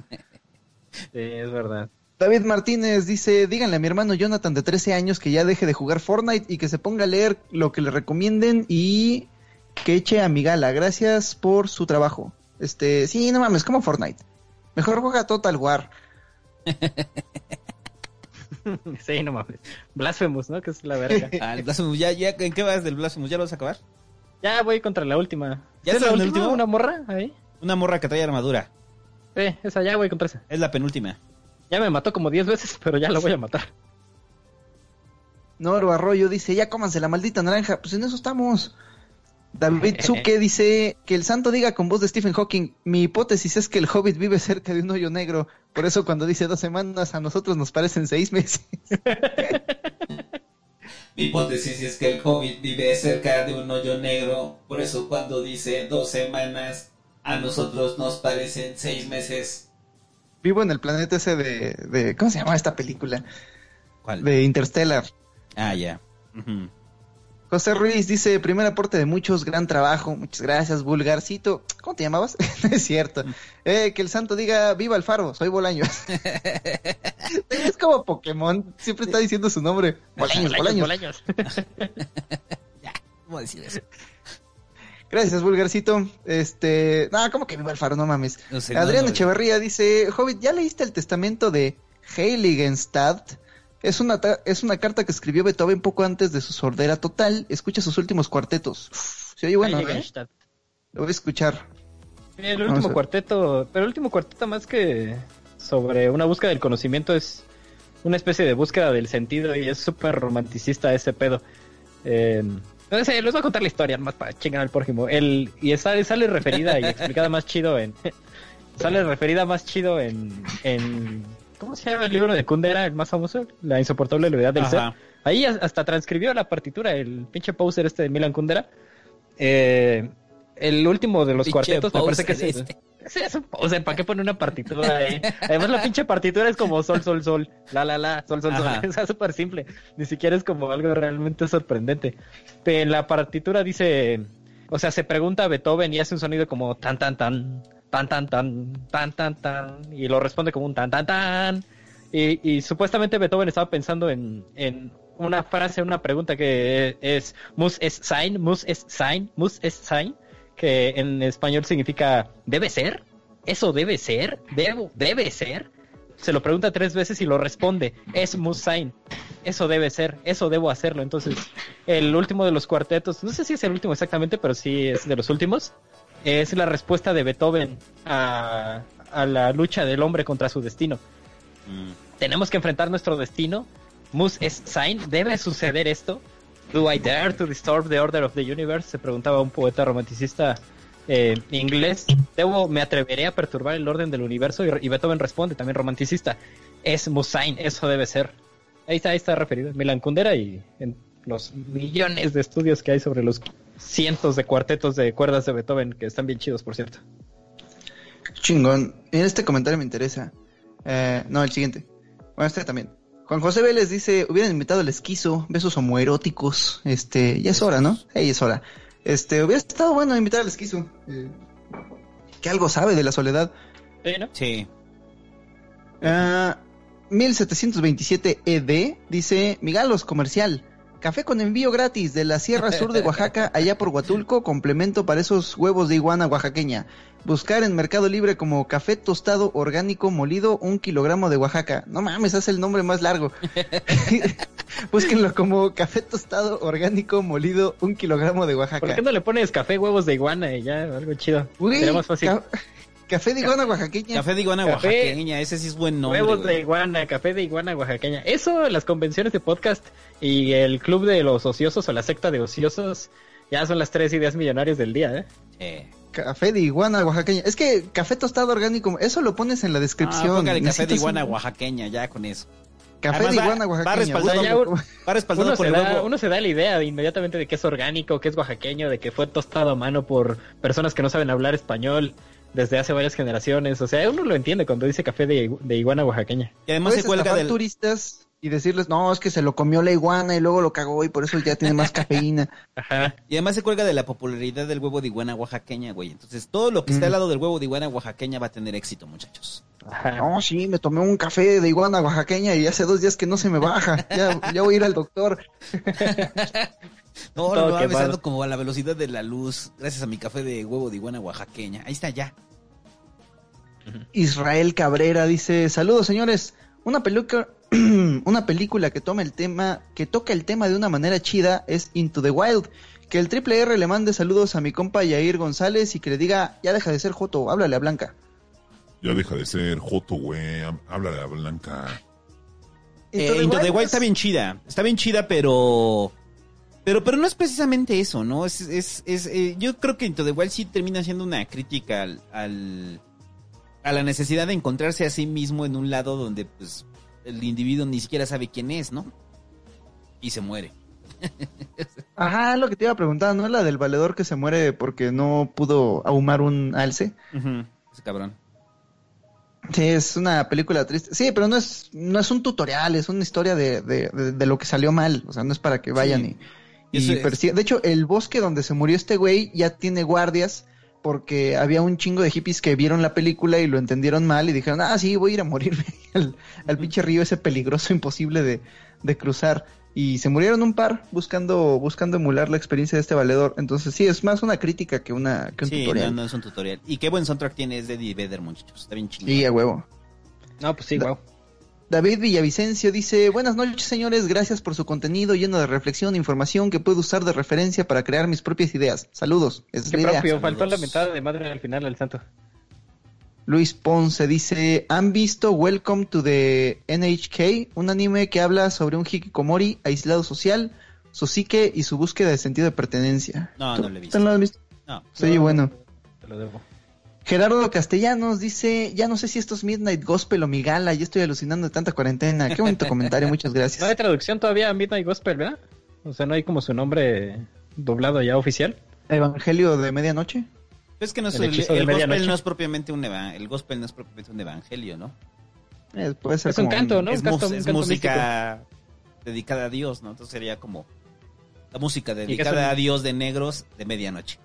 Sí, es verdad. David Martínez dice, díganle a mi hermano Jonathan de 13 años que ya deje de jugar Fortnite y que se ponga a leer lo que le recomienden y que eche a mi gala. Gracias por su trabajo. Este, sí, no mames, como Fortnite. Mejor juega Total War. Sí, no mames. Blasphemous, ¿no? Que es la verga. Ah, el Blasphemous, ¿ya, ya, ¿En qué vas del Blasphemous? ¿Ya lo vas a acabar? ya voy contra la última. ¿Ya ¿Es la última? ¿Una morra? Ahí. Una morra que trae armadura. Eh, esa ya voy contra esa. Es la penúltima. Ya me mató como 10 veces, pero ya la voy a matar. Noro Arroyo dice, ya cómanse la maldita naranja. Pues en eso estamos. David Zuke dice que el santo diga con voz de Stephen Hawking, mi hipótesis es que el hobbit vive cerca de un hoyo negro, por eso cuando dice dos semanas a nosotros nos parecen seis meses. Mi hipótesis es que el hobbit vive cerca de un hoyo negro, por eso cuando dice dos semanas, a nosotros nos parecen seis meses. Vivo en el planeta ese de, de ¿cómo se llama esta película? ¿Cuál? De Interstellar. Ah, ya. José Ruiz dice, primer aporte de muchos, gran trabajo, muchas gracias, Vulgarcito. ¿Cómo te llamabas? No es cierto. Eh, que el santo diga, viva el faro, soy Bolaños. es como Pokémon, siempre está diciendo su nombre. Bolaños, Bolaños. Bolaños. ¿Cómo decir eso? Gracias, Vulgarcito. Este, no, ¿cómo que viva el faro? No mames. No sé, Adrián no, Echeverría dice, Hobbit, ¿ya leíste el testamento de Heiligenstadt? Es una, ta- es una carta que escribió Beethoven poco antes de su sordera total. Escucha sus últimos cuartetos. Uf, se oye bueno, ¿eh? Lo voy a escuchar. El último cuarteto, pero el último cuarteto más que sobre una búsqueda del conocimiento es una especie de búsqueda del sentido y es súper romanticista ese pedo. Eh, no sé, les voy a contar la historia más para chingar al prójimo. El, y sale, sale referida y explicada más chido en... sale referida más chido en, en... ¿Cómo se llama el libro de Kundera, el más famoso? La insoportable levedad del ser. Ajá. Ahí as- hasta transcribió la partitura, el pinche poser este de Milan Kundera. Eh, el último de los Pinche cuartetos me parece que es este. Es un poser, ¿para qué pone una partitura ahí? Además la pinche partitura es como sol, sol, sol, la, la, la, sol, sol, sol. Ajá. O sea, súper simple. Ni siquiera es como algo realmente sorprendente. Pero la partitura dice, o sea, se pregunta a Beethoven y hace un sonido como tan, tan, tan, tan, tan, tan, tan, tan, tan, y lo responde como un tan, tan, tan. Y, y supuestamente Beethoven estaba pensando en, en una frase, una pregunta que es muss es sein, muss es sein, muss es sein, que en español significa debe ser, eso debe ser, debo, debe ser. Se lo pregunta tres veces y lo responde, es muss sein, eso debe ser, eso debo hacerlo. Entonces, el último de los cuartetos, no sé si es el último exactamente, pero sí es de los últimos, es la respuesta de Beethoven a, a la lucha del hombre contra su destino Mm. tenemos que enfrentar nuestro destino. Mus es sign, debe suceder esto. Do I dare to disturb the order of the universe? Se preguntaba un poeta romanticista eh, inglés. Debo, me atreveré a perturbar el orden del universo y, Beethoven responde, también romanticista. Es mus sign, eso debe ser. Ahí está, ahí está referido. Milan Kundera y en los millones de estudios que hay sobre los cientos de cuartetos de cuerdas de Beethoven que están bien chidos, por cierto. Chingón. En este comentario me interesa. Eh, no, el siguiente. Bueno, este también. Juan José Vélez dice, hubieran invitado al esquizo, besos homoeróticos. Este, ya es hora, ¿no? Ey, es hora. Este, hubiera estado bueno invitar al esquizo. eh, que algo sabe de la soledad. Sí, ¿no? Sí. Ah, 1727 ED dice, Migalos comercial. Café con envío gratis de la Sierra Sur de Oaxaca, allá por Huatulco, complemento para esos huevos de iguana oaxaqueña. Buscar en Mercado Libre como café tostado orgánico molido, un kilogramo de Oaxaca. No mames, hace el nombre más largo. Búsquenlo como café tostado orgánico molido, un kilogramo de ¿Por Oaxaca. qué no le pones café, huevos de iguana y ya algo chido? Sería más fácil. ca- café de iguana oaxaqueña. Café de iguana Café. oaxaqueña, ese sí es buen nombre. Huevos güey. de iguana, café de iguana oaxaqueña. Eso, las convenciones de podcast y el club de los ociosos o la secta de ociosos, ya son las tres ideas millonarias del día, ¿eh? Sí. Café de iguana oaxaqueña. Es que café tostado orgánico, eso lo pones en la Ah, descripción. póngale café de iguana un- oaxaqueña, ya con eso. Café Además, de va- iguana va oaxaqueña. respaldado, O sea, ya un- va respaldado Uno por se, el da, huevo. uno se da la idea inmediatamente de que es orgánico, que es oaxaqueño, de que fue tostado a mano por personas que no saben hablar español desde hace varias generaciones. O sea, uno lo entiende cuando dice café de, de iguana oaxaqueña. Y además se cuelga del... turistas y decirles, no, es que se lo comió la iguana y luego lo cagó y por eso ya tiene más cafeína. Ajá. Y además se cuelga de la popularidad del huevo de iguana oaxaqueña, güey. Entonces, todo lo que esté Mm. al lado del huevo de iguana oaxaqueña va a tener éxito, muchachos. Ajá. No, sí, me tomé un café de iguana oaxaqueña y hace dos días que no se me baja. Ya, ya voy a ir al doctor. No, Todo no, va besando como a la velocidad de la luz, gracias a mi café de huevo de iguana oaxaqueña. Ahí está ya. Israel Cabrera dice, saludos señores, una película, una película que toma el tema, que toca el tema de una manera chida es Into the Wild. Que el triple R le mande saludos a mi compa Yair González y que le diga, ya deja de ser Joto, háblale a Blanca. Ya deja de ser Joto, güey. Há- Háblale a Blanca. Eh, Into the Wild es- está bien chida. Está bien chida, pero. Pero, pero no es precisamente eso, ¿no? Es, es, es, eh, yo creo que Into the Wild sí termina siendo una crítica al, al- a la necesidad de encontrarse a sí mismo en un lado donde, pues, el individuo ni siquiera sabe quién es, ¿no? Y se muere. Ajá, lo que te iba a preguntar, ¿no? La del valedor que se muere porque no pudo ahumar un alce. Ese cabrón. Sí, es una película triste. Sí, pero no es, no es un tutorial, es una historia de, de, de- de lo que salió mal. O sea, no es para que vayan Sí. y, y es-. De hecho, el bosque donde se murió este güey ya tiene guardias porque había un chingo de hippies que vieron la película y lo entendieron mal y dijeron, ah, sí, voy a ir a morirme al, al pinche río ese peligroso, imposible de, de cruzar. Y se murieron un par buscando, buscando emular la experiencia de este valedor. Entonces sí, es más una crítica que una, que un Sí, no, tutorial. no es un tutorial. Y qué buen soundtrack tiene es de Eddie Vedder, muchachos. Está bien chingón. Sí, a huevo. No, pues sí, wow. David Villavicencio dice, buenas noches señores, gracias por su contenido lleno de reflexión e información que puedo usar de referencia para crear mis propias ideas. Saludos. Es Qué la idea. propio, faltó la mitad de madre al final al santo. Luis Ponce dice, ¿han visto Welcome to the NHK? Un anime que habla sobre un hikikomori aislado social, su psique y su búsqueda de sentido de pertenencia. No, ¿Tú- no lo he tú visto. lo has visto? No. Oye bueno. Te lo debo. Gerardo Castellanos dice, ya no sé si esto es Midnight Gospel o mi gala, ya estoy alucinando de tanta cuarentena. Qué bonito comentario, muchas No hay gracias. traducción todavía a Midnight Gospel, ¿verdad? O sea, no hay como su nombre doblado ya oficial. Evangelio de medianoche. Es que no es El gospel medianoche. no es propiamente un eva- el gospel no es propiamente un evangelio, ¿no? Puede ser Es un canto, ¿no? es un canto- mus- un es canto música dedicada a Dios, ¿no? Entonces sería como la música dedicada son- a Dios de negros de medianoche.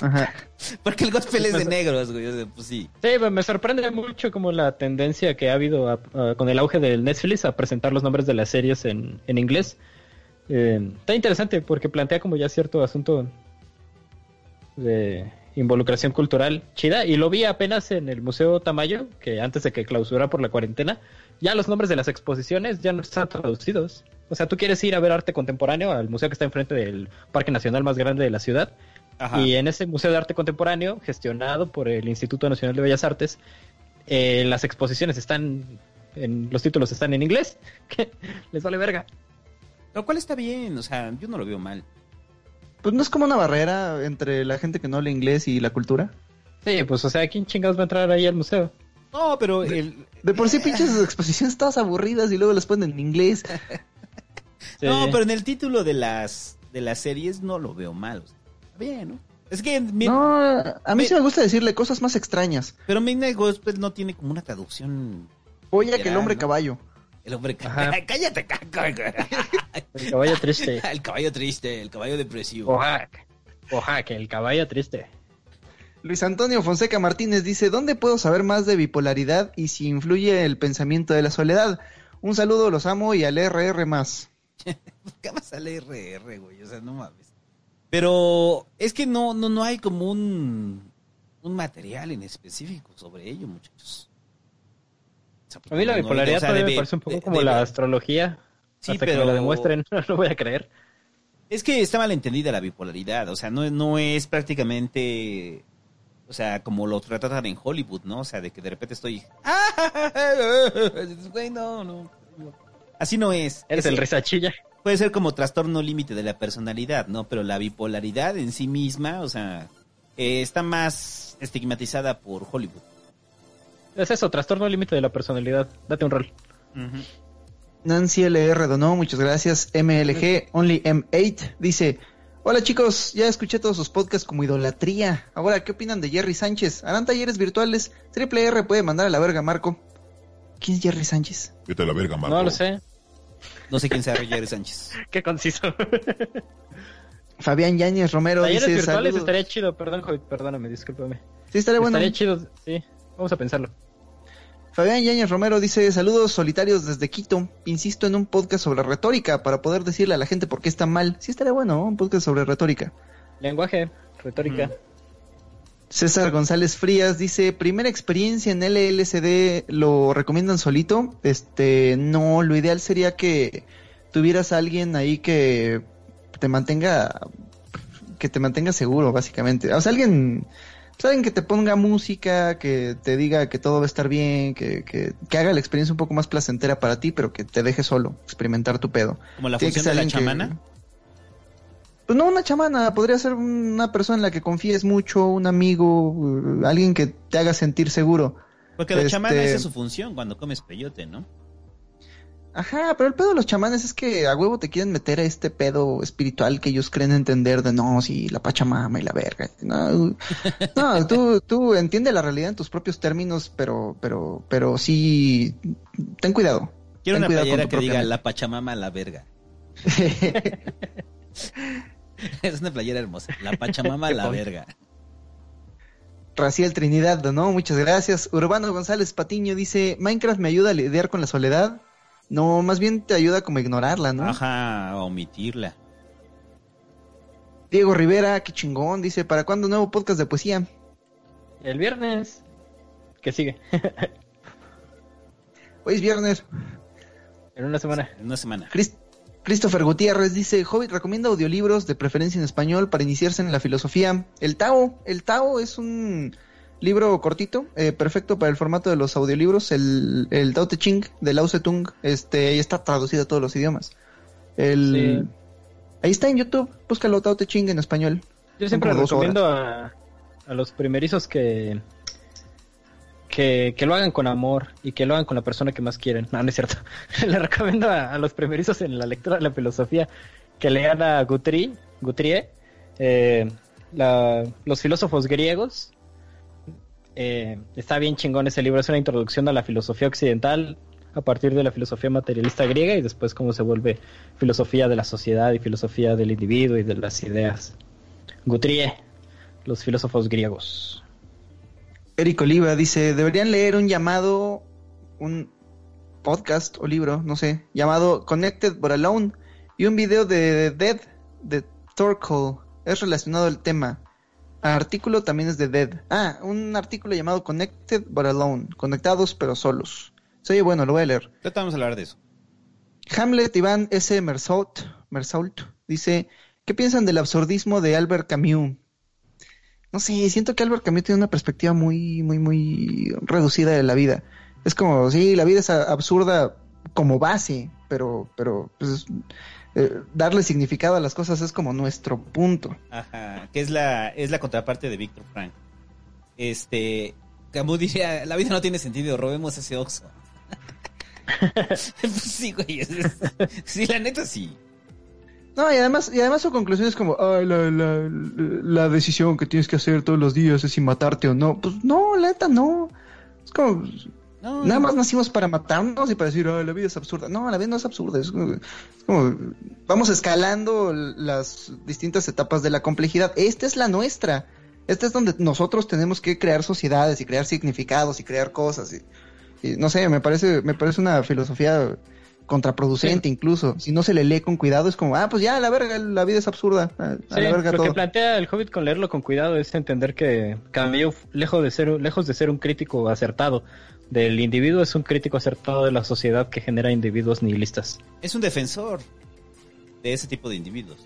Ajá. Porque el gospel es de Pues- negros, güey. o sea, Pues sí. Sí, pues me sorprende mucho como la tendencia que ha habido a- a- con el auge del Netflix a presentar los nombres de las series en, en inglés. Eh, está interesante porque plantea como ya cierto asunto de involucración cultural chida y lo vi apenas en el Museo Tamayo, que antes de que clausura por la cuarentena, ya los nombres de las exposiciones ya no están traducidos. O sea, tú quieres ir a ver arte contemporáneo al museo que está enfrente del Parque Nacional más grande de la ciudad Ajá. y en ese Museo de Arte Contemporáneo, gestionado por el Instituto Nacional de Bellas Artes, eh, las exposiciones están, en, los títulos están en inglés, que les vale verga. Lo cual está bien, o sea, yo no lo veo mal. Pues no es como una barrera entre la gente que no habla inglés y la cultura. Sí, pues o sea, ¿quién chingados va a entrar ahí al museo? No, pero el, De por sí pinches exposiciones todas aburridas y luego las ponen en inglés. Sí. No, pero en el título de las de las series no lo veo mal. o sea, bien, ¿no? Es que mi- No, a mí mi- sí me gusta decirle cosas más extrañas. pero Midnight Gospel no tiene como una traducción. Oye, que el hombre ¿no? caballo. El hombre Ajá. cállate, caco. El caballo triste. El caballo triste, el caballo depresivo. Oaxaca. Oaxaca, el caballo triste. Luis Antonio Fonseca Martínez dice, ¿dónde puedo saber más de bipolaridad y si influye el pensamiento de la soledad? Un saludo, los amo y al RR más. ¿Qué más al RR, güey? O sea, no mames. Pero es que no, no, no hay como un, un material en específico sobre ello, muchachos. O sea, A mí la no- no- bipolaridad o sea, todavía de- me parece un poco como la astrología. Sí, Hasta que pero- me lo demuestren, no lo voy a creer. Es que está mal entendida la bipolaridad, o sea, no, no es prácticamente, o sea, como lo tratan en Hollywood, ¿no? O sea, de que de repente estoy... Güey, no, no. Así no es. Eres Es- el risachilla. Puede ser como trastorno límite de la personalidad, ¿no? Pero la bipolaridad en sí misma, o sea, eh, está más estigmatizada por Hollywood. Es eso, trastorno límite de la personalidad. Date un rol. Nancy LR donó, muchas gracias. MLG, Only M8, dice, hola chicos, ya escuché todos sus podcasts como idolatría. Ahora, ¿qué opinan de Jerry Sánchez? ¿Harán talleres virtuales? Triple R puede mandar a la verga, Marco. ¿Quién es Jerry Sánchez? Vete a la verga, Marco. No lo sé. No sé quién sea Roger Sánchez. Qué conciso. Fabián Yáñez Romero Talleres dice, virtuales "Saludos". estaría chido, perdón, perdóname, discúlpame. Sí, estaría bueno. Estaría chido, sí. Vamos a pensarlo. Fabián Yáñez Romero dice, saludos solitarios desde Quito. Insisto en un podcast sobre retórica para poder decirle a la gente por qué está mal. Sí, estaría bueno, ¿no? un podcast sobre retórica. Lenguaje, retórica. César González Frías dice, primera experiencia en LLCD, ¿lo recomiendan solito? Este, no, lo ideal sería que tuvieras a alguien ahí que te mantenga, que te mantenga seguro, básicamente. O sea, alguien, pues, alguien que te ponga música, que te diga que todo va a estar bien, que, que, que haga la experiencia un poco más placentera para ti, pero que te deje solo, experimentar tu pedo. Como la función de la que- chamana. Pues no una chamana, podría ser una persona en la que confíes mucho, un amigo, uh, alguien que te haga sentir seguro. Porque la Este- chamana esa es su función cuando comes peyote, ¿no? Ajá, pero el pedo de los chamanes es que a huevo te quieren meter a este pedo espiritual que ellos creen entender de no, sí, la pachamama y la verga. No, no tú, tú entiende la realidad en tus propios términos, pero, pero, pero sí, ten cuidado. Quiero Ten una cuidado playera que diga mente. la pachamama a la verga. es una playera hermosa. La pachamama a la verga. Raciel Trinidad, ¿no? Muchas gracias. Urbano González Patiño dice, Minecraft me ayuda a lidiar con la soledad. No, más bien te ayuda como a ignorarla, ¿no? Ajá, a omitirla. Diego Rivera, qué chingón, dice, ¿para cuándo nuevo podcast de poesía? El viernes. ¿Qué sigue? Hoy es viernes. en una semana. En una semana. Chris- Christopher Gutiérrez dice, Hobbit recomienda audiolibros de preferencia en español para iniciarse en la filosofía. El Tao, el Tao es un libro cortito, eh, perfecto para el formato de los audiolibros. El, el Tao Te Ching de Lao Tse-tung, este, está traducido a todos los idiomas. El, Ahí está en YouTube, búscalo Tao Te Ching en español. Yo siempre recomiendo a, a los primerizos que, que que lo hagan con amor y que lo hagan con la persona que más quieren. No, no es cierto. Le recomiendo a, los primerizos en la lectura de la filosofía que lean a Guthrie, Guthrie eh, los filósofos griegos. Eh, está bien chingón ese libro, es una introducción a la filosofía occidental a partir de la filosofía materialista griega y después cómo se vuelve filosofía de la sociedad y filosofía del individuo y de las ideas. Guthrie, los filósofos griegos. Eric Oliva dice, deberían leer un llamado, un podcast o libro, no sé, llamado Connected but Alone y un video de Dead de Torkel. Es relacionado al tema. El artículo también es de Dead. Ah, un artículo llamado Connected but Alone, conectados pero solos. Sí, bueno, lo voy a leer. Ahorita vamos a hablar de eso. Hamlet Iván S. Mersault, Mersault dice, ¿qué piensan del absurdismo de Albert Camus? No sé, siento que Albert Camus tiene una perspectiva muy, muy, muy reducida de la vida. Es como, sí, la vida es absurda como base, pero, pero, pues, eh, darle significado a las cosas es como nuestro punto. Ajá, que es la, es la contraparte de Víctor Frank. Este, Camus diría, la vida no tiene sentido, robemos ese oxo. pues sí, güey. es- sí, la neta sí. No, y además, y además su conclusión es como, ay, la, la, la decisión que tienes que hacer todos los días es si matarte o no. Pues no, la neta no. Es como, No, Nada más nacimos para matarnos y para decir, "Ay, la vida es absurda. No, la vida no es absurda. Es como, es como, vamos escalando las distintas etapas de la complejidad. Esta es la nuestra. Esta es donde nosotros tenemos que crear sociedades y crear significados y crear cosas. Y, y no sé, me parece, me parece una filosofía contraproducente incluso. Si no se le lee con cuidado es como, ah, pues ya, la verga, la vida es absurda. A, a Sí, la verga lo que plantea el Hobbit con leerlo con cuidado es entender que Camus, lejos de ser, lejos de ser un crítico acertado del individuo, es un crítico acertado de la sociedad que genera individuos nihilistas. es un defensor de ese tipo de individuos.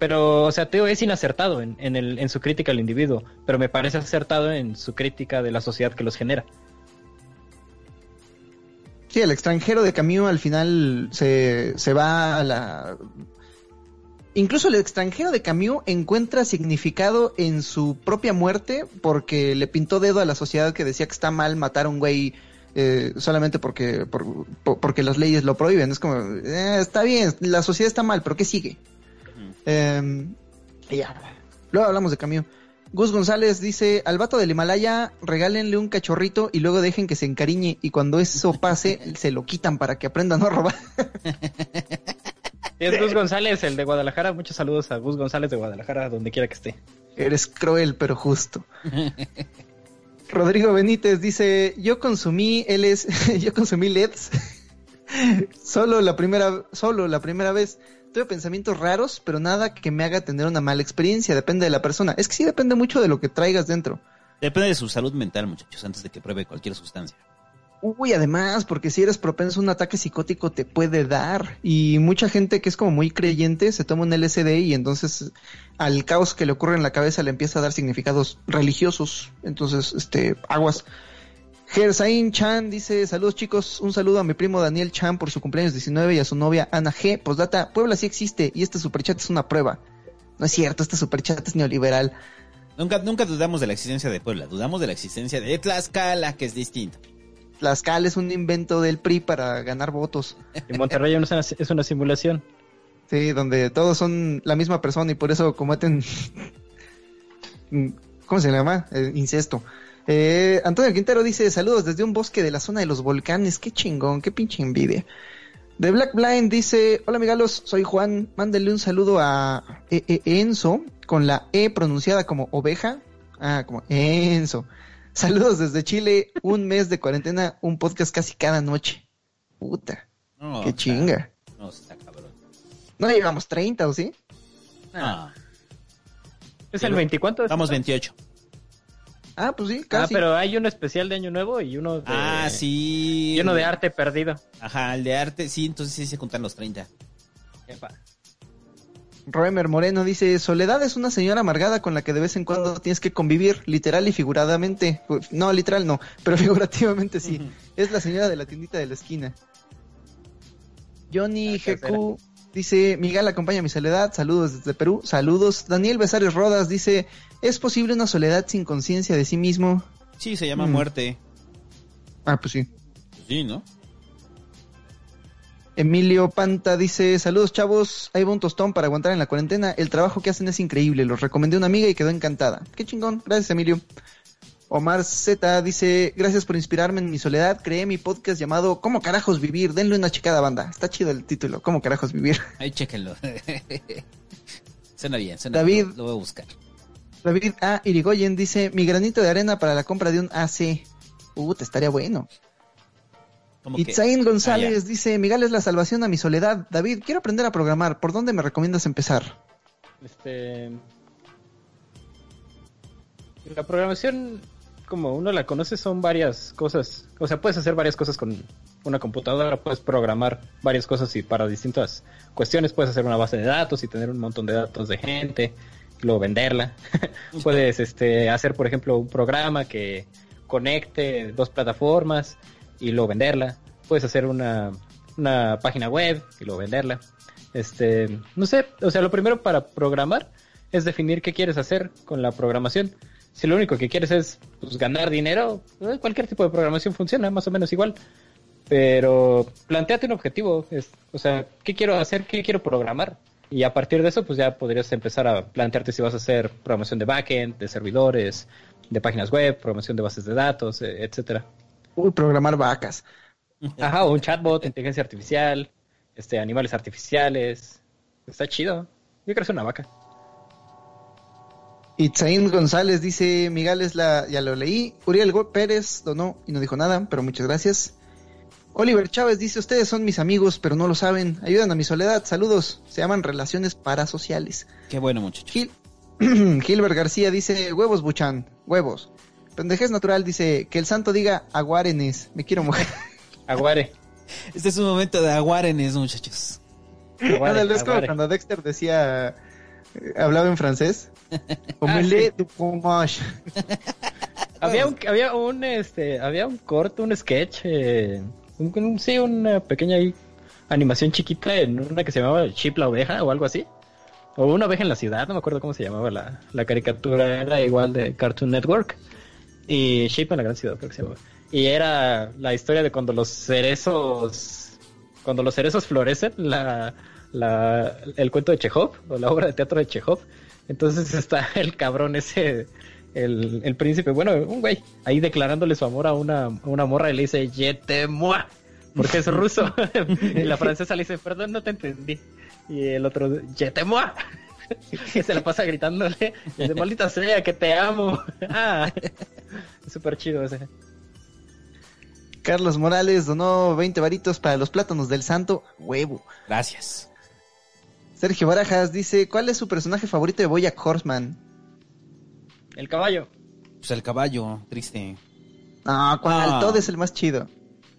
Pero, o sea, Teo es inacertado en, en, el, en su crítica al individuo, pero me parece acertado en su crítica de la sociedad que los genera. Sí, el extranjero de Camus al final se, se va a la... Incluso el extranjero de Camus encuentra significado en su propia muerte porque le pintó dedo a la sociedad que decía que está mal matar a un güey eh, solamente porque, por- por- porque las leyes lo prohíben. Es como, eh, está bien, la sociedad está mal, pero ¿qué sigue? Eh, y ya. Luego hablamos de cambio. Gus González dice, al vato del Himalaya regálenle un cachorrito y luego dejen que se encariñe y cuando eso pase se lo quitan para que aprenda a no robar. Es Gus González, el de Guadalajara. Muchos saludos a Gus González de Guadalajara, donde quiera que esté. Eres cruel pero justo. Rodrigo Benítez dice, yo consumí LS, yo consumí LEDs solo la primera, solo la primera vez. Tuve pensamientos raros, pero nada que me haga tener una mala experiencia. Depende de la persona. Es que sí depende mucho de lo que traigas dentro. Depende de su salud mental, muchachos, antes de que pruebe cualquier sustancia. Uy, además, porque si eres propenso a un ataque psicótico te puede dar. Y mucha gente que es como muy creyente se toma un LSD y entonces al caos que le ocurre en la cabeza le empieza a dar significados religiosos. Entonces, este, aguas. Gersain Chan dice, saludos chicos, un saludo a mi primo Daniel Chan por su cumpleaños 19 y a su novia Ana G. Postdata, Puebla sí existe y este superchat es una prueba. No es cierto, este superchat es neoliberal. Nunca, nunca dudamos de la existencia de Puebla, dudamos de la existencia de Tlaxcala, que es distinto. Tlaxcala es un invento del PRI para ganar votos. En Monterrey es una, es una simulación. Sí, donde todos son la misma persona y por eso cometen. ¿Cómo se llama? Eh, incesto. Eh, Antonio Quintero dice: Saludos desde un bosque de la zona de los volcanes. Qué chingón, qué pinche envidia. The Black Blind dice: Hola, amigalos, soy Juan. Mándele un saludo a E- E- Enzo con la E pronunciada como oveja. Ah, como Enzo. Saludos desde Chile. Un mes de cuarentena, un podcast casi cada noche. Puta, No, qué está- chinga. No, está cabrón. No llevamos 30, ¿o sí? Ah, ¿Es el 20 cuánto? es? vamos 28. Ah, pues sí, Ah, casi. pero hay uno especial de Año Nuevo y uno de... Ah, sí. Y uno de arte perdido. Ajá, el de arte, sí, entonces sí se juntan los 30. Roemer Moreno dice, Soledad es una señora amargada con la que de vez en cuando tienes que convivir, literal y figuradamente. Pues, No, literal no, pero figurativamente sí. Es la señora de la tiendita de la esquina. Johnny tercera. GQ dice, Miguel acompaña a mi soledad, saludos desde Perú, saludos. Daniel Besares Rodas dice, ¿es posible una soledad sin conciencia de sí mismo? Sí, se llama Mm. muerte. Ah, pues sí. Sí, ¿no? Emilio Panta dice, saludos chavos, ahí va un tostón para aguantar en la cuarentena, el trabajo que hacen es increíble, los recomendé a una amiga y quedó encantada. Qué chingón, gracias Emilio. Omar Z dice, gracias por inspirarme en mi soledad, creé mi podcast llamado ¿Cómo carajos vivir? Denle una checada banda, está chido el título, ¿Cómo carajos vivir? Ahí chéquenlo. suena bien, suena David. bien. Lo voy a buscar. David A. Irigoyen dice, mi granito de arena para la compra de un AC. Uh, te estaría bueno. Itzaín González Ah, dice, Miguel es la salvación a mi soledad. David, quiero aprender a programar, ¿por dónde me recomiendas empezar? Este... La programación, como uno la conoce, son varias cosas. O sea, puedes hacer varias cosas con una computadora, puedes programar varias cosas y para distintas cuestiones puedes hacer una base de datos y tener un montón de datos de gente, luego venderla. puedes este, hacer, por ejemplo, un programa que conecte dos plataformas y luego venderla. Puedes hacer una, una página web y luego venderla. Este, no sé, o sea, lo primero para programar es definir qué quieres hacer con la programación. Si lo único que quieres es pues, ganar dinero, eh, cualquier tipo de programación funciona más o menos igual. Pero planteate un objetivo, es, o sea, ¿qué quiero hacer? ¿Qué quiero programar? Y a partir de eso, pues ya podrías empezar a plantearte si vas a hacer programación de backend, de servidores, de páginas web, programación de bases de datos, eh, etcétera. Uy, programar vacas. Ajá, o un chatbot, inteligencia artificial, este, animales artificiales. Está chido. Yo creo que es una vaca. Itzaín González dice, Miguel es la, ya lo leí. Uriel Pérez donó y no dijo nada, pero muchas gracias. Oliver Chávez dice, ustedes son mis amigos, pero no lo saben. Ayudan a mi soledad. Saludos. Se llaman relaciones parasociales. Qué bueno, muchachos. Gil Gilbert García dice, huevos buchan, huevos. Pendejez natural dice, que el santo diga aguarenes, me quiero mojar. Aguare. Este es un momento de aguarenes, muchachos. Aguare, Ándale, es como aguare. cuando Dexter decía, eh, hablaba en francés. Du fromage. Había un, había un, este, había un corto, un sketch, eh, un, sí, una pequeña animación chiquita en una que se llamaba Chip la oveja o algo así. O una oveja en la ciudad, no me acuerdo cómo se llamaba la, la caricatura, era igual de Cartoon Network. Y Chip en la gran ciudad, creo que se llamaba. y era la historia de cuando los cerezos, cuando los cerezos florecen, la, la, el cuento de Chekhov, o la obra de teatro de Chekhov. Entonces está el cabrón ese, el, el príncipe, bueno, un güey, ahí declarándole su amor a una, a una morra y le dice, Yete moi, porque es ruso. y la francesa le dice, perdón, no te entendí. Y el otro, Yete moi. que se la pasa gritándole, y dice, maldita sea, que te amo. ah, es súper chido ese. Carlos Morales donó 20 varitos para los plátanos del santo. Huevo. Gracias. Sergio Barajas dice, ¿cuál es su personaje favorito de Boyack Horseman? El caballo. Pues el caballo, triste. Ah, ¿cuál? Ah. Todd es el más chido.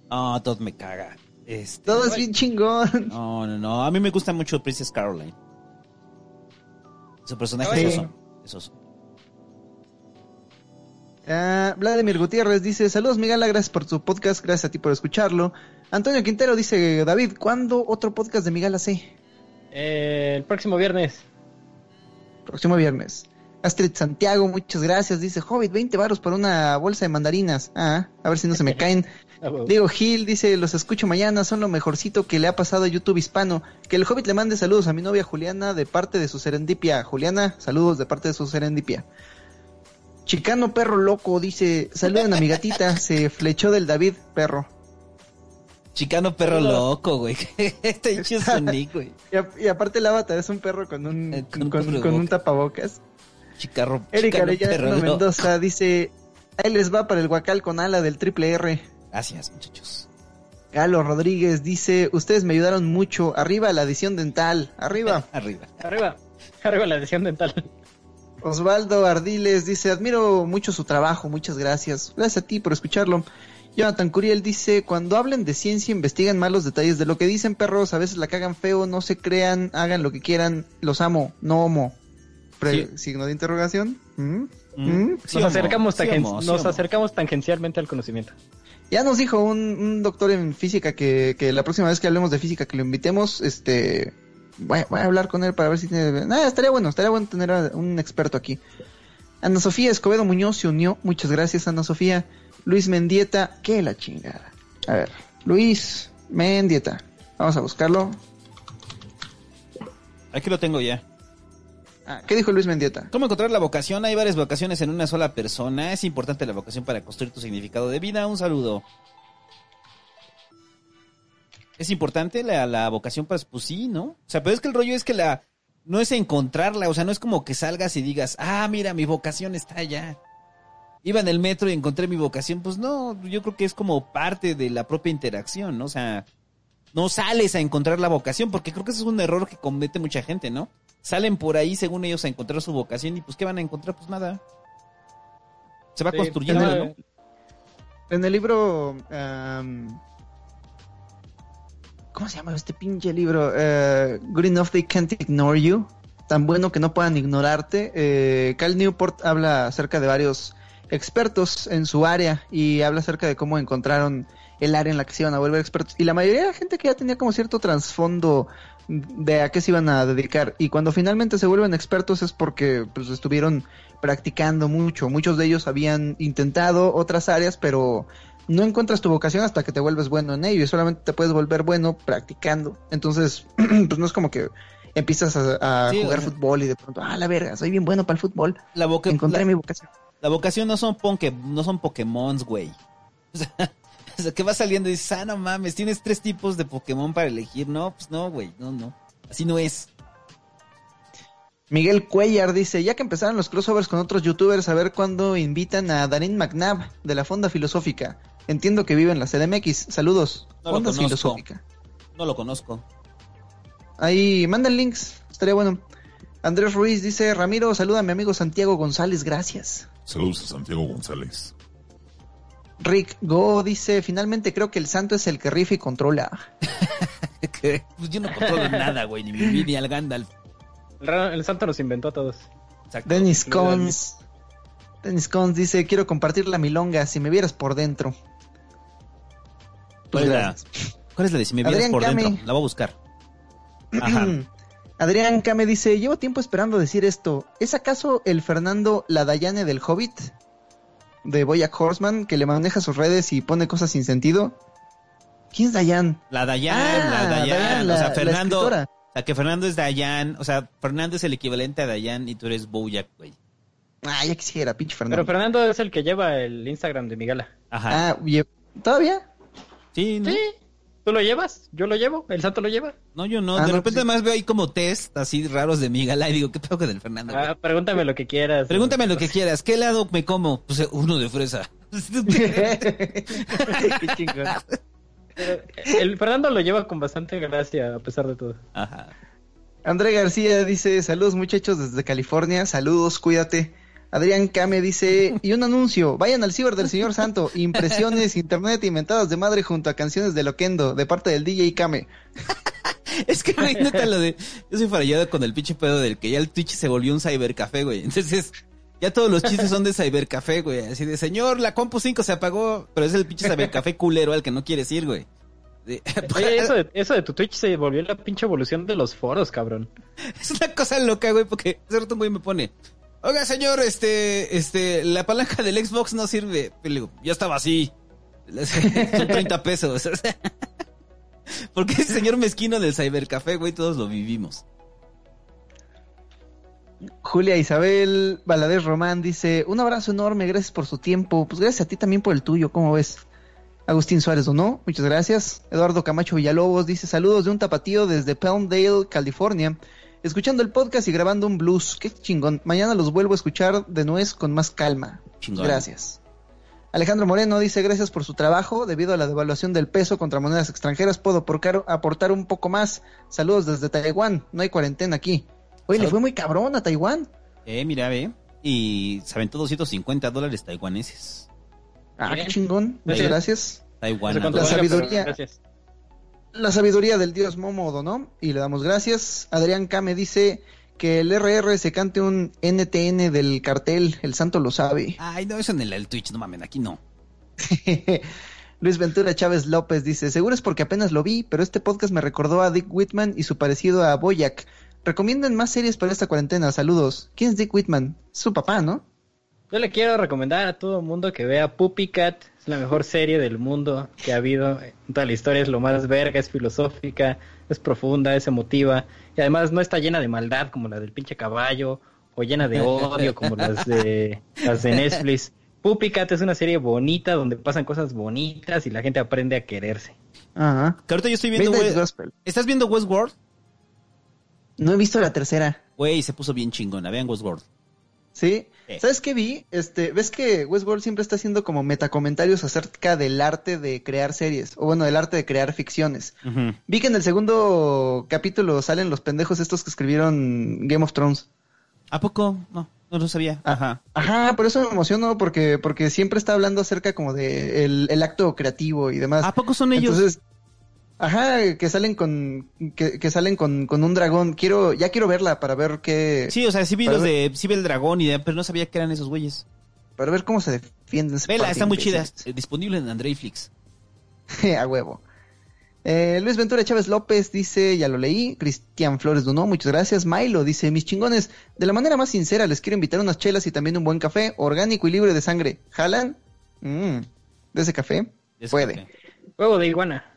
Ah, todo me caga. Este, Todo es bien chingón. No, no, no. A mí me gusta mucho Princess Caroline. Su personaje Sí. es oso. Es oso. Ah, Vladimir Gutiérrez dice, saludos Miguel, gracias por tu podcast, gracias a ti por escucharlo. Antonio Quintero dice, David, ¿cuándo otro podcast de Miguel AC? Eh, el próximo viernes. Próximo viernes. Astrid Santiago, muchas gracias. Dice, Hobbit, 20 varos por una bolsa de mandarinas. Ah, a ver si no se me caen. Ah. Diego Gil dice, los escucho mañana, son lo mejorcito que le ha pasado a YouTube hispano. Que el Hobbit le mande saludos a mi novia Juliana de parte de su serendipia. Juliana, saludos de parte de su serendipia. Chicano perro loco dice, saluden a mi gatita, se flechó del David perro. Chicano perro Hola. loco, güey. Este hecho nick, güey. Y, a- y aparte el avatar es un perro con un, Eh, con, con un con un cubrebocas. tapabocas. Chicarro, Erika loco. Mendoza dice, ahí les va para el guacal con ala del triple R. Gracias, muchachos. Galo Rodríguez dice, ustedes me ayudaron mucho, arriba la edición dental, arriba. Arriba. Arriba. Arriba la edición dental. Osvaldo Ardiles dice, admiro mucho su trabajo, muchas gracias. Gracias a ti por escucharlo. Jonathan Curiel dice, cuando hablen de ciencia investiguen más los detalles de lo que dicen perros, a veces la cagan feo, no se crean, hagan lo que quieran, los amo, no homo. Pre- Sí. Signo de interrogación. ¿Mm? Mm. ¿Mm? Sí, Nos acercamos, sí, nos acercamos tangencialmente al conocimiento. Ya nos dijo un, un doctor en física que, que la próxima vez que hablemos de física que lo invitemos, este, voy, a- voy a hablar con él para ver si tiene, nada, estaría bueno, estaría bueno tener a un experto aquí. Ana Sofía Escobedo Muñoz se unió, muchas gracias Ana Sofía. Luis Mendieta, qué la chingada. A ver, Luis Mendieta, vamos a buscarlo. Aquí lo tengo ya. Ah, ¿Qué dijo Luis Mendieta? ¿Cómo encontrar la vocación? Hay varias vocaciones en una sola persona. Es importante la vocación para construir tu significado de vida. Un saludo. ¿Es importante la, la vocación para... Pues sí, ¿no? O sea, pero es que el rollo es que la... No es encontrarla, o sea, no es como que salgas y digas, ah, mira, mi vocación está allá. Iba en el metro y encontré mi vocación. Pues no, yo creo que es como parte de la propia interacción, ¿no? O sea, no sales a encontrar la vocación, porque creo que ese es un error que comete mucha gente, ¿no? Salen por ahí, según ellos, a encontrar su vocación y pues ¿qué van a encontrar? Pues nada. Se va Sí, construyendo, pero- ¿no? En el libro, am, ¿cómo se llama este pinche libro? Eh, Good enough they can't ignore you. Tan bueno que no puedan ignorarte. Eh, Cal Newport habla acerca de varios expertos en su área y habla acerca de cómo encontraron el área en la que se iban a volver expertos. Y la mayoría de la gente que ya tenía como cierto trasfondo de a qué se iban a dedicar. Y cuando finalmente se vuelven expertos es porque pues estuvieron practicando mucho. Muchos de ellos habían intentado otras áreas, pero no encuentras tu vocación hasta que te vuelves bueno en ello. Y solamente te puedes volver bueno practicando. Entonces, pues no es como que empiezas a, a Sí, jugar fútbol y de pronto, ah, la verga, soy bien bueno para el fútbol. La, Encontré la- mi vocación. la vocación no son, ponque, no son Pokémon, güey. O sea, o sea, que vas saliendo y dices, ah, no mames, tienes tres tipos de Pokémon para elegir. No, pues no, güey, no, no. Así no es. Miguel Cuellar dice, ya que empezaron los crossovers con otros youtubers, a ver cuándo invitan a Darín McNabb de la Fonda Filosófica. Entiendo que vive en la CDMX. Saludos. No lo Fonda conozco. Filosófica. No lo conozco. Ahí, mandan links. Estaría bueno. Andrés Ruiz dice, Ramiro, saluda a mi amigo Santiago González, gracias. Saludos a Santiago González. Rick Go dice, finalmente creo que el santo es el que rifa y controla. Pues yo no controlo nada, güey, ni mi ni al Gandalf. El, santo nos inventó a todos. Exacto. Dennis. Cons. Dennis Cons dice, quiero compartir la milonga, si me vieras por dentro. ¿Cuál es la- gracias. ¿Cuál es la de si me vieras Adrián por dentro? La voy a buscar. Ajá. Adrián Kame dice, llevo tiempo esperando decir esto. ¿Es acaso el Fernando Ladayane del Hobbit? De Boyack Horseman que le maneja sus redes y pone cosas sin sentido. ¿Quién es Dayan? La Dayan, Ah, la Dayan. Dayan, o la- sea, la Fernando. escritora. o sea, que Fernando es Dayan. O sea, Fernando es el equivalente a Dayan y tú eres Bojack, güey. Ah, ya quisiera, pinche Fernando. Pero Fernando es el que lleva el Instagram de Migala. Ajá. Ah, ¿todavía? sí, ¿no? Sí. ¿Tú lo llevas? ¿Yo lo llevo? ¿El santo lo lleva? No, yo no. Ah, de no, repente pues sí. más veo ahí como test así raros de mi gala y digo, ¿qué pedo con el Fernando? Ah, pregúntame lo que quieras. Pregúntame lo que quieras. ¿Qué helado me como? Pues eh, uno de fresa. Qué chingón. Pero El Fernando lo lleva con bastante gracia a pesar de todo. Ajá. André García dice, saludos muchachos desde California, saludos, cuídate. Adrián Kame dice, y un anuncio, vayan al ciber del señor Santo, impresiones, internet inventadas de madre junto a canciones de Loquendo, de parte del DJ Kame. Es que, güey, neta, lo de. Yo soy farallado con el pinche pedo del que ya el Twitch se volvió un cybercafé, güey. Entonces, ya todos los chistes son de cybercafé, güey. Así de, señor, la compu 5 se apagó, pero es el pinche cybercafé culero al que no quieres ir, güey. De- Oye, eso de, eso de tu Twitch se volvió la pinche evolución de los foros, cabrón. Es una cosa loca, güey, porque hace rato un güey me pone, oiga, señor, este, este, la palanca del Xbox no sirve. Y ya estaba así. Son 30 pesos. o. Porque ese señor mezquino del cybercafé, güey, todos lo vivimos. Julia Isabel Valadez Román dice, un abrazo enorme, gracias por su tiempo, pues gracias a ti también por el tuyo, ¿cómo ves? Agustín Suárez donó, muchas gracias. Eduardo Camacho Villalobos dice, saludos de un tapatío desde Palmdale, California, escuchando el podcast y grabando un blues, qué chingón, mañana los vuelvo a escuchar de nuez con más calma. Chingón. Gracias. Alejandro Moreno dice gracias por su trabajo. Debido a la devaluación del peso contra monedas extranjeras, puedo aportar, aportar un poco más. Saludos desde Taiwán. No hay cuarentena aquí. Oye, le Salud. fue muy cabrón a Taiwán. Eh, mira, ve. Y se aventó 250 dólares taiwaneses. Ah, qué chingón. Muchas gracias. Taiwán. La sabiduría. Gracias. La sabiduría del dios Momo donó y le damos gracias. Adrián Kame dice que el RR se cante un NTN del cartel. El santo lo sabe. Ay, no, eso en el, el Twitch, no mamen, aquí no. Luis Ventura Chávez López dice, seguro es porque apenas lo vi, pero este podcast me recordó a Dick Whitman y su parecido a Boyack. Recomiendan más series para esta cuarentena, saludos. ¿Quién es Dick Whitman? Su papá, ¿no? Yo le quiero recomendar a todo el mundo que vea Puppy Cat. Es la mejor serie del mundo que ha habido. En toda la historia es lo más verga, es filosófica, es profunda, es emotiva. Y además no está llena de maldad como la del pinche caballo o llena de odio como las de, las de Netflix. Puppy Cat es una serie bonita donde pasan cosas bonitas y la gente aprende a quererse. Ajá. Que ahorita yo estoy viendo. ¿Estás viendo Westworld? No he visto la tercera. Güey, se puso bien chingona. Vean Westworld. ¿Sí? ¿Sabes qué vi? Este, ves que Westworld siempre está haciendo como metacomentarios acerca del arte de crear series, o bueno, del arte de crear ficciones. Ujú. Vi que en el segundo capítulo salen los pendejos estos que escribieron Game of Thrones. ¿A poco? No, no lo sabía. Ajá. Ajá, por eso me emociono, porque, porque siempre está hablando acerca como de el, el acto creativo y demás. ¿A poco son ellos? Entonces, ajá, que salen con, que, que salen con, con un dragón. Quiero, ya quiero verla para ver qué, sí, o sea, sí vi los ver- de... Sí vi el dragón y de, pero no sabía que eran esos güeyes. para ver cómo se defienden. Vela, está muy chida. Eh, Disponible en Andreiflix. a huevo. Eh, Luis Ventura Chávez López dice, ya lo leí. Cristian Flores Dunó, muchas gracias. Milo dice, mis chingones, de la manera más sincera les quiero invitar unas chelas y también un buen café, orgánico y libre de sangre. ¿Jalan? Mm, ¿De ese café? Ese Puede. café. Huevo de iguana.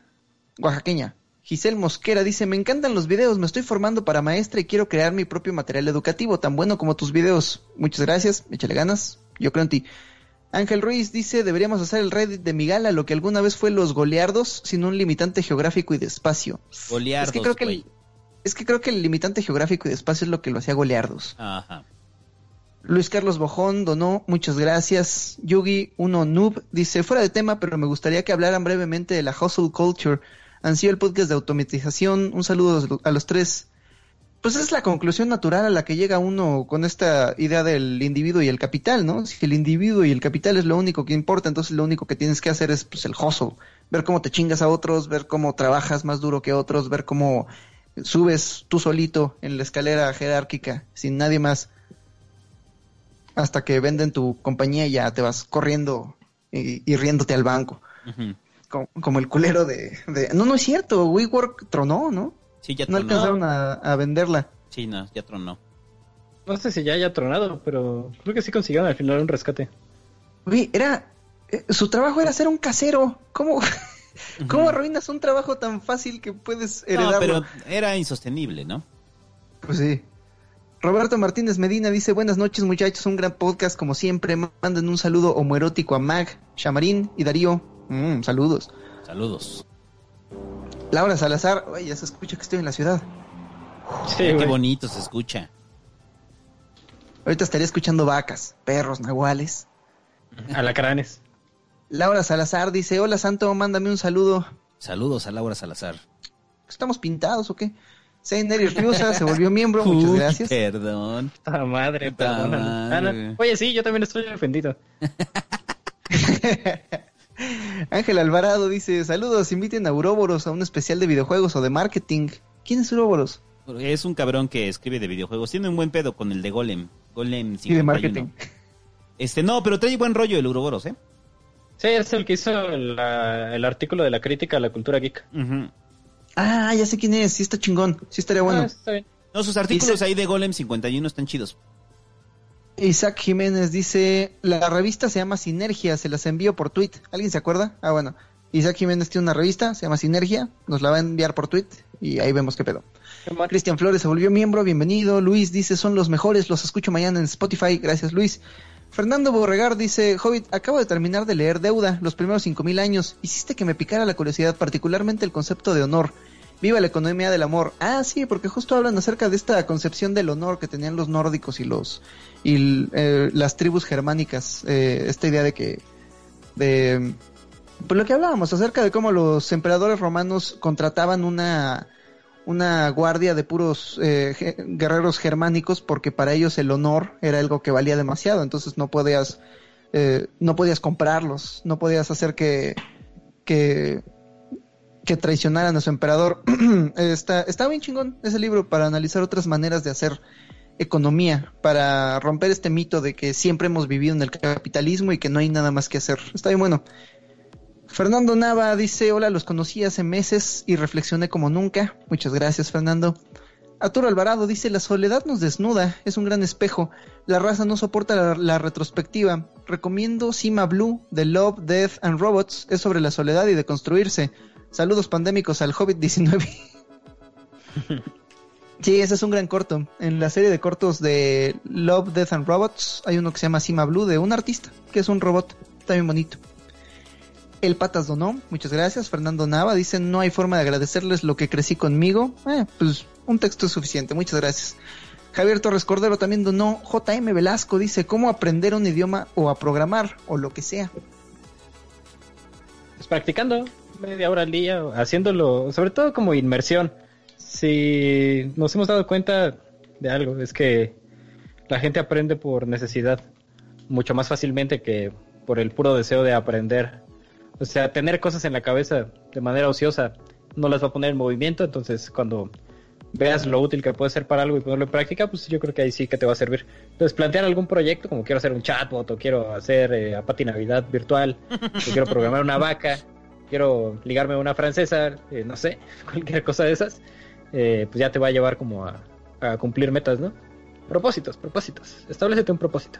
Oaxaqueña. Giselle Mosquera dice, me encantan los videos, me estoy formando para maestra y quiero crear mi propio material educativo, tan bueno como tus videos. Muchas gracias, échale ganas, yo creo en ti. Ángel Ruiz dice, deberíamos hacer el Reddit de Migala, lo que alguna vez fue los goleardos, sin un limitante geográfico y de espacio. Goleardos, es que creo que el, es que creo que el limitante geográfico y de espacio es lo que lo hacía goleardos. Ajá. Luis Carlos Bojón donó, muchas gracias. Yugi, uno noob, dice, fuera de tema, pero me gustaría que hablaran brevemente de la hustle culture. Han el podcast de automatización. Un saludo a los- tres. Pues es la conclusión natural a la que llega uno con esta idea del individuo y el capital, ¿no? Si el individuo y el capital es lo único que importa, entonces lo único que tienes que hacer es pues, el hustle. Ver cómo te chingas a otros, ver cómo trabajas más duro que otros, ver cómo subes tú solito en la escalera jerárquica, sin nadie más hasta que venden tu compañía y ya te vas corriendo y, riéndote al banco. Como, como el culero de, de- No, no es cierto. WeWork tronó, ¿no? Sí, ya No tronó. alcanzaron a, a venderla. Sí, no, ya tronó. No sé si ya haya tronado, pero creo que sí consiguieron al final un rescate. Oye, era. eh, su trabajo era ser un casero. ¿Cómo, ¿Cómo arruinas un trabajo tan fácil que puedes heredarlo? No, pero era insostenible, ¿no? Pues sí. Roberto Martínez Medina dice, buenas noches muchachos, un gran podcast como siempre. Manden un saludo homoerótico a Mag, Chamarín y Darío. Mm, saludos. Saludos. Laura Salazar, oye, ya se escucha que estoy en la ciudad. Sí, Qué bonito se escucha. Ahorita estaría escuchando vacas, perros, nahuales. Alacranes. Laura Salazar dice, hola Santo, mándame un saludo. Saludos a Laura Salazar. ¿Estamos pintados o qué? Seinerio Riusa se volvió miembro, muchas gracias. Perdón. Puta madre, Puta madre. Ah, no. Oye, sí, yo también estoy ofendido. Ángel Alvarado dice, saludos, inviten a Uroboros a un especial de videojuegos o de marketing. ¿Quién es Uroboros? Es un cabrón que escribe de videojuegos. Tiene un buen pedo con el de Golem. Golem 51. Y de marketing. Este, no, pero trae buen rollo el Uroboros, ¿eh? Sí, es el que hizo la- el artículo de la crítica a la cultura geek. Ah, ya sé quién es, sí está chingón, sí estaría bueno. Ah, está bien. No, sus artículos Dice- ahí de Golem 51 están chidos. Isaac Jiménez dice, la revista se llama Sinergia, se las envío por tweet. ¿Alguien se acuerda? Ah, bueno. Isaac Jiménez tiene una revista, se llama Sinergia, nos la va a enviar por tweet y ahí vemos qué pedo. Cristian Flores se volvió miembro, bienvenido. Luis dice, son los mejores, los escucho mañana en Spotify, gracias Luis. Fernando Borregar dice, Hobbit, acabo de terminar de leer Deuda, los primeros 5000 años. Hiciste que me picara la curiosidad, particularmente el concepto de honor. Viva la economía del amor. Ah, sí, porque justo hablan acerca de esta concepción del honor que tenían los nórdicos y los y eh, las tribus germánicas. eh, esta idea de que de pues lo que hablábamos acerca de cómo los emperadores romanos contrataban una una guardia de puros eh, guerreros germánicos porque para ellos el honor era algo que valía demasiado entonces no podías no podías comprarlos no podías hacer que que que traicionaran a su emperador está está bien chingón ese libro para analizar otras maneras de hacer economía para romper este mito de que siempre hemos vivido en el capitalismo y que no hay nada más que hacer está bien bueno Fernando Nava dice, hola, los conocí hace meses y reflexioné como nunca. Muchas gracias, Fernando. Arturo Alvarado dice, la soledad nos desnuda, es un gran espejo. La raza no soporta la, la retrospectiva. Recomiendo Cima Blue de Love, Death and Robots. Es sobre la soledad y de construirse. Saludos pandémicos al Hobbit 19. sí, ese es un gran corto. En la serie de cortos de Love, Death and Robots hay uno que se llama Cima Blue de un artista, que es un robot. Está bien bonito. El Patas donó, muchas gracias. Fernando Nava dice, no hay forma de agradecerles lo que crecí conmigo. Eh, pues un texto es suficiente, muchas gracias. Javier Torres Cordero también donó. JM Velasco dice, ¿cómo aprender un idioma o a programar o lo que sea? Pues practicando media hora al día, haciéndolo, sobre todo como inmersión. Si nos hemos dado cuenta de algo, es que la gente aprende por necesidad mucho más fácilmente que por el puro deseo de aprender. O sea, tener cosas en la cabeza de manera ociosa no las va a poner en movimiento, entonces cuando veas lo útil que puede ser para algo y ponerlo en práctica, pues yo creo que ahí sí que te va a servir. Entonces, plantear algún proyecto, como quiero hacer un chatbot, o quiero hacer eh, a Pati Navidad virtual, o quiero programar una vaca, quiero ligarme a una francesa, eh, no sé, cualquier cosa de esas, eh, pues ya te va a llevar como a, a cumplir metas, ¿no? Propósitos, propósitos. Establecete un propósito.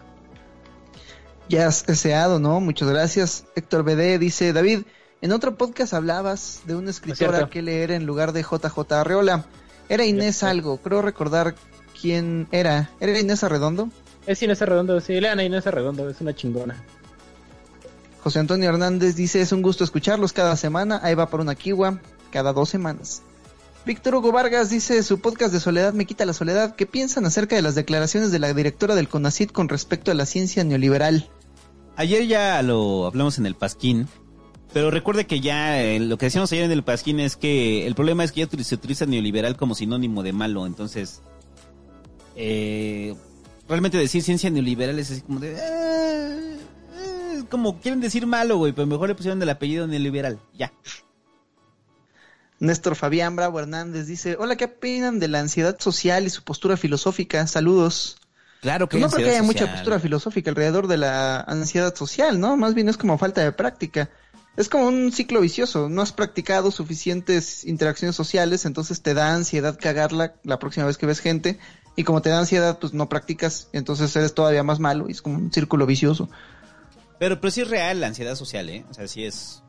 Ya has deseado, ¿no? Muchas gracias. Héctor BD dice, David, en otro podcast hablabas de una escritora cierto. que leer en lugar de JJ Arreola. Era Inés algo, creo recordar quién era. ¿Era Inés Arredondo? Es Inés Arredondo, sí, lean a Inés Arredondo, es una chingona. José Antonio Hernández dice, es un gusto escucharlos cada semana. Ahí va por una kiwa cada dos semanas. Víctor Hugo Vargas dice, su podcast de Soledad me quita la soledad. ¿Qué piensan acerca de las declaraciones de la directora del CONACIT con respecto a la ciencia neoliberal? Ayer ya lo hablamos en el Pasquín, pero recuerde que ya eh, lo que decíamos ayer en el Pasquín es que el problema es que ya se utiliza neoliberal como sinónimo de malo, entonces eh, realmente decir ciencia neoliberal es así como de... eh, como quieren decir malo, güey, pero mejor le pusieron el apellido neoliberal, ya. Néstor Fabián Bravo Hernández dice, hola, ¿qué opinan de la ansiedad social y su postura filosófica? Saludos. Claro que Pues no creo que haya mucha postura filosófica alrededor de la ansiedad social, ¿no? Más bien es como falta de práctica. Es como un ciclo vicioso. No has practicado suficientes interacciones sociales, entonces te da ansiedad cagarla la próxima vez que ves gente. Y como te da ansiedad, pues no practicas, entonces eres todavía más malo. Y es como un círculo vicioso. Pero, pero sí es real la ansiedad social, ¿eh? O sea, sí es...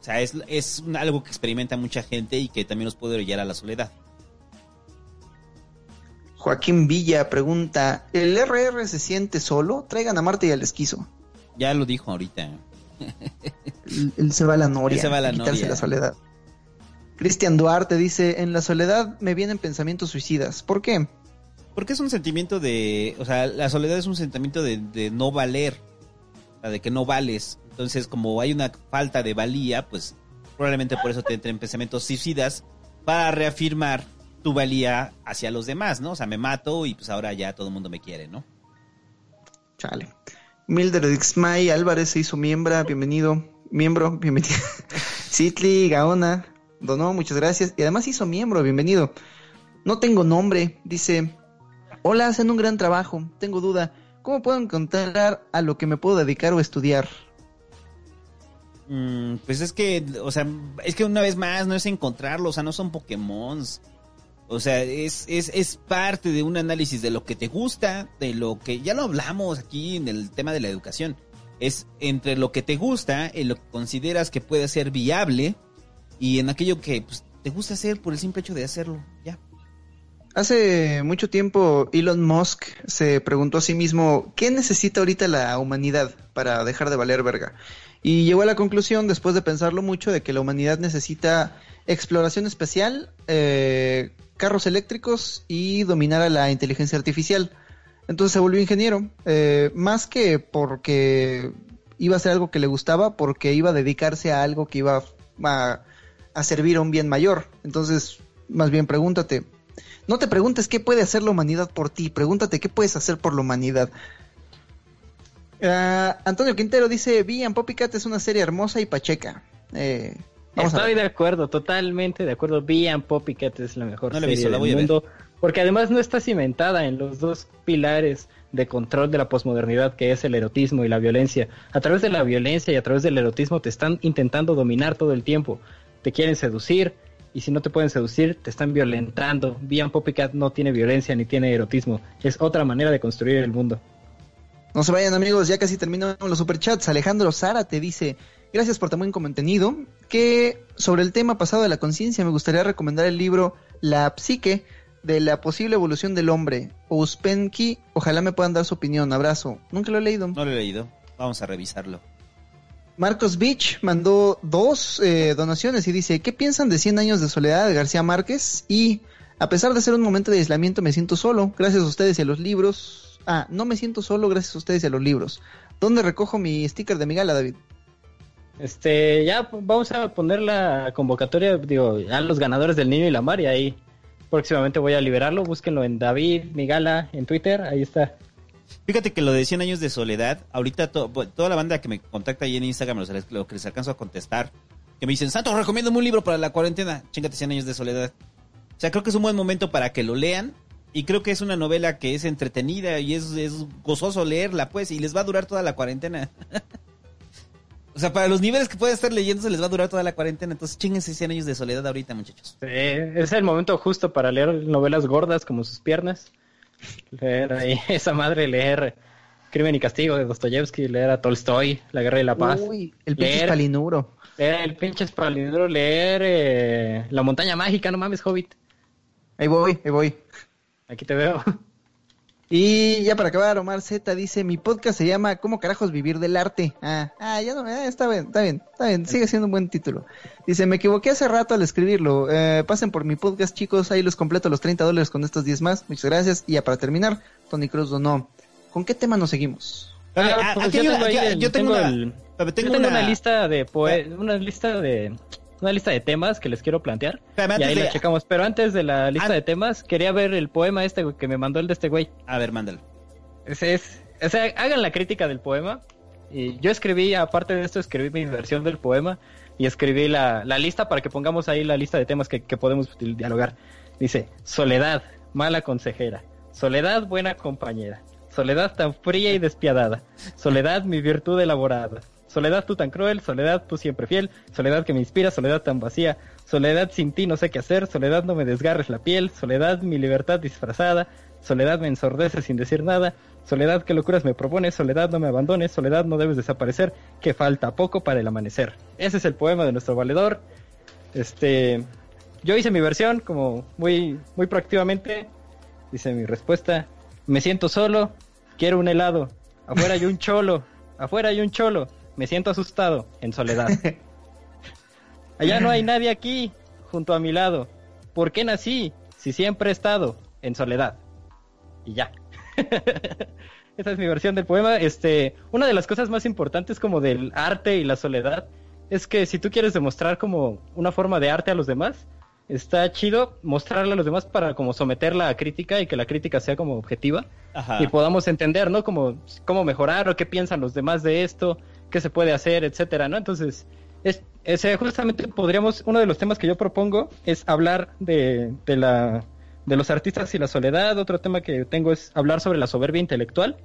O sea, es, es algo que experimenta mucha gente y que también nos puede orillar a la soledad. Joaquín Villa pregunta, ¿el RR se siente solo? Traigan a Marta y al esquizo. Ya lo dijo ahorita. Él, él se va a la noria. Él se va a la quitarse noria. la soledad. Cristian Duarte dice, en la soledad me vienen pensamientos suicidas. ¿Por qué? Porque es un sentimiento de... O sea, la soledad es un sentimiento de, de no valer. Sea, de que no vales. Entonces, como hay una falta de valía, pues probablemente por eso te entren pensamientos suicidas para reafirmar tu valía hacia los demás, ¿no? O sea, me mato y pues ahora ya todo el mundo me quiere, ¿no? Chale. Mildred Ixmay Álvarez se hizo miembro, bienvenido. Miembro, bienvenido. Citli, Gaona, donó, muchas gracias. Y además hizo miembro, bienvenido. No tengo nombre, dice. Hola, hacen un gran trabajo. Tengo duda. ¿Cómo puedo encontrar a lo que me puedo dedicar o estudiar? Mm, pues es que, o sea, es que una vez más no es encontrarlo, o sea, no son Pokémon. O sea, es, es, es parte de un análisis de lo que te gusta, de lo que ya lo hablamos aquí en el tema de la educación. Es entre lo que te gusta, en lo que consideras que puede ser viable y en aquello que pues, te gusta hacer por el simple hecho de hacerlo. Ya. Hace mucho tiempo Elon Musk se preguntó a sí mismo qué necesita ahorita la humanidad para dejar de valer verga. Y llegó a la conclusión, después de pensarlo mucho, de que la humanidad necesita exploración espacial, eh, carros eléctricos y dominar a la inteligencia artificial. Entonces se volvió ingeniero, eh, más que porque iba a hacer algo que le gustaba, porque iba a dedicarse a algo que iba a servir a un bien mayor. Entonces, más bien pregúntate, no te preguntes qué puede hacer la humanidad por ti, pregúntate qué puedes hacer por la humanidad. Ah, Antonio Quintero dice, Vi and Poppycat es una serie hermosa y pacheca. Eh, vamos Estoy de acuerdo, totalmente de acuerdo. Be Poppycat es la mejor No serie visto, la del voy a ver. mundo. Porque además no está cimentada en los dos pilares de control de la posmodernidad que es el erotismo y la violencia. A través de la violencia y a través del erotismo te están intentando dominar todo el tiempo. Te quieren seducir y si no te pueden seducir te están violentando. Be Poppycat no tiene violencia ni tiene erotismo. Es otra manera de construir el mundo. No se vayan amigos, ya casi terminamos los superchats. Alejandro Sara te dice, gracias por tan buen contenido, que sobre el tema pasado de la conciencia me gustaría recomendar el libro La psique de la posible evolución del hombre. Ouspenki, ojalá me puedan dar su opinión. Abrazo. Nunca lo he leído. No lo he leído. Vamos a revisarlo. Marcos Beach mandó dos eh, donaciones y dice, ¿qué piensan de 100 años de soledad de García Márquez? Y a pesar de ser un momento de aislamiento me siento solo, gracias a ustedes y a los libros. Ah, no me siento solo gracias a ustedes y a los libros. ¿Dónde recojo mi sticker de mi gala, David? Este, ya vamos a poner la convocatoria, digo, a los ganadores del Niño y la Mar y ahí próximamente voy a liberarlo. Búsquenlo en David Migala en Twitter, ahí está. Fíjate que lo de 100 años de soledad, ahorita toda la banda que me contacta ahí en Instagram, lo, que les alcanzo a contestar, que me dicen, Santo, recomiéndame un libro para la cuarentena, chingate 100 años de soledad. O sea, creo que es un buen momento para que lo lean y creo que es una novela que es entretenida y es, gozoso leerla, pues, y les va a durar toda la cuarentena. o sea, para los niveles que pueden estar leyendo se les va a durar toda la cuarentena, entonces chinguense 100 años de soledad ahorita, muchachos. Es el momento justo para leer novelas gordas como sus piernas. Leer ahí esa madre, leer Crimen y Castigo de Dostoyevsky, leer a Tolstoy, La Guerra y la Paz. Uy, el pinche palinuro. Leer el pinche espalindro, leer eh, La Montaña Mágica, no mames, Hobbit. Ahí voy, ahí voy. Aquí te veo. Y ya para acabar, Omar Z dice, mi podcast se llama ¿Cómo carajos vivir del arte? Ah, ah ya no, ah, está bien, está bien, está bien, sigue siendo un buen título. Dice, me equivoqué hace rato al escribirlo. Eh, pasen por mi podcast, chicos, ahí los completo los 30 dólares con estos 10 más. Muchas gracias. Y ya para terminar, Tony Cruz donó. ¿Con qué tema nos seguimos? Ah, Ah, pues aquí yo tengo una- lista de poe- una lista de una lista de temas que les quiero plantear y ahí de- la checamos. Pero antes de la lista An- de temas quería ver el poema este que me mandó el de este güey. A ver, mándalo. Ese es, o sea, hagan la crítica del poema. Y yo escribí, aparte de esto, escribí mi versión del poema y escribí la, la lista para que pongamos ahí la lista de temas que, que podemos dialogar. Dice, soledad, mala consejera. Soledad, buena compañera. Soledad tan fría y despiadada. Soledad, mi virtud elaborada. Soledad tú tan cruel, soledad tú siempre fiel, soledad que me inspira, soledad tan vacía, soledad sin ti no sé qué hacer, soledad no me desgarres la piel, soledad mi libertad disfrazada, soledad me ensordece sin decir nada, Soledad, ¿qué locuras me propones? Soledad, no me abandones. Soledad, no debes desaparecer. Que falta poco para el amanecer. Ese es el poema de nuestro valedor. Este, yo hice mi versión como muy, muy proactivamente. Dice mi respuesta. Me siento solo. Quiero un helado. Afuera hay un cholo. Afuera hay un cholo. Me siento asustado. En soledad. Allá no hay nadie aquí. Junto a mi lado. ¿Por qué nací? Si siempre he estado. En soledad. Y ya. Esa es mi versión del poema. Este, una de las cosas más importantes como del arte y la soledad es que si tú quieres demostrar como una forma de arte a los demás, está chido mostrarle a los demás para como someterla a crítica y que la crítica sea como objetiva Ajá. y podamos entender, ¿no? Como cómo mejorar o qué piensan los demás de esto, qué se puede hacer, etcétera, ¿no? Entonces, es, ese justamente podríamos, uno de los temas que yo propongo es hablar de, de la de los artistas y la soledad. Otro tema que tengo es hablar sobre la soberbia intelectual,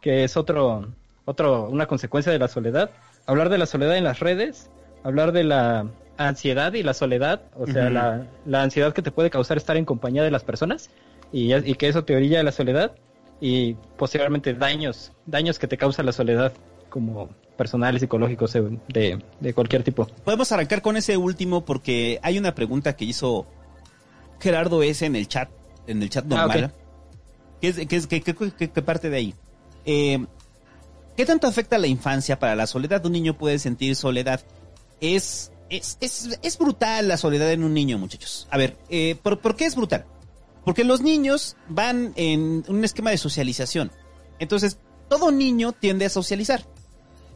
que es otro, otro, una consecuencia de la soledad. Hablar de la soledad en las redes, hablar de la ansiedad y la soledad, o sea, la, la ansiedad que te puede causar estar en compañía de las personas y, y que eso te orilla a la soledad y posteriormente daños, daños que te causa la soledad como personales, psicológicos, eh, de, de cualquier tipo. Podemos arrancar con ese último porque hay una pregunta que hizo Gerardo S en el chat, en el chat Ah, normal. ok. ¿Qué, es- qué es- qué- qué- qué- qué parte de ahí? Eh, ¿Qué tanto afecta la infancia para la soledad? Un niño puede sentir soledad. Es, es, es, es brutal la soledad en un niño, muchachos. A ver, eh, ¿por, por qué es brutal? Porque los niños van en un esquema de socialización. Entonces, todo niño tiende a socializar.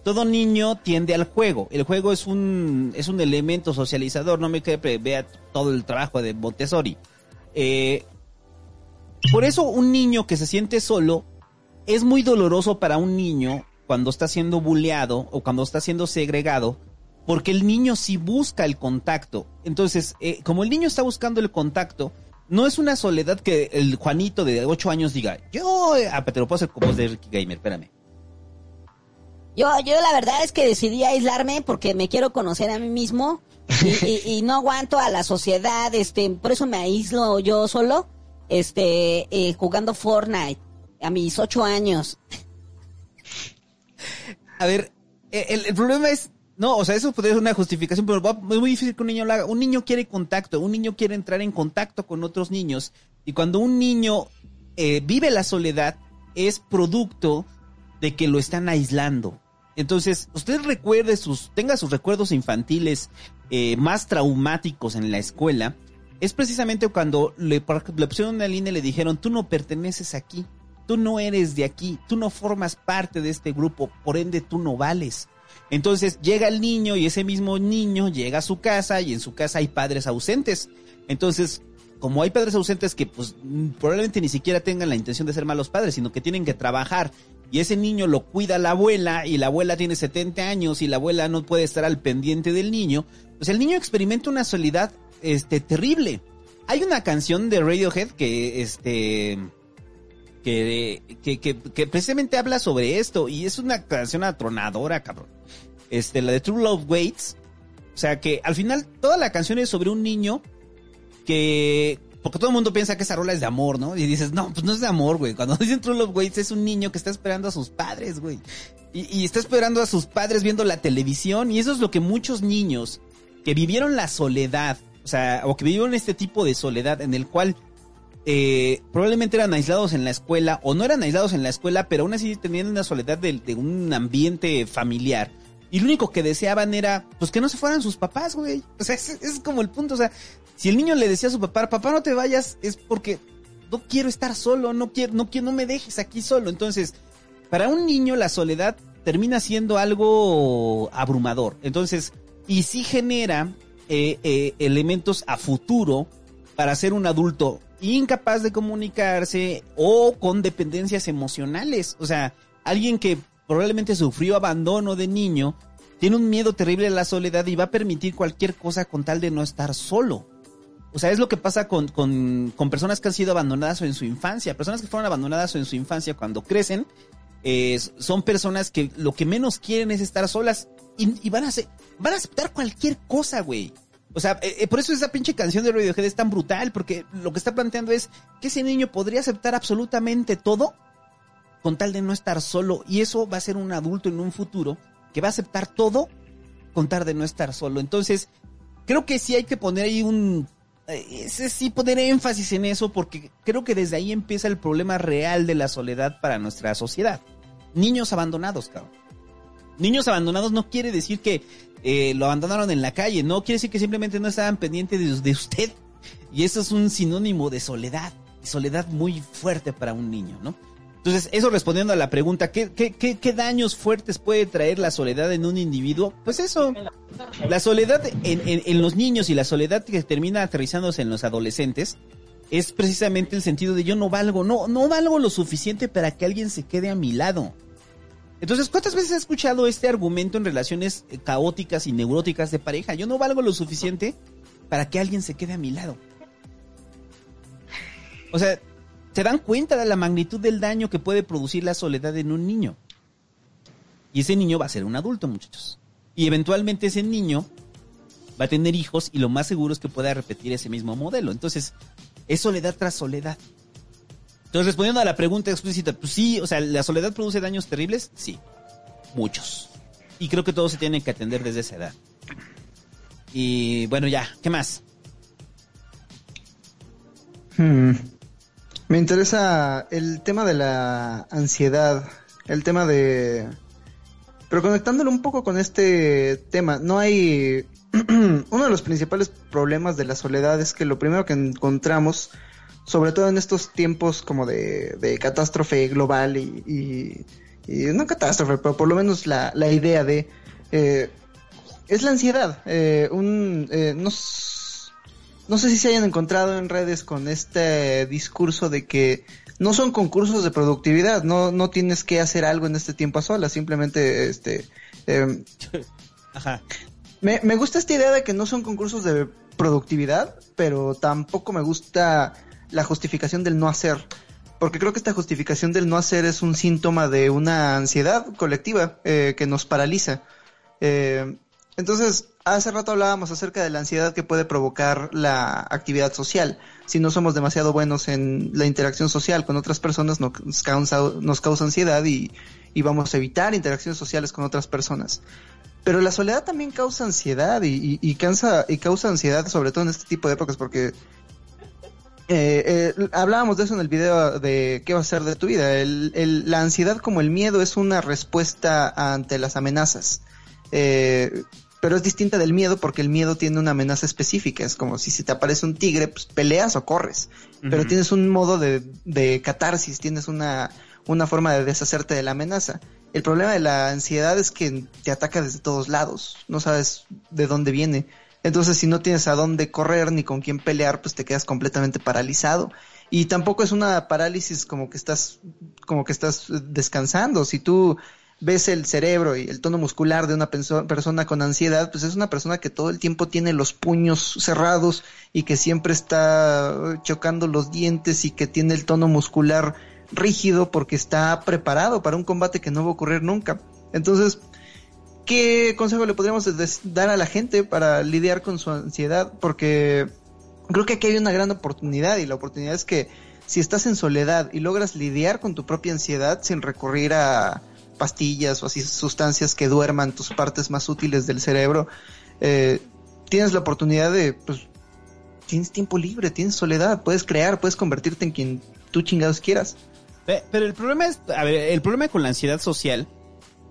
Todo niño tiende al juego. El juego es un, es un elemento socializador. No me que vea todo el trabajo de Montessori. Eh, por eso un niño que se siente solo es muy doloroso para un niño cuando está siendo bulleado o cuando está siendo segregado, porque el niño sí busca el contacto. Entonces, eh, como el niño está buscando el contacto, no es una soledad que el Juanito de 8 años diga, yo, eh, ah, te lo puedo hacer con voz de Ricky Gamer, espérame. Yo, yo la verdad es que decidí aislarme porque me quiero conocer a mí mismo y, y- y no aguanto a la sociedad, este, por eso me aíslo yo solo, este, eh, jugando Fortnite a mis ocho años. A ver, eh, el, el problema es, no, o sea, eso podría ser una justificación, pero es muy difícil que un niño lo haga. Un niño quiere contacto, un niño quiere entrar en contacto con otros niños. Y cuando un niño eh, vive la soledad, es producto de que lo están aislando. Entonces, usted recuerde sus, tenga sus recuerdos infantiles eh, más traumáticos en la escuela, es precisamente cuando le, le pusieron una línea y le dijeron, tú no perteneces aquí, tú no eres de aquí, tú no formas parte de este grupo, por ende tú no vales. Entonces llega el niño y ese mismo niño llega a su casa y en su casa hay padres ausentes. Entonces, como hay padres ausentes que pues probablemente ni siquiera tengan la intención de ser malos padres, sino que tienen que trabajar y ese niño lo cuida la abuela y la abuela tiene 70 años y la abuela no puede estar al pendiente del niño, pues el niño experimenta una soledad este terrible. Hay una canción de Radiohead que este que, que, que, que precisamente habla sobre esto y es una canción atronadora, cabrón. Este, la de True Love Waits. O sea que al final toda la canción es sobre un niño que... Porque todo el mundo piensa que esa rola es de amor, ¿no? Y dices, no, pues no es de amor, güey. Cuando dicen True Love Waits es un niño que está esperando a sus padres, güey. Y, está esperando a sus padres viendo la televisión. Y eso es lo que muchos niños que vivieron la soledad, o sea, o que vivieron este tipo de soledad en el cual eh, probablemente eran aislados en la escuela o no eran aislados en la escuela, pero aún así tenían una soledad de un ambiente familiar. Y lo único que deseaban era, pues que no se fueran sus papás, güey. O sea, ese, es como el punto. O sea, si el niño le decía a su papá, papá no te vayas, es porque no quiero estar solo, no quiero, no quiero, no me dejes aquí solo. Entonces, para un niño la soledad termina siendo algo abrumador. Entonces, y sí genera eh, eh, elementos a futuro para ser un adulto incapaz de comunicarse o con dependencias emocionales. O sea, alguien que probablemente sufrió abandono de niño, tiene un miedo terrible a la soledad y va a permitir cualquier cosa con tal de no estar solo. O sea, es lo que pasa con, con, con personas que han sido abandonadas en su infancia. Personas que fueron abandonadas en su infancia cuando crecen, eh, son personas que lo que menos quieren es estar solas y, y van, a hacer, van a aceptar cualquier cosa, güey. O sea, eh, eh, por eso esa pinche canción de Radiohead es tan brutal, porque lo que está planteando es que ese niño podría aceptar absolutamente todo con tal de no estar solo. Y eso va a ser un adulto en un futuro que va a aceptar todo con tal de no estar solo. Entonces, creo que sí hay que poner ahí un... eh, sí poner énfasis en eso porque creo que desde ahí empieza el problema real de la soledad para nuestra sociedad. Niños abandonados, cabrón. Niños abandonados no quiere decir que eh, lo abandonaron en la calle, no quiere decir que simplemente no estaban pendientes de, de usted. Y eso es un sinónimo de soledad, soledad muy fuerte para un niño, ¿no? Entonces, eso respondiendo a la pregunta, ¿qué, daños fuertes puede traer la soledad en un individuo? Pues eso, la soledad en, en, en los niños y la soledad que termina aterrizándose en los adolescentes es precisamente el sentido de yo no valgo, no, no valgo lo suficiente para que alguien se quede a mi lado. Entonces, ¿cuántas veces has escuchado este argumento en relaciones eh, caóticas y neuróticas de pareja? Yo no valgo lo suficiente para que alguien se quede a mi lado. O sea, ¿se dan cuenta de la magnitud del daño que puede producir la soledad en un niño? Y ese niño va a ser un adulto, muchachos. Y eventualmente ese niño va a tener hijos y lo más seguro es que pueda repetir ese mismo modelo. Entonces, es soledad tras soledad. Entonces, respondiendo a la pregunta explícita, pues sí, o sea, ¿la soledad produce daños terribles? Sí, muchos. Y creo que todos se tienen que atender desde esa edad. Y bueno, ya, ¿qué más? Hmm. Me interesa el tema de la ansiedad, el tema de... Pero conectándolo un poco con este tema, no hay... Uno de los principales problemas de la soledad es que lo primero que encontramos, sobre todo en estos tiempos como de, de catástrofe global y, y, no catástrofe, pero por lo menos la, la idea de... Eh, es la ansiedad. Eh, un, eh, no, no sé si se hayan encontrado en redes con este discurso de que no son concursos de productividad, no, no tienes que hacer algo en este tiempo a solas, simplemente este eh, Ajá. Me, me gusta esta idea de que no son concursos de productividad, pero tampoco me gusta la justificación del no hacer. Porque creo que esta justificación del no hacer es un síntoma de una ansiedad colectiva eh, que nos paraliza. Eh, entonces, hace rato hablábamos acerca de la ansiedad que puede provocar la actividad social. Si no somos demasiado buenos en la interacción social con otras personas, nos causa, nos causa ansiedad y, vamos a evitar interacciones sociales con otras personas. Pero la soledad también causa ansiedad y, causa ansiedad, sobre todo en este tipo de épocas, porque eh, eh, hablábamos de eso en el video de qué va a ser de tu vida. La ansiedad como el miedo es una respuesta ante las amenazas. Eh, pero es distinta del miedo porque el miedo tiene una amenaza específica. Es como si se te aparece un tigre, pues peleas o corres. Uh -huh. Pero tienes un modo de, de catarsis, tienes una, una forma de deshacerte de la amenaza. El problema de la ansiedad es que te ataca desde todos lados. No sabes de dónde viene. Entonces, si no tienes a dónde correr ni con quién pelear, pues te quedas completamente paralizado. Y tampoco es una parálisis como que estás, como que estás descansando. Si tú ves el cerebro y el tono muscular de una persona con ansiedad, pues es una persona que todo el tiempo tiene los puños cerrados y que siempre está chocando los dientes y que tiene el tono muscular rígido porque está preparado para un combate que no va a ocurrir nunca. Entonces, ¿qué consejo le podríamos dar a la gente para lidiar con su ansiedad? Porque creo que aquí hay una gran oportunidad y la oportunidad es que si estás en soledad y logras lidiar con tu propia ansiedad sin recurrir a pastillas o así sustancias que duerman tus partes más útiles del cerebro, eh, tienes la oportunidad de, pues, tienes tiempo libre, tienes soledad, puedes crear, puedes convertirte en quien tú chingados quieras. Pero el problema es, a ver, el problema con la ansiedad social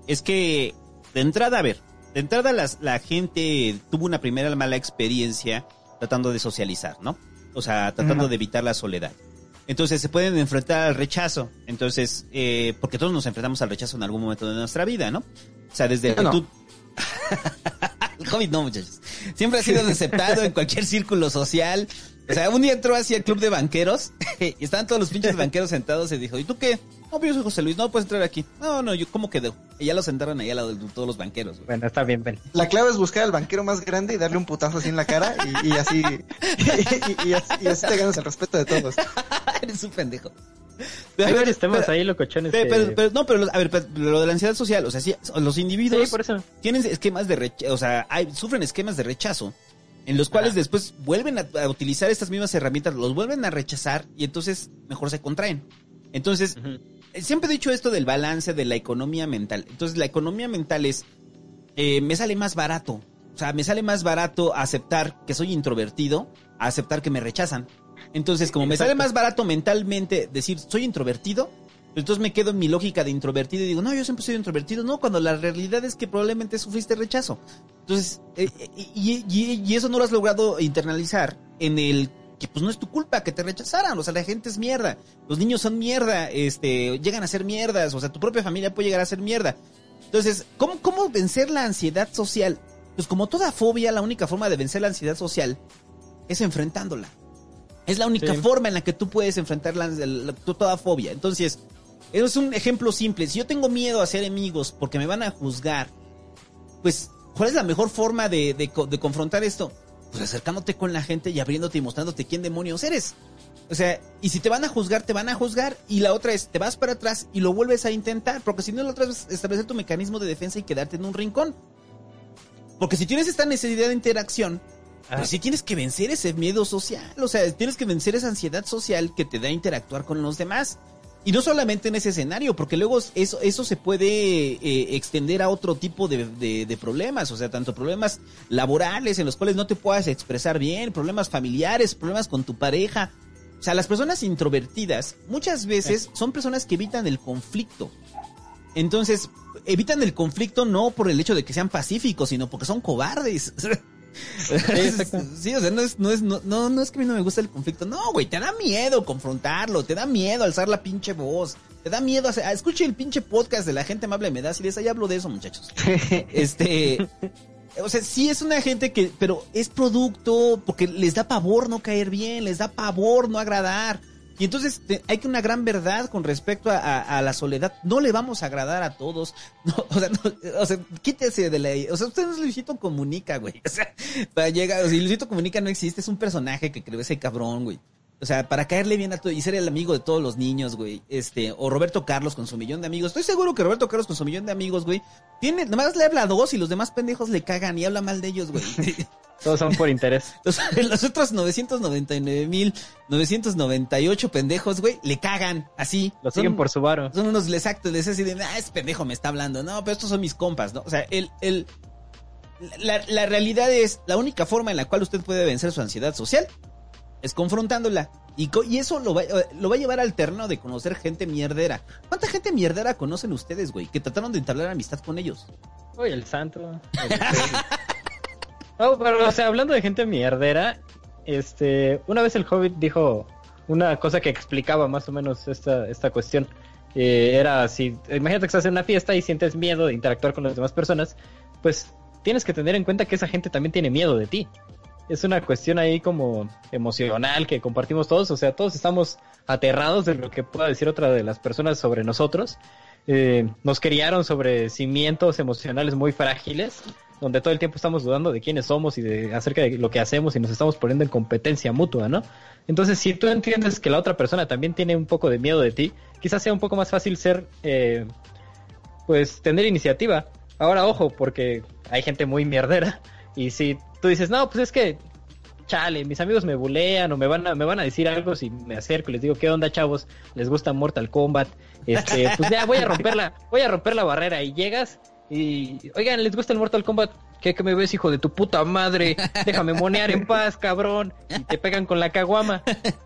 es que de entrada, a ver, de entrada las, la gente tuvo una primera mala experiencia tratando de socializar, ¿no? O sea, tratando uh -huh. de evitar la soledad. Entonces se pueden enfrentar al rechazo. Entonces, eh, porque todos nos enfrentamos al rechazo en algún momento de nuestra vida, ¿no? O sea, desde que no. tú... el COVID no, muchachos. Siempre ha sido aceptado en cualquier círculo social. O sea, un día entró así al club de banqueros y estaban todos los pinches banqueros sentados y dijo, ¿y tú qué? No, yo soy José Luis, no puedes entrar aquí. No, no, yo, ¿cómo quedó? Y ya lo sentaron ahí al lado de todos los banqueros. Güey. Bueno, está bien, ven. La clave es buscar al banquero más grande y darle un putazo así en la cara y, y así, y, y, así, y, así, te ganas el respeto de todos. Eres un pendejo. Pero, Hay varios temas ahí, locochones. Pero, que... pero, pero, no, pero, a ver, pero, lo de la ansiedad social, o sea, sí, los individuos sí, tienen esquemas de rechazo, o sea, hay, sufren esquemas de rechazo en los cuales Ajá. después vuelven a, a, utilizar estas mismas herramientas, los vuelven a rechazar y entonces mejor se contraen. Entonces, uh -huh. siempre he dicho esto del balance de la economía mental. Entonces, la economía mental es, eh, me sale más barato. O sea, me sale más barato aceptar que soy introvertido a aceptar que me rechazan. Entonces, como me sale más barato mentalmente decir soy introvertido, entonces me quedo en mi lógica de introvertido y digo, no, yo siempre soy introvertido. No, cuando la realidad es que probablemente sufriste rechazo. Entonces, eh, eh, y, y- y eso no lo has logrado internalizar en el que pues no es tu culpa que te rechazaran. O sea, la gente es mierda. Los niños son mierda. Este, llegan a ser mierdas. O sea, tu propia familia puede llegar a ser mierda. Entonces, ¿cómo, cómo vencer la ansiedad social? Pues como toda fobia, la única forma de vencer la ansiedad social es enfrentándola. Es la única Sí. forma en la que tú puedes enfrentar la, la- toda fobia. Entonces, es un ejemplo simple. Si yo tengo miedo a ser amigos porque me van a juzgar, pues, ¿cuál es la mejor forma de, de co- de confrontar esto? Pues acercándote con la gente y abriéndote y mostrándote quién demonios eres. O sea, y si te van a juzgar, te van a juzgar. Y la otra es, te vas para atrás y lo vuelves a intentar. Porque si no, la otra es establecer tu mecanismo de defensa y quedarte en un rincón. Porque si tienes esta necesidad de interacción, Ah. pues sí tienes que vencer ese miedo social. O sea, tienes que vencer esa ansiedad social que te da interactuar con los demás. Y no solamente en ese escenario, porque luego eso, eso se puede eh, extender a otro tipo de, de- de problemas, o sea, tanto problemas laborales en los cuales no te puedas expresar bien, problemas familiares, problemas con tu pareja. O sea, las personas introvertidas muchas veces son personas que evitan el conflicto. Entonces, evitan el conflicto no por el hecho de que sean pacíficos, sino porque son cobardes. Sí, o sea, no es, no es, no, no, no es que a mí no me gusta el conflicto. No, güey, te da miedo confrontarlo, te da miedo alzar la pinche voz, te da miedo hacer, ah, escuche el pinche podcast de la gente amable me da si les ahí hablo de eso, muchachos. Este, o sea, sí es una gente que, pero es producto porque les da pavor no caer bien, les da pavor no agradar. Y entonces hay que una gran verdad con respecto a, la soledad. No le vamos a agradar a todos. O sea, quítese de la... O sea, usted no es Luisito Comunica, güey. O sea, para. O sea, Luisito Comunica no existe. Es un personaje que creó ese cabrón, güey. O sea, para caerle bien a todo y ser el amigo de todos los niños, güey. Este, o Roberto Carlos con su millón de amigos. Estoy seguro que Roberto Carlos con su millón de amigos, güey, tiene, nada más le habla a dos y los demás pendejos le cagan y habla mal de ellos, güey. Todos son por interés. Los, los otros 999 mil 998 pendejos, güey, le cagan así. Lo Son- siguen por su varo. Son unos de ese así de, ah, ese pendejo me está hablando. No, pero estos son mis compas, ¿no? O sea, el, el, la, la realidad es, la única forma en la cual usted puede vencer su ansiedad social es confrontándola. Y, co- y eso lo va, eh, lo va a llevar al terreno de conocer gente mierdera. ¿Cuánta gente mierdera conocen ustedes, güey? Que trataron de entablar amistad con ellos. Uy, el santo. pero, o sea, hablando de gente mierdera, este, una vez el Hobbit dijo una cosa que explicaba más o menos esta, esta cuestión. Eh, era si, imagínate que estás en una fiesta y sientes miedo de interactuar con las demás personas, pues tienes que tener en cuenta que esa gente también tiene miedo de ti. Es una cuestión ahí como emocional que compartimos todos, o sea, todos estamos aterrados de lo que pueda decir otra de las personas sobre nosotros. Eh, nos criaron sobre cimientos emocionales muy frágiles, donde todo el tiempo estamos dudando de quiénes somos y de acerca de lo que hacemos y nos estamos poniendo en competencia mutua, ¿no? Entonces, si tú entiendes que la otra persona también tiene un poco de miedo de ti, quizás sea un poco más fácil ser, eh, pues, tener iniciativa. Ahora, ojo, porque hay gente muy mierdera y si tú dices, no, pues es que chale, mis amigos me bulean o me van a, me van a decir algo si me acerco y les digo, ¿qué onda, chavos? ¿Les gusta Mortal Kombat? Este, pues ya voy a romper la, voy a romper la barrera y llegas y, oigan, ¿les gusta el Mortal Kombat? ¿Qué que me ves, hijo de tu puta madre? Déjame monear en paz, cabrón. Y te pegan con la caguama.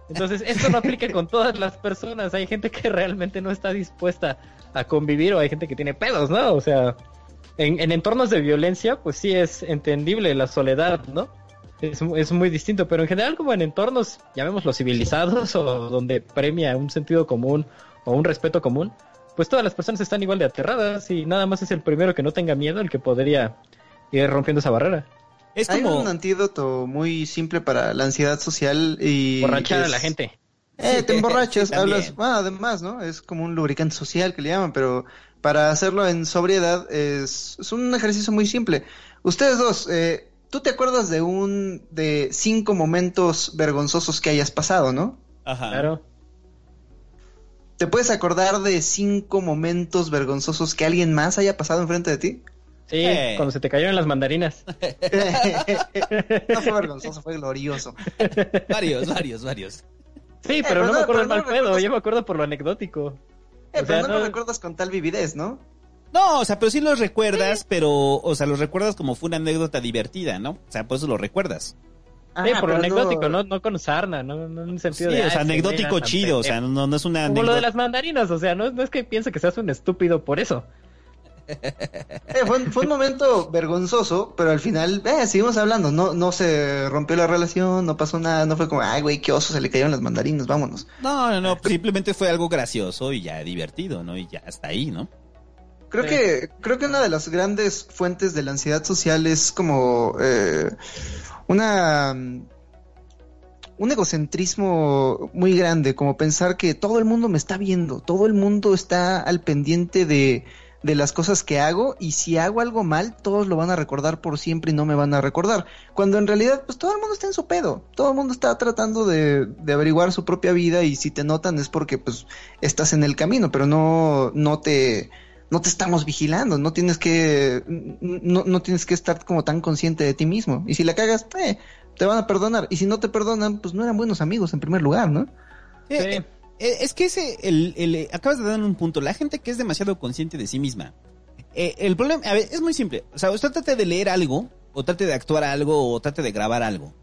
Entonces, esto no aplica con todas las personas. Hay gente que realmente no está dispuesta a convivir o hay gente que tiene pedos, ¿no? O sea, en, en entornos de violencia, pues sí es entendible la soledad, ¿no? Es, es muy distinto, pero en general como en entornos, llamémoslo civilizados o donde premia un sentido común o un respeto común, pues todas las personas están igual de aterradas y nada más es el primero que no tenga miedo el que podría ir rompiendo esa barrera. Es Hay como... un antídoto muy simple para la ansiedad social y... Borrachar a es- la gente. Eh, te emborrachas, hablas, bueno, además, ¿no? Es como un lubricante social que le llaman, pero para hacerlo en sobriedad es, es un ejercicio muy simple. Ustedes dos, eh, tú te acuerdas de un, de cinco momentos vergonzosos que hayas pasado, ¿no? Ajá. Claro. ¿Te puedes acordar de cinco momentos vergonzosos que alguien más haya pasado enfrente de ti? Sí, Eh. cuando se te cayeron las mandarinas. no fue vergonzoso, fue glorioso. Varios, varios, varios. Sí, pero pero no me acuerdo pero mal no pedo, yo me acuerdo por lo anecdótico. Eh, O pero sea, no, no- lo recuerdas con tal vividez, ¿no? No, o sea, pero sí los recuerdas, pero, o sea, los recuerdas como fue una anécdota divertida, ¿no? O sea, por eso lo recuerdas. Sí, Ajá, por lo anecdótico, no, no con sarna, no, no en el Sí, sentido de. o sea, "Ah, ese güey anecdótico chido, o sea, pendejo". no, no es una Como lo de anécdota. las mandarinas, o sea, no, no es que piense que seas un estúpido por eso. Eh, fue, un- fue un momento vergonzoso, pero al final, eh, seguimos hablando, no, no se rompió la relación, no pasó nada, no fue como, ay, güey, qué oso, se le cayeron las mandarinas, vámonos. No, no, no, simplemente fue algo gracioso y ya divertido, ¿no? Y ya hasta ahí, ¿no? Creo Sí. que, creo que una de las grandes fuentes de la ansiedad social es como eh, una un egocentrismo muy grande, como pensar que todo el mundo me está viendo, todo el mundo está al pendiente de, de las cosas que hago y si hago algo mal, todos lo van a recordar por siempre y no me van a recordar. Cuando en realidad, pues todo el mundo está en su pedo, todo el mundo está tratando de, de averiguar su propia vida y si te notan es porque pues estás en el camino, pero no, no te, no te estamos vigilando, no tienes que, no, no tienes que estar como tan consciente de ti mismo. Y si la cagas, eh, te van a perdonar. Y si no te perdonan, pues no eran buenos amigos en primer lugar, ¿no? Sí. eh, es que ese, el, el, eh, acabas de dar un punto. La gente que es demasiado consciente de sí misma. Eh, el problema, a ver, es muy simple. O sea, usted trate de leer algo, o trate de actuar algo, o trate de grabar algo.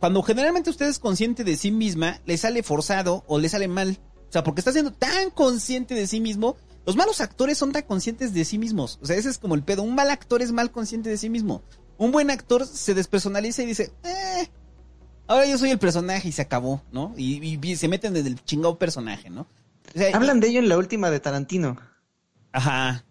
Cuando generalmente usted es consciente de sí misma, le sale forzado o le sale mal. O sea, porque está siendo tan consciente de sí mismo. Los malos actores son tan conscientes de sí mismos. O sea, ese es como el pedo. Un mal actor es mal consciente de sí mismo. Un buen actor se despersonaliza y dice, eh, ahora yo soy el personaje y se acabó, ¿no? Y, y- se meten en el chingado personaje, ¿no? O sea, y- Hablan de ello en la última de Tarantino. Ajá.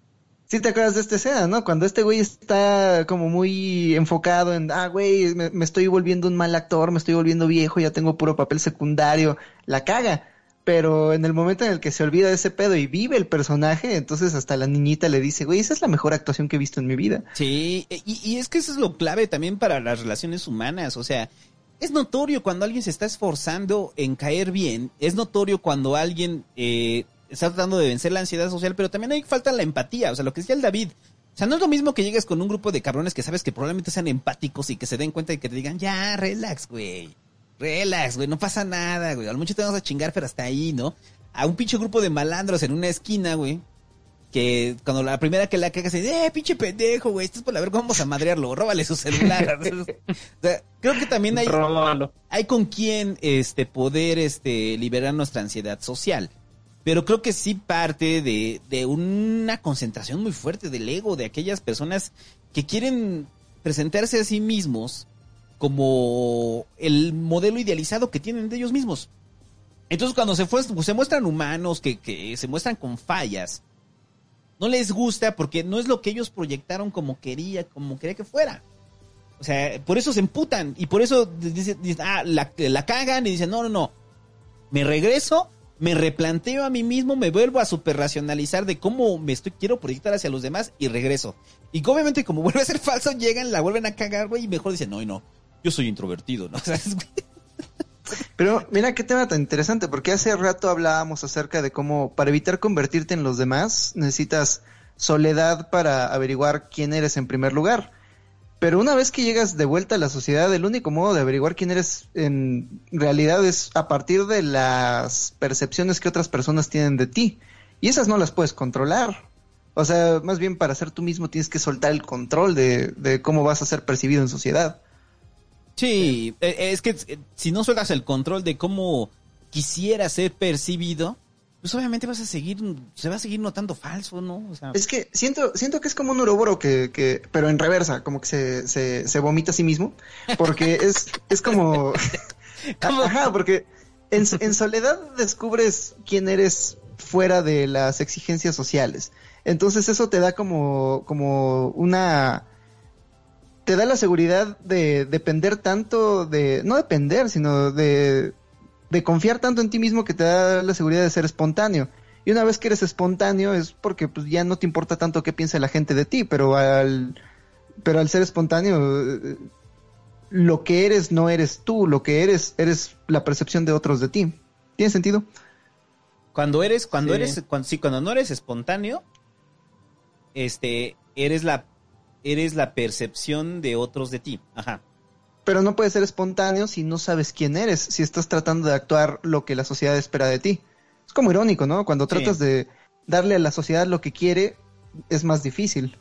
Sí te acuerdas de esta escena, ¿no? Cuando este güey está como muy enfocado en, ah, güey, me, me estoy volviendo un mal actor, me estoy volviendo viejo, ya tengo puro papel secundario, la caga. Pero en el momento en el que se olvida de ese pedo y vive el personaje, entonces hasta la niñita le dice, güey, esa es la mejor actuación que he visto en mi vida. Sí, y, y es que eso es lo clave también para las relaciones humanas. O sea, es notorio cuando alguien se está esforzando en caer bien. Es notorio cuando alguien eh, está tratando de vencer la ansiedad social, pero también hay falta la empatía. O sea, lo que decía el David. O sea, no es lo mismo que llegues con un grupo de cabrones que sabes que probablemente sean empáticos y que se den cuenta y que te digan, ya, relax, güey. Relax, güey, no pasa nada, güey. A mucho te vamos a chingar, pero hasta ahí, ¿no? A un pinche grupo de malandros en una esquina, güey. Que cuando la primera que la cagas dice, eh, pinche pendejo, güey, estás por la verga, vamos a madrearlo, róbale su celular. o sea, creo que también hay, Róbalo. hay con quién este poder este liberar nuestra ansiedad social. Pero creo que sí parte de, de una concentración muy fuerte del ego de aquellas personas que quieren presentarse a sí mismos como el modelo idealizado que tienen de ellos mismos. Entonces cuando se, fue- se muestran humanos, que, que se muestran con fallas, no les gusta porque no es lo que ellos proyectaron como quería, como quería que fuera. O sea, por eso se emputan y por eso dicen, ah, la, la cagan y dicen, no, no, no, me regreso, me replanteo a mí mismo, me vuelvo a superracionalizar de cómo me estoy, quiero proyectar hacia los demás y regreso. Y obviamente como vuelve a ser falso, llegan, la vuelven a cagar, güey, y mejor dicen, no, no, yo soy introvertido, ¿no? O sea, es- Pero mira qué tema tan interesante, porque hace rato hablábamos acerca de cómo para evitar convertirte en los demás necesitas soledad para averiguar quién eres en primer lugar. Pero una vez que llegas de vuelta a la sociedad, el único modo de averiguar quién eres en realidad es a partir de las percepciones que otras personas tienen de ti. Y esas no las puedes controlar. O sea, más bien para ser tú mismo tienes que soltar el control de, de cómo vas a ser percibido en sociedad. Sí, eh, es que eh, si no sueltas el control de cómo quisiera ser percibido, pues obviamente vas a seguir, se va a seguir notando falso, ¿no? O sea, Es que siento, siento que es como un uroboro que, que, pero en reversa, como que se, se, se vomita a sí mismo, porque es, es como, ajá, porque en, en soledad descubres quién eres fuera de las exigencias sociales. Entonces eso te da como, como una, te da la seguridad de depender tanto de, no depender, sino de, de confiar tanto en ti mismo que te da la seguridad de ser espontáneo. Y una vez que eres espontáneo es porque pues ya no te importa tanto qué piensa la gente de ti, pero al, pero al ser espontáneo, eh, lo que eres no eres tú, lo que eres eres la percepción de otros de ti. ¿Tiene sentido? cuando eres, cuando Sí. eres, cuando, sí, cuando no eres espontáneo, este, eres la, eres la percepción de otros de ti. Ajá. Pero no puedes ser espontáneo si no sabes quién eres, si estás tratando de actuar lo que la sociedad espera de ti. Es como irónico, ¿no? Cuando tratas de darle a la sociedad lo que quiere, es más difícil.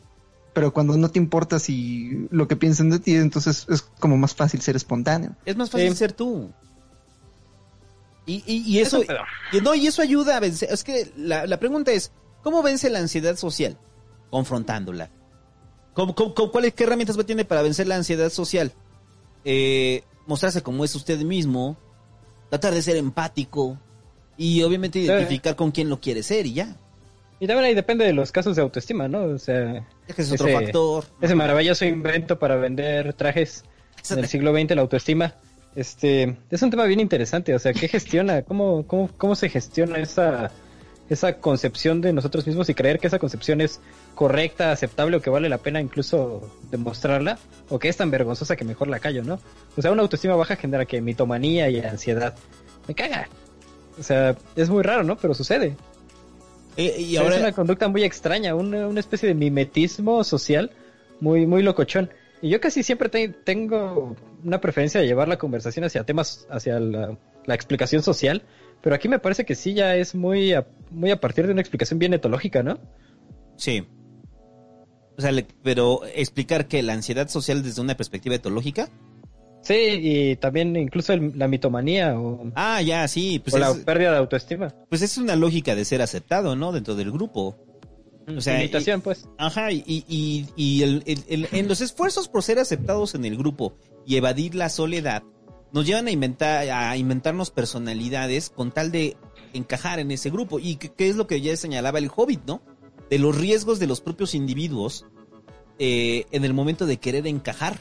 Pero cuando no te importa si lo que piensan de ti, entonces es como más fácil ser espontáneo. Es más fácil Sí. ser tú. Y, y, y eso, Eso, y no, y eso ayuda a vencer. Es que la, la pregunta es, ¿cómo vence la ansiedad social? Confrontándola. ¿Cómo, cómo- cómo- cuáles, ¿Qué herramientas tiene para vencer la ansiedad social? Eh, mostrarse como es usted mismo, tratar de ser empático y obviamente identificar con quién lo quiere ser y ya. Y también ahí depende de los casos de autoestima, ¿no? O sea, Es que es otro Ese- factor. ese maravilloso invento para vender trajes en el siglo XX, la autoestima. Este, es un tema bien interesante, o sea, ¿qué gestiona? ¿Cómo, cómo, cómo se gestiona esa, esa concepción de nosotros mismos y creer que esa concepción es correcta, aceptable o que vale la pena incluso demostrarla? ¿O que es tan vergonzosa que mejor la callo, no? O sea, una autoestima baja genera que mitomanía y ansiedad. Me caga. O sea, es muy raro, ¿no? Pero sucede. Eh, y O sea, ahora, Es una conducta muy extraña, una, una especie de mimetismo social muy, muy locochón. Y yo casi siempre te- tengo una preferencia de llevar la conversación hacia temas, hacia la, la explicación social, pero aquí me parece que sí ya es muy a, muy a partir de una explicación bien etológica, ¿no? sí. O sea, le- pero explicar que la ansiedad social desde una perspectiva etológica. Sí, y también incluso el- la mitomanía o, Ah, ya, sí. Pues o la pérdida de autoestima. pues es una lógica de ser aceptado, ¿no? Dentro del grupo. O sea, Limitación, pues. Ajá, y, y, y el- el- en los esfuerzos por ser aceptados en el grupo y evadir la soledad, nos llevan a inventar, a inventarnos personalidades con tal de encajar en ese grupo. Y que, es lo que ya señalaba el Hobbit, ¿no? De los riesgos de los propios individuos eh, en el momento de querer encajar.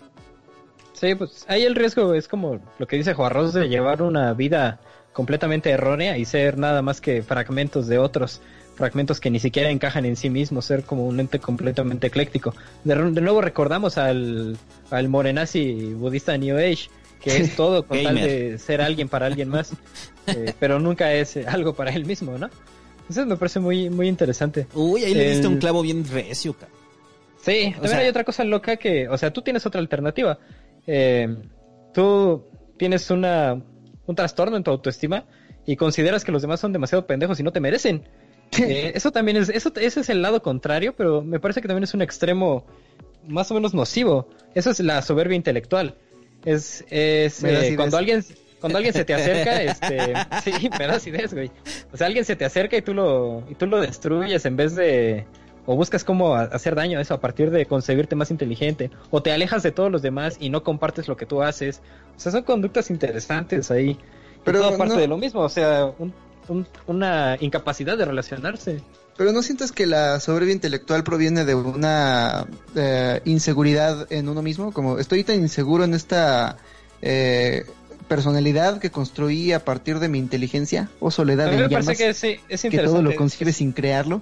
Sí, pues ahí el riesgo es como lo que dice Juarros de llevar una vida completamente errónea y ser nada más que fragmentos de otros, fragmentos que ni siquiera encajan en sí mismos, ser como un ente completamente ecléctico. De, de nuevo recordamos al, al morenazi budista New Age, que es todo con tal Gamer. de ser alguien para alguien más, eh, pero nunca es eh, algo para él mismo, ¿no? Eso me parece muy, muy interesante. Uy, ahí le diste un clavo bien recio, cara. Sí, también sea- hay otra cosa loca que, o sea, tú tienes otra alternativa. Eh, tú tienes una, un trastorno en tu autoestima y consideras que los demás son demasiado pendejos y no te merecen. Eh, eso también es, eso, ese es el lado contrario, pero me parece que también es un extremo más o menos nocivo. Eso es la soberbia intelectual. Es, es eh, cuando alguien, cuando alguien se te acerca, este, sí, me das ideas, güey. O sea, alguien se te acerca y tú lo, y tú lo destruyes en vez de, o buscas cómo hacer daño a eso a partir de concebirte más inteligente, o te alejas de todos los demás y no compartes lo que tú haces. O sea, son conductas interesantes ahí. Pero Pero todo parte no- de lo mismo, o sea, un- un- una incapacidad de relacionarse. Pero ¿no sientes que la soberbia intelectual proviene de una eh, inseguridad en uno mismo? Como estoy tan inseguro en esta eh, personalidad que construí a partir de mi inteligencia o soledad A mí en llamas, parece que sí, es que interesante. todo lo concibes sin crearlo.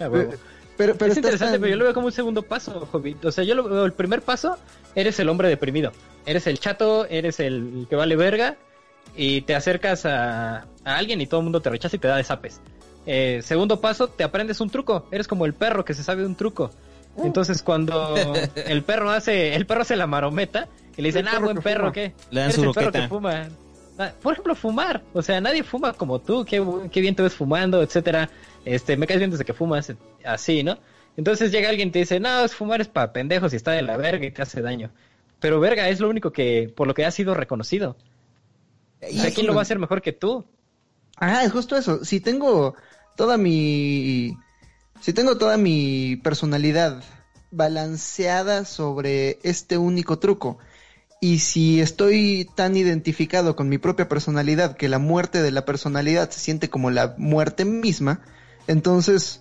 Ah. Pero, pero es interesante, tan- pero yo lo veo como un segundo paso, Hobbit. O sea, yo lo veo, el primer paso, eres el hombre deprimido. Eres el chato, eres el que vale verga, y te acercas a, a alguien y todo el mundo te rechaza y te da de zapes. Eh, segundo paso, te aprendes un truco. Eres como el perro que se sabe un truco. Entonces cuando el perro hace, el perro hace la marometa y le dicen, ah, perro buen que perro, fuma". ¿qué? Le dan Eres su el perro que fuma. Ah, Por ejemplo, fumar. O sea, nadie fuma como tú. Qué, qué bien te ves fumando, etcétera. Este, me caes bien desde que fumas, así, ¿no? Entonces llega alguien y te dice, no, es fumar es para pendejos y está de la verga y te hace daño. Pero verga es lo único que, por lo que ha sido reconocido. O sea, ¿quién lo va a hacer mejor que tú? Ajá, es justo eso. Si tengo toda mi. Si tengo toda mi personalidad balanceada sobre este único truco. Y si estoy tan identificado con mi propia personalidad que la muerte de la personalidad se siente como la muerte misma, entonces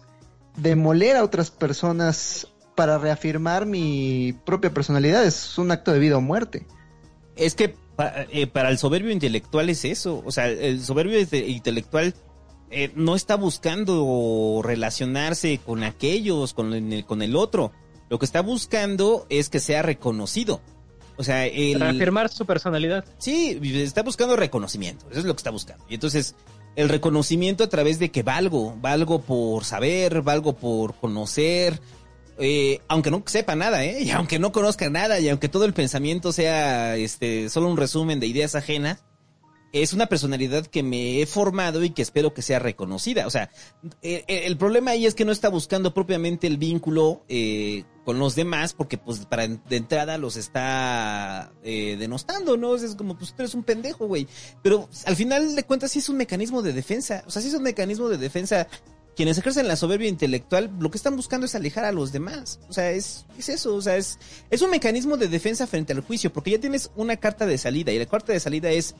demoler a otras personas para reafirmar mi propia personalidad es un acto de vida o muerte. Es que eh, para el soberbio intelectual es eso. O sea, el soberbio inte- intelectual eh, no está buscando relacionarse con aquellos, con el, con el otro. Lo que está buscando es que sea reconocido. O sea, el... Reafirmar su personalidad. Sí, está buscando reconocimiento. Eso es lo que está buscando. Y entonces, el reconocimiento a través de que valgo, valgo por saber, valgo por conocer, eh, aunque no sepa nada, ¿eh? Y aunque no conozca nada, y aunque todo el pensamiento sea este solo un resumen de ideas ajenas, es una personalidad que me he formado y que espero que sea reconocida. O sea, eh, eh, el problema ahí es que no está buscando propiamente el vínculo eh, con los demás porque pues para de entrada los está eh, denostando, ¿no? Es como, pues tú eres un pendejo, güey. Pero al final de cuentas sí es un mecanismo de defensa. O sea, sí es un mecanismo de defensa quienes ejercen la soberbia intelectual, lo que están buscando es alejar a los demás. O sea, es, es eso, o sea, es, es un mecanismo de defensa frente al juicio, porque ya tienes una carta de salida, y la carta de salida es,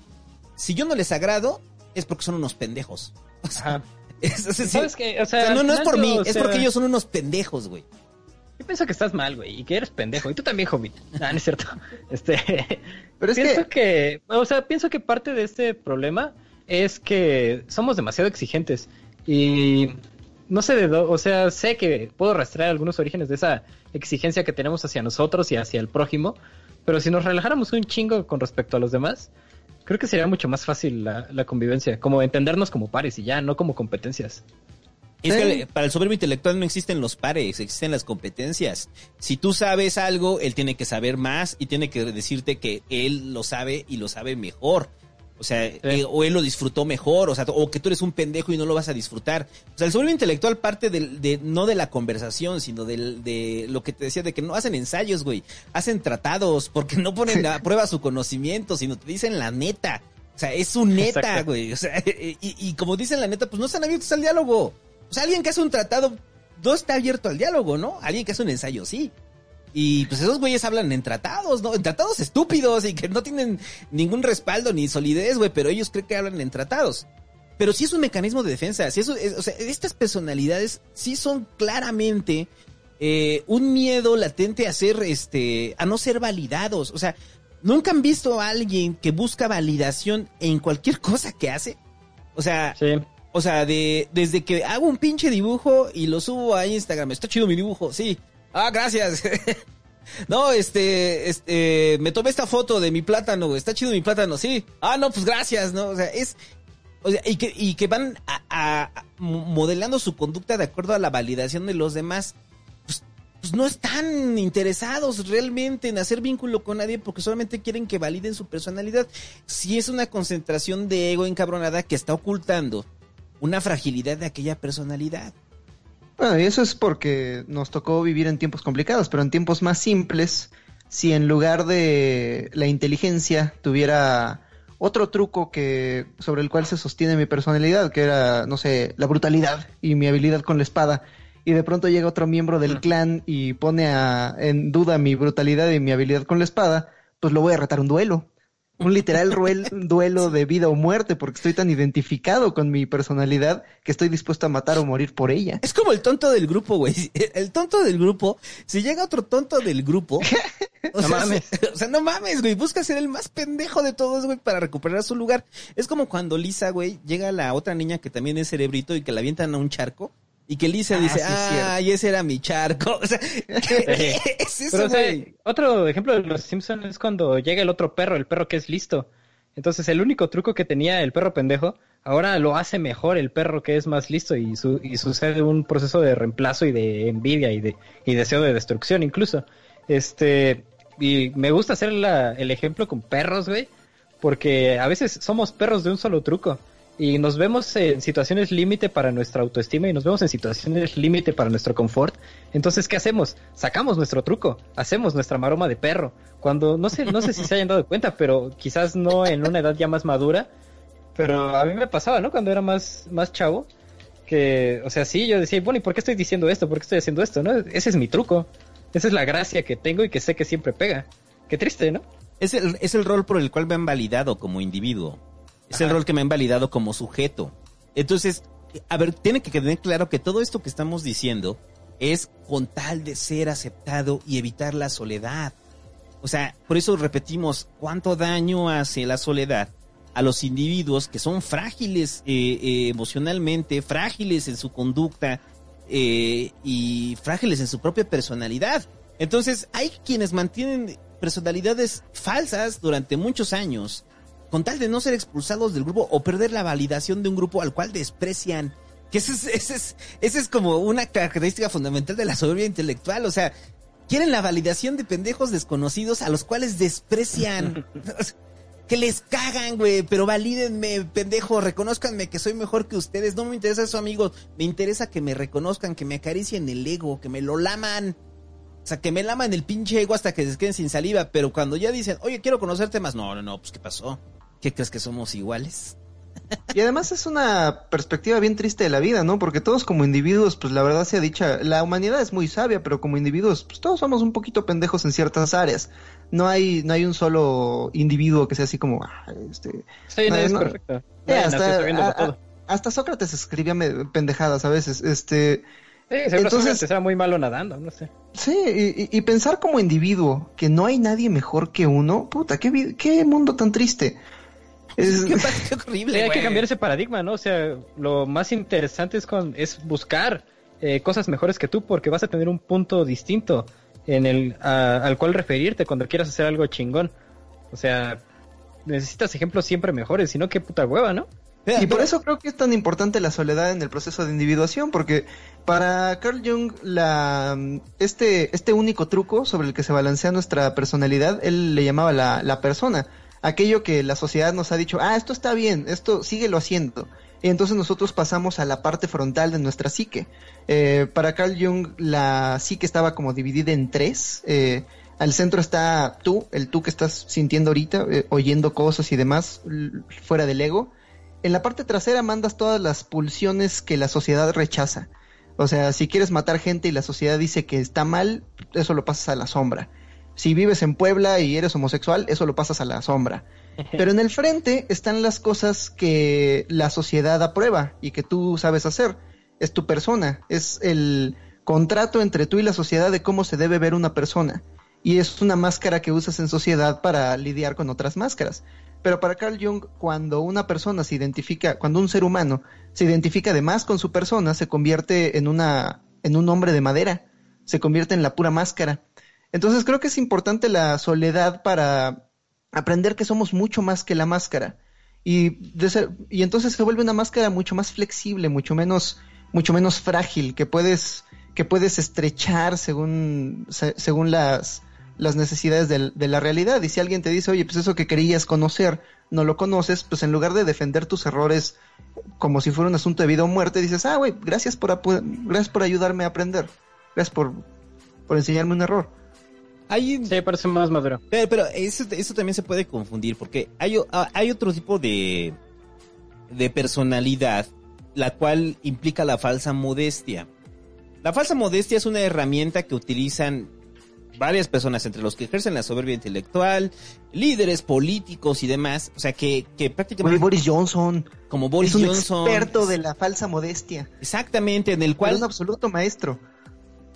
si yo no les agrado, es porque son unos pendejos. O sea, es, es- ¿Sabes qué? O o sea, sea, no, no es por mí, yo, es sea, porque ellos son unos pendejos, güey. Yo pienso que estás mal, güey, y que eres pendejo. Y tú también, Hobbit. Ah, no es cierto. Este, Pero es pienso que- que... o sea, pienso que parte de este problema es que somos demasiado exigentes y no sé de dónde, o sea, sé que puedo rastrear algunos orígenes de esa exigencia que tenemos hacia nosotros y hacia el prójimo, pero si nos relajáramos un chingo con respecto a los demás, creo que sería mucho más fácil la, la convivencia, como entendernos como pares y ya, no como competencias. Es Sí. que para el soberbio intelectual no existen los pares, existen las competencias. Si tú sabes algo, él tiene que saber más y tiene que decirte que él lo sabe y lo sabe mejor. O sea, eh, o él lo disfrutó mejor, o sea, o que tú eres un pendejo y no lo vas a disfrutar. O sea, el soberbio intelectual parte del- de, no de la conversación, sino del, de lo que te decía, de que no hacen ensayos, güey. Hacen tratados, porque no ponen a prueba su conocimiento, sino te dicen la neta. O sea, es su neta, Exacto. güey. O sea, y, y como dicen la neta, pues no están abiertos al diálogo. O sea, alguien que hace un tratado no está abierto al diálogo, ¿no? Alguien que hace un ensayo, sí. Y pues esos güeyes hablan en tratados, ¿no? En tratados estúpidos y que no tienen ningún respaldo ni solidez, güey, pero ellos creen que hablan en tratados. Pero sí es un mecanismo de defensa. Sí es, es- o sea, estas personalidades sí son claramente eh, un miedo latente a ser, este, a no ser validados. O sea, ¿nunca han visto a alguien que busca validación en cualquier cosa que hace? O sea, Sí. o sea, de, desde que hago un pinche dibujo y lo subo a Instagram, está chido mi dibujo, sí. Ah, gracias. no, este, este, me tomé esta foto de mi plátano, güey, está chido mi plátano, sí. Ah, no, pues gracias, ¿no? O sea, es, o sea, y que, y que van a, modelando su conducta de acuerdo a la validación de los demás. Pues, pues no están interesados realmente en hacer vínculo con nadie porque solamente quieren que validen su personalidad. Si es una concentración de ego encabronada que está ocultando una fragilidad de aquella personalidad. Bueno, y eso es porque nos tocó vivir en tiempos complicados, pero en tiempos más simples, si en lugar de la inteligencia tuviera otro truco que sobre el cual se sostiene mi personalidad, que era, no sé, la brutalidad y mi habilidad con la espada, y de pronto llega otro miembro del clan y pone a- en duda mi brutalidad y mi habilidad con la espada, pues lo voy a retar un duelo. Un literal ruel- duelo de vida o muerte, porque estoy tan identificado con mi personalidad que estoy dispuesto a matar o morir por ella. Es como el tonto del grupo, güey. El tonto del grupo, si llega otro tonto del grupo, o No sea, mames. o sea, no mames, güey. Busca ser el más pendejo de todos, güey, para recuperar su lugar. Es como cuando Lisa, güey, llega la otra niña que también es cerebrito y que la avientan a un charco. Y que Lisa Ah, dice, sí, es cierto. ah, y ese era mi charco. O sea, es eso, Pero, o sea, güey. otro ejemplo de los Simpsons es cuando llega el otro perro, el perro que es listo. Entonces, el único truco que tenía el perro pendejo, ahora lo hace mejor el perro que es más listo y, su- y sucede un proceso de reemplazo y de envidia y de y deseo de destrucción incluso. Este, y me gusta hacer la- el ejemplo con perros, güey, porque a veces somos perros de un solo truco. Y nos vemos en situaciones límite para nuestra autoestima y nos vemos en situaciones límite para nuestro confort. Entonces, ¿qué hacemos? Sacamos nuestro truco, hacemos nuestra maroma de perro. Cuando, no sé, no sé si se hayan dado cuenta, pero quizás no en una edad ya más madura. Pero a mí me pasaba, ¿no? Cuando era más, más chavo. Que, o sea, sí, yo decía, bueno, ¿y por qué estoy diciendo esto? ¿Por qué estoy haciendo esto? ¿No? Ese es mi truco. Esa es la gracia que tengo y que sé que siempre pega. Qué triste, ¿no? Es el, es el rol por el cual me han validado como individuo. Es el rol que me han validado como sujeto. Entonces, a ver, tiene que quedar claro que todo esto que estamos diciendo es con tal de ser aceptado y evitar la soledad. O sea, por eso repetimos cuánto daño hace la soledad a los individuos que son frágiles eh, eh, emocionalmente, frágiles en su conducta eh, y frágiles en su propia personalidad. Entonces, hay quienes mantienen personalidades falsas durante muchos años con tal de no ser expulsados del grupo o perder la validación de un grupo al cual desprecian. Que ese es, ese es, ese es como una característica fundamental de la soberbia intelectual. O sea, quieren la validación de pendejos desconocidos a los cuales desprecian. que les cagan, güey, pero valídenme, pendejo, reconozcanme que soy mejor que ustedes. No me interesa eso, amigos. Me interesa que me reconozcan, que me acaricien el ego, que me lo laman. O sea, que me laman el pinche ego hasta que se queden sin saliva. Pero cuando ya dicen, oye, quiero conocerte más. No, no, no, pues ¿qué pasó? ¿Qué crees que somos iguales? Y además es una perspectiva bien triste de la vida, ¿no? Porque todos como individuos, pues la verdad sea dicha, la humanidad es muy sabia, pero como individuos, pues todos somos un poquito pendejos en ciertas áreas. No hay, no hay un solo individuo que sea así como, ah, este... Sí, no, no, es no. correcto. Eh, Nadie hasta, a- a- Sócrates escribía pendejadas a veces, este... Sí, entonces- Sócrates era muy malo nadando, no sé. Sí, y, y- pensar como individuo que no hay nadie mejor que uno, puta, qué, qué mundo tan triste. Es- Qué, qué horrible, Sí, hay que cambiar ese paradigma, ¿no? O sea, lo más interesante es, con, es buscar eh, cosas mejores que tú porque vas a tener un punto distinto en el a- al cual referirte cuando quieras hacer algo chingón. O sea, necesitas ejemplos siempre mejores, si no, qué puta hueva, ¿no? Y por eso creo que es tan importante la soledad en el proceso de individuación, porque para Carl Jung la, este, este único truco sobre el que se balancea nuestra personalidad, él le llamaba la, la persona, aquello que la sociedad nos ha dicho, ah, esto está bien, esto síguelo haciendo. Y entonces nosotros pasamos a la parte frontal de nuestra psique. Eh, para Carl Jung la psique estaba como dividida en tres. Eh, al centro está tú, el tú que estás sintiendo ahorita, eh, oyendo cosas y demás, fuera del ego. En la parte trasera mandas todas las pulsiones que la sociedad rechaza. O sea, si quieres matar gente y la sociedad dice que está mal, eso lo pasas a la sombra. Si vives en Puebla y eres homosexual, eso lo pasas a la sombra. Pero en el frente están las cosas que la sociedad aprueba y que tú sabes hacer. Es tu persona, es el contrato entre tú y la sociedad de cómo se debe ver una persona. Y es una máscara que usas en sociedad para lidiar con otras máscaras. Pero para Carl Jung, cuando una persona se identifica, cuando un ser humano se identifica además con su persona, se convierte en una, en un hombre de madera, se convierte en la pura máscara. Entonces creo que es importante la soledad para aprender que somos mucho más que la máscara. Y, entonces se vuelve una máscara mucho más flexible, mucho menos, mucho menos frágil, que puedes, que puedes estrechar según, se- según las, las necesidades de la realidad. Y si alguien te dice, oye, pues eso que querías conocer, no lo conoces, pues en lugar de defender tus errores como si fuera un asunto de vida o muerte, dices, ah, güey, gracias por, gracias por ayudarme a aprender. Gracias por, por enseñarme un error. Hay, Sí, parece más maduro. Pero, pero eso, eso también se puede confundir porque hay, otro tipo de, de personalidad la cual implica la falsa modestia. La falsa modestia es una herramienta que utilizan varias personas, entre los que ejercen la soberbia intelectual, líderes políticos y demás. O sea, que, prácticamente Boris Johnson como Boris es un Johnson. experto de la falsa modestia. Exactamente, en el cual Es un absoluto maestro.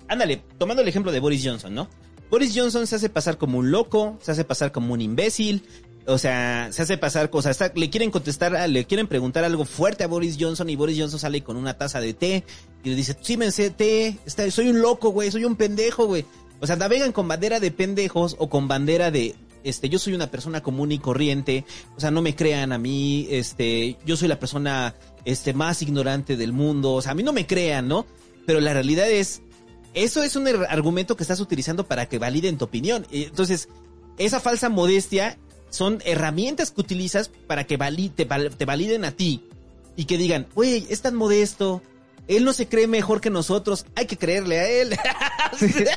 ándale, tomando el ejemplo de Boris Johnson, ¿no? Boris Johnson se hace pasar como un loco, se hace pasar como un imbécil, o sea, se hace pasar cosas, está- le quieren contestar, le quieren preguntar algo fuerte a Boris Johnson y Boris Johnson sale con una taza de té y le dice, sí, me sé té, soy un loco, güey, soy un pendejo, güey. O sea, navegan con bandera de pendejos o con bandera de, este, yo soy una persona común y corriente, o sea, no me crean a mí, este, yo soy la persona, este, más ignorante del mundo, o sea, a mí no me crean, ¿no? Pero la realidad es, eso es un er- argumento que estás utilizando para que validen tu opinión. Entonces, esa falsa modestia son herramientas que utilizas para que vali- te, te validen a ti y que digan, güey, es tan modesto, él no se cree mejor que nosotros, hay que creerle a él.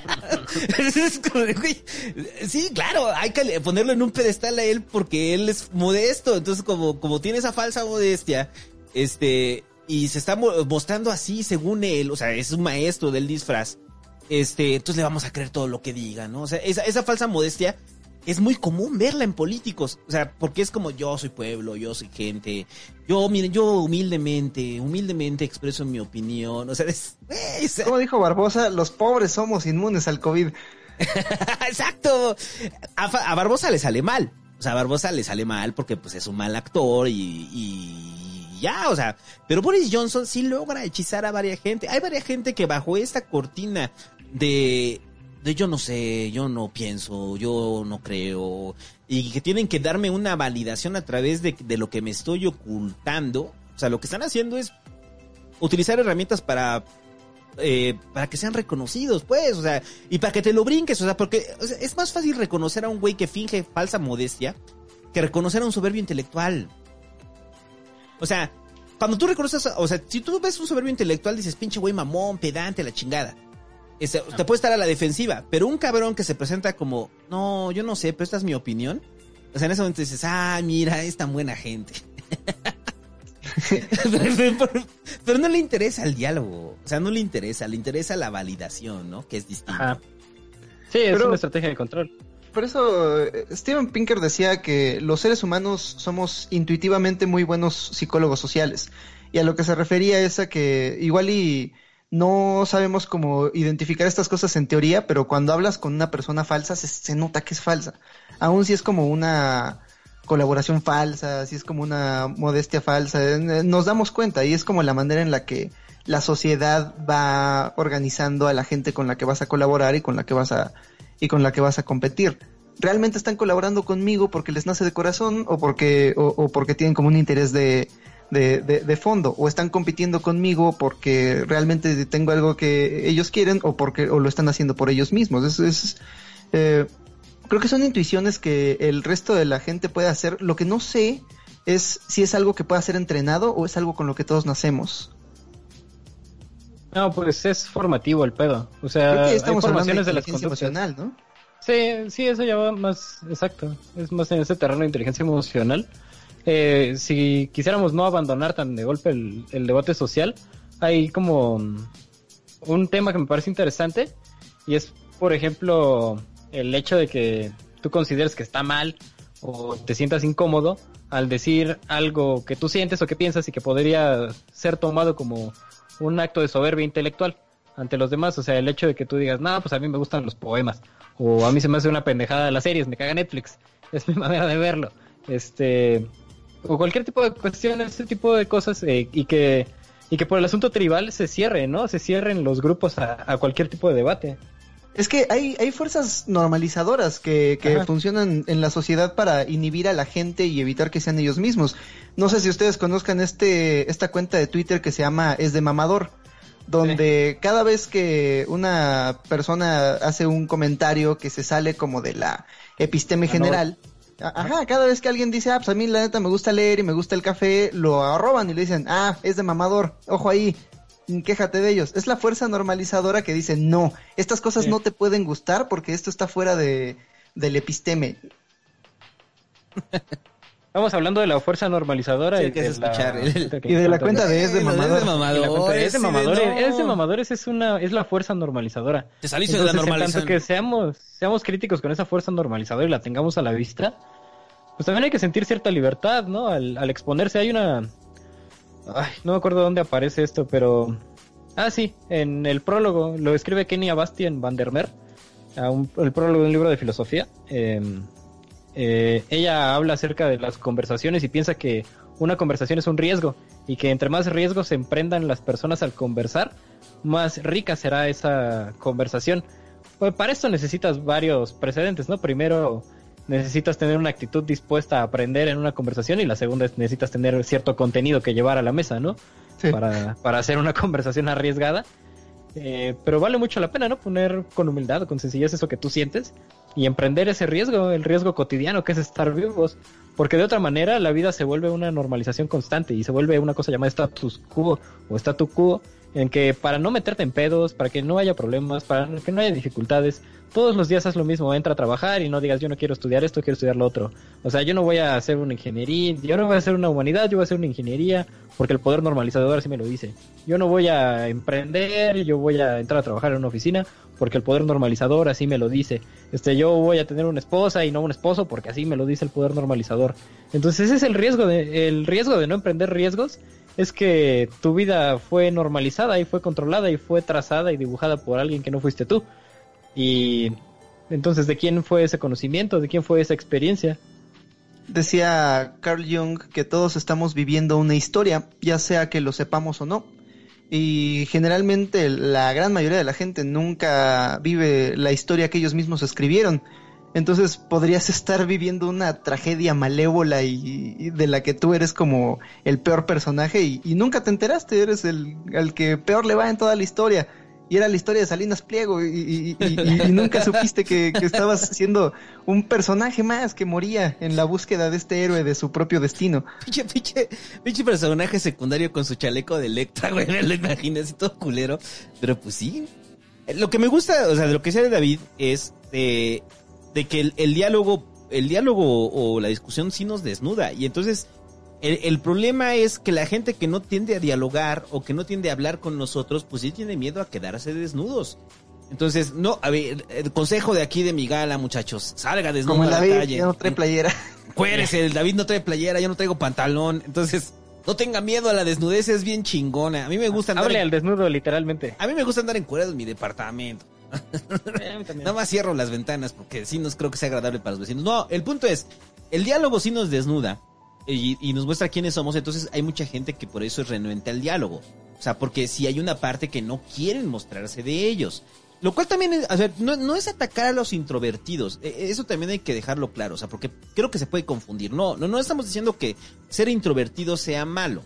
Sí, claro, hay que ponerlo en un pedestal a él porque él es modesto. Entonces, como, como tiene esa falsa modestia, este, y se está mo- mostrando así según él, o sea, es un maestro del disfraz, este, entonces le vamos a creer todo lo que diga, ¿no? O sea, esa, esa falsa modestia es muy común verla en políticos, o sea, porque es como yo soy pueblo, yo soy gente, yo, miren, yo humildemente, humildemente expreso mi opinión, o sea, es, güey, o sea, Como dijo Barbosa, los pobres somos inmunes al COVID. Exacto. A, Barbosa le sale mal. O sea, a Barbosa le sale mal porque pues es un mal actor y, y ya, o sea, pero Boris Johnson sí logra hechizar a varias gente. Hay varias gente que bajo esta cortina de de yo no sé, yo no pienso, yo no creo y que tienen que darme una validación a través de, lo que me estoy ocultando. O sea, lo que están haciendo es utilizar herramientas para eh, para que sean reconocidos, pues, o sea, y para que te lo brinques, o sea, porque es más fácil reconocer a un güey que finge falsa modestia que reconocer a un soberbio intelectual. O sea, cuando tú reconoces, o sea, si tú ves un soberbio intelectual, dices, pinche güey mamón, pedante, la chingada. Este, te puede estar a la defensiva, pero un cabrón que se presenta como, no, yo no sé, pero esta es mi opinión. O sea, en ese momento dices, ah, mira, es tan buena gente. pero, pero- pero no le interesa el diálogo. O sea, no le interesa, le interesa la validación, ¿no? Que es distinto. Ajá. Sí, es Pero- una estrategia de control. Por eso eh, Steven Pinker decía que los seres humanos somos intuitivamente muy buenos psicólogos sociales. Y a lo que se refería es a que igual y no sabemos cómo identificar estas cosas en teoría, pero cuando hablas con una persona falsa se, se nota que es falsa. Aun si es como una colaboración falsa, si es como una modestia falsa, eh, nos damos cuenta y es como la manera en la que la sociedad va organizando a la gente con la que vas a colaborar y con la que vas a y con la que vas a competir. ¿Realmente están colaborando conmigo porque les nace de corazón o porque, o, o porque tienen como un interés de, de, de- fondo? ¿O están compitiendo conmigo porque realmente tengo algo que ellos quieren o porque o lo están haciendo por ellos mismos? Es, es, eh, creo que son intuiciones que el resto de la gente puede hacer. Lo que no sé es si es algo que pueda ser entrenado o es algo con lo que todos nacemos. No, pues es formativo el pedo. O Creo sea, que estamos hablando de formaciones de las conductas. emocional, ¿no? Sí, sí, eso ya va más exacto. Es más en ese terreno de inteligencia emocional. Eh, si quisiéramos no abandonar tan de golpe el, el debate social, hay como un tema que me parece interesante y es, por ejemplo, el hecho de que tú consideres que está mal o te sientas incómodo al decir algo que tú sientes o que piensas y que podría ser tomado como un acto de soberbia intelectual ante los demás. O sea, el hecho de que tú digas, no, pues a mí me gustan los poemas o a mí se me hace una pendejada las series, me caga Netflix. Es mi manera de verlo. Este, o cualquier tipo de cuestión, ese tipo de cosas eh, y que y que por el asunto tribal se cierre, ¿no? Se cierren los grupos a, a cualquier tipo de debate. Es que hay, hay fuerzas normalizadoras que, que Ajá. funcionan en la sociedad para inhibir a la gente y evitar que sean ellos mismos. No sé si ustedes conozcan este, esta cuenta de Twitter que se llama Es de Mamador, donde cada vez que una persona hace un comentario que se sale como de la episteme La general, ajá, cada vez que alguien dice, ah, pues a mí la neta me gusta leer y me gusta el café, lo arroban y le dicen, ah, es de mamador, ojo ahí, quéjate de ellos. Es la fuerza normalizadora que dice, no, estas cosas Sí. no te pueden gustar porque esto está fuera de, del episteme. Estamos hablando de la fuerza normalizadora Sí, y, que de es la... escuchar el- Y de la cuenta de es de mamadores. es de mamadores, no. es de mamadores, es una, es la fuerza normalizadora. Te saliste de la en normalización. tanto que seamos, seamos críticos con esa fuerza normalizadora y la tengamos a la vista, pues también hay que sentir cierta libertad, ¿no? Al, al exponerse hay una... Ay, no me acuerdo dónde aparece esto, pero... Ah, sí, en el prólogo, lo escribe Kenia Bastian van der Meer, a un- el prólogo de un libro de filosofía. eh, eh, ella habla acerca de las conversaciones y piensa que una conversación es un riesgo y que entre más riesgos se emprendan las personas al conversar, más rica será esa conversación. Pues para esto necesitas varios precedentes, ¿no? Primero necesitas tener una actitud dispuesta a aprender en una conversación y la segunda es necesitas tener cierto contenido que llevar a la mesa, ¿no? Sí. Para, para hacer una conversación arriesgada. Eh, pero vale mucho la pena, ¿no? Poner con humildad, con sencillez eso que tú sientes y emprender ese riesgo, el riesgo cotidiano que es estar vivos. Porque de otra manera la vida se vuelve una normalización constante y se vuelve una cosa llamada status quo o statu quo, en que para no meterte en pedos, para que no haya problemas, para que no haya dificultades, todos los días haz lo mismo, entra a trabajar y no digas yo no quiero estudiar esto, quiero estudiar lo otro. O sea, yo no voy a hacer una ingeniería, yo no voy a hacer una humanidad, yo voy a hacer una ingeniería, porque el poder normalizador así me lo dice. Yo no voy a emprender, yo voy a entrar a trabajar en una oficina, porque el poder normalizador así me lo dice. Este, yo voy a tener una esposa y no un esposo, porque así me lo dice el poder normalizador. Entonces ese es el riesgo de, el riesgo de no emprender riesgos es que tu vida fue normalizada y fue controlada y fue trazada y dibujada por alguien que no fuiste tú. Y entonces, ¿de quién fue ese conocimiento? ¿De quién fue esa experiencia? Decía Carl Jung que todos estamos viviendo una historia, ya sea que lo sepamos o no. Y generalmente la gran mayoría de la gente nunca vive la historia que ellos mismos escribieron. Entonces podrías estar viviendo una tragedia malévola y, de la que tú eres como el peor personaje y, nunca te enteraste, eres el al que peor le va en toda la historia. y era la historia de Salinas Pliego y, nunca supiste que, que estabas siendo un personaje más que moría en la búsqueda de este héroe de su propio destino. Pinche, pinche, pinche personaje secundario con su chaleco de Electra, güey. Me lo imaginé así todo culero. Pero pues sí. Eh, Lo que me gusta, o sea, de lo que sea de David es de, de que el, el diálogo, el diálogo o la discusión sí nos desnuda. Y entonces, el, el problema es que la gente que no tiende a dialogar o que no tiende a hablar con nosotros, pues sí tiene miedo a quedarse desnudos. Entonces, no, a ver, el consejo de aquí de mi gala, muchachos, salga desnudo Como a la David, calle. ya no trae playera. Cuérese, el David no trae playera, yo no traigo pantalón. Entonces, no tenga miedo a la desnudez, es bien chingona. A mí me gusta andar, Hable en, al desnudo, literalmente. a mí me gusta andar en en mi departamento. Eh. Nada más cierro las ventanas porque sí nos creo que sea agradable para los vecinos. No, el punto es, el diálogo sí nos desnuda y, nos muestra quiénes somos. Entonces hay mucha gente que por eso es renuente al diálogo. O sea, porque si hay una parte que no quieren mostrarse de ellos. Lo cual también es, o sea, no, es atacar a los introvertidos. E- Eso también hay que dejarlo claro. O sea, porque creo que se puede confundir. No, no estamos diciendo que ser introvertido sea malo.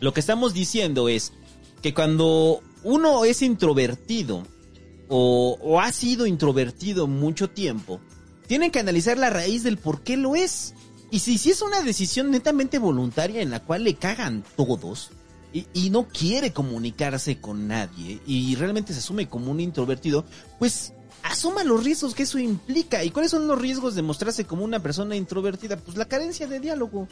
Lo que estamos diciendo es que cuando uno es introvertido o, ha sido introvertido mucho tiempo, tienen que analizar la raíz del por qué lo es. Y si, si es una decisión netamente voluntaria en la cual le cagan todos y, no quiere comunicarse con nadie y realmente se asume como un introvertido, pues asuma los riesgos que eso implica. ¿Y cuáles son los riesgos de mostrarse como una persona introvertida? Pues la carencia de diálogo.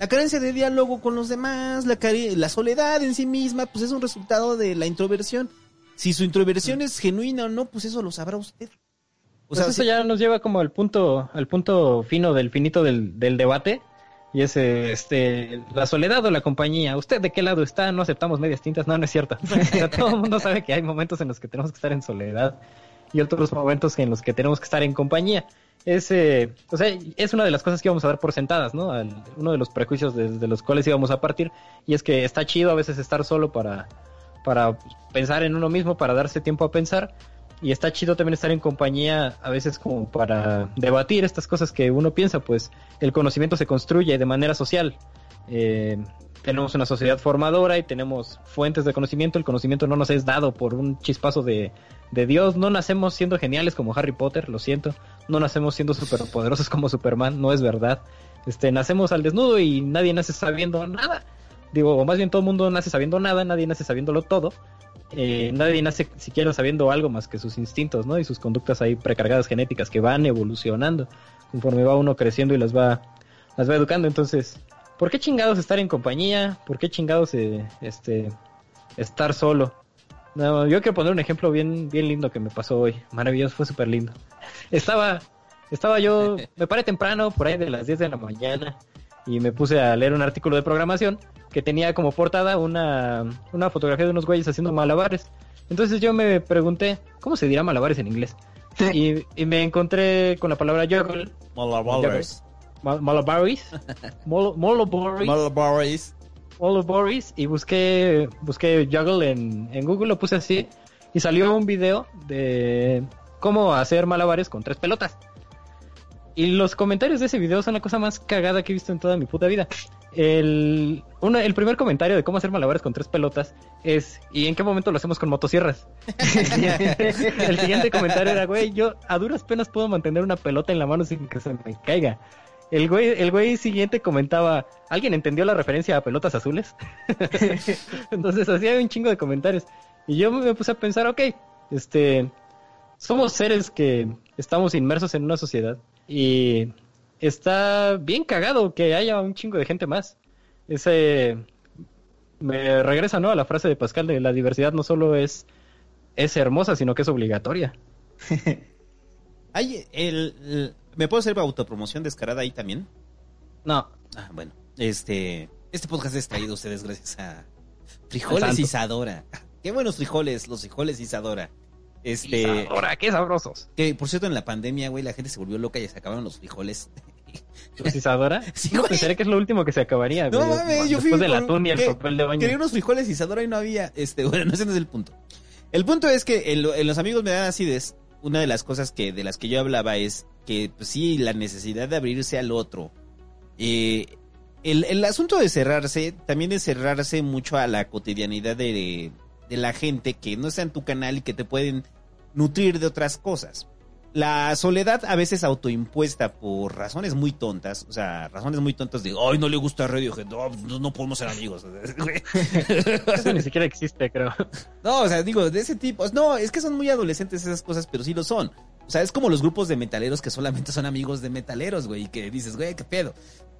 La carencia de diálogo con los demás, la, la soledad en sí misma, pues es un resultado de la introversión. Si su introversión es genuina o no, pues eso lo sabrá usted. O Pues sea, eso si- ya nos lleva como al punto, al punto fino del finito del, del debate. Y es eh, este la soledad o la compañía. ¿Usted de qué lado está? No aceptamos medias tintas. No, no es cierto. O sea, todo el mundo sabe que hay momentos en los que tenemos que estar en soledad y otros momentos en los que tenemos que estar en compañía. Es, eh, o sea, es una de las cosas que íbamos a dar por sentadas, ¿no? Al- uno de los prejuicios desde los cuales íbamos a partir. Y es que está chido a veces estar solo para, para pensar en uno mismo, para darse tiempo a pensar. Y está chido también estar en compañía a veces como para debatir estas cosas que uno piensa, pues el conocimiento se construye de manera social. Eh, tenemos una sociedad formadora y tenemos fuentes de conocimiento. El conocimiento no nos es dado por un chispazo de, de Dios. No nacemos siendo geniales como Harry Potter, lo siento. No nacemos siendo superpoderosos como Superman, no es verdad. Este, nacemos al desnudo y nadie nace sabiendo nada. Digo, o más bien todo el mundo nace sabiendo nada, nadie nace sabiéndolo todo. Eh, nadie nace siquiera sabiendo algo más que sus instintos, ¿no? Y sus conductas ahí precargadas genéticas que van evolucionando conforme va uno creciendo y las va, las va educando. Entonces, ¿por qué chingados estar en compañía? ¿Por qué chingados eh, este, estar solo? No, yo quiero poner un ejemplo bien, bien lindo que me pasó hoy. Maravilloso, fue súper lindo. Estaba, estaba yo, me paré temprano, por ahí de las 10 de la mañana, y me puse a leer un artículo de programación que tenía como portada una, una fotografía de unos güeyes haciendo malabares. Entonces yo me pregunté, ¿cómo se dirá malabares en inglés? Y, y me encontré con la palabra juggle, Malabares. ma- malabaris, mol- malabaris, Malabares. malabaris, y busqué, busqué juggle en, en Google, lo puse así, y salió un video de cómo hacer malabares con tres pelotas. Y los comentarios de ese video son la cosa más cagada que he visto en toda mi puta vida. El, uno- el primer comentario de cómo hacer malabares con tres pelotas es ¿y en qué momento lo hacemos con motosierras? el siguiente comentario era, güey, yo a duras penas puedo mantener una pelota en la mano sin que se me caiga. El güey, el güey siguiente comentaba, ¿alguien entendió la referencia a pelotas azules? Entonces hacía un chingo de comentarios. Y yo me puse a pensar, ok, este, somos seres que estamos inmersos en una sociedad y está bien cagado que haya un chingo de gente más. Ese me regresa, ¿no? A la frase de Pascal de la diversidad no solo es es hermosa, sino que es obligatoria. Hay el, el- ¿Me puedo hacer autopromoción descarada ahí también? No, Ah, bueno. Este, este podcast es traído a ustedes gracias a Frijoles. Isadora. Qué buenos frijoles, los frijoles Isadora. Este, ahora qué sabrosos. que por cierto en la pandemia, güey, la gente se volvió loca y se acabaron los frijoles. Isadora. Sí, no pensaría que es lo último que se acabaría. No güey. mames, yo fui Después del atún y el papel de baño. Quería unos frijoles Isadora y no había. Este, bueno, ese no es el punto. El punto es que en, lo- en los amigos me dan acides, una de las cosas que de las que yo hablaba es que pues sí, la necesidad de abrirse al otro. Eh, el, el asunto de cerrarse también es cerrarse mucho a la cotidianidad de, de de la gente que no está en tu canal y que te pueden nutrir de otras cosas. La soledad a veces autoimpuesta por razones muy tontas, o sea, razones muy tontas de, ay, no le gusta Radiohead, no, no, no podemos ser amigos. Eso ni siquiera existe, creo. No, o sea, digo, de ese tipo. No, es que son muy adolescentes esas cosas, pero sí lo son. O sea, es como los grupos de metaleros que solamente son amigos de metaleros, güey, y que dices, güey, qué pedo.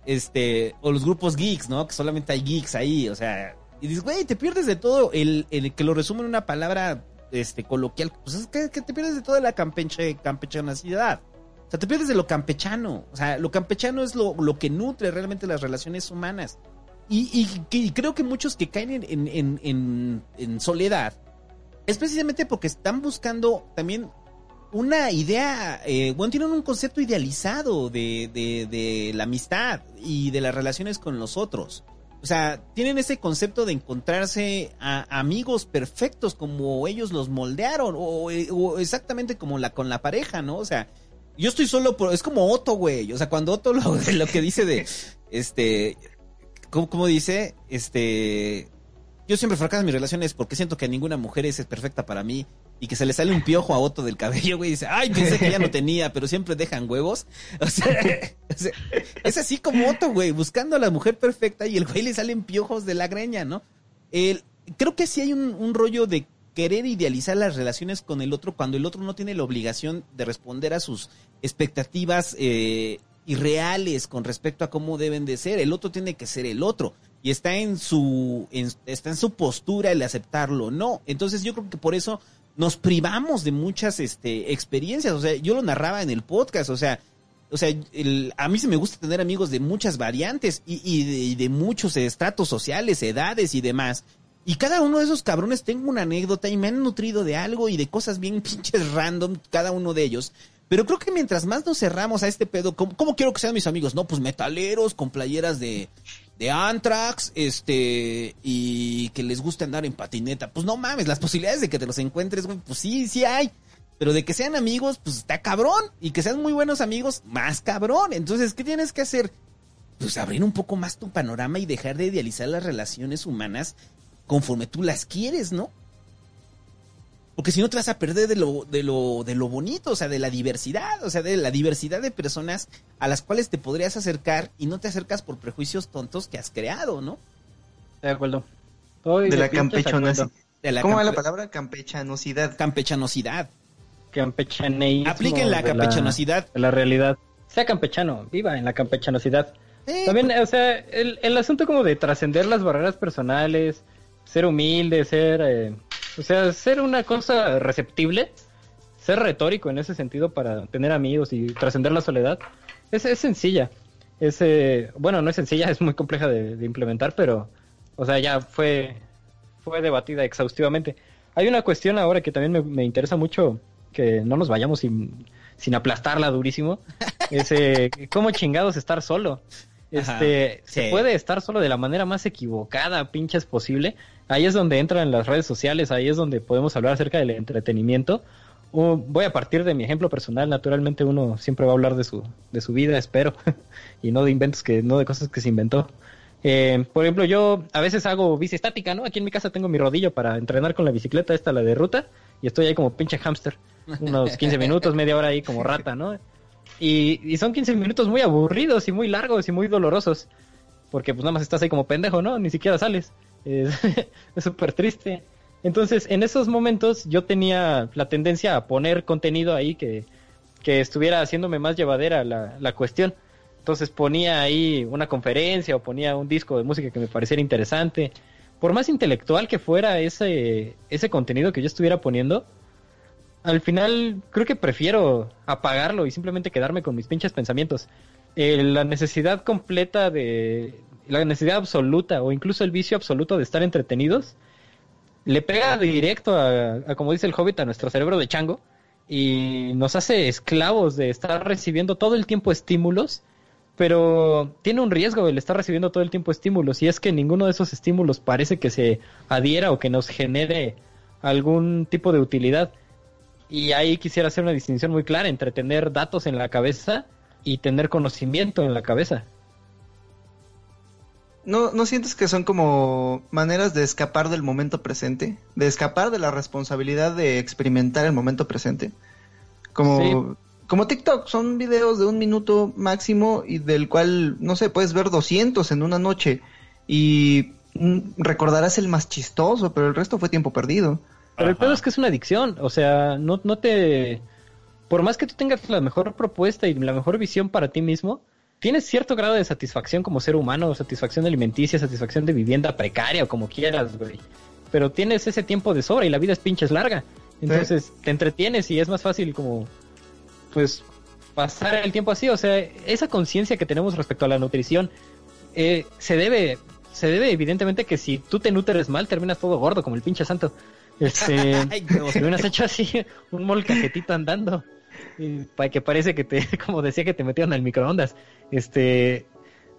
Este, o los grupos geeks, ¿no? Que solamente hay geeks ahí, o sea, y dices, güey, te pierdes de todo. El, el que lo resume en una palabra este, coloquial, pues es que, te pierdes de toda la campeche, campechanosidad. O sea, te pierdes de lo campechano. O sea, lo campechano es lo, lo que nutre realmente las relaciones humanas. Y, y, creo que muchos que caen en, en, en, en- en soledad es precisamente porque están buscando también una idea, eh, bueno, tienen un concepto idealizado de, de, de la amistad y de las relaciones con los otros. O sea, tienen ese concepto de encontrarse a amigos perfectos como ellos los moldearon o, o exactamente como la con la pareja, ¿no? O sea, yo estoy solo por... Es como Otto, güey. O sea, cuando Otto lo, lo que dice de... Este... ¿Cómo, cómo dice? Este... Yo siempre fracaso en mis relaciones porque siento que ninguna mujer es perfecta para mí y que se le sale un piojo a Otto del cabello, güey, dice, ay, pensé que ya no tenía, pero siempre dejan huevos. O sea, o es así como Otto, güey, buscando a la mujer perfecta y el güey le salen piojos de la greña, ¿no? El, creo que sí hay un, rollo de querer idealizar las relaciones con el otro cuando el otro no tiene la obligación de responder a sus expectativas eh, irreales con respecto a cómo deben de ser. El otro tiene que ser el otro y está en su está en su postura el aceptarlo, no. Entonces yo creo que por eso nos privamos de muchas este experiencias, o sea, yo lo narraba en el podcast, o sea, o sea, el- a mí sí me gusta tener amigos de muchas variantes y, y de muchos estratos sociales, edades y demás. Y cada uno de esos cabrones tengo una anécdota y me han nutrido de algo y de cosas bien pinches random, cada uno de ellos. Pero creo que mientras más nos cerramos a este pedo, ¿cómo, cómo quiero que sean mis amigos? No, pues metaleros con playeras de, de Anthrax, este, y que les guste andar en patineta. Pues no mames, las posibilidades de que te los encuentres, güey, pues sí, sí hay. Pero de que sean amigos, pues está cabrón. Y que sean muy buenos amigos, más cabrón. Entonces, ¿qué tienes que hacer? Pues abrir un poco más tu panorama y dejar de idealizar las relaciones humanas conforme tú las quieres, ¿no? Porque si no te vas a perder de lo, de lo, de lo bonito, o sea, de la diversidad, o sea, de la diversidad de personas a las cuales te podrías acercar y no te acercas por prejuicios tontos que has creado, ¿no? De acuerdo. Estoy De la la ¿Cómo va la palabra? Campechanosidad. campechanosidad. Campechaneísmo Apliquen la de campechanosidad. de la realidad. Sea campechano, viva en la campechanosidad. Eh, También, o sea, el, el asunto como de trascender las barreras personales, ser humilde, ser, eh, o sea, ser una cosa receptible, ser retórico en ese sentido para tener amigos y trascender la soledad, es, es sencilla. Es, eh, bueno, no es sencilla, es muy compleja de, de implementar, pero, o sea, ya fue, fue debatida exhaustivamente. Hay una cuestión ahora que también me, me interesa mucho, que no nos vayamos sin, sin aplastarla durísimo, es eh, cómo chingados estar solo. Este, Ajá, se puede estar solo de la manera más equivocada, pinches posible. Ahí es donde entran las redes sociales, ahí es donde podemos hablar acerca del entretenimiento. Uh, voy a partir de mi ejemplo personal, naturalmente uno siempre va a hablar de su, de su vida, espero, y no de inventos que, no de cosas que se inventó. Eh, por ejemplo, yo a veces hago bici estática, ¿no? Aquí en mi casa tengo mi rodillo para entrenar con la bicicleta, esta la de ruta, y estoy ahí como pinche hámster, unos 15 minutos, media hora ahí como rata, ¿no? Y, y son 15 minutos muy aburridos y muy largos y muy dolorosos, porque pues nada más estás ahí como pendejo, ¿no? Ni siquiera sales. Es súper triste. Entonces, en esos momentos yo tenía la tendencia a poner contenido ahí que, que estuviera haciéndome más llevadera la, la cuestión. Entonces ponía ahí una conferencia o ponía un disco de música que me pareciera interesante. Por más intelectual que fuera ese, ese contenido que yo estuviera poniendo, al final creo que prefiero apagarlo y simplemente quedarme con mis pinches pensamientos. Eh, la necesidad completa de... La necesidad absoluta o incluso el vicio absoluto de estar entretenidos le pega directo a, como dice el hobbit, a nuestro cerebro de chango y nos hace esclavos de estar recibiendo todo el tiempo estímulos, pero tiene un riesgo el estar recibiendo todo el tiempo estímulos y es que ninguno de esos estímulos parece que se adhiera o que nos genere algún tipo de utilidad. Y ahí quisiera hacer una distinción muy clara entre tener datos en la cabeza y tener conocimiento en la cabeza. ¿No, ¿No sientes que son como maneras de escapar del momento presente? De escapar de la responsabilidad de experimentar el momento presente. Como, como TikTok, son videos de un minuto máximo y del cual, no sé, puedes ver 200 en una noche y mm, recordarás el más chistoso, pero el resto fue tiempo perdido. Pero el pedo es que es una adicción, o sea, no, no te... Por más que tú tengas la mejor propuesta y la mejor visión para ti mismo, tienes cierto grado de satisfacción como ser humano, satisfacción alimenticia, satisfacción de vivienda precaria o como quieras, güey. Pero tienes ese tiempo de sobra y la vida es pinches larga. Entonces te entretienes y es más fácil como, pues, pasar el tiempo así. O sea, esa conciencia que tenemos respecto a la nutrición eh, se debe, se debe evidentemente que si tú te nutres mal terminas todo gordo como el pinche santo. Este, Ay, no. te hubieras hecho así un molcajetito andando. Y pa- que parece que te, como decía, que te metieron al microondas. Este,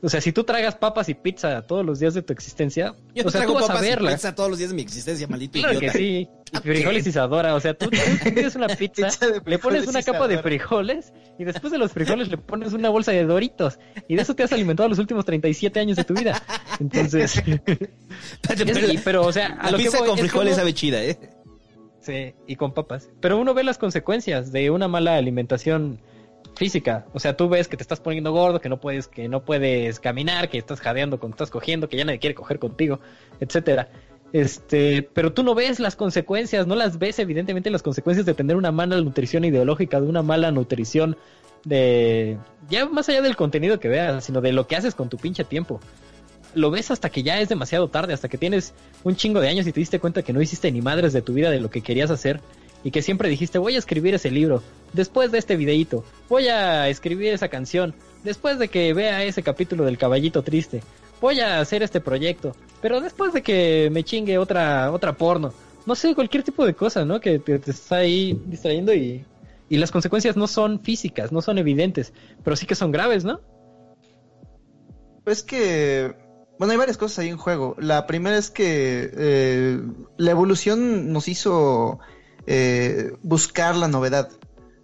o sea, si tú tragas papas y pizza todos los días de tu existencia, Yo o sea, traigo tú vas a y pizza todos los días de mi existencia, maldito Claro que idiota. sí. Y frijoles. O sea, tú, tú una pizza, le pones una capa de frijoles y después de los frijoles le pones una bolsa de doritos. Y de eso te has alimentado los últimos 37 años de tu vida. Entonces, es- y- pero o sea, a La lo que pizza voy con es que frijoles sabe chida, ¿eh? Sí, y con papas. Pero uno ve las consecuencias de una mala alimentación física. O sea, tú ves que te estás poniendo gordo, que no puedes, que no puedes caminar, que estás jadeando cuando estás cogiendo, que ya nadie quiere coger contigo, etcétera. Este, pero tú no ves las consecuencias, no las ves evidentemente las consecuencias de tener una mala nutrición ideológica, de una mala nutrición de ya más allá del contenido que veas, sino de lo que haces con tu pinche tiempo. Lo ves hasta que ya es demasiado tarde, hasta que tienes un chingo de años y te diste cuenta que no hiciste ni madres de tu vida de lo que querías hacer y que siempre dijiste voy a escribir ese libro después de este videíto, voy a escribir esa canción después de que vea ese capítulo del caballito triste, voy a hacer este proyecto, pero después de que me chingue otra otra porno, no sé, cualquier tipo de cosa, ¿no? Que te, te está ahí distrayendo y, y las consecuencias no son físicas, no son evidentes, pero sí que son graves, ¿no? Pues que, bueno, hay varias cosas ahí en juego. La primera es que eh, la evolución nos hizo eh, buscar la novedad.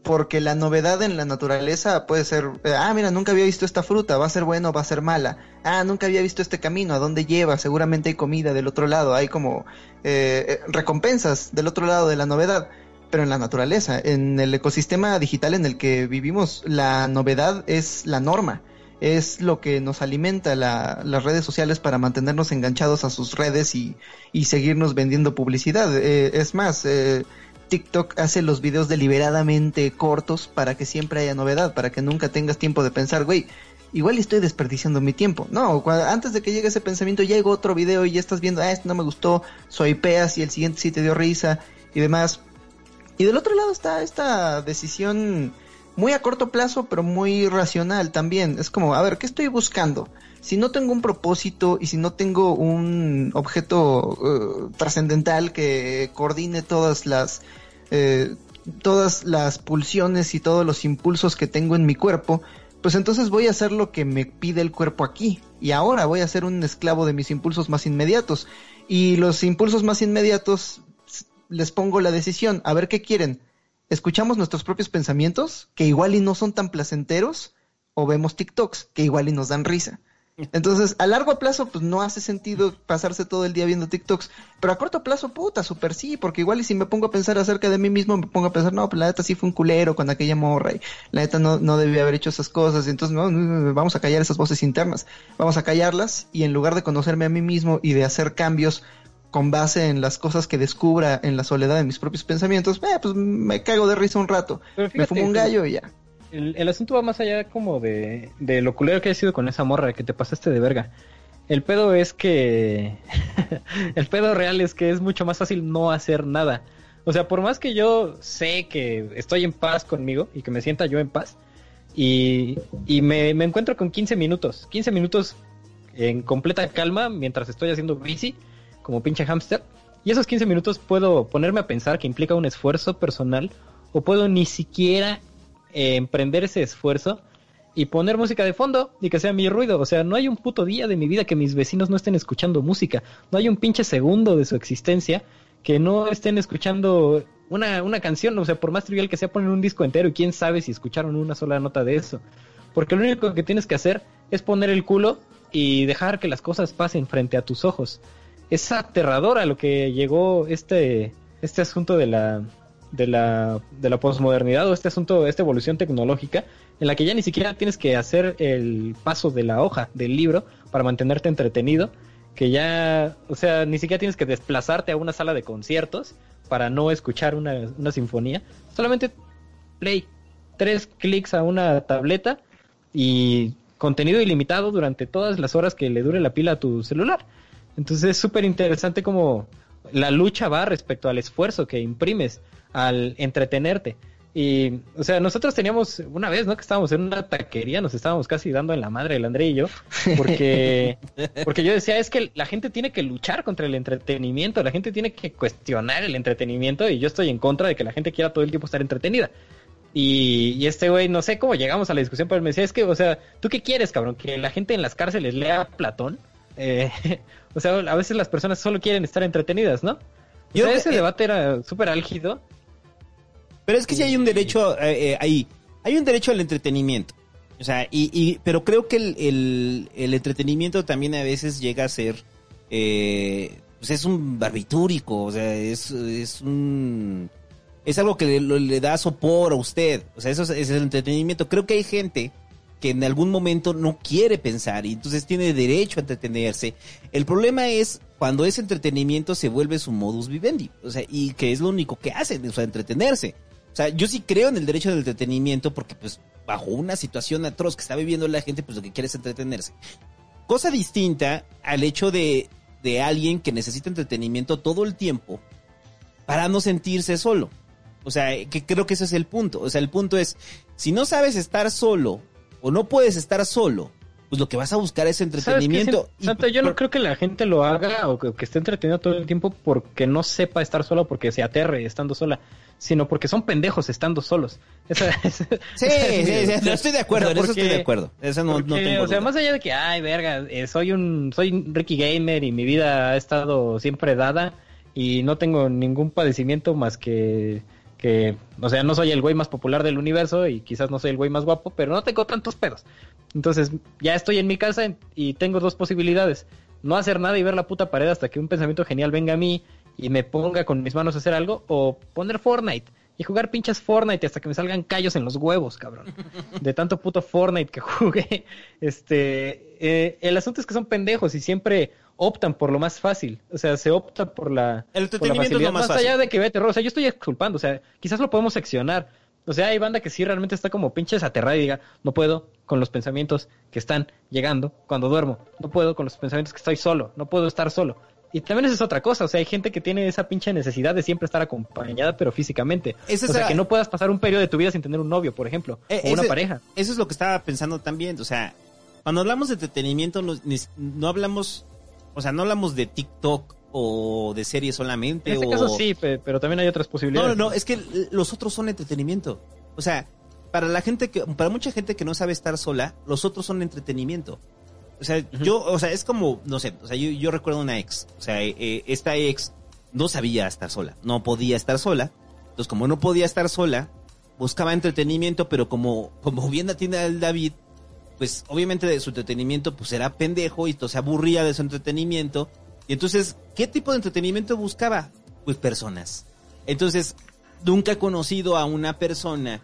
Porque la novedad en la naturaleza puede ser, eh, ah, mira, nunca había visto esta fruta, va a ser bueno, va a ser mala. Ah, nunca había visto este camino, ¿a dónde lleva? Seguramente hay comida del otro lado, hay como eh, recompensas del otro lado de la novedad. Pero en la naturaleza, en el ecosistema digital en el que vivimos, la novedad es la norma es lo que nos alimenta la- las redes sociales para mantenernos enganchados a sus redes y, y seguirnos vendiendo publicidad. Eh, es más, eh, TikTok hace los videos deliberadamente cortos para que siempre haya novedad, para que nunca tengas tiempo de pensar, güey, igual estoy desperdiciando mi tiempo. No, antes de que llegue ese pensamiento llega otro video y ya estás viendo, ah, este no me gustó, soy peas y el siguiente sí te dio risa y demás. Y del otro lado está esta decisión muy a corto plazo, pero muy racional también. Es como, a ver, ¿qué estoy buscando? Si no tengo un propósito y si no tengo un objeto eh, trascendental que coordine todas las eh, todas las pulsiones y todos los impulsos que tengo en mi cuerpo, pues entonces voy a hacer lo que me pide el cuerpo aquí. Y ahora voy a ser un esclavo de mis impulsos más inmediatos. Y los impulsos más inmediatos les pongo la decisión, a ver qué quieren. ¿Escuchamos nuestros propios pensamientos, que igual y no son tan placenteros? ¿O vemos TikToks, que igual y nos dan risa? Entonces, a largo plazo, pues no hace sentido pasarse todo el día viendo TikToks. Pero a corto plazo, puta, súper sí, porque igual y si me pongo a pensar acerca de mí mismo, me pongo a pensar, no, pues la neta sí fue un culero con aquella morra y la neta no, no debía haber hecho esas cosas. Entonces, no, no, vamos a callar esas voces internas. Vamos a callarlas y en lugar de conocerme a mí mismo y de hacer cambios con base en las cosas que descubra en la soledad de mis propios pensamientos, eh, pues me cago de risa un rato. Me fumo un gallo y ya. El, el asunto va más allá como de, de lo culero que ha sido con esa morra que te pasaste de verga. El pedo es que... el pedo real es que es mucho más fácil no hacer nada. O sea, por más que yo sé que estoy en paz conmigo y que me sienta yo en paz, y, y me, me encuentro con 15 minutos, 15 minutos en completa calma mientras estoy haciendo bici, como pinche hámster, y esos 15 minutos puedo ponerme a pensar que implica un esfuerzo personal, o puedo ni siquiera eh, emprender ese esfuerzo y poner música de fondo y que sea mi ruido. O sea, no hay un puto día de mi vida que mis vecinos no estén escuchando música. No hay un pinche segundo de su existencia que no estén escuchando una, una canción. O sea, por más trivial que sea, ponen un disco entero y quién sabe si escucharon una sola nota de eso. Porque lo único que tienes que hacer es poner el culo y dejar que las cosas pasen frente a tus ojos. Es aterrador a lo que llegó este, este asunto de la, de la, de la posmodernidad o este asunto, esta evolución tecnológica, en la que ya ni siquiera tienes que hacer el paso de la hoja del libro para mantenerte entretenido, que ya, o sea, ni siquiera tienes que desplazarte a una sala de conciertos para no escuchar una, una sinfonía, solamente play, tres clics a una tableta y contenido ilimitado durante todas las horas que le dure la pila a tu celular. Entonces es súper interesante como la lucha va respecto al esfuerzo que imprimes al entretenerte. Y, o sea, nosotros teníamos una vez, ¿no? Que estábamos en una taquería, nos estábamos casi dando en la madre el André y yo, porque, porque yo decía, es que la gente tiene que luchar contra el entretenimiento, la gente tiene que cuestionar el entretenimiento y yo estoy en contra de que la gente quiera todo el tiempo estar entretenida. Y, y este güey, no sé cómo llegamos a la discusión, pero él me decía, es que, o sea, ¿tú qué quieres, cabrón? ¿Que la gente en las cárceles lea Platón? Eh, o sea, a veces las personas solo quieren estar entretenidas, ¿no? O Yo sea, ese debate era súper álgido. Pero es que sí hay un derecho eh, eh, ahí. Hay un derecho al entretenimiento. O sea, y, y pero creo que el, el, el entretenimiento también a veces llega a ser. Eh, pues es un barbitúrico. O sea, es, es un. Es algo que le, le da sopor a usted. O sea, eso es, es el entretenimiento. Creo que hay gente que en algún momento no quiere pensar y entonces tiene derecho a entretenerse. El problema es cuando ese entretenimiento se vuelve su modus vivendi, o sea, y que es lo único que hacen, o sea, entretenerse. O sea, yo sí creo en el derecho del entretenimiento porque pues bajo una situación atroz que está viviendo la gente, pues lo que quiere es entretenerse. Cosa distinta al hecho de, de alguien que necesita entretenimiento todo el tiempo para no sentirse solo. O sea, que creo que ese es el punto. O sea, el punto es, si no sabes estar solo o no puedes estar solo, pues lo que vas a buscar es entretenimiento. Yo no creo que la gente lo haga o que, que esté entretenido todo el tiempo porque no sepa estar solo, porque se aterre estando sola, sino porque son pendejos estando solos. Esa, esa- Sí, esa es sí, mi- sí, no estoy de acuerdo, O sea, en eso estoy de acuerdo. Eso no, no porque, tengo o sea, duda. más allá de que, ay, verga, eh, soy un, soy un Ricky Gamer y mi vida ha estado siempre dada y no tengo ningún padecimiento más que, que, o sea, no soy el güey más popular del universo y quizás no soy el güey más guapo, pero no tengo tantos pedos. Entonces, ya estoy en mi casa y tengo dos posibilidades. No hacer nada y ver la puta pared hasta que un pensamiento genial venga a mí y me ponga con mis manos a hacer algo, o poner Fortnite y jugar pinches Fortnite hasta que me salgan callos en los huevos, cabrón. De tanto puto Fortnite que jugué. Este, eh, el asunto es que son pendejos y siempre optan por lo más fácil. O sea, se opta por la, El por la lo más más allá fácil. de que vea terror. O sea, yo estoy exculpando. O sea, quizás lo podemos seccionar. O sea, hay banda que sí realmente está como pinches aterrada y diga, no puedo con los pensamientos que están llegando cuando duermo. No puedo con los pensamientos que estoy solo. No puedo estar solo. Y también esa es otra cosa. O sea, hay gente que tiene esa pinche necesidad de siempre estar acompañada, pero físicamente. Esa o sea, que no puedas pasar un periodo de tu vida sin tener un novio, por ejemplo. Eh, o una pareja. Eso es lo que estaba pensando también. O sea, cuando hablamos de entretenimiento, no, ni- no hablamos, o sea, no hablamos de TikTok o de series solamente. En este o... caso sí, pe- pero también hay otras No, posibilidades. no, no, es que los otros son entretenimiento. O sea, para la gente que, para mucha gente que no sabe estar sola, los otros son entretenimiento. O sea, yo, o sea, es como, no sé, o sea, yo, yo recuerdo una ex. O sea, eh, eh, esta ex no sabía estar sola, no podía estar sola. Entonces, como no podía estar sola, buscaba entretenimiento, pero como, como bien atiende el David, pues obviamente de su entretenimiento pues era pendejo y se aburría de su entretenimiento. Y entonces, ¿qué tipo de entretenimiento buscaba? Pues personas. Entonces, nunca he conocido a una persona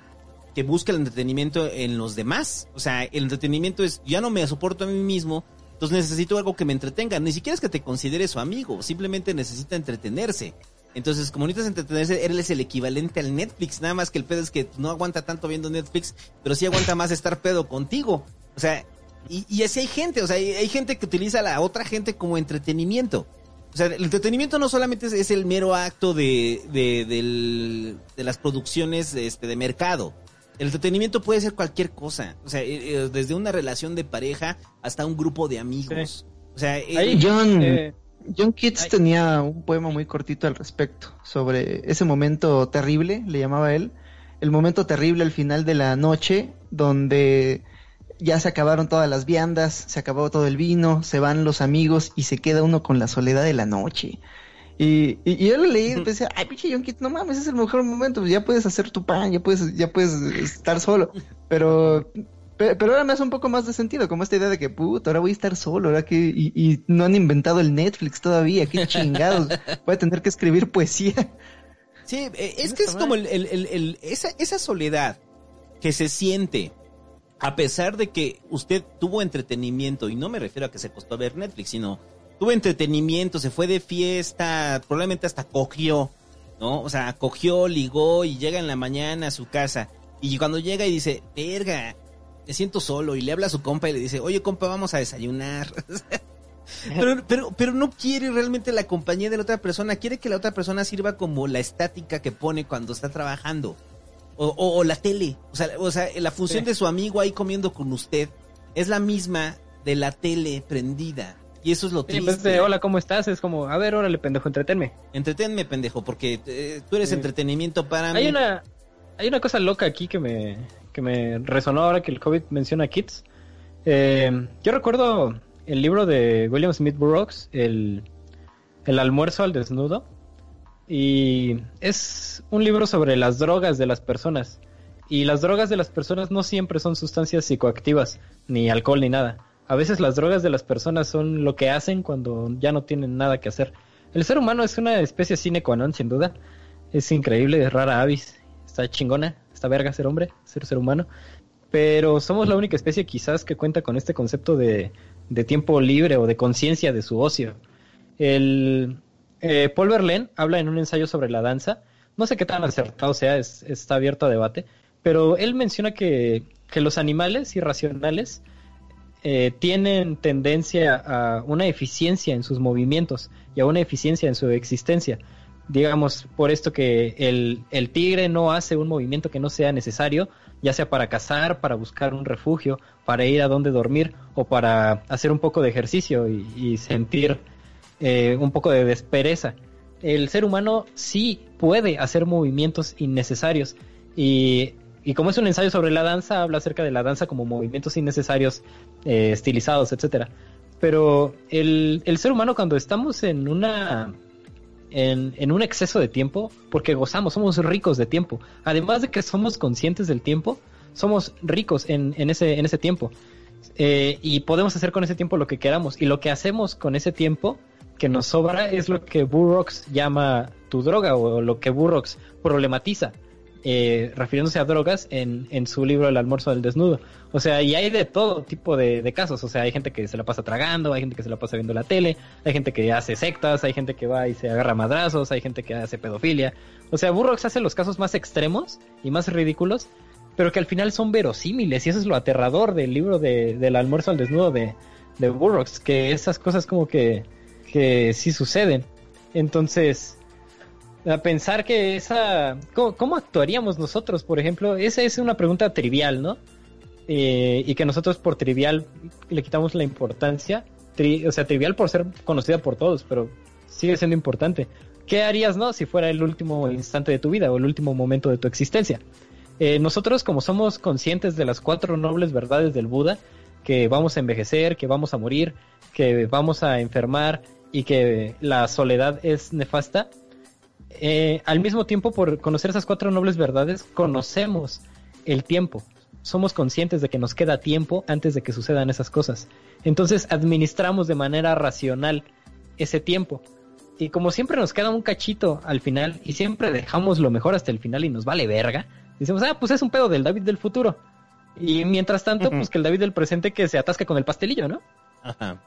que busca el entretenimiento en los demás. O sea, el entretenimiento es, ya no me soporto a mí mismo, entonces necesito algo que me entretenga. Ni siquiera es que te considere su amigo, simplemente necesita entretenerse. Entonces, como necesitas entretenerse, él es el equivalente al Netflix. Nada más que el pedo es que no aguanta tanto viendo Netflix, pero sí aguanta más estar pedo contigo. O sea, y, y así hay gente, o sea, hay, hay gente que utiliza a la otra gente como entretenimiento. O sea, el entretenimiento no solamente es, es el mero acto de, de, del- de las producciones este, de mercado. El entretenimiento puede ser cualquier cosa. O sea, eh, eh, desde una relación de pareja hasta un grupo de amigos. O sea, eh, Ahí, John, eh, John Keats ay. tenía un poema muy cortito al respecto sobre ese momento terrible, le llamaba él, el momento terrible al final de la noche, donde ya se acabaron todas las viandas, se acabó todo el vino, se van los amigos y se queda uno con la soledad de la noche. Y, y, y yo lo leí y pensé, ay, pinche John Keats, no mames, es el mejor momento, pues ya puedes hacer tu pan, ya puedes, ya puedes estar solo. Pero Pe- Pero, ahora me hace un poco más de sentido, como esta idea de que, puta, ahora voy a estar solo, ahora que, y, y no han inventado el Netflix todavía, qué chingados, voy a tener que escribir poesía. Sí, eh, es que es como el, el- el- el- esa, esa soledad que se siente a pesar de que usted tuvo entretenimiento, y no me refiero a que se costó a ver Netflix, sino tuvo entretenimiento, se fue de fiesta, probablemente hasta cogió, ¿no? O sea, cogió, ligó y llega en la mañana a su casa. Y cuando llega y dice, verga, me siento solo, y le habla a su compa y le dice, oye compa, vamos a desayunar. Pero, pero, pero no quiere realmente la compañía de la otra persona, quiere que la otra persona sirva como la estática que pone cuando está trabajando. O, o- o la tele. O sea, o sea, la función Sí. de su amigo ahí comiendo con usted es la misma de la tele prendida. Y eso es lo Sí, en vez triste. de hola, ¿cómo estás? Es como, a ver, órale, pendejo, entretenme. Entreténme, pendejo, porque eh, tú eres Sí. entretenimiento para mí. Hay una, hay una cosa loca aquí que me, que me resonó ahora que el COVID menciona Kids. Eh, yo recuerdo el libro de William Smith Burroughs, el, el almuerzo al desnudo. Y es un libro sobre las drogas de las personas. Y las drogas de las personas no siempre son sustancias psicoactivas, ni alcohol, ni nada. A veces las drogas de las personas son lo que hacen cuando ya no tienen nada que hacer. El ser humano es una especie sine qua non, sin duda. Es increíble, es rara avis. Está chingona, está verga ser hombre, ser ser humano. Pero somos la única especie quizás que cuenta con este concepto de, de tiempo libre o de conciencia de su ocio. El, eh, Paul Verlaine habla en un ensayo sobre la danza. No sé qué tan acertado sea, es- está abierto a debate. Pero él menciona que, que los animales irracionales eh, tienen tendencia a una eficiencia en sus movimientos y a una eficiencia en su existencia. Digamos, por esto que el, el tigre no hace un movimiento que no sea necesario, ya sea para cazar, para buscar un refugio, para ir a donde dormir o para hacer un poco de ejercicio y, sentir eh, un poco de despereza. El ser humano sí puede hacer movimientos innecesarios y, y como es un ensayo sobre la danza, habla acerca de la danza como movimientos innecesarios, eh, estilizados, etcétera. Pero el, el ser humano cuando estamos en una en, un exceso de tiempo, porque gozamos, somos ricos de tiempo. Además de que somos conscientes del tiempo, somos ricos en, en ese, en ese tiempo. Eh, y podemos hacer con ese tiempo lo que queramos. Y lo que hacemos con ese tiempo que nos sobra es lo que Burroughs llama tu droga o lo que Burroughs problematiza. Eh, refiriéndose a drogas en, en su libro El almuerzo del desnudo. O sea, y hay de todo tipo de, de casos. O sea, hay gente que se la pasa tragando, hay gente que se la pasa viendo la tele, hay gente que hace sectas, hay gente que va y se agarra madrazos, hay gente que hace pedofilia. O sea, Burroughs hace los casos más extremos y más ridículos, pero que al final son verosímiles. Y eso es lo aterrador del libro de, del almuerzo al desnudo de, de Burroughs, que esas cosas como que, que sí suceden. Entonces, a pensar que esa... ¿cómo, actuaríamos nosotros, por ejemplo? Esa es una pregunta trivial, ¿no? Eh, y que nosotros por trivial le quitamos la importancia. O sea, trivial por ser conocida por todos, pero sigue siendo importante. ¿Qué harías, no? Si fuera el último instante de tu vida o el último momento de tu existencia. Eh, nosotros, como somos conscientes de las cuatro nobles verdades del Buda, que vamos a envejecer, que vamos a morir, que vamos a enfermar y que la soledad es nefasta, eh, al mismo tiempo, por conocer esas cuatro nobles verdades, conocemos el tiempo. Somos conscientes de que nos queda tiempo antes de que sucedan esas cosas. Entonces administramos de manera racional ese tiempo. Y como siempre nos queda un cachito al final y siempre dejamos lo mejor hasta el final y nos vale verga, decimos, ah, pues es un pedo del David del futuro. Y mientras tanto, pues que el David del presente que se atasca con el pastelillo, ¿no? Ajá.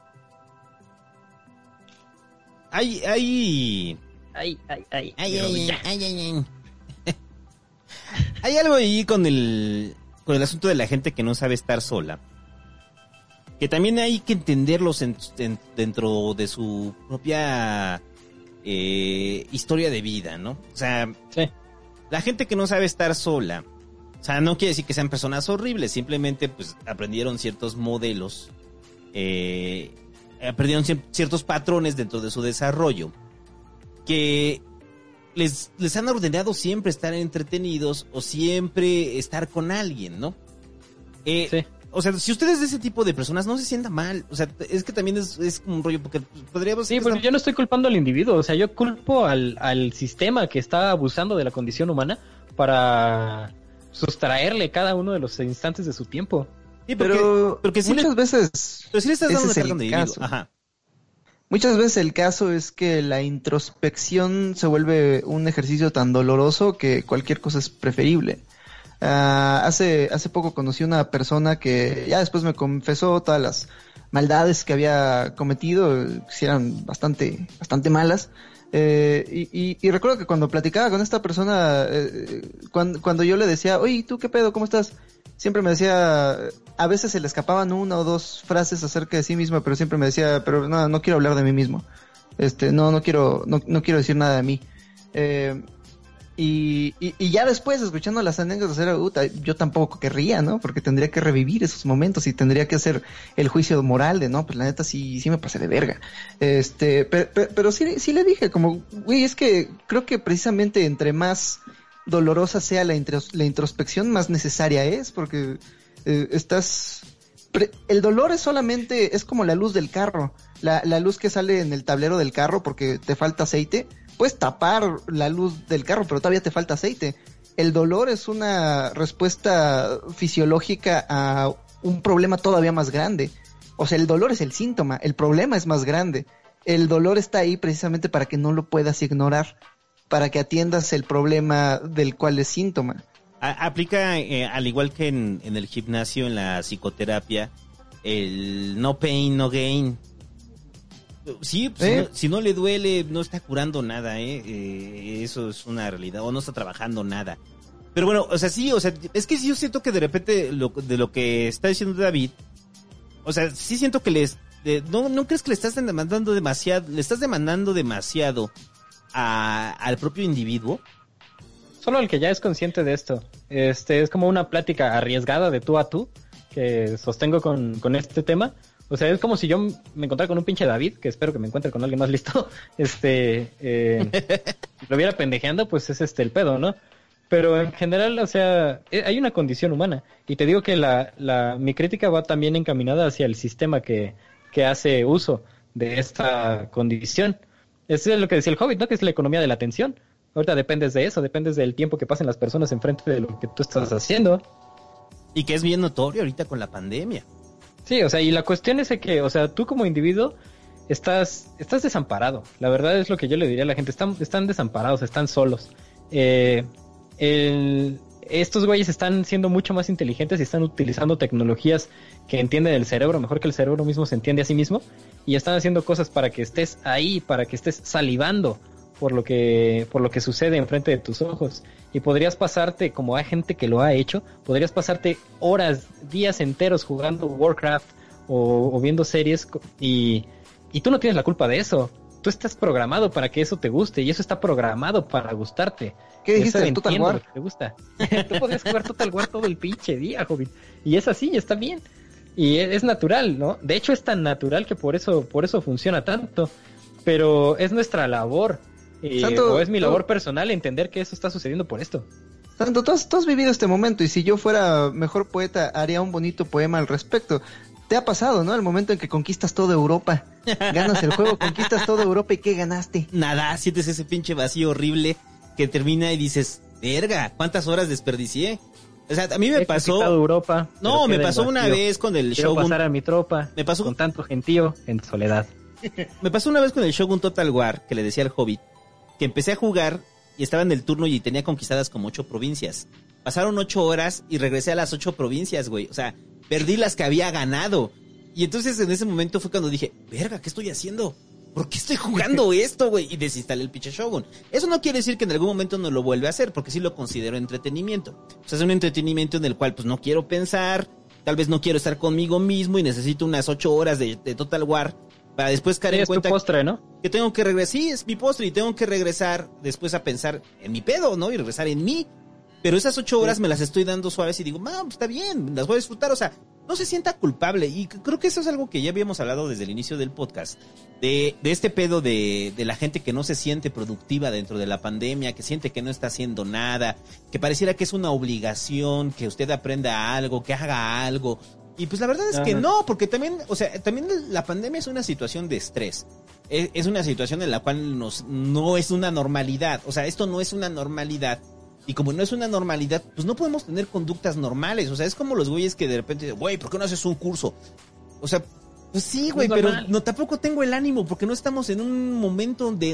Hay, hay, Ay, ay, ay. ay, mi ay, rodilla. ay, ay, ay. hay algo ahí con el, con el asunto de la gente que no sabe estar sola. Que también hay que entenderlos en- en- dentro de su propia eh, historia de vida, ¿no? O sea, Sí. la gente que no sabe estar sola, o sea, no quiere decir que sean personas horribles, simplemente pues aprendieron ciertos modelos, eh, aprendieron cier- ciertos patrones dentro de su desarrollo que les, les han ordenado siempre estar entretenidos o siempre estar con alguien, ¿no? Eh, Sí. O sea, si ustedes de ese tipo de personas, no se sientan mal. O sea, es que también es, es un rollo, porque pues, podríamos... Sí, porque yo no estoy culpando al individuo, o sea, yo culpo al, al sistema que está abusando de la condición humana para sustraerle cada uno de los instantes de su tiempo. Sí, porque, Pero porque le, muchas veces pero sí le estás ese dando una es de individuo. caso. Ajá. Muchas veces el caso es que la introspección se vuelve un ejercicio tan doloroso que cualquier cosa es preferible. Ah, hace, hace poco conocí una persona que ya después me confesó todas las maldades que había cometido, que eran bastante, bastante malas. Eh, y recuerdo que cuando platicaba con esta persona, eh, cuando, cuando yo le decía, oye, ¿tú qué pedo? ¿Cómo estás? Siempre me decía, a veces se le escapaban una o dos frases acerca de sí mismo, pero siempre me decía, pero no, no quiero hablar de mí mismo. Este, no, no quiero, no, no quiero decir nada de mí. Eh, y, y, y ya después, escuchando las anécdotas, era, "Uta, yo tampoco querría, ¿no? Porque tendría que revivir esos momentos y tendría que hacer el juicio moral de, no, pues la neta sí, sí me pasé de verga. Este, pe- pe- pero, sí, sí le dije, como, güey, es que creo que precisamente entre más dolorosa sea la, intros- la introspección, más necesaria es, porque eh, estás... el dolor es solamente, es como la luz del carro, la, la luz que sale en el tablero del carro porque te falta aceite, puedes tapar la luz del carro, pero todavía te falta aceite. El dolor es una respuesta fisiológica a un problema todavía más grande. O sea, el dolor es el síntoma, el problema es más grande. El dolor está ahí precisamente para que no lo puedas ignorar, para que atiendas el problema del cual es síntoma. A- aplica, eh, al igual que en, en el gimnasio, en la psicoterapia, el no pain, no gain. Sí, pues, ¿Eh? si, no, si no le duele, no está curando nada, ¿eh? Eh, Eso es una realidad, o no está trabajando nada. Pero bueno, o sea, sí, o sea, es que yo siento que de repente lo, de lo que está diciendo David, o sea, sí siento que les... de- no, ¿No crees que le estás demandando demasiado, le estás demandando demasiado a- al propio individuo? Solo el que ya es consciente de esto. Este es como una plática arriesgada de tú a tú que sostengo con, con este tema. O sea, es como si yo me encontrara con un pinche David, que espero que me encuentre con alguien más listo. Este, eh, lo viera pendejeando, pues es este el pedo, ¿no? Pero en general, o sea, eh, hay una condición humana. Y te digo que la, la, mi crítica va también encaminada hacia el sistema que, que hace uso de esta condición. Eso es lo que decía el Hobbit, ¿no? Que es la economía de la atención. Ahorita dependes de eso, dependes del tiempo que pasen las personas enfrente de lo que tú estás haciendo. Y que es bien notorio ahorita con la pandemia. Sí, o sea, y la cuestión es que, o sea, tú como individuo estás, estás desamparado. La verdad es lo que yo le diría a la gente, están, están desamparados, están solos. Eh, el- estos güeyes están siendo mucho más inteligentes y están utilizando tecnologías que entienden el cerebro mejor que el cerebro mismo se entiende a sí mismo y están haciendo cosas para que estés ahí, para que estés salivando por lo que por lo que sucede enfrente de tus ojos y podrías pasarte como hay gente que lo ha hecho, podrías pasarte horas, días enteros jugando Warcraft o, o viendo series y y tú no tienes la culpa de eso. Tú estás programado para que eso te guste y eso está programado para gustarte. ¿Qué dijiste? Eso ¿El Total War? te gusta. Tú podrías jugar Total War todo el pinche día, joven. Y es así, está bien. Y e- es natural, ¿no? De hecho es tan natural que por eso, por eso funciona tanto. Pero es nuestra labor. Santo, o es mi tú- labor personal entender que eso está sucediendo por esto. Santo, tú has, tú has vivido este momento y si yo fuera mejor poeta haría un bonito poema al respecto. Te ha pasado, ¿no? El momento en que conquistas toda Europa. Ganas el juego, conquistas toda Europa y ¿qué ganaste? Nada, sientes ese pinche vacío horrible que termina y dices, verga, ¿cuántas horas desperdicié? O sea, a mí me He pasó... Europa. No, me pasó una vez con el Quiero Shogun. pasar a mi tropa. Me pasó- con tanto gentío en soledad. Me pasó una vez con el Shogun Total War, que le decía al Hobbit, que empecé a jugar y estaba en el turno y tenía conquistadas como ocho provincias. Pasaron ocho horas y regresé a las ocho provincias, güey. O sea, perdí las que había ganado. Y entonces en ese momento fue cuando dije, verga, ¿qué estoy haciendo? ¿Por qué estoy jugando esto, güey? Y desinstalé el pinche Shogun. Eso no quiere decir que en algún momento no lo vuelva a hacer, porque sí lo considero entretenimiento. O sea, es un entretenimiento en el cual pues no quiero pensar, tal vez no quiero estar conmigo mismo y necesito unas ocho horas de, de Total War para después caer Sí, en es tu cuenta postre, ¿no? que tengo que regresar, sí, es mi postre y tengo que regresar después a pensar en mi pedo, ¿no? Y regresar en mí. Pero esas ocho horas me las estoy dando suaves y digo, no, pues está bien, las voy a disfrutar, o sea, no se sienta culpable. Y creo que eso es algo que ya habíamos hablado desde el inicio del podcast, de, de este pedo de, de la gente que no se siente productiva dentro de la pandemia, que siente que no está haciendo nada, que pareciera que es una obligación, que usted aprenda algo, que haga algo. Y pues la verdad es que no, porque también, o sea, también la pandemia es una situación de estrés. Es, es una situación en la cual nos, no es una normalidad. O sea, esto no es una normalidad Y como no es una normalidad, pues no podemos tener conductas normales. O sea, es como los güeyes que de repente, güey, ¿por qué no haces un curso? O sea, pues sí, güey, pero no tampoco tengo el ánimo porque no estamos en un momento de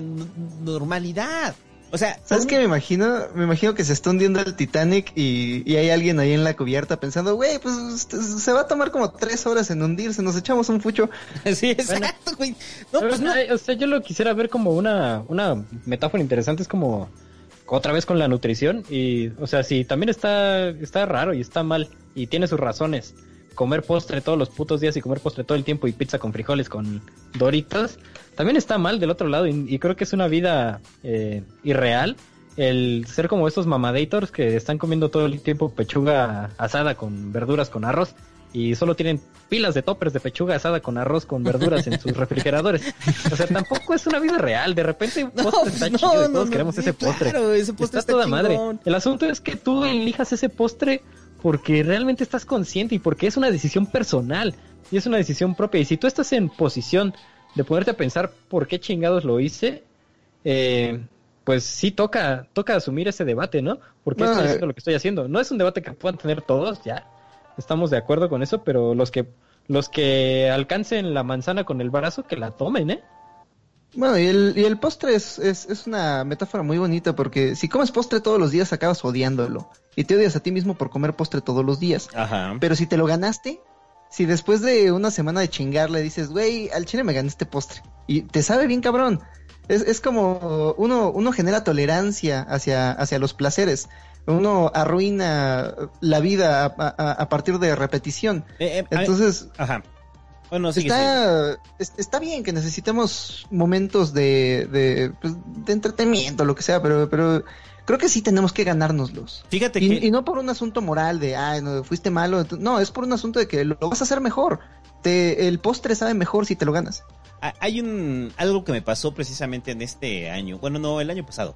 normalidad. O sea, ¿Sabes qué me imagino? Me imagino que se está hundiendo el Titanic y, y hay alguien ahí en la cubierta pensando, güey, pues este, se va a tomar como tres horas en hundirse, nos echamos un fucho. Sí, exacto, güey. No, pues no. O sea, yo lo quisiera ver como una, una metáfora interesante, es como otra vez con la nutrición y, o sea, si también está, está raro y está mal y tiene sus razones, comer postre todos los putos días y comer postre todo el tiempo y pizza con frijoles con doritos, también está mal del otro lado y, y creo que es una vida eh, irreal el ser como estos mamadators que están comiendo todo el tiempo pechuga asada con verduras con arroz y solo tienen pilas de toppers de pechuga asada con arroz con verduras en sus refrigeradores. O sea, tampoco es una vida real. De repente un No, postre está no, chido y todos no, queremos ese postre. claro, ese postre está toda madre. El asunto es que tú elijas ese postre porque realmente estás consciente y porque es una decisión personal y es una decisión propia. Y si tú estás en posición de ponerte a pensar por qué chingados lo hice, eh, pues sí toca, toca asumir ese debate, ¿no? ¿Por qué No, estoy eh. haciendo lo que estoy haciendo? No es un debate que puedan tener todos, ya. Estamos de acuerdo con eso, pero los que los que alcancen la manzana con el brazo, que la tomen, ¿eh? Bueno, y el, y el postre es, es, es una metáfora muy bonita porque si comes postre todos los días acabas odiándolo y te odias a ti mismo por comer postre todos los días. Ajá. Pero si te lo ganaste, si después de una semana de chingarle dices, güey, al chile me gané este postre y te sabe bien cabrón. Es, es como uno, uno genera tolerancia hacia, hacia los placeres. Uno arruina la vida a, a- a partir de repetición. Eh, eh, Entonces, Ajá. Bueno, sí. está, es- está bien que necesitemos momentos de, de, pues, de entretenimiento, lo que sea, pero, pero creo que sí tenemos que ganárnoslos. Fíjate Y, que... y no por un asunto moral de, ay, no, fuiste malo. No, es por un asunto de que lo, lo vas a hacer mejor. Te, el postre sabe mejor si te lo ganas. Hay un algo que me pasó precisamente en este año, bueno, no, el año pasado,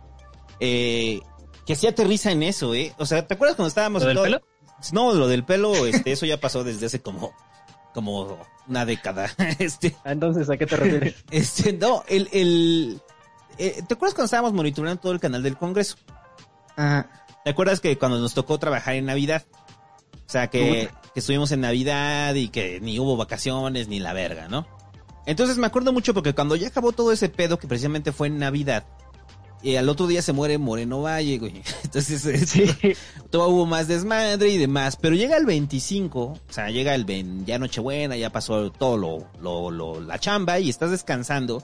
eh, que sí aterriza en eso, ¿eh? O sea, ¿te acuerdas cuando estábamos... ¿Lo del pelo? No, lo del pelo, este, eso ya pasó desde hace como, como una década, este, Ah, Entonces, ¿a qué te refieres? este, no, el, el, eh, ¿te acuerdas cuando estábamos monitoreando todo el canal del Congreso? Ah, ¿Te acuerdas que cuando nos tocó trabajar en Navidad? O sea, que, que estuvimos en Navidad y que ni hubo vacaciones ni la verga, ¿no? Entonces me acuerdo mucho porque cuando ya acabó todo ese pedo, que precisamente fue en Navidad, y al otro día se muere Moreno Valle, güey. Entonces, este, todo hubo más desmadre y demás. Pero llega el 25, o sea, llega el 20, ya Nochebuena, ya pasó todo lo, lo, lo- la chamba y estás descansando.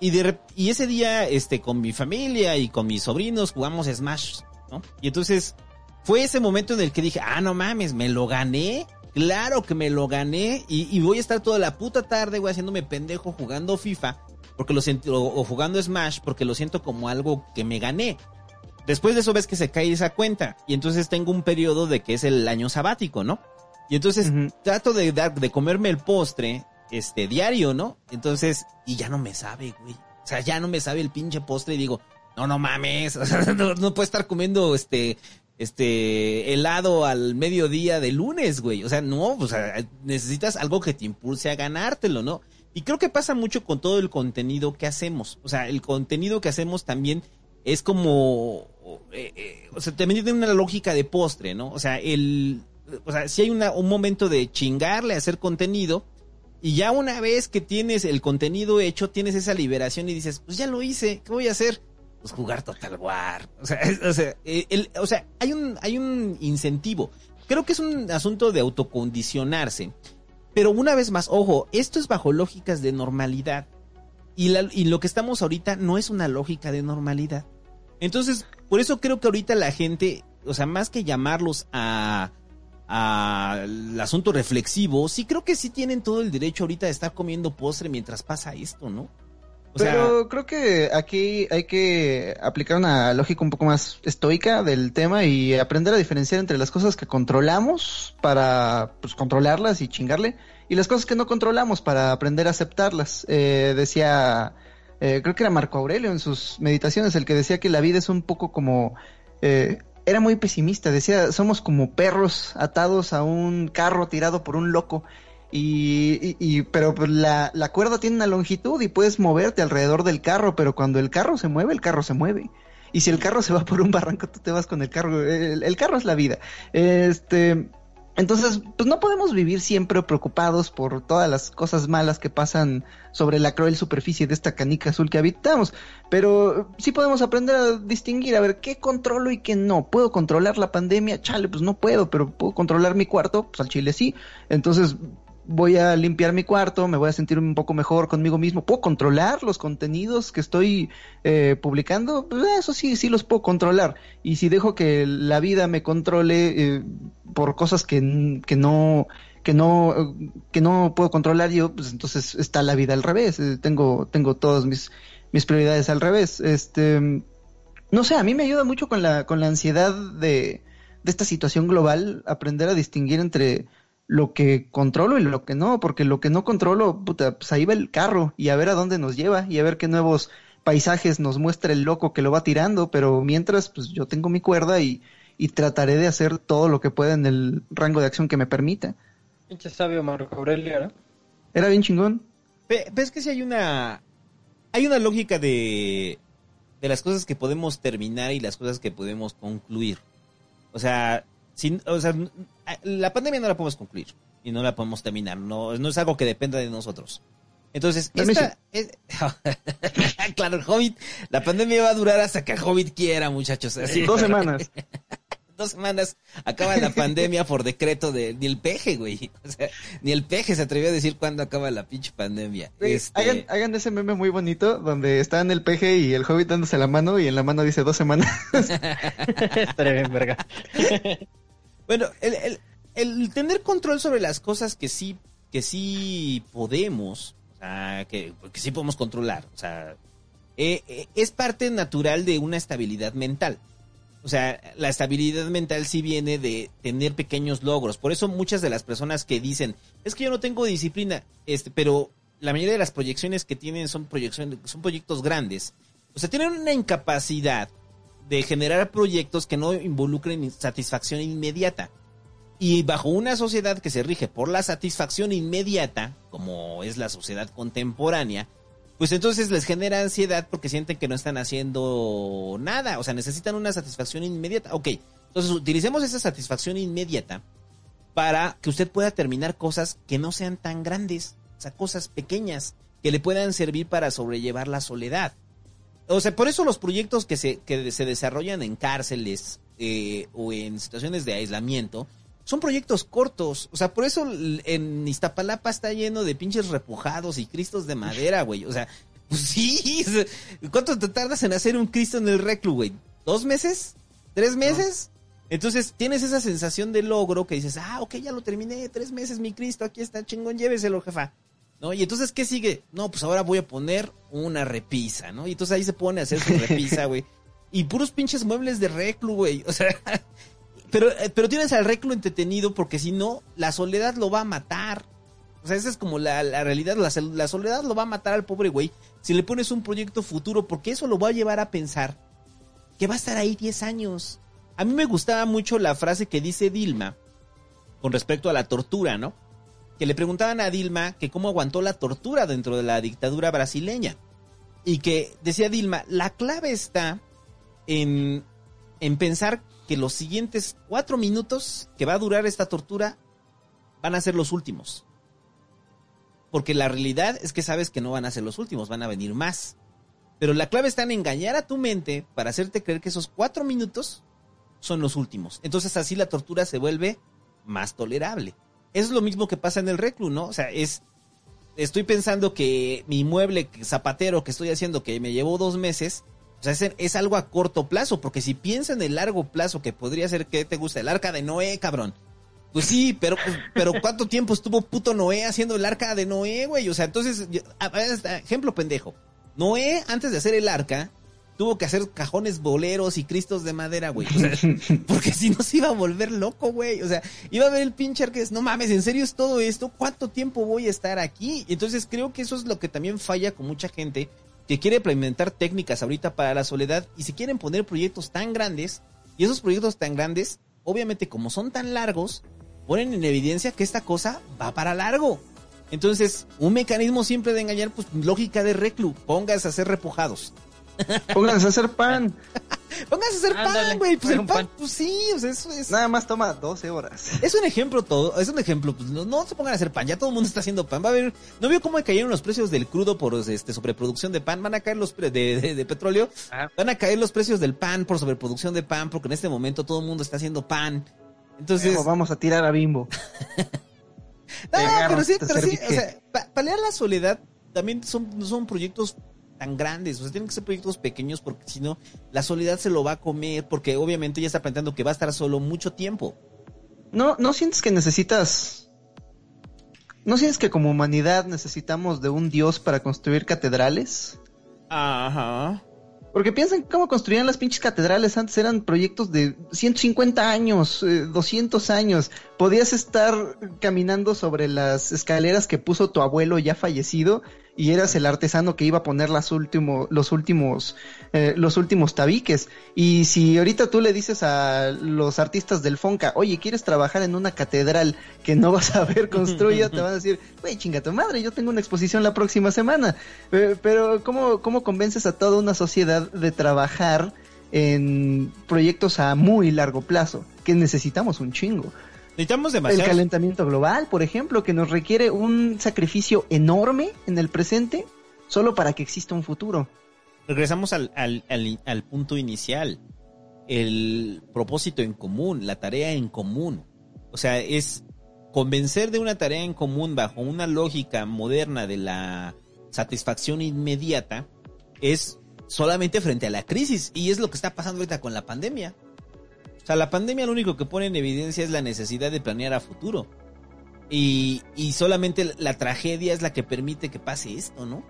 Y, de, rep- y ese día, este, con mi familia y con mis sobrinos jugamos Smash, ¿no? Y entonces fue ese momento en el que dije, ah, no mames, me lo gané. Claro que me lo gané y, y voy a estar toda la puta tarde, güey, haciéndome pendejo jugando FIFA porque lo siento, o, o jugando Smash porque lo siento como algo que me gané. Después de eso ves que se cae esa cuenta y entonces tengo un periodo de que es el año sabático, ¿no? Y entonces trato de dar, de comerme el postre, este, diario, ¿no? Entonces, y ya no me sabe, güey. O sea, ya no me sabe el pinche postre y digo, no, no mames, o sea, no, puedo estar comiendo este, este, helado al mediodía de lunes, güey. O sea, no, o sea, necesitas algo que te impulse a ganártelo, ¿no? Y creo que pasa mucho con todo el contenido que hacemos. O sea, el contenido que hacemos también es como, eh, eh, o sea, también tiene una lógica de postre, ¿no? O sea, el, o sea, si hay una, un momento de chingarle a hacer contenido y ya una vez que tienes el contenido hecho, tienes esa liberación y dices, pues ya lo hice, ¿qué voy a hacer? Pues jugar Total War. O sea, es- o sea, eh, o sea, hay un, hay un incentivo. Creo que es un asunto de autocondicionarse. Pero una vez más, ojo, esto es bajo lógicas de normalidad. Y, la- y lo que estamos ahorita no es una lógica de normalidad. Entonces, por eso creo que ahorita la gente, o sea, más que llamarlos a al asunto reflexivo, sí creo que sí tienen todo el derecho ahorita de estar comiendo postre mientras pasa esto, ¿no? Pero creo que aquí hay que aplicar una lógica un poco más estoica del tema y aprender a diferenciar entre las cosas que controlamos para pues, controlarlas y chingarle y las cosas que no controlamos para aprender a aceptarlas. Eh, decía, eh, creo que era Marco Aurelio en sus meditaciones el que decía que la vida es un poco como... eh, era muy pesimista, decía, somos como perros atados a un carro tirado por un loco. Y, pero la, la cuerda tiene una longitud y puedes moverte alrededor del carro, pero cuando el carro se mueve, el carro se mueve. Y si el carro se va por un barranco, tú te vas con el carro. El carro es la vida. Este, entonces, pues no podemos vivir siempre preocupados por todas las cosas malas que pasan sobre la cruel superficie de esta canica azul que habitamos, pero sí podemos aprender a distinguir, a ver qué controlo y qué no. ¿Puedo controlar la pandemia? Chale, pues no puedo, pero puedo controlar mi cuarto, pues al chile sí. Entonces, voy a limpiar mi cuarto, me voy a sentir un poco mejor conmigo mismo, puedo controlar los contenidos que estoy eh, publicando, pues eso sí, sí los puedo controlar. Y si dejo que la vida me controle eh, por cosas que, que no que no que no puedo controlar yo, pues entonces está la vida al revés. Eh, tengo tengo todas mis mis prioridades al revés. Este no sé, a mí me ayuda mucho con la con la ansiedad de de esta situación global aprender a distinguir entre lo que controlo y lo que no, porque lo que no controlo, puta, pues ahí va el carro y a ver a dónde nos lleva y a ver qué nuevos paisajes nos muestra el loco que lo va tirando, pero mientras, pues yo tengo mi cuerda y, y trataré de hacer todo lo que pueda en el rango de acción que me permita. Pinche sabio Marco Aurelio, ¿no? Era bien chingón. ¿Ves que si hay una hay una lógica de de las cosas que podemos terminar y las cosas que podemos concluir? O sea, sin, o sea, la pandemia no la podemos concluir y no la podemos terminar. No, no es algo que dependa de nosotros. Entonces, esta, es, claro, el Hobbit, la pandemia va a durar hasta que el Hobbit quiera, muchachos. Así, Dos semanas. Dos semanas acaba la pandemia por decreto de ni el peje, güey. O sea, ni el peje se atrevió a decir cuándo acaba la pinche pandemia. Este... Hagan, hagan, ese meme muy bonito donde están el peje y el Hobbit dándose la mano y en la mano dice dos semanas. Estaría bien, verga. Bueno, el, el, el, tener control sobre las cosas que sí, que sí podemos, o sea, que, que sí podemos controlar, o sea, eh, eh, es parte natural de una estabilidad mental. O sea, la estabilidad mental sí viene de tener pequeños logros. Por eso muchas de las personas que dicen, es que yo no tengo disciplina, este, pero la mayoría de las proyecciones que tienen son proyecciones, son proyectos grandes. O sea, tienen una incapacidad de generar proyectos que no involucren satisfacción inmediata. Y bajo una sociedad que se rige por la satisfacción inmediata, como es la sociedad contemporánea, pues entonces les genera ansiedad porque sienten que no están haciendo nada, o sea, necesitan una satisfacción inmediata. Ok, entonces utilicemos esa satisfacción inmediata para que usted pueda terminar cosas que no sean tan grandes, o sea, cosas pequeñas que le puedan servir para sobrellevar la soledad. O sea, por eso los proyectos que se, que se desarrollan en cárceles eh, o en situaciones de aislamiento son proyectos cortos. O sea, por eso en Iztapalapa está lleno de pinches repujados y cristos de madera, güey. O sea, pues sí. ¿Cuánto te tardas en hacer un cristo en el reclu, güey? ¿Dos meses? ¿Tres meses? Entonces tienes esa sensación de logro que dices, ah, ok, ya lo terminé, tres meses mi Cristo, aquí está, chingón, lléveselo, jefa. ¿No? Y entonces, ¿qué sigue? No, pues ahora voy a poner una repisa, ¿no? Y entonces ahí se pone a hacer su repisa, güey. Y puros pinches muebles de reclu, güey. O sea, pero, eh, pero tienes al reclu entretenido porque si no, la soledad lo va a matar. O sea, esa es como la, la realidad. La, la, soledad lo va a matar al pobre güey si le pones un proyecto futuro, porque eso lo va a llevar a pensar que va a estar ahí 10 años. A mí me gustaba mucho la frase que dice Dilma con respecto a la tortura, ¿no? Que le preguntaban a Dilma que cómo aguantó la tortura dentro de la dictadura brasileña. Y que decía Dilma, la clave está en, en pensar que los siguientes cuatro minutos que va a durar esta tortura van a ser los últimos. Porque la realidad es que sabes que no van a ser los últimos, van a venir más. Pero la clave está en engañar a tu mente para hacerte creer que esos cuatro minutos son los últimos. Entonces así la tortura se vuelve más tolerable es lo mismo que pasa en el reclu, ¿no? O sea, es. Estoy pensando que mi mueble zapatero que estoy haciendo, que me llevó dos meses, o sea, es, es algo a corto plazo, porque si piensa en el largo plazo que podría ser que te guste el arca de Noé, cabrón. Pues sí, pero, pues, pero ¿cuánto tiempo estuvo puto Noé haciendo el arca de Noé, güey? O sea, entonces, ejemplo pendejo. Noé, antes de hacer el arca, tuvo que hacer cajones boleros y cristos de madera, güey. O sea, porque si no se iba a volver loco, güey. O sea, iba a ver el pinche que es, no mames, ¿en serio es todo esto? ¿Cuánto tiempo voy a estar aquí? Entonces creo que eso es lo que también falla con mucha gente que quiere implementar técnicas ahorita para la soledad y se quieren poner proyectos tan grandes y esos proyectos tan grandes, obviamente como son tan largos, ponen en evidencia que esta cosa va para largo. Entonces, un mecanismo siempre de engañar, pues lógica de reclu, pongas a ser repujados. Pónganse a hacer pan. Pónganse a hacer Ándale, pan, güey. Pues el pan, pan. pues sí, o sea, eso es... Nada más toma 12 horas. Es un ejemplo todo, es un ejemplo, pues no, no se pongan a hacer pan, ya todo el mundo está haciendo pan. Va a haber, ¿no vio cómo cayeron los precios del crudo por este sobreproducción de pan? Van a caer los pre- de, de- de petróleo, Ah. van a caer los precios del pan por sobreproducción de pan, porque en este momento todo el mundo está haciendo pan. Entonces, vamos a tirar a Bimbo. no, pero sí, pero sí, o sea, pa- paliar la soledad también son, no son proyectos tan grandes, o sea, tienen que ser proyectos pequeños porque si no, la soledad se lo va a comer, porque obviamente ya está planteando que va a estar solo mucho tiempo. ¿No, ¿No sientes que necesitas... ¿No sientes que como humanidad necesitamos de un dios para construir catedrales? Ajá. Porque piensan cómo construían las pinches catedrales. Antes eran proyectos de 150 años, eh, 200 años. Podías estar caminando sobre las escaleras que puso tu abuelo ya fallecido y eras el artesano que iba a poner las último, los últimos eh, los últimos tabiques. Y si ahorita tú le dices a los artistas del Fonca, oye, ¿quieres trabajar en una catedral que no vas a ver construida? Te van a decir, güey, chinga tu madre, yo tengo una exposición la próxima semana. Eh, Pero, ¿cómo, ¿cómo convences a toda una sociedad de trabajar en proyectos a muy largo plazo? Que necesitamos un chingo. Necesitamos El demasiado. calentamiento global, por ejemplo, que nos requiere un sacrificio enorme en el presente solo para que exista un futuro. Regresamos al, al, al, al punto inicial. El propósito en común, la tarea en común. O sea, es convencer de una tarea en común bajo una lógica moderna de la satisfacción inmediata es solamente frente a la crisis. Y es lo que está pasando ahorita con la pandemia. O sea, la pandemia lo único que pone en evidencia es la necesidad de planear a futuro. Y, y solamente la tragedia es la que permite que pase esto, ¿no?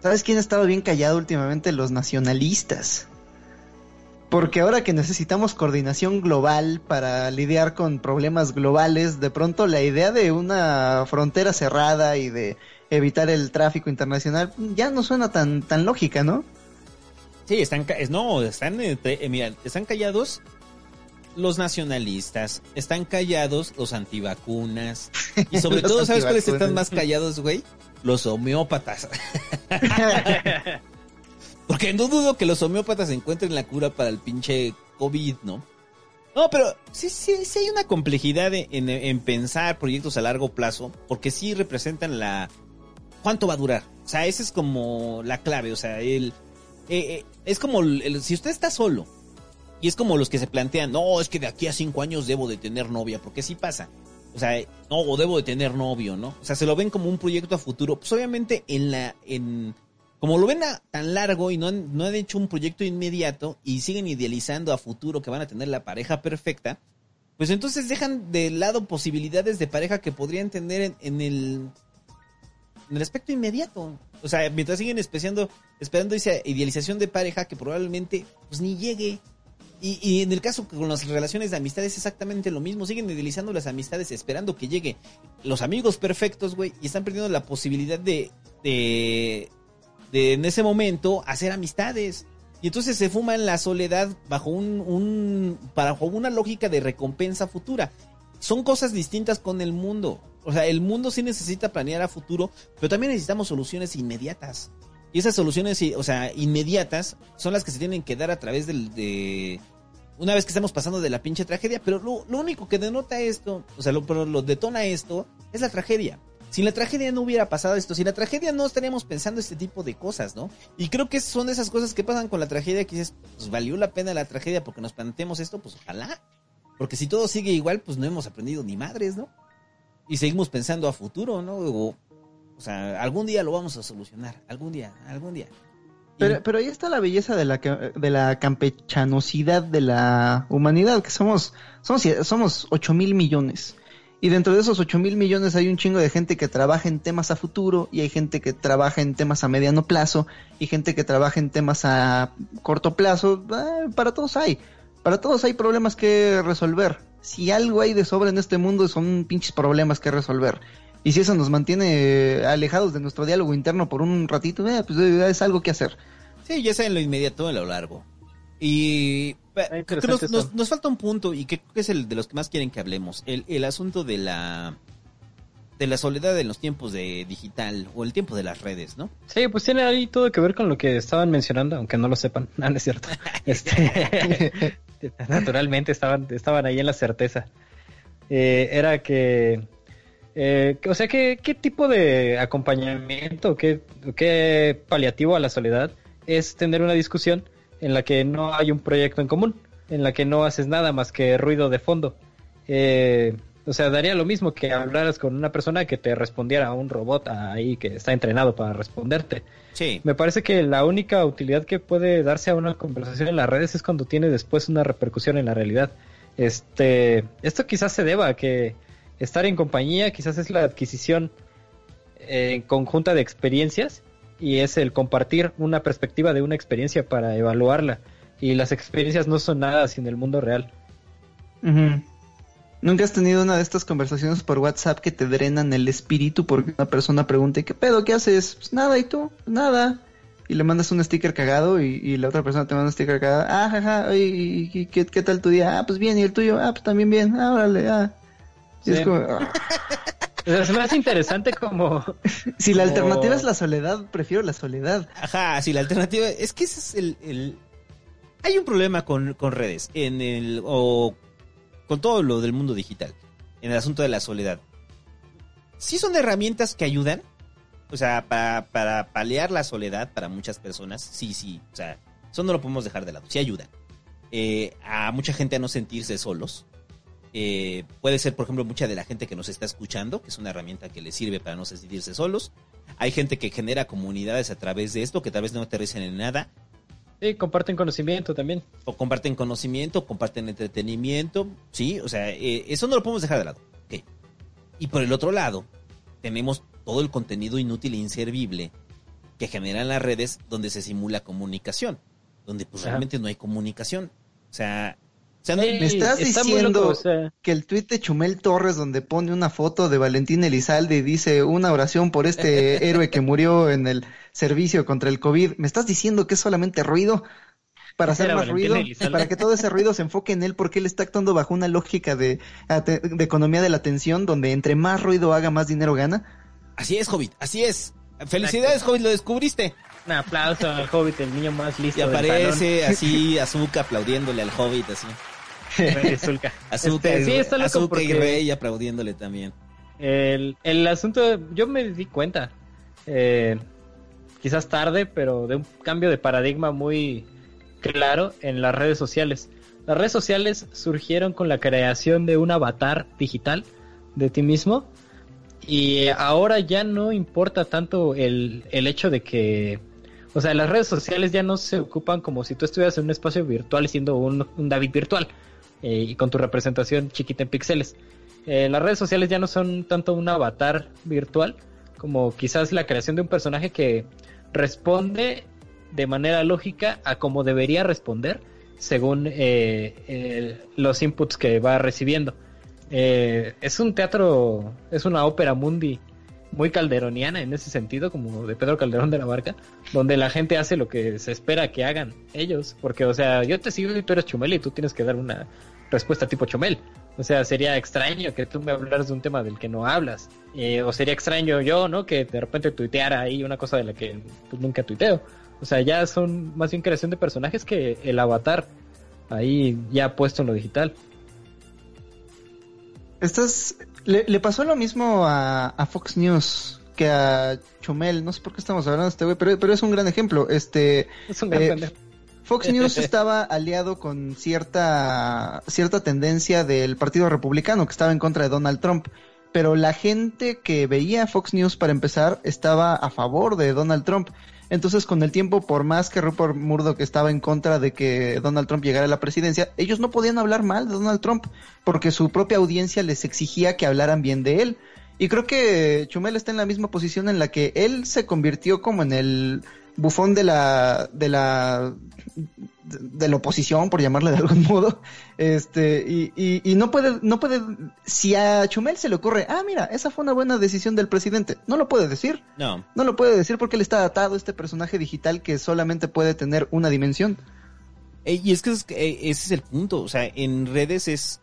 ¿Sabes quién ha estado bien callado últimamente? Los nacionalistas. Porque ahora que necesitamos coordinación global para lidiar con problemas globales, de pronto la idea de una frontera cerrada y de evitar el tráfico internacional ya no suena tan, tan lógica, ¿no? Sí, están, no, están, eh, mira, están callados los nacionalistas, están callados los antivacunas y sobre todo, ¿sabes cuáles están más callados, güey? Los homeópatas. Porque no dudo que los homeópatas encuentren la cura para el pinche COVID, ¿no? No, pero sí, sí, sí hay una complejidad en, en- en pensar proyectos a largo plazo, porque sí representan la... ¿Cuánto va a durar? O sea, esa es como la clave, o sea, el... eh, eh, es como el- si usted está solo y es como los que se plantean, no, es que de aquí a cinco años debo de tener novia, porque sí pasa. O sea, no, o debo de tener novio, ¿no? O sea, se lo ven como un proyecto a futuro. Pues obviamente en la, en, como lo ven a- tan largo y no han, no han hecho un proyecto inmediato y siguen idealizando a futuro que van a tener la pareja perfecta, pues entonces dejan de lado posibilidades de pareja que podrían tener en, en el, en el aspecto inmediato. O sea, mientras siguen esperando, esperando esa idealización de pareja que probablemente pues ni llegue. Y, y en el caso con las relaciones de amistad es exactamente lo mismo. Siguen idealizando las amistades esperando que llegue los amigos perfectos, güey. Y están perdiendo la posibilidad de, de, de en ese momento hacer amistades. Y entonces se fuman la soledad bajo un, un, bajo una lógica de recompensa futura. Son cosas distintas con el mundo. O sea, el mundo sí necesita planear a futuro, pero también necesitamos soluciones inmediatas. Y esas soluciones, o sea, inmediatas, son las que se tienen que dar a través del, de... Una vez que estamos pasando de la pinche tragedia, pero lo, único que denota esto, o sea, lo, lo detona esto, es la tragedia. Sin la tragedia no hubiera pasado esto, sin la tragedia no estaríamos pensando este tipo de cosas, ¿no? Y creo que son esas cosas que pasan con la tragedia que dices, pues valió la pena la tragedia porque nos planteemos esto, pues ojalá. Porque si todo sigue igual, pues no hemos aprendido ni madres, ¿no? Y seguimos pensando a futuro, ¿no? O, o sea, algún día lo vamos a solucionar, algún día, algún día. Pero, pero ahí está la belleza de la, de la campechanosidad de la humanidad, que somos, somos, somos 8 mil millones. Y dentro de esos 8 mil millones hay un chingo de gente que trabaja en temas a futuro y hay gente que trabaja en temas a mediano plazo y gente que trabaja en temas a corto plazo. Eh, para todos hay. Para todos hay problemas que resolver. Si algo hay de sobra en este mundo son pinches problemas que resolver. Y si eso nos mantiene alejados de nuestro diálogo interno por un ratito, eh, pues eh, es algo que hacer. Sí, ya sea en lo inmediato, en lo largo. Y Ah, creo que nos, nos- falta un punto y que creo que es el de los que más quieren que hablemos. El, el asunto de la de la soledad en los tiempos de digital o el tiempo de las redes, ¿no? Sí, pues tiene ahí todo que ver con lo que estaban mencionando, aunque no lo sepan. No, no es cierto. Este, naturalmente estaban, estaban ahí en la certeza. Eh, era que, eh, o sea, ¿qué, qué tipo de acompañamiento, qué, qué paliativo a la soledad es tener una discusión en la que no hay un proyecto en común, en la que no haces nada más que ruido de fondo? Eh, o sea, daría lo mismo que hablaras con una persona que te respondiera a un robot ahí que está entrenado para responderte. Sí. Me parece que la única utilidad que puede darse a una conversación en las redes es cuando tiene después una repercusión en la realidad. Este, esto quizás se deba a que estar en compañía quizás es la adquisición eh, conjunta de experiencias y es el compartir una perspectiva de una experiencia para evaluarla. Y las experiencias no son nada sin el mundo real. ¿Nunca has tenido una de estas conversaciones por WhatsApp que te drenan el espíritu porque una persona pregunta, ¿qué pedo? ¿Qué haces? Pues nada, ¿y tú? Nada. Y le mandas un sticker cagado y, la otra persona te manda un sticker cagado. Ah, jaja, ¿y, y qué, qué tal tu día? Ah, pues bien, ¿y el tuyo? Ah, pues también bien. Ah, órale, ah. Es como, ah. Me hace interesante como... Si la Como- alternativa es la soledad, prefiero la soledad. Ajá, sí, la alternativa es que ese es el... el- Hay un problema con, con redes, en el... o con todo lo del mundo digital, en el asunto de la soledad. Sí son herramientas que ayudan, o sea, para, para paliar la soledad para muchas personas, sí, sí, o sea, eso no lo podemos dejar de lado, sí ayudan. Eh, a mucha gente a no sentirse solos. Eh, puede ser, por ejemplo, mucha de la gente que nos está escuchando, que es una herramienta que les sirve para no sentirse solos. Hay gente que genera comunidades a través de esto, que tal vez no aterricen en nada, Sí, comparten conocimiento también. o comparten conocimiento, comparten entretenimiento, ¿sí? O sea, eh, eso no lo podemos dejar de lado. Y por el otro lado, tenemos todo el contenido inútil e inservible que generan las redes donde se simula comunicación, donde pues Ajá. realmente no hay comunicación. O sea, sea, ¿Me estás está diciendo loco, o sea, que el tuit de Chumel Torres donde pone una foto de Valentín Elizalde y dice una oración por este héroe que murió en el servicio contra el COVID, ¿me estás diciendo que es solamente ruido? Para hacer más Valentín ruido, Elizalde. para que todo ese ruido se enfoque en él porque él está actuando bajo una lógica de, economía de la atención donde entre más ruido haga, más dinero gana. así es, Hobbit, así es. Felicidades, Hobbit, lo descubriste. Un aplauso al Hobbit, el niño más listo Y del aparece así, Azuka aplaudiéndole al Hobbit, así. Azuka, Este, y, sí, está loco Azuka y Rey aplaudiéndole también. El, el asunto, yo me di cuenta, eh, quizás tarde, pero de un cambio de paradigma muy claro en las redes sociales. Las redes sociales surgieron con la creación de un avatar digital de ti mismo y ahora ya no importa tanto el, el hecho de que, o sea, las redes sociales ya no se ocupan como si tú estuvieras en un espacio virtual siendo un, David virtual eh, y con tu representación chiquita en píxeles. Eh, las redes sociales ya no son tanto un avatar virtual como quizás la creación de un personaje que responde de manera lógica a como debería responder según eh, el- los inputs que va recibiendo. Eh, es un teatro, es una ópera mundi muy calderoniana en ese sentido, como de Pedro Calderón de la Barca, donde la gente hace lo que se espera que hagan ellos, porque, o sea, yo te sigo y tú eres Chumel y tú tienes que dar una respuesta tipo Chumel. O sea, sería extraño que tú me hablaras de un tema del que no hablas. Eh, o sería extraño yo, ¿no? Que de repente tuiteara ahí una cosa de la que pues, nunca tuiteo. O sea, ya son más bien creación de personajes que el avatar ahí ya puesto en lo digital. Estás, le, le pasó lo mismo a, a Fox News que a Chumel, no sé por qué estamos hablando de este güey, pero, pero es un gran ejemplo. Este, Es un gran Eh. Fox News estaba aliado con cierta, cierta tendencia del Partido Republicano que estaba en contra de Donald Trump. Pero la gente que veía Fox News para empezar estaba a favor de Donald Trump. Entonces, con el tiempo, por más que Rupert Murdoch estaba en contra de que Donald Trump llegara a la presidencia, ellos no podían hablar mal de Donald Trump porque su propia audiencia les exigía que hablaran bien de él. Y creo que Chumel está en la misma posición en la que él se convirtió como en el bufón de la de la de la oposición por llamarle de algún modo este y, y, y no puede no puede si a Chumel se le ocurre ah mira esa fue una buena decisión del presidente no lo puede decir No. no lo puede decir porque él está atado este personaje digital que solamente puede tener una dimensión Eh, y es que eh, ese es el punto. O sea, en redes es.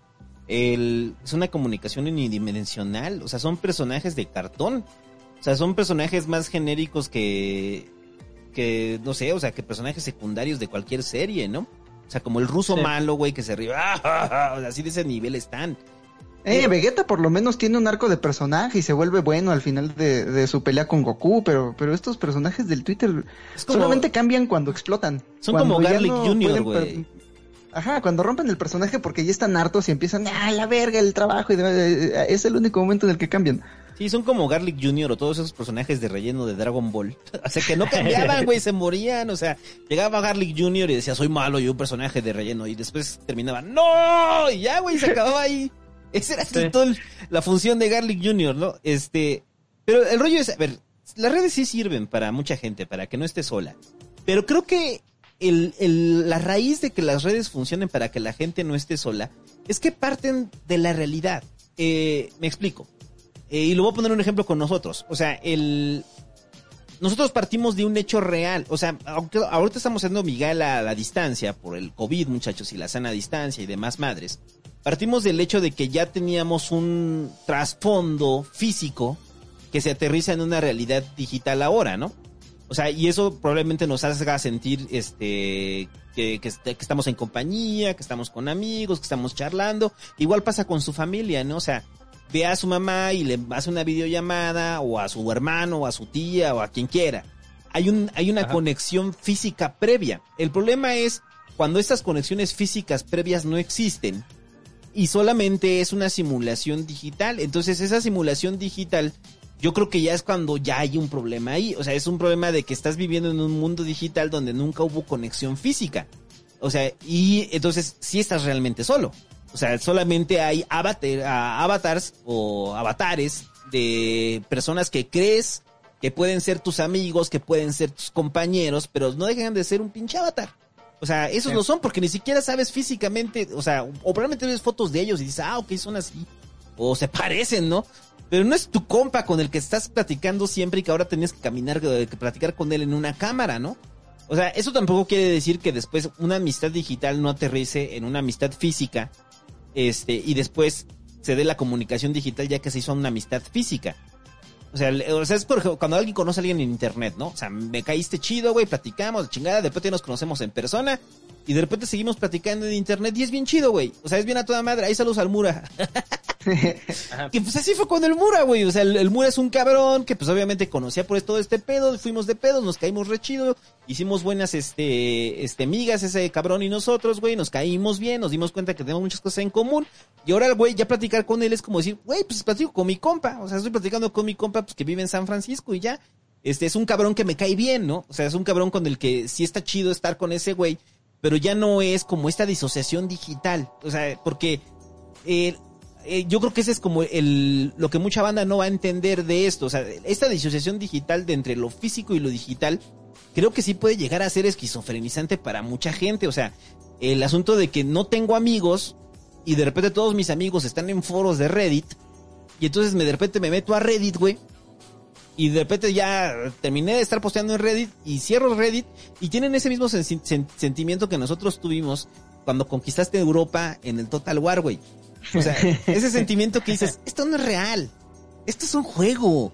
el, es una comunicación unidimensional, o sea, son personajes de cartón. O sea, son personajes más genéricos que, que, no sé, o sea, que personajes secundarios de cualquier serie, ¿no? O sea, como el ruso Sí. malo, güey, que se ríe. ¡ah! O sea, así de ese nivel están. Eh, Vegeta por lo menos tiene un arco de personaje y se vuelve bueno al final de, de su pelea con Goku, pero, pero estos personajes del Twitter como- solamente cambian cuando explotan. Son Cuando como Garlic no Jr., güey. Ajá, cuando rompen el personaje porque ya están hartos y empiezan, ah, la verga, el trabajo, y demás, eh, es el único momento en el que cambian. Sí, son como Garlic Jr. o todos esos personajes de relleno de Dragon Ball. O sea, que no cambiaban, güey, se morían. O sea, llegaba Garlic Jr. y decía, soy malo y un personaje de relleno. Y después terminaba, ¡No! Y ya, güey, se acababa ahí. Esa era Sí. el- la función de Garlic Jr., ¿no? Este. Pero el rollo es, a ver, las redes sí sirven para mucha gente, para que no esté sola. Pero creo que el, el- la raíz de que las redes funcionen para que la gente no esté sola es que parten de la realidad. Eh, me explico. Eh, y lo voy a poner un ejemplo con nosotros. O sea, el. Nosotros partimos de un hecho real. O sea, aunque ahorita estamos haciendo Miguel a la distancia por el COVID, muchachos, y la sana distancia y demás madres. Partimos del hecho de que ya teníamos un trasfondo físico que se aterriza en una realidad digital ahora, ¿no? O sea, y eso probablemente nos haga sentir este que, que, este- que estamos en compañía, que estamos con amigos, que estamos charlando. Igual pasa con su familia, ¿no? O sea, ve a su mamá y le hace una videollamada, o a su hermano, o a su tía, o a quien quiera. Hay, un, hay una Ajá. conexión física previa. El problema es cuando estas conexiones físicas previas no existen y solamente es una simulación digital. Entonces esa simulación digital yo creo que ya es cuando ya hay un problema ahí. O sea, es un problema de que estás viviendo en un mundo digital donde nunca hubo conexión física. O sea, y entonces sí estás realmente solo. O sea, solamente hay avatar- avatars o avatares de personas que crees que pueden ser tus amigos, que pueden ser tus compañeros, pero no dejan de ser un pinche avatar. O sea, esos Sí. lo son porque ni siquiera sabes físicamente, o sea, o probablemente ves fotos de ellos y dices, ah, ok, son así. O se parecen, ¿no? Pero no es tu compa con el que estás platicando siempre y que ahora tenías que caminar, que platicar con él en una cámara, ¿no? O sea, eso tampoco quiere decir que después una amistad digital no aterrice en una amistad física, este, y después se dé la comunicación digital ya que se hizo una amistad física. O sea, o sea, es por ejemplo, cuando alguien conoce a alguien en internet, ¿no? O sea, me caíste chido, güey, platicamos, chingada, de repente nos conocemos en persona y de repente seguimos platicando en internet y es bien chido, güey. O sea, es bien a toda madre. Ahí saludos al Mura. Que pues así fue con el Mura, güey. O sea, el, el Mura es un cabrón que pues obviamente conocía por todo este pedo. Fuimos de pedos, nos caímos re chido. Hicimos buenas, este, este, migas ese cabrón y nosotros, güey. Nos caímos bien, nos dimos cuenta que tenemos muchas cosas en común. Y ahora, güey, ya platicar con él es como decir, güey, pues platico con mi compa. O sea, estoy platicando con mi compa, pues que vive en San Francisco y ya. Este, es un cabrón que me cae bien, ¿no? O sea, es un cabrón con el que sí está chido estar con ese güey. Pero ya no es como esta disociación digital. O sea, porque eh, eh, yo creo que ese es como el lo que mucha banda no va a entender de esto. O sea, esta disociación digital de entre lo físico y lo digital, creo que sí puede llegar a ser esquizofrenizante para mucha gente. O sea, el asunto de que no tengo amigos y de repente todos mis amigos están en foros de Reddit y entonces me de repente me meto a Reddit, güey. Y de repente ya terminé de estar posteando en Reddit y cierro Reddit y tienen ese mismo sen- sen- sentimiento que nosotros tuvimos cuando conquistaste Europa en el Total War, güey. O sea, ese sentimiento que dices, esto no es real, esto es un juego.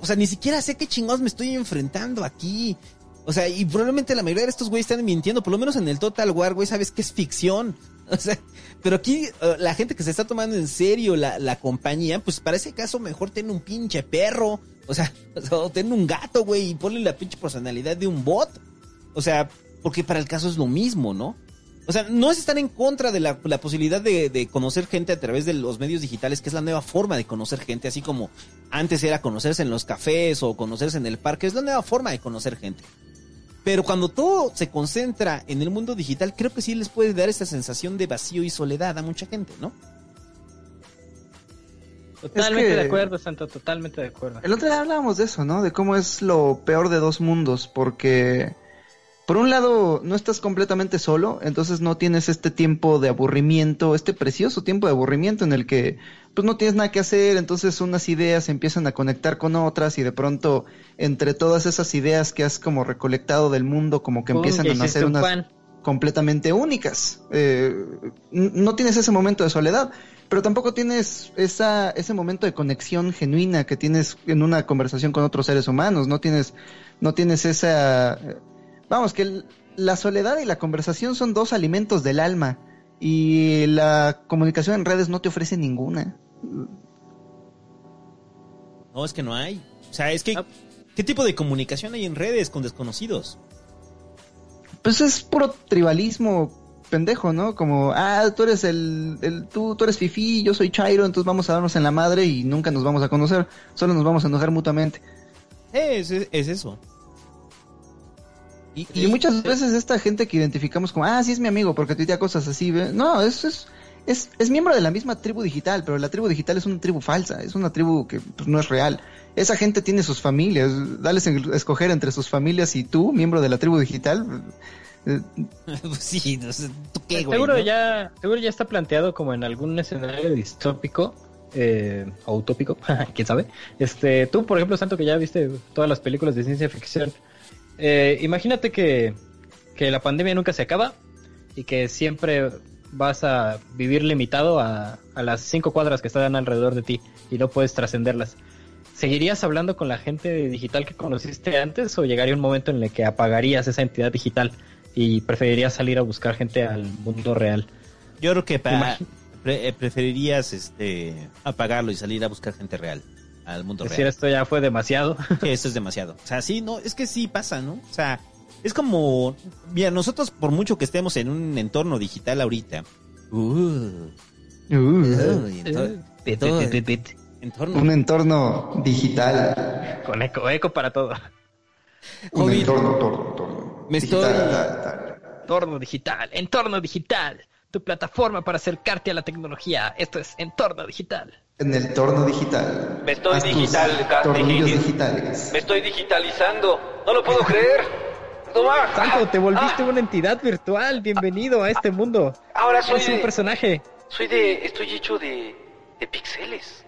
O sea, ni siquiera sé qué chingados me estoy enfrentando aquí. O sea, y probablemente la mayoría de estos güeyes están mintiendo, por lo menos en el Total War, güey, sabes que es ficción. O sea, pero aquí eh, la gente que se está tomando en serio la, la compañía, pues para ese caso mejor ten un pinche perro. O sea, ten un gato, güey, y ponle la pinche personalidad de un bot. O sea, porque para el caso es lo mismo, ¿no? O sea, no es estar en contra de la, la posibilidad de, de conocer gente a través de los medios digitales, que es la nueva forma de conocer gente, así como antes era conocerse en los cafés o conocerse en el parque, es la nueva forma de conocer gente. Pero cuando todo se concentra en el mundo digital, creo que sí les puede dar esa sensación de vacío y soledad a mucha gente, ¿no? Totalmente que- de acuerdo, Santo, totalmente de acuerdo. El otro día hablábamos de eso, ¿no? De cómo es lo peor de dos mundos, porque por un lado no estás completamente solo, entonces no tienes este tiempo de aburrimiento, este precioso tiempo de aburrimiento en el que pues no tienes nada que hacer, entonces unas ideas se empiezan a conectar con otras y de pronto entre todas esas ideas que has como recolectado del mundo como que Pum, empiezan a nacer unas pan. completamente únicas. Eh, no tienes ese momento de soledad, pero tampoco tienes esa, ese momento de conexión genuina que tienes en una conversación con otros seres humanos. No tienes, no tienes esa, vamos, que el- la soledad y la conversación son dos alimentos del alma y la comunicación en redes no te ofrece ninguna. No, es que no hay. O sea, es que... Ah. ¿Qué tipo de comunicación hay en redes con desconocidos? Pues es puro tribalismo pendejo, ¿no? Como, ah, tú eres el, el tú, tú eres Fifi, yo soy Chairo, entonces vamos a darnos en la madre y nunca nos vamos a conocer, solo nos vamos a enojar mutuamente. Es, es, es eso. Y, Y muchas veces esta gente que identificamos como, ah, sí es mi amigo porque tuitea cosas así, ¿ve? no, es, es, es, es miembro de la misma tribu digital, pero la tribu digital es una tribu falsa, es una tribu que pues, no es real. Esa gente tiene sus familias, dales a escoger entre sus familias y tú, miembro de la tribu digital. Pues sí, no sé, ¿tú qué, güey? seguro no? ya seguro ya está planteado como en algún escenario distópico eh, o utópico quién sabe este tú por ejemplo Santo que ya viste todas las películas de ciencia ficción eh, imagínate que que la pandemia nunca se acaba y que siempre vas a vivir limitado a, a las cinco cuadras que están alrededor de ti y no puedes trascenderlas ¿Seguirías hablando con la gente digital que conociste antes o llegaría un momento en el que apagarías esa entidad digital y preferirías salir a buscar gente al mundo real? Yo creo que pa- Imagi- pre- eh, preferirías este apagarlo y salir a buscar gente real al mundo Es decir, real. esto ya fue demasiado. Sí, Eso es demasiado. O sea, sí, no, es que sí pasa, ¿no? O sea, es como, mira, nosotros por mucho que estemos en un entorno digital ahorita, uh, uh, todo- un entorno digital. Con eco, eco para todo. Un entorno, entorno, entorno. Me Digital, estoy- tal, tal. Entorno digital, entorno digital. Tu plataforma para acercarte a la tecnología. Esto es entorno digital. En el entorno digital. Me estoy digital- Tornillos digi- digitales. Me estoy digitalizando. No lo puedo creer. Toma. Santo, te volviste Ah, una entidad virtual. Bienvenido a este mundo. Ahora soy Eres un personaje. soy de, estoy hecho de, de pixeles.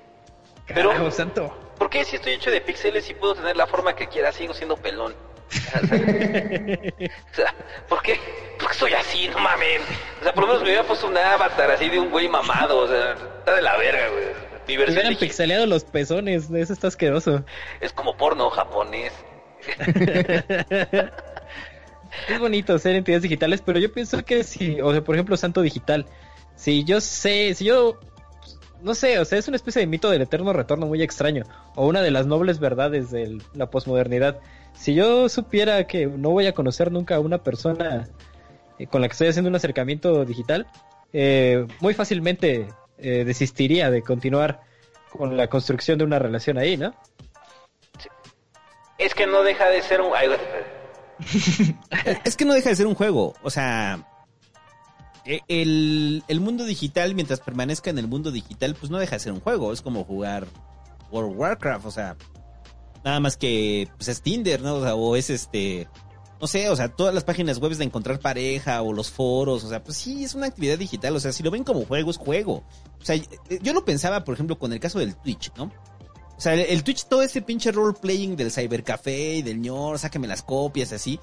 Pero- Santo. ¿Por qué si estoy hecho de píxeles y puedo tener la forma que quiera sigo siendo pelón? O sea, ¿por qué? ¿Por qué soy así? No mames. O sea, por lo menos me hubiera puesto un avatar así de un güey mamado. O sea, está de la verga, güey. Mi versión hubieran pixeleado los pezones. Eso está asqueroso. es como porno japonés. Es bonito ser entidades digitales, pero yo pienso que si, o sea, por ejemplo, Santo Digital, si yo sé, si yo, no sé, o sea, es una especie de mito del eterno retorno muy extraño, o una de las nobles verdades de la posmodernidad. Si yo supiera que no voy a conocer nunca a una persona eh, con la que estoy haciendo un acercamiento digital, eh, muy fácilmente eh, desistiría de continuar con la construcción de una relación ahí, ¿no? Es que no deja de ser un... es que no deja de ser un juego. O sea, e- el, el mundo digital, mientras permanezca en el mundo digital, pues no deja de ser un juego. Es como jugar World of Warcraft, o sea, nada más que pues es Tinder, ¿no? O, sea, o es este, no sé, o sea, todas las páginas web de encontrar pareja o los foros, o sea, pues sí, es una actividad digital, o sea, si lo ven como juego, es juego. O sea, yo lo pensaba, por ejemplo, con el caso del Twitch, ¿no? O sea, el, el Twitch, todo ese pinche role-playing del cybercafé y del ñor, sáqueme las copias, así.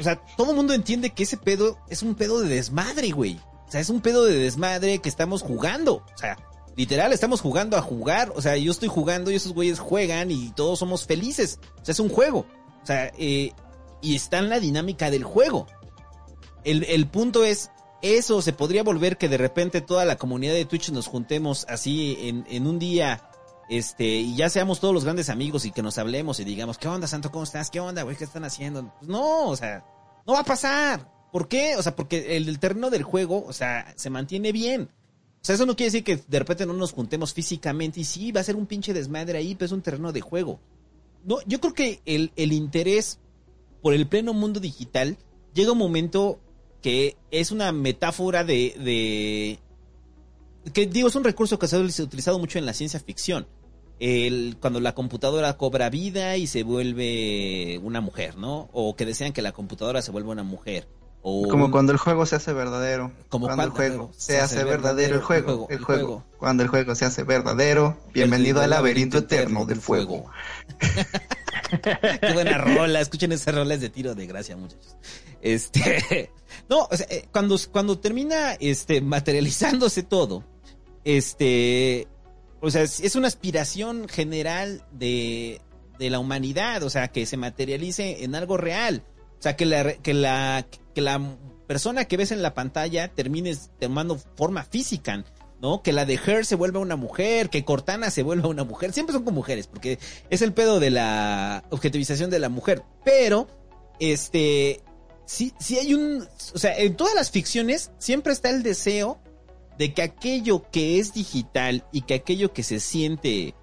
O sea, todo el mundo entiende que ese pedo es un pedo de desmadre, güey. O sea, es un pedo de desmadre que estamos jugando. O sea, literal, estamos jugando a jugar. O sea, yo estoy jugando y esos güeyes juegan y todos somos felices. O sea, es un juego. O sea, eh, y está en la dinámica del juego. El, el punto es, eso se podría volver que de repente toda la comunidad de Twitch nos juntemos así en, en un día, este, y ya seamos todos los grandes amigos y que nos hablemos y digamos, ¿qué onda, Santo? ¿Cómo estás? ¿Qué onda, güey? ¿Qué están haciendo? Pues no, o sea, no va a pasar. ¿Por qué? O sea, porque el, el terreno del juego, o sea, se mantiene bien. Sea, eso no quiere decir que de repente no nos juntemos físicamente y sí, va a ser un pinche desmadre ahí, pero es un terreno de juego. No, yo creo que el, el interés por el pleno mundo digital llega un momento que es una metáfora de, de que digo, es un recurso que se ha utilizado mucho en la ciencia ficción. El, cuando la computadora cobra vida y se vuelve una mujer, ¿no? O que desean que la computadora se vuelva una mujer. O Como un- cuando el juego se hace verdadero. Como cuando el juego se hace verdadero el juego. El juego. juego. Cuando el juego se hace verdadero. Bienvenido al laberinto eterno del fuego. Qué buena rola, escuchen esas rolas de tiro de gracia, muchachos. Este, no, o sea, eh, cuando, cuando termina este materializándose todo, este, o sea, es, es una aspiración general de, de la humanidad, o sea, que se materialice en algo real. O sea, que la, que la, que la persona que ves en la pantalla termine tomando forma física, ¿no? Que la de Her se vuelva una mujer, que Cortana se vuelva una mujer. Siempre son con mujeres, porque es el pedo de la objetivización de la mujer. Pero, este, sí, sí hay un, o sea, en todas las ficciones siempre está el deseo de que aquello que es digital y que aquello que se siente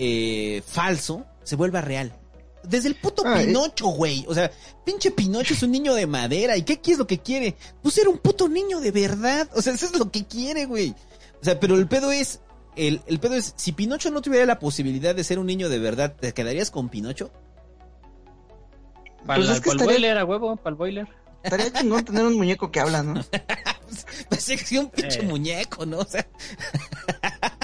eh, falso se vuelva real. Desde el puto Ah, es- Pinocho, güey. O sea, pinche Pinocho es un niño de madera. ¿Y qué, qué es lo que quiere? Pues ser un puto niño de verdad. O sea, eso es lo que quiere, güey. O sea, pero el pedo es. El, el pedo es, si Pinocho no tuviera la posibilidad de ser un niño de verdad, ¿te quedarías con Pinocho? Para Pues es que el estaría- boiler, a huevo, para el boiler. Estaría chingón tener un muñeco que habla, ¿no? Pues es que un pinche Eh. muñeco, ¿no? O sea,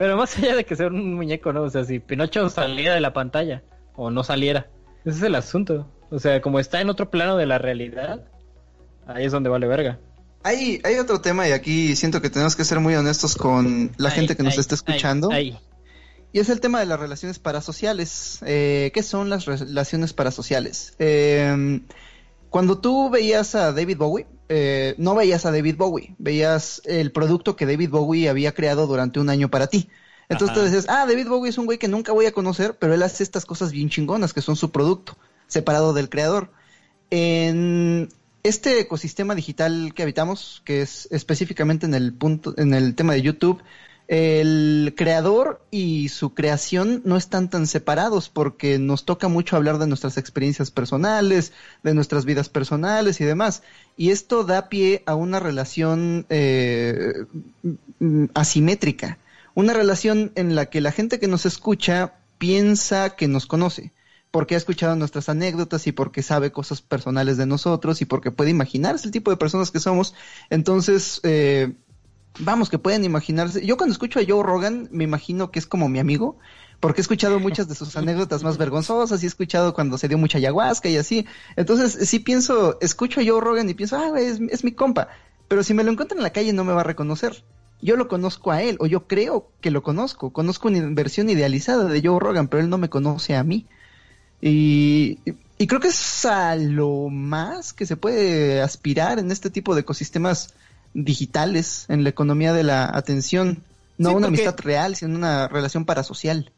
Pero más allá de que sea un muñeco, ¿no? O sea, si Pinocho saliera de la pantalla o no saliera. Ese es el asunto. O sea, como está en otro plano de la realidad, ahí es donde vale verga. Hay, hay otro tema y aquí siento que tenemos que ser muy honestos con la Ay, gente que nos ay, está escuchando. ay, ay. Y es el tema de las relaciones parasociales. Eh, ¿Qué son las relaciones parasociales? Eh, cuando tú veías a David Bowie, eh, no veías a David Bowie, veías el producto que David Bowie había creado durante un año para ti. Entonces Ajá. tú dices, ah, David Bowie es un güey que nunca voy a conocer, pero él hace estas cosas bien chingonas que son su producto, separado del creador. En este ecosistema digital que habitamos, que es específicamente en el punto, en el tema de YouTube, el creador y su creación no están tan separados porque nos toca mucho hablar de nuestras experiencias personales, de nuestras vidas personales y demás. Y esto da pie a una relación eh, asimétrica, una relación en la que la gente que nos escucha piensa que nos conoce porque ha escuchado nuestras anécdotas y porque sabe cosas personales de nosotros y porque puede imaginarse el tipo de personas que somos. Entonces, eh, vamos, que pueden imaginarse. Yo cuando escucho a Joe Rogan me imagino que es como mi amigo, porque he escuchado muchas de sus anécdotas más vergonzosas y he escuchado cuando se dio mucha ayahuasca y así. Entonces, sí pienso, escucho a Joe Rogan y pienso, ah, es, es mi compa. Pero si me lo encuentro en la calle no me va a reconocer. Yo lo conozco a él, o yo creo que lo conozco. Conozco una versión idealizada de Joe Rogan, pero él no me conoce a mí. Y, y creo que es a lo más que se puede aspirar en este tipo de ecosistemas digitales, en la economía de la atención. No Sí, una porque- amistad real, sino una relación parasocial.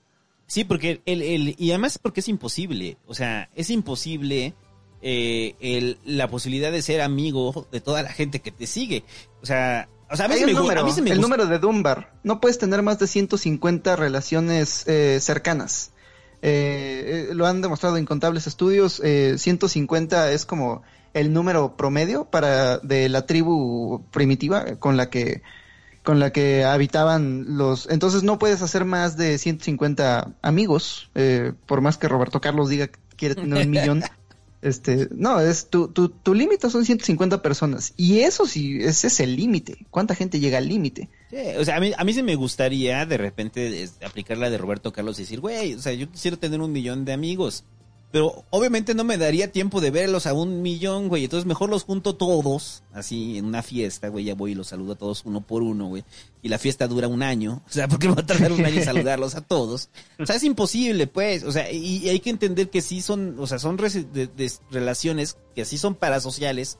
Sí, porque el, el, y además porque es imposible, o sea, es imposible eh, el, la posibilidad de ser amigo de toda la gente que te sigue. O sea, o sea a mí, me, número, a mí sí me el gusta. número de Dunbar. No puedes tener más de 150 relaciones eh, cercanas. Eh, eh, lo han demostrado incontables estudios. eh, 150 es como el número promedio para de la tribu primitiva con la que con la que habitaban los. Entonces no puedes hacer más de 150 amigos, eh, por más que Roberto Carlos diga que quiere tener un millón. Este, no, es tu, tu, tu límite son 150 personas. Y eso sí, ese es el límite. ¿Cuánta gente llega al límite? Sí, o sea, a mí, a mí sí me gustaría de repente aplicar la de Roberto Carlos y decir, güey, o sea, yo quisiera tener un millón de amigos. Pero obviamente no me daría tiempo de verlos a un millón, güey. Entonces mejor los junto todos, así en una fiesta, güey. Ya voy y los saludo a todos uno por uno, güey. Y la fiesta dura un año. O sea, porque me va a tardar un año en saludarlos a todos. O sea, es imposible, pues. O sea, y, y hay que entender que sí son, o sea, son res- de- de- relaciones que sí son parasociales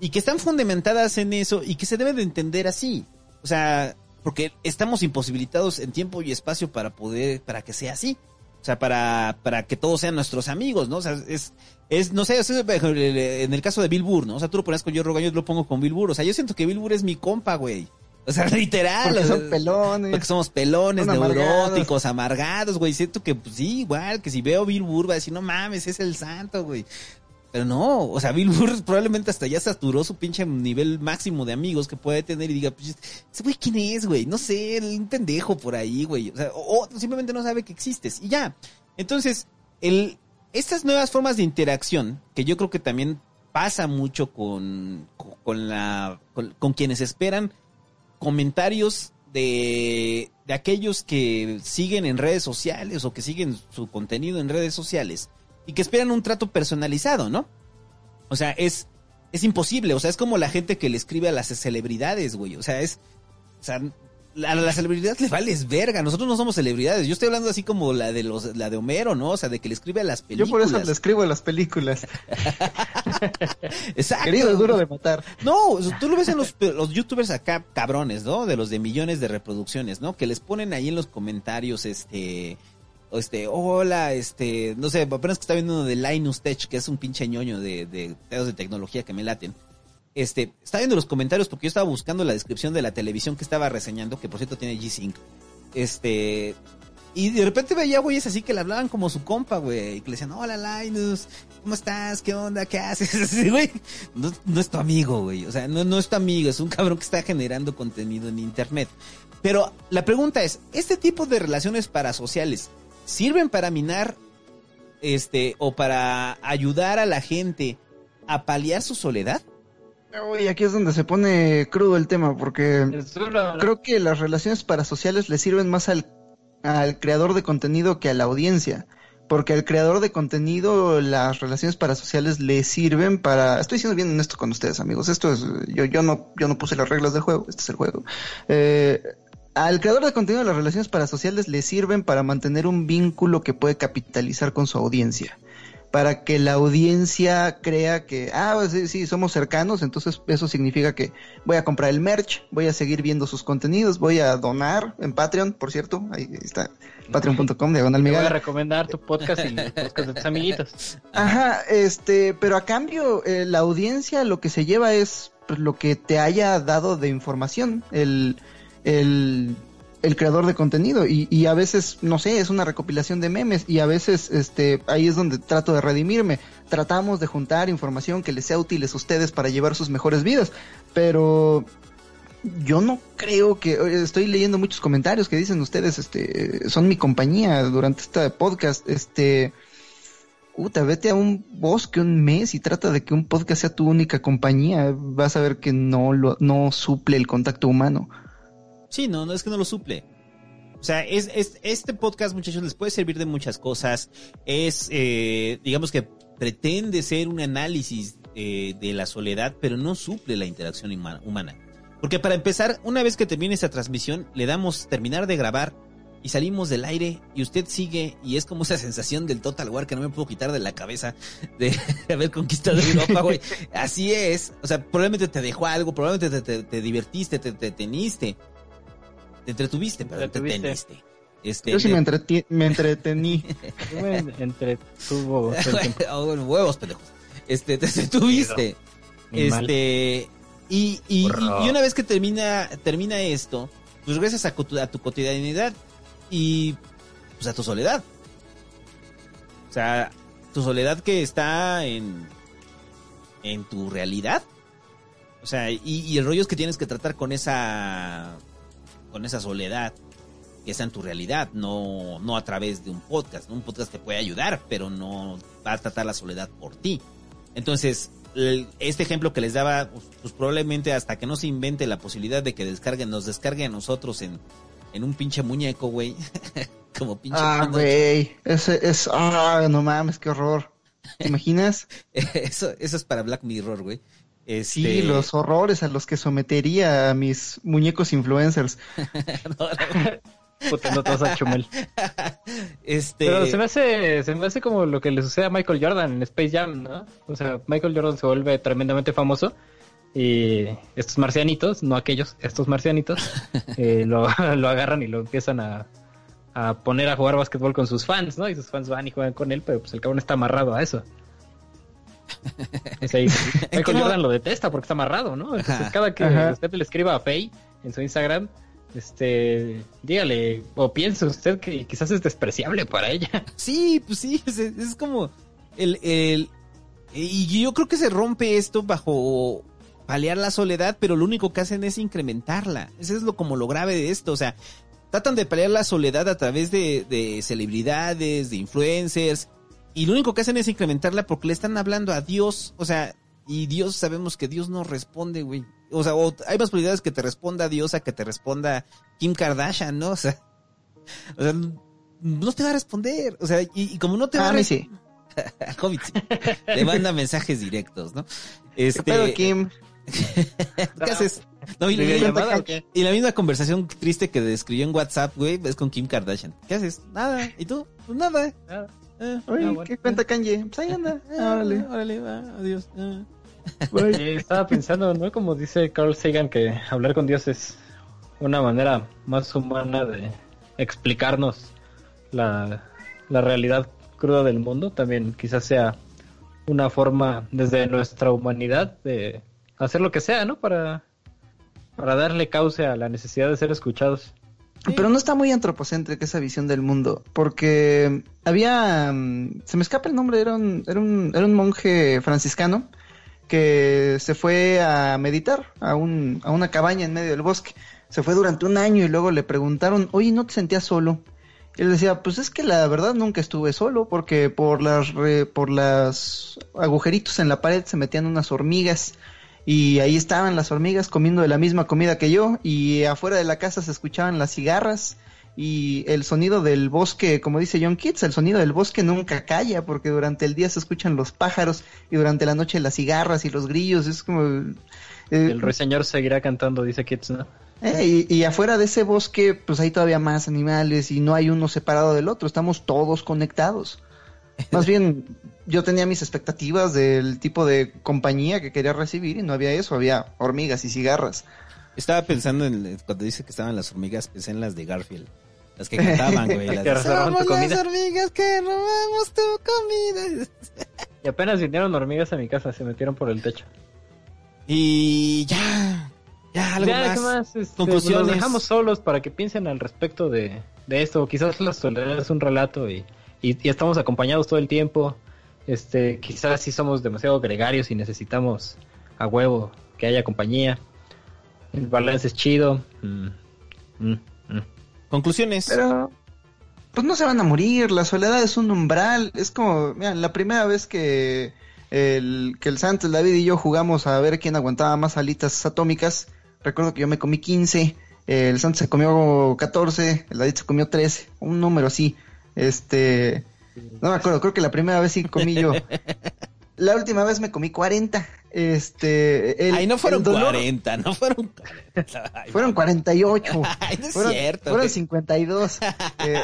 y que están fundamentadas en eso y que se deben de entender así. O sea, porque estamos imposibilitados en tiempo y espacio para poder, para que sea así. O sea, para, para que todos sean nuestros amigos, ¿no? O sea, es, es no sé, en el caso de Bill Burr, ¿no? O sea, tú lo pones con Joe Rogan, yo lo pongo con Bill Burr. O sea, yo siento que Bill Burr es mi compa, güey. O sea, literal. Porque o sea, son pelones. Porque somos pelones, neuróticos, amargados, güey. Siento que, pues sí, igual, que si veo Bill Burr va a decir, no mames, es el santo, güey. Pero no, o sea, Bill Burr probablemente hasta ya saturó su pinche nivel máximo de amigos que puede tener y diga, pues, ese güey, ¿quién es, güey? No sé, un pendejo por ahí, güey. O sea, o, simplemente no sabe que existes y ya. Entonces, el, estas nuevas formas de interacción, que yo creo que también pasa mucho con, con, con la, con, con quienes esperan comentarios de, de aquellos que siguen en redes sociales o que siguen su contenido en redes sociales y que esperan un trato personalizado, ¿no? O sea, es, es imposible, o sea, es como la gente que le escribe a las celebridades, güey, o sea, es, o sea, a la celebridad le vales verga, nosotros no somos celebridades, yo estoy hablando así como la de los, la de Homero, ¿no? O sea, de que le escribe a las Yo películas. por eso le escribo las películas. Exacto. Querido, duro de matar. No, tú lo ves en los, los youtubers acá cabrones, ¿no? De los de millones de reproducciones, ¿no? Que les ponen ahí en los comentarios, este, este, hola, este, no sé, apenas que está viendo uno de Linus Tech, que es un pinche ñoño de, de pedos de tecnología que me laten. Este, está viendo los comentarios porque yo estaba buscando la descripción de la televisión que estaba reseñando, que por cierto tiene G-Sync. Este, y de repente veía güeyes así que le hablaban como su compa, güey, y que le decían, hola Linus, ¿cómo estás? ¿Qué onda? ¿Qué haces? Güey, no, no es tu amigo, güey, o sea, no, no es tu amigo, es un cabrón que está generando contenido en internet. Pero la pregunta es, ¿este tipo de relaciones parasociales sirven para minar, este, o para ayudar a la gente a paliar su soledad? Uy, aquí es donde se pone crudo el tema, porque creo que las relaciones parasociales le sirven más al, al creador de contenido que a la audiencia. Porque al creador de contenido las relaciones parasociales le sirven para... Estoy siendo bien honesto con ustedes, amigos. Esto es... Yo, yo, no, yo no puse las reglas del juego. Este es el juego. Eh, al creador de contenido las relaciones parasociales le sirven para mantener un vínculo que puede capitalizar con su audiencia. Para que la audiencia crea que, ah, pues sí, sí, somos cercanos, entonces eso significa que voy a comprar el merch, voy a seguir viendo sus contenidos, voy a donar en Patreon, por cierto, ahí está, patreon.com, diagonal voy a recomendar tu podcast y el podcast de tus amiguitos. Ajá, este, pero a cambio, eh, la audiencia lo que se lleva es pues, lo que te haya dado de información el, el, creador de contenido. Y, y a veces, no sé, es una recopilación de memes. Y a veces, este, ahí es donde trato de redimirme. Tratamos de juntar información que les sea útil a ustedes para llevar sus mejores vidas. Pero yo no creo que estoy leyendo muchos comentarios que dicen ustedes este son mi compañía durante este podcast este Puta, vete a un bosque un mes y trata de que un podcast sea tu única compañía. Vas a ver que no lo, no suple el contacto humano. Sí, no, no es que no lo suple. O sea, es, es- este podcast, muchachos, les puede servir de muchas cosas. Es, eh, digamos que pretende ser un análisis eh, de la soledad, pero no suple la interacción huma- humana. Porque para empezar, una vez que termine esta transmisión, le damos terminar de grabar y salimos del aire y usted sigue y es como esa sensación del Total War que no me puedo quitar de la cabeza de haber conquistado Europa, güey. Así es. O sea, probablemente te dejó algo, probablemente te, te- te divertiste, te, te teniste. Te entretuviste, pero te Entretuviste. teniste. Este, Yo sí de- me, entreti- me entretení. Me entretuvo. Oh, bueno, huevos, pendejos. Este, te entretuviste. Este, y, y, una vez que termina, termina esto, pues regresas a, tu- a tu cotidianidad y pues a tu soledad. O sea, tu soledad que está en, en tu realidad. O sea, y, y el rollo es que tienes que tratar con esa, con esa soledad que está en tu realidad, no, no a través de un podcast. ¿no? Un podcast te puede ayudar, pero no va a tratar la soledad por ti. Entonces, este ejemplo que les daba, pues, pues, probablemente hasta que no se invente la posibilidad de que descarguen, nos descarguen a nosotros en, en un pinche muñeco, güey. Como pinche Ah, güey. Ese es. Ah, no mames, qué horror. ¿Te imaginas? Eso, eso es para Black Mirror, güey. Este, Sí, los horrores a los que sometería a mis muñecos influencers. Puta, no te vas a chumel. este, Pero se me hace, se me hace como lo que le sucede a Michael Jordan en Space Jam, ¿no? O sea, Michael Jordan se vuelve tremendamente famoso y estos marcianitos, no aquellos, estos marcianitos, eh, lo, lo agarran y lo empiezan a, a poner a jugar básquetbol con sus fans, ¿no? Y sus fans van y juegan con él, pero pues el cabrón está amarrado a eso. Es ahí. Michael. Jordan lo detesta porque está amarrado, ¿no? Entonces, cada que Ajá. usted le escriba a Faye en su Instagram, este, dígale, o piense usted que quizás es despreciable para ella. Sí, pues sí, es, es como el, el... Y yo creo que se rompe esto bajo paliar la soledad, pero lo único que hacen es incrementarla. Eso es lo como lo grave de esto, o sea, tratan de paliar la soledad a través de, de celebridades, de influencers, y lo único que hacen es incrementarla porque le están hablando a Dios, o sea, Y Dios, sabemos que Dios no responde, güey. O sea, o hay más probabilidades que te responda Dios a que te responda Kim Kardashian, ¿no? O sea, o sea no te va a responder. O sea, y, y como no te va Ah, a a mí responder. sí. Al Hobbit sí. Le manda mensajes directos, ¿no? Este, ¿Qué pedo, Kim? ¿Qué haces? No, y, y- ¿Videollamada o qué? y la misma conversación triste que describió en WhatsApp, güey, es con Kim Kardashian. ¿Qué haces? Nada. ¿Y tú? Pues nada. Nada. Oye, Ah, bueno. ¿qué cuenta Kanye? Pues ahí anda. ah, Órale. órale, va, adiós. ah. Eh, estaba pensando, ¿no? Como dice Carl Sagan, que hablar con Dios es una manera más humana de explicarnos la, la realidad cruda del mundo. También quizás sea una forma desde nuestra humanidad de hacer lo que sea, ¿no? Para, para darle cauce a la necesidad de ser escuchados. Pero no está muy antropocéntrica esa visión del mundo, porque había, mm, se me escapa el nombre, era un, era un, era un monje franciscano que se fue a meditar a, un, a una cabaña en medio del bosque. Se fue durante un año y luego le preguntaron, oye, ¿no te sentías solo? Y él decía, pues es que la verdad nunca estuve solo, porque por las, re- por las agujeritos en la pared se metían unas hormigas y ahí estaban las hormigas comiendo de la misma comida que yo y afuera de la casa se escuchaban las cigarras y el sonido del bosque, como dice John Keats, el sonido del bosque nunca calla porque durante el día se escuchan los pájaros y durante la noche las cigarras y los grillos, es como... eh, El ruiseñor seguirá cantando, dice Kids, ¿no? eh, y, y afuera de ese bosque pues hay todavía más animales y no hay uno separado del otro, estamos todos conectados. Más bien, yo tenía mis expectativas del tipo de compañía que quería recibir y no había eso, había hormigas y cigarras. Estaba pensando en cuando dice que estaban las hormigas, pensé en las de Garfield. Las que cantaban, güey. las Que tu Somos las comida". hormigas que robamos tu comida. Y apenas vinieron hormigas a mi casa, se metieron por el techo. Y ya, ya, algo Ya, más. ¿qué más? Este, Conclusiones. Los dejamos solos para que piensen al respecto de, de esto. Quizás la soledad es un relato y, y, y estamos acompañados todo el tiempo. Este, quizás sí somos demasiado gregarios y necesitamos a huevo que haya compañía. El balance es chido. Mm, mm, mm. Conclusiones. Pero, pues no se van a morir, la soledad es un umbral, es como, mira, la primera vez que el, que el Santos, el David y yo jugamos a ver quién aguantaba más alitas atómicas, recuerdo que yo me comí 15, el Santos se comió 14, el David se comió 13, un número así, este, no me acuerdo, creo que la primera vez sí comí yo. La última vez me comí 40. Este, el, Ay, no fueron el dolor- 40, no fueron 40. Ay, Fueron 48. Ay, no es fueron, cierto, Fueron güey. 52. Eh,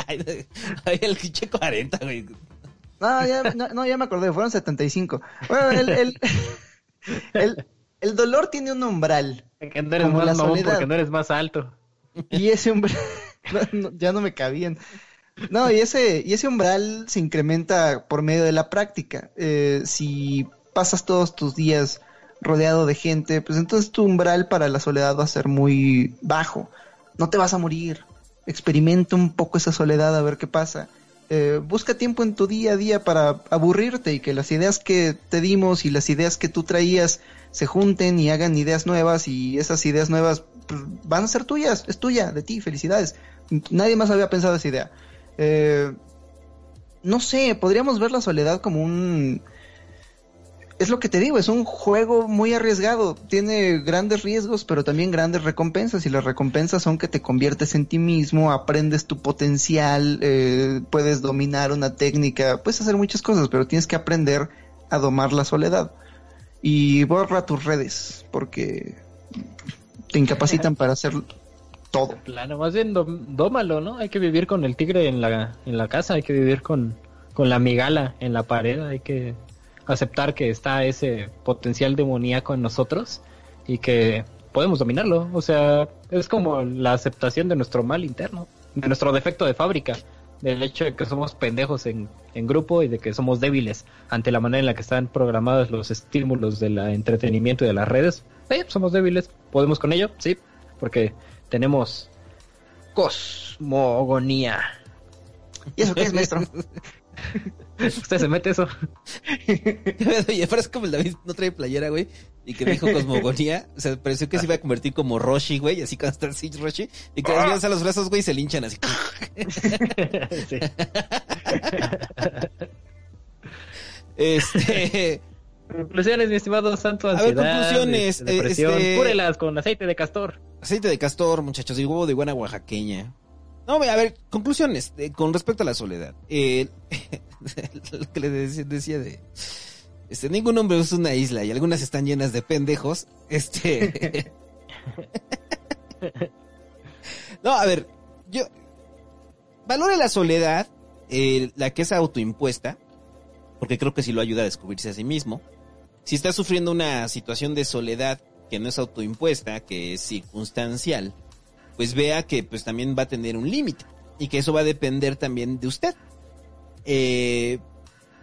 Ay, el pinche 40, güey. No, ya, no, no, ya me acordé, fueron 75. Bueno, el, el, el, el dolor tiene un umbral. Que no eres más mamón soledad. porque no eres más alto. Y ese umbral, no, no, ya no me cabían. No, y ese, y ese umbral se incrementa por medio de la práctica. Eh, si pasas todos tus días rodeado de gente, pues entonces tu umbral para la soledad va a ser muy bajo. No te vas a morir. Experimenta un poco esa soledad a ver qué pasa. Eh, busca tiempo en tu día a día para aburrirte y que las ideas que te dimos y las ideas que tú traías se junten y hagan ideas nuevas y esas ideas nuevas pues, van a ser tuyas, es tuya, de ti, felicidades. Nadie más había pensado esa idea. Eh, no sé, podríamos ver la soledad como un... Es lo que te digo, es un juego muy arriesgado. Tiene grandes riesgos, pero también grandes recompensas. Y las recompensas son que te conviertes en ti mismo, aprendes tu potencial, eh, puedes dominar una técnica, puedes hacer muchas cosas, pero tienes que aprender a domar la soledad. Y borra tus redes, porque te incapacitan para hacer todo. Plano, más bien dómalo, ¿no? Hay que vivir con el tigre en la, en la casa, hay que vivir con, con la migala en la pared, hay que aceptar que está ese potencial demoníaco en nosotros y que podemos dominarlo. O sea, es como la aceptación de nuestro mal interno, de nuestro defecto de fábrica, del hecho de que somos pendejos en, en grupo y de que somos débiles ante la manera en la que están programados los estímulos del entretenimiento y de las redes. Sí, somos débiles, podemos con ello, sí, porque tenemos cosmogonía. ¿Y eso qué es, maestro? ¿Usted se mete eso? Oye, es como el David no trae playera, güey. Y que dijo cosmogonía. O sea, pareció que se iba a convertir como Roshi, güey. Así cuando está así Roshi. Y que Ah. a los brazos, güey, y se linchan así. Sí. Este. Conclusiones, mi estimado Santo. A ver, conclusiones, este, depresión. este- Cúrelas con aceite de castor. Aceite de castor, muchachos, y huevo de buena oaxaqueña. No, a ver, conclusiones eh, con respecto a la soledad. Eh, lo que le decía, decía de... Este, ningún hombre es una isla y algunas están llenas de pendejos. Este... no, a ver, yo... Valore la soledad, eh, la que es autoimpuesta, porque creo que sí lo ayuda a descubrirse a sí mismo. Si está sufriendo una situación de soledad que no es autoimpuesta, que es circunstancial, pues vea que pues también va a tener un límite y que eso va a depender también de usted. Eh,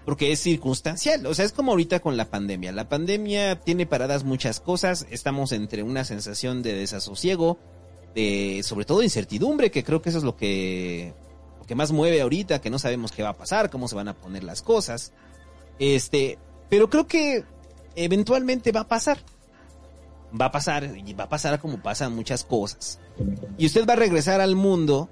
porque es circunstancial, o sea, es como ahorita con la pandemia. La pandemia tiene paradas muchas cosas, estamos entre una sensación de desasosiego, de sobre todo incertidumbre, que creo que eso es lo que lo que más mueve ahorita, que no sabemos qué va a pasar, cómo se van a poner las cosas. Este, pero creo que eventualmente va a pasar. Va a pasar y va a pasar como pasan muchas cosas. Y usted va a regresar al mundo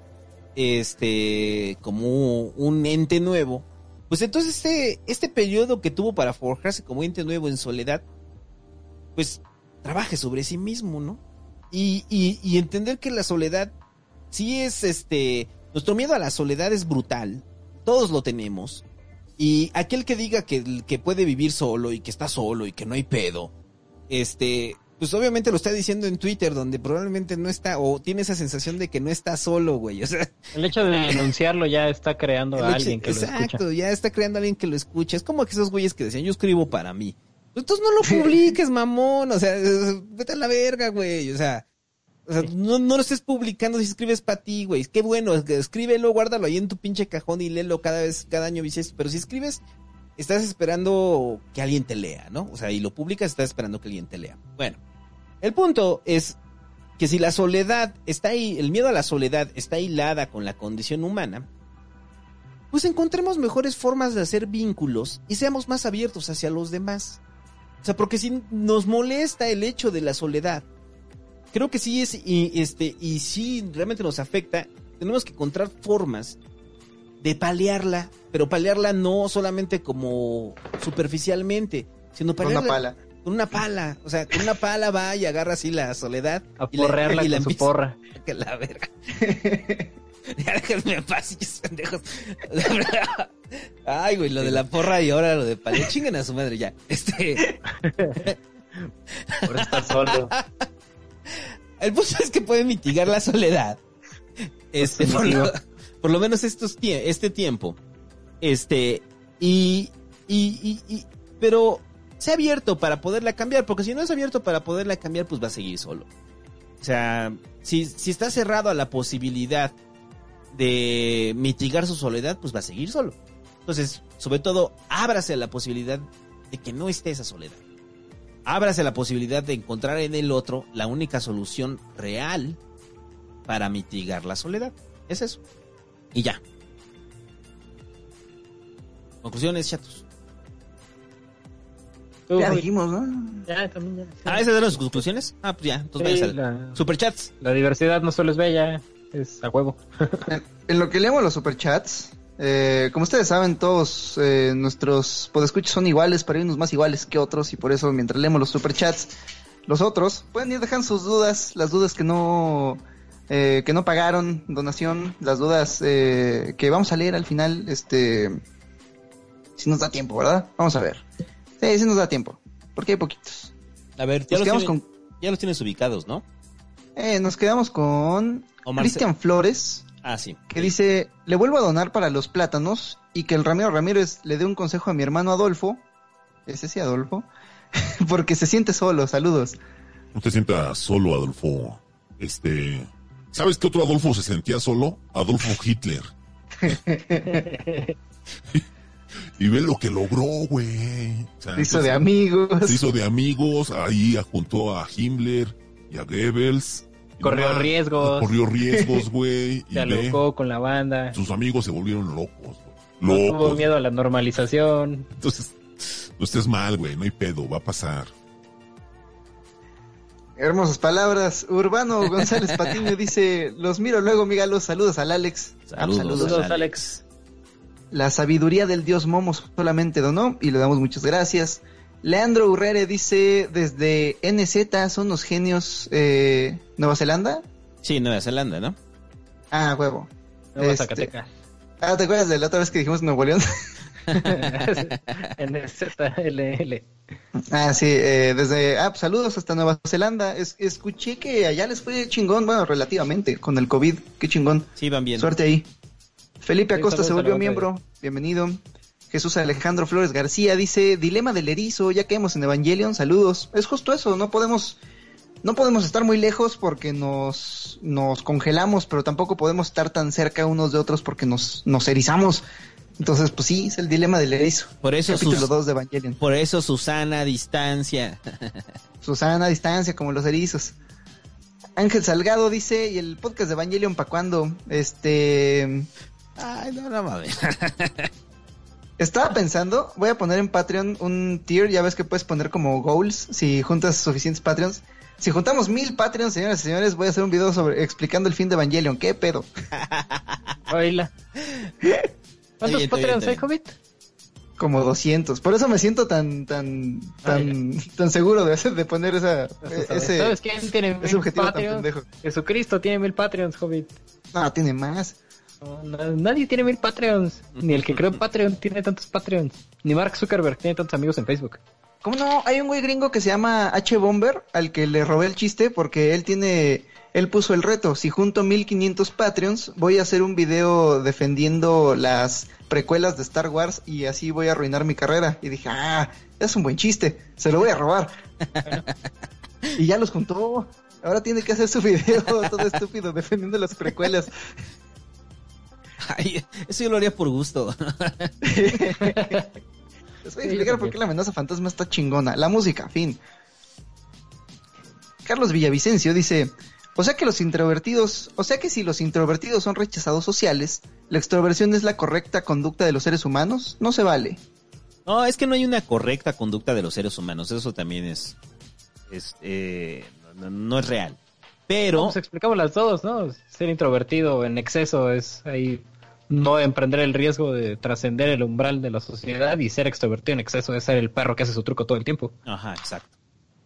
este como un ente nuevo. Pues entonces este este periodo que tuvo para forjarse como ente nuevo en soledad pues trabaje sobre sí mismo, ¿no? Y, y, entender que la soledad sí es este nuestro miedo a la soledad es brutal. Todos lo tenemos. Y aquel que diga que, que puede vivir solo y que está solo y que no hay pedo, este, pues obviamente lo está diciendo en Twitter, donde probablemente no está, o tiene esa sensación de que no está solo, güey. O sea, El hecho de denunciarlo ya está creando a hecho- alguien que lo exacto, escucha. ya está creando a alguien que lo escucha. Es como que esos güeyes que decían, yo escribo para mí. Pues entonces no lo publiques, mamón. O sea, vete a la verga, güey. O sea, o sea, no, no lo estés publicando si escribes para ti, güey. Qué bueno, es que escríbelo, guárdalo ahí en tu pinche cajón y léelo cada vez, cada año bisiesto. Pero si escribes, estás esperando que alguien te lea, ¿no? O sea, y lo publicas, estás esperando que alguien te lea. Bueno, el punto es que si la soledad está ahí, el miedo a la soledad está hilada con la condición humana, pues encontremos mejores formas de hacer vínculos y seamos más abiertos hacia los demás. O sea, porque si nos molesta el hecho de la soledad, creo que sí es, y, este, y sí realmente nos afecta, tenemos que encontrar formas de paliarla, pero paliarla no solamente como superficialmente, sino Con una paliarla pala. con una pala. O sea, con una pala va y agarra así la soledad. A y la- porrearla la con su porra. Que la verga. ya déjenme en paz, pendejos. Ay, güey, lo de la porra y ahora lo de pala. Chinguen a su madre ya. Este. Por estar solo. El punto es que puede mitigar la soledad. Este, por lo, por lo menos estos tie- este tiempo. Este, y, y, y, y- pero sea abierto para poderla cambiar, porque si no es abierto para poderla cambiar, pues va a seguir solo. O sea, si, si está cerrado a la posibilidad de mitigar su soledad, pues va a seguir solo. Entonces, sobre todo, ábrase a la posibilidad de que no esté esa soledad. Ábrase la posibilidad de encontrar en el otro la única solución real para mitigar la soledad. Es eso. Y ya. Conclusiones, chatos. Ya dijimos, ¿no? Ya, también ya. Ah, ¿esas eran sus conclusiones? Ah, pues ya. Entonces, Sí, la, Superchats. la diversidad no solo es bella, es a huevo. En, en lo que leemos los superchats, eh, como ustedes saben, todos eh, nuestros podescuchos son iguales, pero hay unos más iguales que otros, y por eso mientras leemos los superchats, los otros pueden ir dejando sus dudas, las dudas que no eh, que no pagaron donación, las dudas eh, que vamos a leer al final, este, si nos da tiempo, ¿verdad? Vamos a ver. Sí, sí nos da tiempo, porque hay poquitos. A ver, ya Nos los, con, ya los tienes ubicados, ¿no? eh, nos quedamos con Cristian Flores. Ah, sí. que dice, le vuelvo a donar para los plátanos y que el Ramiro Ramírez le dé un consejo a mi hermano Adolfo, ese sí Adolfo, porque se siente solo, saludos. No te sientas solo, Adolfo. Este. ¿Sabes qué otro Adolfo se sentía solo? Adolfo Hitler. y ve lo que logró, güey. O sea, Se hizo entonces, de amigos. Se hizo de amigos, ahí juntó a Himmler y a Goebbels. Corrió riesgos. Corrió riesgos, güey. y Se ve, alocó con la banda. sus amigos se volvieron locos, No tuvo miedo a la normalización. Entonces, no estés mal, güey. No hay pedo, va a pasar. Hermosas palabras. Urbano González Patiño dice, los miro luego, mígalos, saludos al Alex. Saludos, Saludos, Alex. Alex. La sabiduría del dios Momo solamente donó y le damos muchas gracias. Leandro Urrere dice desde NZ, son los genios eh, Nueva Zelanda. Sí, Nueva Zelanda, ¿no? Ah, huevo. Nueva Este, Zacatecas. Ah, ¿te acuerdas de la otra vez que dijimos Nuevo León? en el ZLL. ah, sí, eh, desde... Ah, pues, saludos hasta Nueva Zelanda. Es- escuché que allá les fue chingón, bueno, relativamente, con el COVID. Qué chingón. Sí, van bien. Suerte ahí. Felipe Sí, Acosta saludos se volvió miembro. Bienvenido. Jesús Alejandro Flores García dice, dilema del erizo, ya caemos en Evangelion, saludos. Es justo eso, no podemos, no podemos estar muy lejos porque nos, nos congelamos, pero tampoco podemos estar tan cerca unos de otros porque nos, nos erizamos. Entonces, pues sí, es el dilema del erizo. Por eso, Capítulo sus- 2 de Evangelion. por eso Susana distancia. Susana a distancia, como los erizos. Ángel Salgado dice, ¿y el podcast de Evangelion para cuándo? Este... Ay, no, no mames. Estaba pensando, voy a poner en Patreon un tier, ya ves que puedes poner como goals si juntas suficientes Patreons. Si juntamos mil Patreons, señoras y señores, voy a hacer un video sobre explicando el fin de Evangelion. ¿Qué pedo? Oíla. ¿Cuántos bien, Patreons hay. Hobbit? Como 200. Por eso me siento tan tan tan tan seguro de, hacer- de poner esa ese ¿Sabes quién tiene ese mil objetivo tan Patreons? pendejo. Jesucristo tiene mil Patreons, Hobbit. No, tiene más. No, nadie tiene mil Patreons. Ni el que creó Patreon tiene tantos Patreons. Ni Mark Zuckerberg tiene tantos amigos en Facebook. ¿Cómo no? Hay un güey gringo que se llama H Bomber al que le robé el chiste porque él tiene él puso el reto, si junto 1500 Patreons, voy a hacer un video defendiendo las precuelas de Star Wars y así voy a arruinar mi carrera. Y dije, ah, es un buen chiste, se lo voy a robar. y ya los juntó. Ahora tiene que hacer su video todo estúpido defendiendo las precuelas. Ay, eso yo lo haría por gusto. Les voy a explicar por qué la amenaza fantasma está chingona. La música, fin. Carlos Villavicencio dice, o sea que los introvertidos, o sea que si los introvertidos son rechazados sociales, la extroversión es la correcta conducta de los seres humanos, no se vale. No, es que no hay una correcta conducta de los seres humanos. Eso también es. es eh, no, no es real. Pero. Pues explicamos las dos, ¿no? Ser introvertido en exceso es ahí no emprender el riesgo de trascender el umbral de la sociedad y ser extrovertido en exceso es ser el perro que hace su truco todo el tiempo. Ajá, exacto.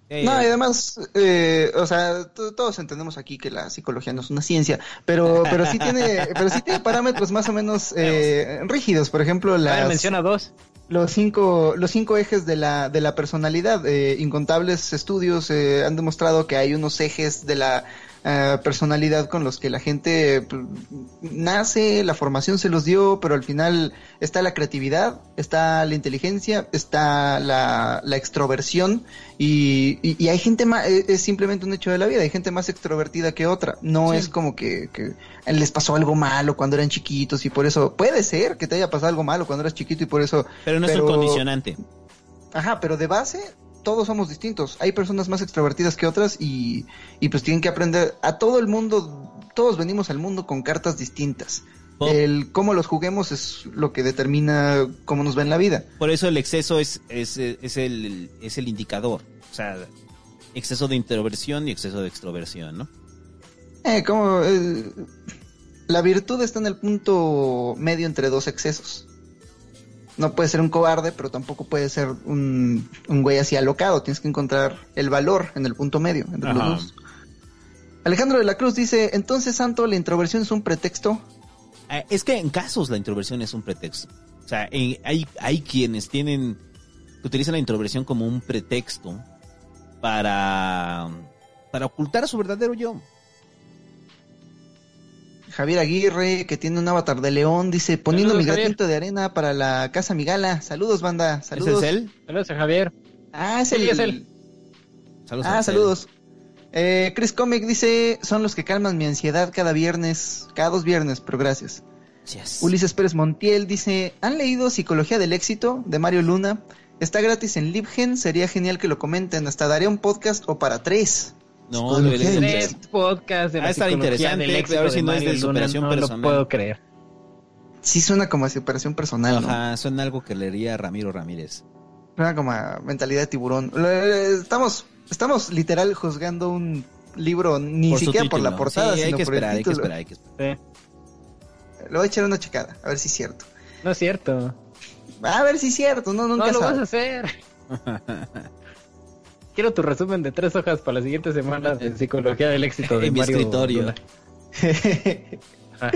Eh, No, y además, eh, o sea, to- todos entendemos aquí que la psicología no es una ciencia, pero, pero sí tiene, pero sí tiene parámetros más o menos eh, rígidos. Por ejemplo, A ver, las, menciona dos. los cinco los cinco ejes de la de la personalidad eh, incontables estudios eh, han demostrado que hay unos ejes de la eh, personalidad con los que la gente pues, nace la formación se los dio pero al final está la creatividad está la inteligencia está la, la extroversión y, y, y hay gente más eh, es simplemente un hecho de la vida hay gente más extrovertida que otra no Sí. es como que, que les pasó algo malo cuando eran chiquitos y por eso puede ser que te haya pasado algo malo cuando eras chiquito y por eso pero no es un condicionante. Ajá, pero de base todos somos distintos. Hay personas más extrovertidas que otras y, y pues tienen que aprender. A todo el mundo, todos venimos al mundo con cartas distintas. Oh. El cómo los juguemos es lo que determina cómo nos va en la vida. Por eso el exceso es, es, es, el, es el indicador. O sea, exceso de introversión y exceso de extroversión, ¿no? Eh, como eh, la virtud está en el punto medio entre dos excesos. No puede ser un cobarde, pero tampoco puede ser un, un güey así alocado. Tienes que encontrar el valor en el punto medio entre Ajá. los dos. Alejandro de la Cruz dice, entonces Santo, la introversión es un pretexto. Eh, Es que en casos la introversión es un pretexto. O sea, en- hay, hay quienes tienen, que utilizan la introversión como un pretexto para, para ocultar su verdadero yo. Javier Aguirre, que tiene un avatar de león, dice, poniendo Saludos, mi Javier. granito de arena para la casa Migala. Saludos, banda. Saludos. ¿Ese es él? Saludos a Javier. Ah, es Sí, el... es él. Saludos. Ah, saludos. Eh, Chris Comic dice, son los que calman mi ansiedad cada viernes, cada dos viernes, pero gracias. Yes. Ulises Pérez Montiel dice, ¿han leído Psicología del Éxito de Mario Luna? Está gratis en Libgen, sería genial que lo comenten, hasta daré un podcast o para tres. No, debería del. Tres podcasts de Va la a estar interesante, del a éxito ver si no es de Luna, superación no personal. lo puedo creer. Sí suena como a superación personal, ¿no? Ajá, suena algo que leería Ramiro Ramírez. Suena como a mentalidad de tiburón. Eh, Estamos, estamos literal juzgando un libro, ni Por siquiera por la título. portada, Sí, hay sino que por esperar, el hay que título. esperar, hay que esperar. Sí. Le voy a echar una checada, a ver si es cierto. No es cierto. A ver si es cierto, no, nunca no lo vas a hacer. Quiero tu resumen de tres hojas para la siguiente semana de psicología del éxito de En mi escritorio. Ah,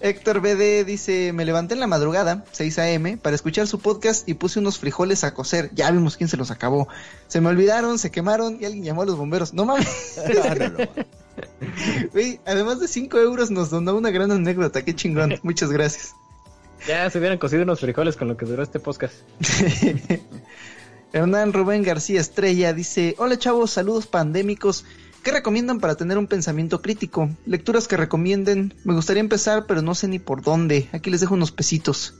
Héctor BD dice, me levanté en la madrugada, 6 a.m., para escuchar su podcast y puse unos frijoles a cocer. Ya vimos quién se los acabó. Se me olvidaron, se quemaron y alguien llamó a los bomberos. No mames. No, no, no. Güey, además de 5 euros nos donó una gran anécdota. Qué chingón. Muchas gracias. ya se hubieran cocido unos frijoles con lo que duró este podcast. Hernán Rubén García Estrella dice, hola chavos, saludos pandémicos. ¿Qué recomiendan para tener un pensamiento crítico? Lecturas que recomienden. Me gustaría empezar, pero no sé ni por dónde. Aquí les dejo unos pesitos.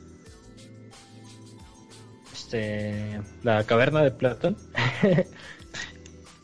Este, la caverna de Platón.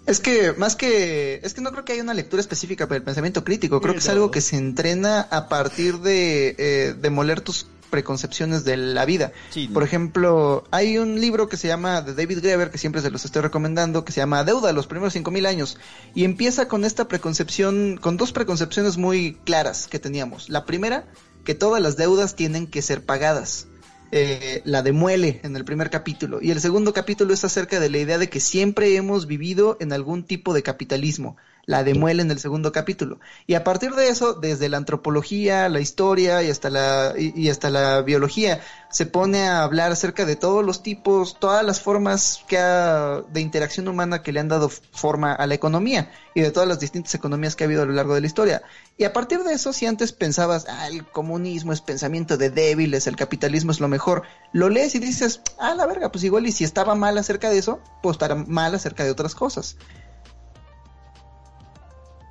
Es que más que es que no creo que haya una lectura específica para el pensamiento crítico. Creo que es algo que se entrena a partir de eh, demoler tus preconcepciones de la vida. Sí, Por ejemplo, hay un libro que se llama de David Graeber, que siempre se los estoy recomendando, que se llama Deuda, los primeros 5000 años. Y empieza con esta preconcepción, con dos preconcepciones muy claras que teníamos. La primera, que todas las deudas tienen que ser pagadas. Eh, la demuele en el primer capítulo. Y el segundo capítulo es acerca de la idea de que siempre hemos vivido en algún tipo de capitalismo. La demuele en el segundo capítulo. Y a partir de eso, desde la antropología, la historia y hasta la, y, hasta la biología, se pone a hablar acerca de todos los tipos, todas las formas que ha- de interacción humana que le han dado forma a la economía y de todas las distintas economías que ha habido a lo largo de la historia. Y a partir de eso, si antes pensabas, ah, el comunismo es pensamiento de débiles, el capitalismo es lo mejor, lo lees y dices, ah, la verga, pues igual y si estaba mal acerca de eso, pues estará mal acerca de otras cosas.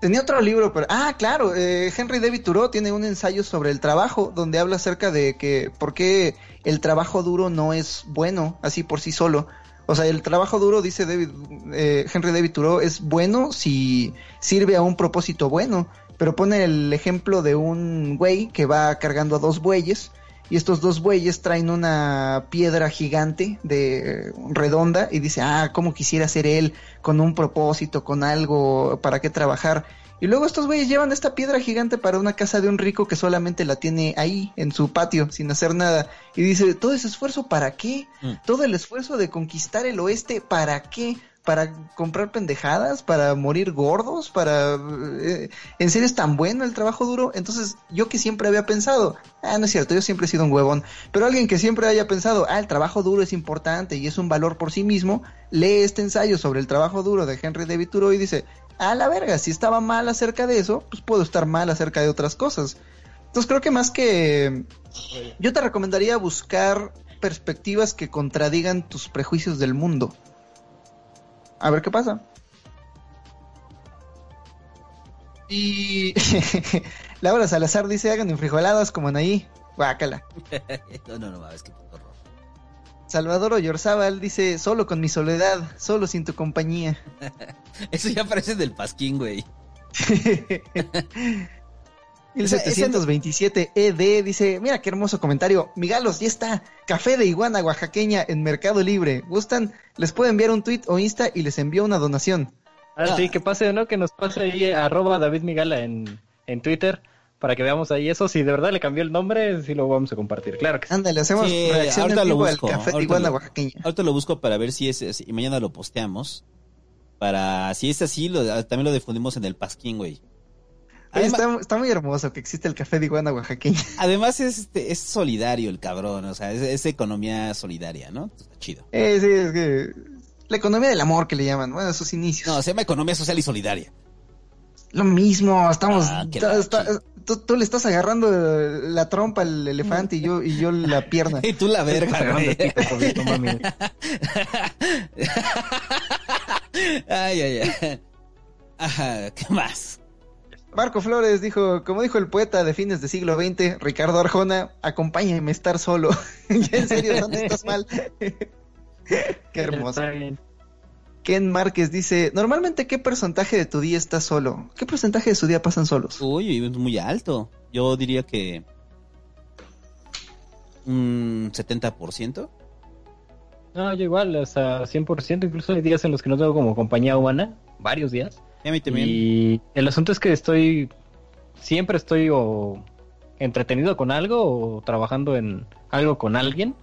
Tenía otro libro, pero... Ah, claro, eh, Henry David Thoreau tiene un ensayo sobre el trabajo, donde habla acerca de que por qué el trabajo duro no es bueno, así por sí solo. O sea, el trabajo duro, dice David, eh, Henry David Thoreau, es bueno si sirve a un propósito bueno. Pero pone el ejemplo de un güey que va cargando a dos bueyes y estos dos bueyes traen una piedra gigante de redonda y dice, ah, cómo quisiera ser él con un propósito, con algo para qué trabajar. Y luego estos güeyes llevan esta piedra gigante para una casa de un rico que solamente la tiene ahí, en su patio, sin hacer nada. Y dice, todo ese esfuerzo, ¿para qué? Mm. Todo el esfuerzo de conquistar el oeste, ¿para qué? ¿Para comprar pendejadas? ¿Para morir gordos? ¿Para... eh, ¿En serio es tan bueno el trabajo duro? Entonces, yo que siempre había pensado, ah, no es cierto, yo siempre he sido un huevón, pero alguien que siempre haya pensado, ah, el trabajo duro es importante y es un valor por sí mismo, lee este ensayo sobre el trabajo duro de Henry David Thoreau y dice, ah, la verga, si estaba mal acerca de eso, pues puedo estar mal acerca de otras cosas. Entonces creo que más que... Yo te recomendaría buscar perspectivas que contradigan tus prejuicios del mundo. A ver qué pasa. Y Laura Salazar dice, hagan enfrijoladas como Anaí. Guácala. no, no, no, mames, qué puto horror. Salvador Oyorzábal dice, solo con mi soledad, solo sin tu compañía. Eso ya parece del pasquín, güey. El Ese- ese 727 ED E dice, mira qué hermoso comentario. Migalos, ya está. Café de iguana oaxaqueña en Mercado Libre. ¿Gustan? Les puedo enviar un tweet o insta y les envío una donación. Ah, sí, que pase, ¿no? Que nos pase ahí arroba David Migala en, en Twitter para que veamos ahí eso. Si de verdad le cambió el nombre, sí lo vamos a compartir. Claro que sí. Ándale, hacemos Sí, reacción ahorita lo al café de iguana lo- oaxaqueña. Ahorita lo busco para ver si es, es- y mañana lo posteamos. Para, si es así, lo, también lo difundimos en el pasquín, güey. Además, está, está muy hermoso que existe el café de iguana oaxaqueña. además es, este, es solidario el cabrón, o sea, es, es economía solidaria, ¿no? Chido. Eh, sí, es que la economía del amor que le llaman, bueno, sus inicios. No, se llama economía social y solidaria. Lo mismo, estamos. Ah, está- está- tú, tú le estás agarrando la trompa al elefante y yo, y yo la pierna. Y tú la verga, ay, ay, ay. Ajá, ¿qué más? Marco Flores dijo, como dijo el poeta de fines del siglo XX, Ricardo Arjona, acompáñame a estar solo. ya en serio, ¿dónde estás mal? Qué hermoso. Está. Ken Márquez dice, normalmente ¿qué porcentaje de tu día estás solo? ¿Qué porcentaje de su día pasan solos? Uy, es muy alto. Yo diría que un 70%. No, yo igual, hasta 100%. Incluso hay días en los que no tengo como compañía humana, varios días. Y el asunto es que estoy, siempre estoy o entretenido con algo o trabajando en algo con alguien.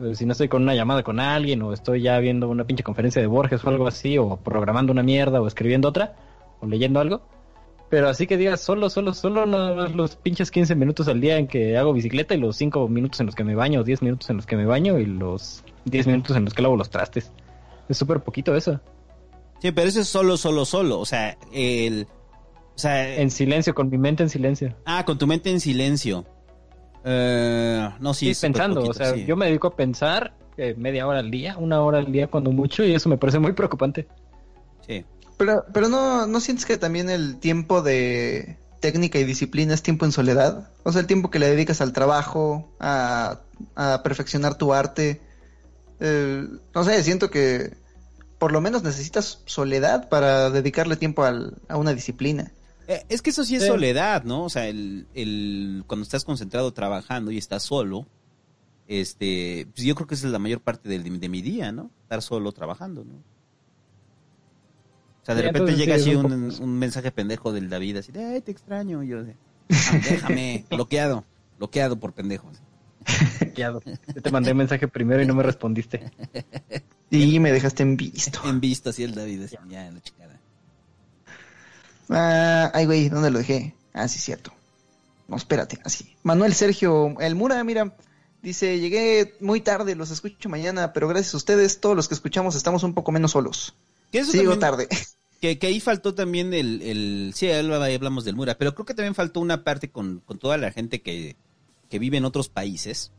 Eh, Si no estoy con una llamada con alguien, o estoy ya viendo una pinche conferencia de Borges o algo así, o programando una mierda, o escribiendo otra, o leyendo algo. Pero así que digas solo, solo, solo, nada más los pinches 15 minutos al día en que hago bicicleta y los 5 minutos en los que me baño, o 10 minutos en los que me baño y los 10 minutos en los que lavo los trastes. Es súper poquito eso. Sí, pero eso es solo, solo, solo. O sea, el. O sea, En silencio, con mi mente en silencio. ah, con tu mente en silencio. Eh, no, sí, Sí, es súper pensando, poquito, o sea, sí. yo me dedico a pensar eh, media hora al día, una hora al día cuando mucho, y eso me parece muy preocupante. Sí. Pero, pero no, ¿no sientes que también el tiempo de técnica y disciplina es tiempo en soledad? O sea, el tiempo que le dedicas al trabajo, a, a perfeccionar tu arte. Eh, no sé, siento que por lo menos necesitas soledad para dedicarle tiempo al- a una disciplina. Eh, es que eso sí es Sí. soledad, ¿no? O sea, el, el, cuando estás concentrado trabajando y estás solo, este, pues yo creo que esa es la mayor parte del- de, mi día, ¿no? Estar solo trabajando, ¿no? O sea, de Sí, repente entonces llega sí, así un un, poco- un mensaje pendejo del David, así de, ay, te extraño. Y yo de, "Ah, déjame, bloqueado, bloqueado por pendejos. Ya, yo te mandé mensaje primero y no me respondiste. Y me dejaste en visto. En visto así el David, ya, la chicada. Ah, ay, güey, ¿dónde lo dejé? Ah, sí, cierto. No, espérate, así. Manuel Sergio, el Mura, mira, dice, llegué muy tarde, los escucho mañana, pero gracias a ustedes, todos los que escuchamos estamos un poco menos solos. Que eso Sigo también- tarde. Que, que ahí faltó también el, el sí, ahí hablamos del Mura, pero creo que también faltó una parte con, con toda la gente que, que vive en otros países,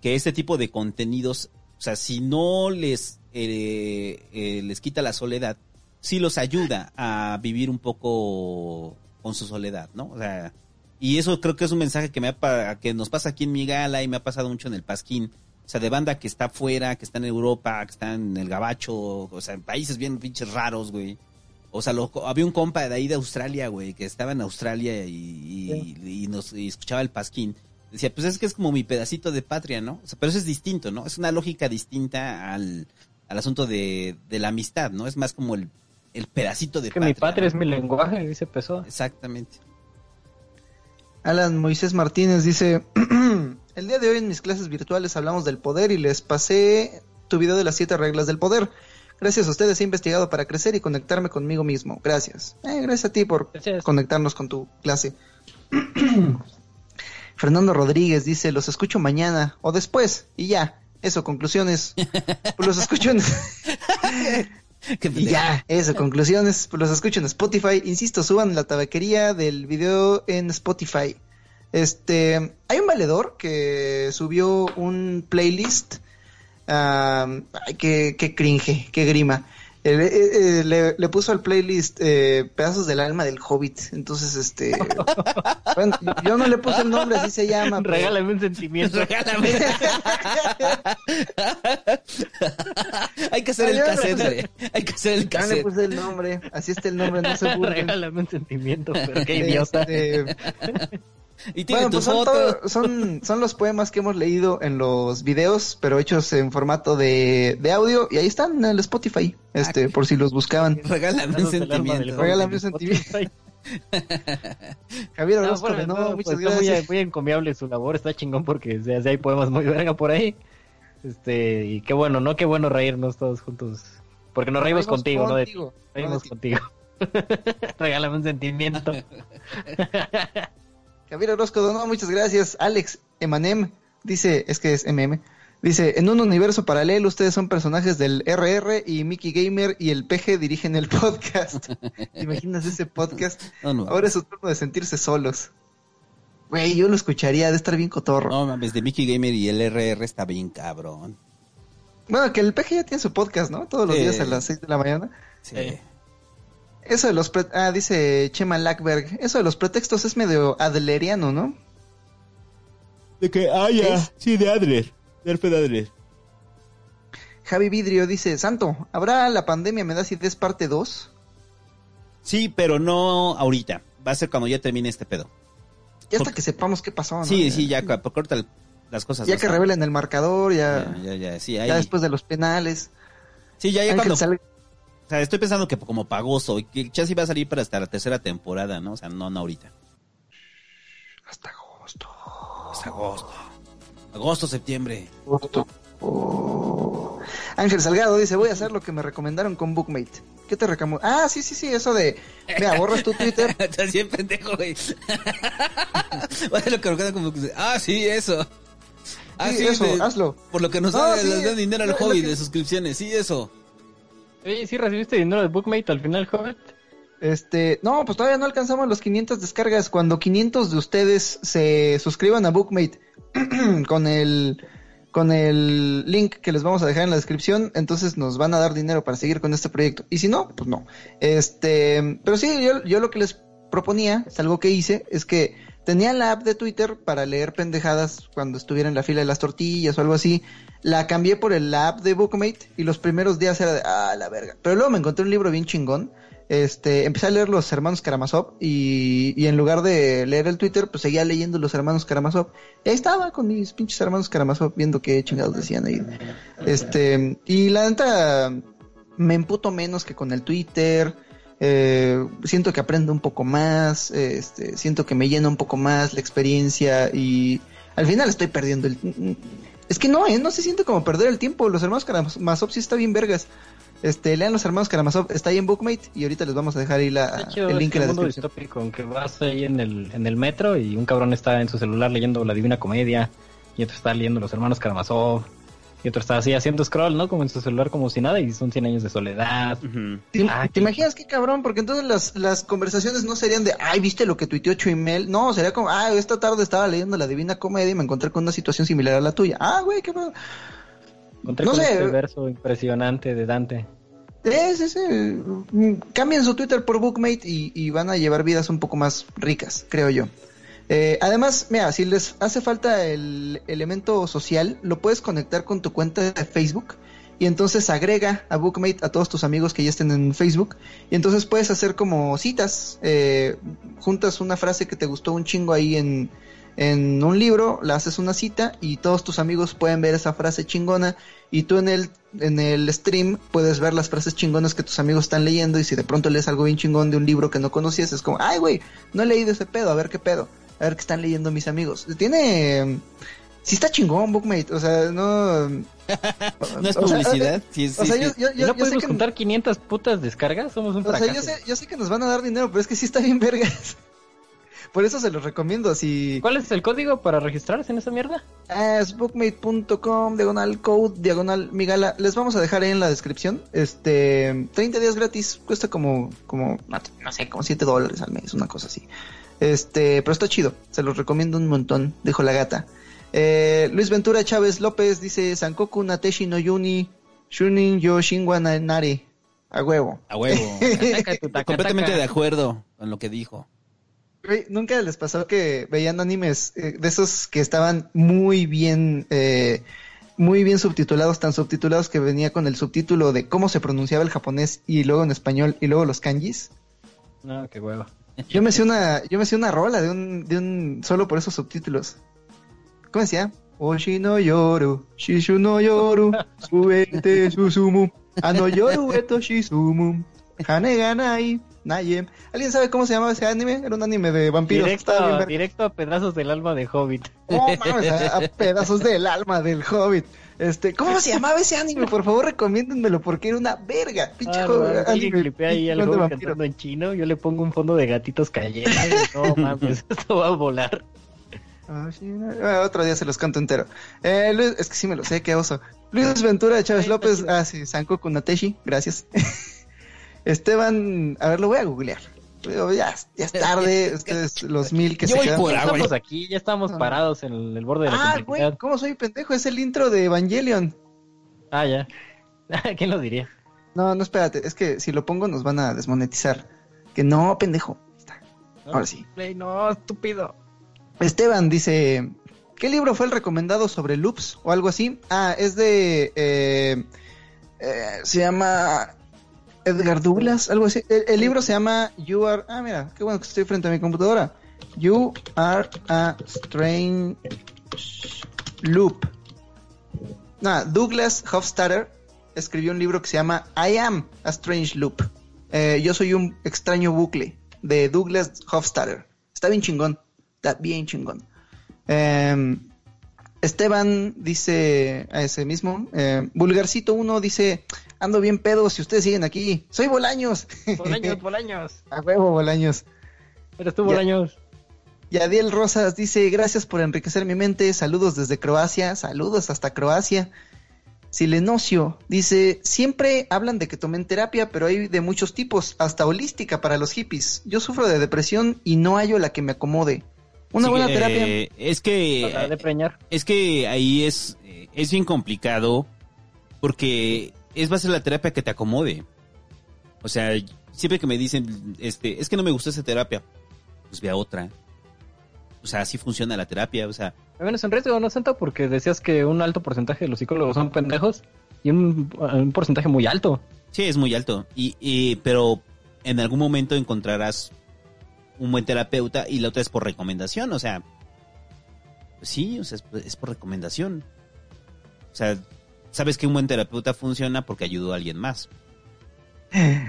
que este tipo de contenidos, o sea, si no les, eh, eh, les quita la soledad, sí los ayuda a vivir un poco con su soledad, ¿no? O sea, y eso creo que es un mensaje que, me ha que nos pasa aquí en mi gala y me ha pasado mucho en el Pasquín. O sea, de banda que está afuera, que está en Europa, que está en el Gabacho, o sea, en países bien pinches raros, güey. O sea, lo- había un compa de ahí de Australia, güey, que estaba en Australia y, y- y nos y escuchaba el Pasquín. Decía, pues es que es como mi pedacito de patria, ¿no? O sea, pero eso es distinto, ¿no? Es una lógica distinta al, al asunto de, de la amistad, ¿no? Es más como el, el pedacito de Es que mi patria ¿no? es mi lenguaje, dice Pessoa. Exactamente. Alan Moisés Martínez dice, el día de hoy en mis clases virtuales hablamos del poder y les pasé tu video de las siete reglas del poder. Gracias a ustedes he investigado para crecer y conectarme conmigo mismo. Gracias. Eh, gracias a ti por Gracias. conectarnos con tu clase. Fernando Rodríguez dice, los escucho mañana o después y ya. Eso, conclusiones. Los escucho en... Y ya, eso, conclusiones. Los escucho en Spotify. Insisto, suban la tabaquería del video en Spotify. Este, hay un valedor que subió un playlist. Ay, qué, qué cringe, qué grima. Eh, eh, eh, le, le puso al playlist eh, pedazos del alma del hobbit. Entonces, este. bueno, yo no le puse el nombre, así se llama. pero- Regálame un sentimiento. Regálame. Hay que hacer el yo cassette, le puse- güey. Hay que hacer el Ya le cassette. puse el nombre, así está el nombre, no se burlen. Regálame un sentimiento, pero qué idiota. Este, Y tiene Bueno, tu pues son, todo- son, son los poemas que hemos leído en los videos, pero hechos en formato de, de audio, y ahí están en el Spotify, este, por si los buscaban. Regálame un sentimiento. Regálame un sentimiento. Javier No, muchas pues, está muy, gracias. muy encomiable su labor, está chingón porque o sea, hay poemas muy verga por ahí. Este, y qué bueno, ¿no? Qué bueno reírnos todos juntos. Porque nos reímos contigo, ¿no? Contigo, Reímos no de ti. contigo. Regálame un sentimiento. Javier Orozco de no, muchas gracias. Alex Emanem dice, es que es MM, dice, en un universo paralelo ustedes son personajes del RR y Mickey Gamer y el PG dirigen el podcast. ¿Te imaginas ese podcast? No, no. Ahora es su turno de sentirse solos. Güey, yo lo escucharía, de estar bien cotorro. No mames, de Mickey Gamer y el RR está bien cabrón. Bueno, que el PG ya tiene su podcast, ¿no? Todos los Sí. días a las 6 de la mañana. Sí. Sí. Eso de los... pre- Ah, dice Chema Lackberg. Eso de los pretextos es medio adleriano, ¿no? De que, ah, ya. Sí, de Adler. De Alfred Adler. Javi Vidrio dice, Santo, ¿habrá la pandemia me da acidez parte 2? Sí, pero no ahorita. Va a ser cuando ya termine este pedo. Ya hasta Por- que sepamos qué pasó, ¿no? Sí, sí, ya, cu- corta las cosas. Ya no que están- revelen el marcador, ya, Ya, ya, ya, sí, ya ahí. después de los penales. Sí, ya, ya Ángel cuando. Sal- O sea, estoy pensando que como pagoso, y que sí va a salir para hasta la tercera temporada, ¿no? O sea, no, no ahorita. Hasta agosto. Es agosto. Agosto, septiembre. Oh. Ángel Salgado dice, voy a hacer lo que me recomendaron con Bookmate. ¿Qué te recomendó? Ah, sí, sí, sí, eso de, mira, borras tu Twitter. Estás bien pendejo, güey. Lo que como que- Ah, sí, eso. Ah, Sí, eso, de- hazlo. Por lo que nos No, da, sí, dinero al hobby que- de suscripciones, sí, eso. Oye, ¿sí recibiste dinero de Bookmate al final, Hobbit? Este, no, pues todavía no alcanzamos los 500 descargas. Cuando 500 de ustedes se suscriban a Bookmate con el con el link que les vamos a dejar en la descripción, entonces nos van a dar dinero para seguir con este proyecto. Y si no, pues no. Este, pero sí, yo, yo lo que les proponía, es algo que hice, es que tenía la app de Twitter para leer pendejadas cuando estuviera en la fila de las tortillas o algo así. La cambié por el app de Bookmate y los primeros días era de, ah, la verga. Pero luego me encontré un libro bien chingón. Este, empecé a leer los hermanos Karamazov y, y en lugar de leer el Twitter, pues seguía leyendo los hermanos Karamazov. Estaba con mis pinches hermanos Karamazov viendo qué chingados decían ahí. Este, y la neta, me emputo menos que con el Twitter. Eh, siento que aprendo un poco más, este, siento que me llena un poco más la experiencia y al final estoy perdiendo el... Es que no, ¿eh? no se siente como perder el tiempo. Los hermanos Karamazov sí está bien vergas. Este, lean los hermanos Karamazov, está ahí en Bookmate y ahorita les vamos a dejar ahí la, chido el link este en la descripción. distópico en que vas ahí en el, en el metro y un cabrón está en su celular leyendo La Divina Comedia y otro está leyendo Los Hermanos Karamazov y otro está así haciendo scroll, ¿no? Como en su celular como si nada y son 100 años de soledad. Ujú. ¿Te, Ah, te imaginas qué cabrón? Porque entonces las, las conversaciones no serían de, ay, ¿viste lo que tuiteó Chuimel? No, sería como, ah, esta tarde estaba leyendo la Divina Comedia y me encontré con una situación similar a la tuya. Ah, güey, qué pedo. Encontré No con sé. este verso impresionante de Dante. Es, es, mm, cambien su Twitter por Bookmate y, y van a llevar vidas un poco más ricas, creo yo. Eh, además, mira, si les hace falta el elemento social, lo puedes conectar con tu cuenta de Facebook y entonces agrega a Bookmate a todos tus amigos que ya estén en Facebook y entonces puedes hacer como citas, eh, juntas una frase que te gustó un chingo ahí en, en un libro, la haces una cita y todos tus amigos pueden ver esa frase chingona y tú en el en el stream puedes ver las frases chingonas que tus amigos están leyendo y si de pronto lees algo bien chingón de un libro que no conocías es como, ay güey, no he leído ese pedo, a ver qué pedo, a ver qué están leyendo mis amigos. Tiene sí está chingón Bookmate, o sea, no No es o sea, publicidad. sí, o sea, sí. yo, yo, ¿Y yo- no yo sé podemos que juntar 500 putas descargas? Somos un o sea, yo fracaso. sé, yo sé que nos van a dar dinero, pero es que sí está bien vergas. Por eso se los recomiendo. Si ¿Cuál es el código para registrarse en esa mierda? es bookmate.com, diagonal code, diagonal migala, les vamos a dejar ahí en la descripción. Este, 30 días gratis, cuesta como, como, no, no sé, como 7 dólares al mes, una cosa así. Este, pero está chido, se los recomiendo un montón, dijo la gata. Eh, Luis Ventura Chávez López dice, Sankoku Nateshi no Yuni, Shunin yo Nari. A huevo. A huevo. Completamente de acuerdo con lo que dijo. ¿Nunca les pasó que veían animes eh, de esos que estaban muy bien, eh, muy bien subtitulados, tan subtitulados que venía con el subtítulo de cómo se pronunciaba el japonés y luego en español y luego los kanjis? No, qué huevo. Yo me hacía una, yo me hacía una rola de un, de un, solo por esos subtítulos. ¿Cómo decía? Oshi no yoru, shishu no yoru, suete susumu, ano yoru eto shizumu, hane ga nai, nayem. ¿Alguien sabe cómo se llamaba ese anime? Era un anime de vampiros. Directo, a pedazos del alma de Hobbit. No mames, a, a pedazos del alma del hobbit. Este, ¿cómo se llamaba ese anime? Por favor, recomiéndenmelo porque era una verga. Pinche Ah, jo- no, alguien anime clipea ahí al chingón de Hobbit vampiros. cantando en chino, yo le pongo un fondo de gatitos cayendo. No mames, esto va a volar. Ah. Ah, otro día se los canto entero. Eh, Luis- es que sí me lo sé, qué oso. Luis Ventura de Chávez López. Ah, sí, Sanko Nateshi, gracias. Esteban, a ver, lo voy a googlear. Pero ya, ya es tarde, ustedes los mil que Yo se voy quedan. por agua. estamos aquí, ya estamos Ah. parados en el, el borde de la Ah, güey. ¿cómo soy pendejo? Es el intro de Evangelion. Ah, ya. ¿Quién lo diría? No, no, espérate, es que si lo pongo nos van a desmonetizar. Que no, pendejo. Ahora sí. Play, no, estúpido. Esteban dice, ¿qué libro fue el recomendado sobre loops o algo así? Ah, es de... eh, eh, se llama Edgar Douglas, algo así. El, libro se llama You Are... Ah, mira, qué bueno que estoy frente a mi computadora. You Are a Strange Loop. Nada, Douglas Hofstadter escribió un libro que se llama I Am a Strange Loop. Eh, yo soy un extraño bucle de Douglas Hofstadter. Está bien chingón. Está bien chingón. Em, Esteban dice a ese mismo. eh, Vulgarcito 1 dice: Ando bien pedo si ustedes siguen aquí. Soy Bolaños. Bolaños, Bolaños. a huevo, Bolaños. Eres tú, Ya. Bolaños. Y Adiel Rosas dice: Gracias por enriquecer mi mente. Saludos desde Croacia. Saludos hasta Croacia. Silenocio dice: Siempre hablan de que tomen terapia, pero hay de muchos tipos, hasta holística para los hippies. Yo sufro de depresión y no hallo la que me acomode. Una Sí, buena eh, terapia. Es que de preñar. es que ahí es eh, es bien complicado porque es va a ser la terapia que te acomode. O sea, siempre que me dicen este, es que no me gustó esa terapia, pues ve a otra. O sea, así funciona la terapia, o sea, Me vienes en riesgo, ¿no, Santa? Porque decías que un alto porcentaje de los psicólogos son pendejos y un, un porcentaje muy alto. Sí, es muy alto. Y, y- pero en algún momento encontrarás un buen terapeuta y la otra es por recomendación. O sea, pues sí, o sea, es, es por recomendación. O sea, sabes que un buen terapeuta funciona porque ayudó a alguien más.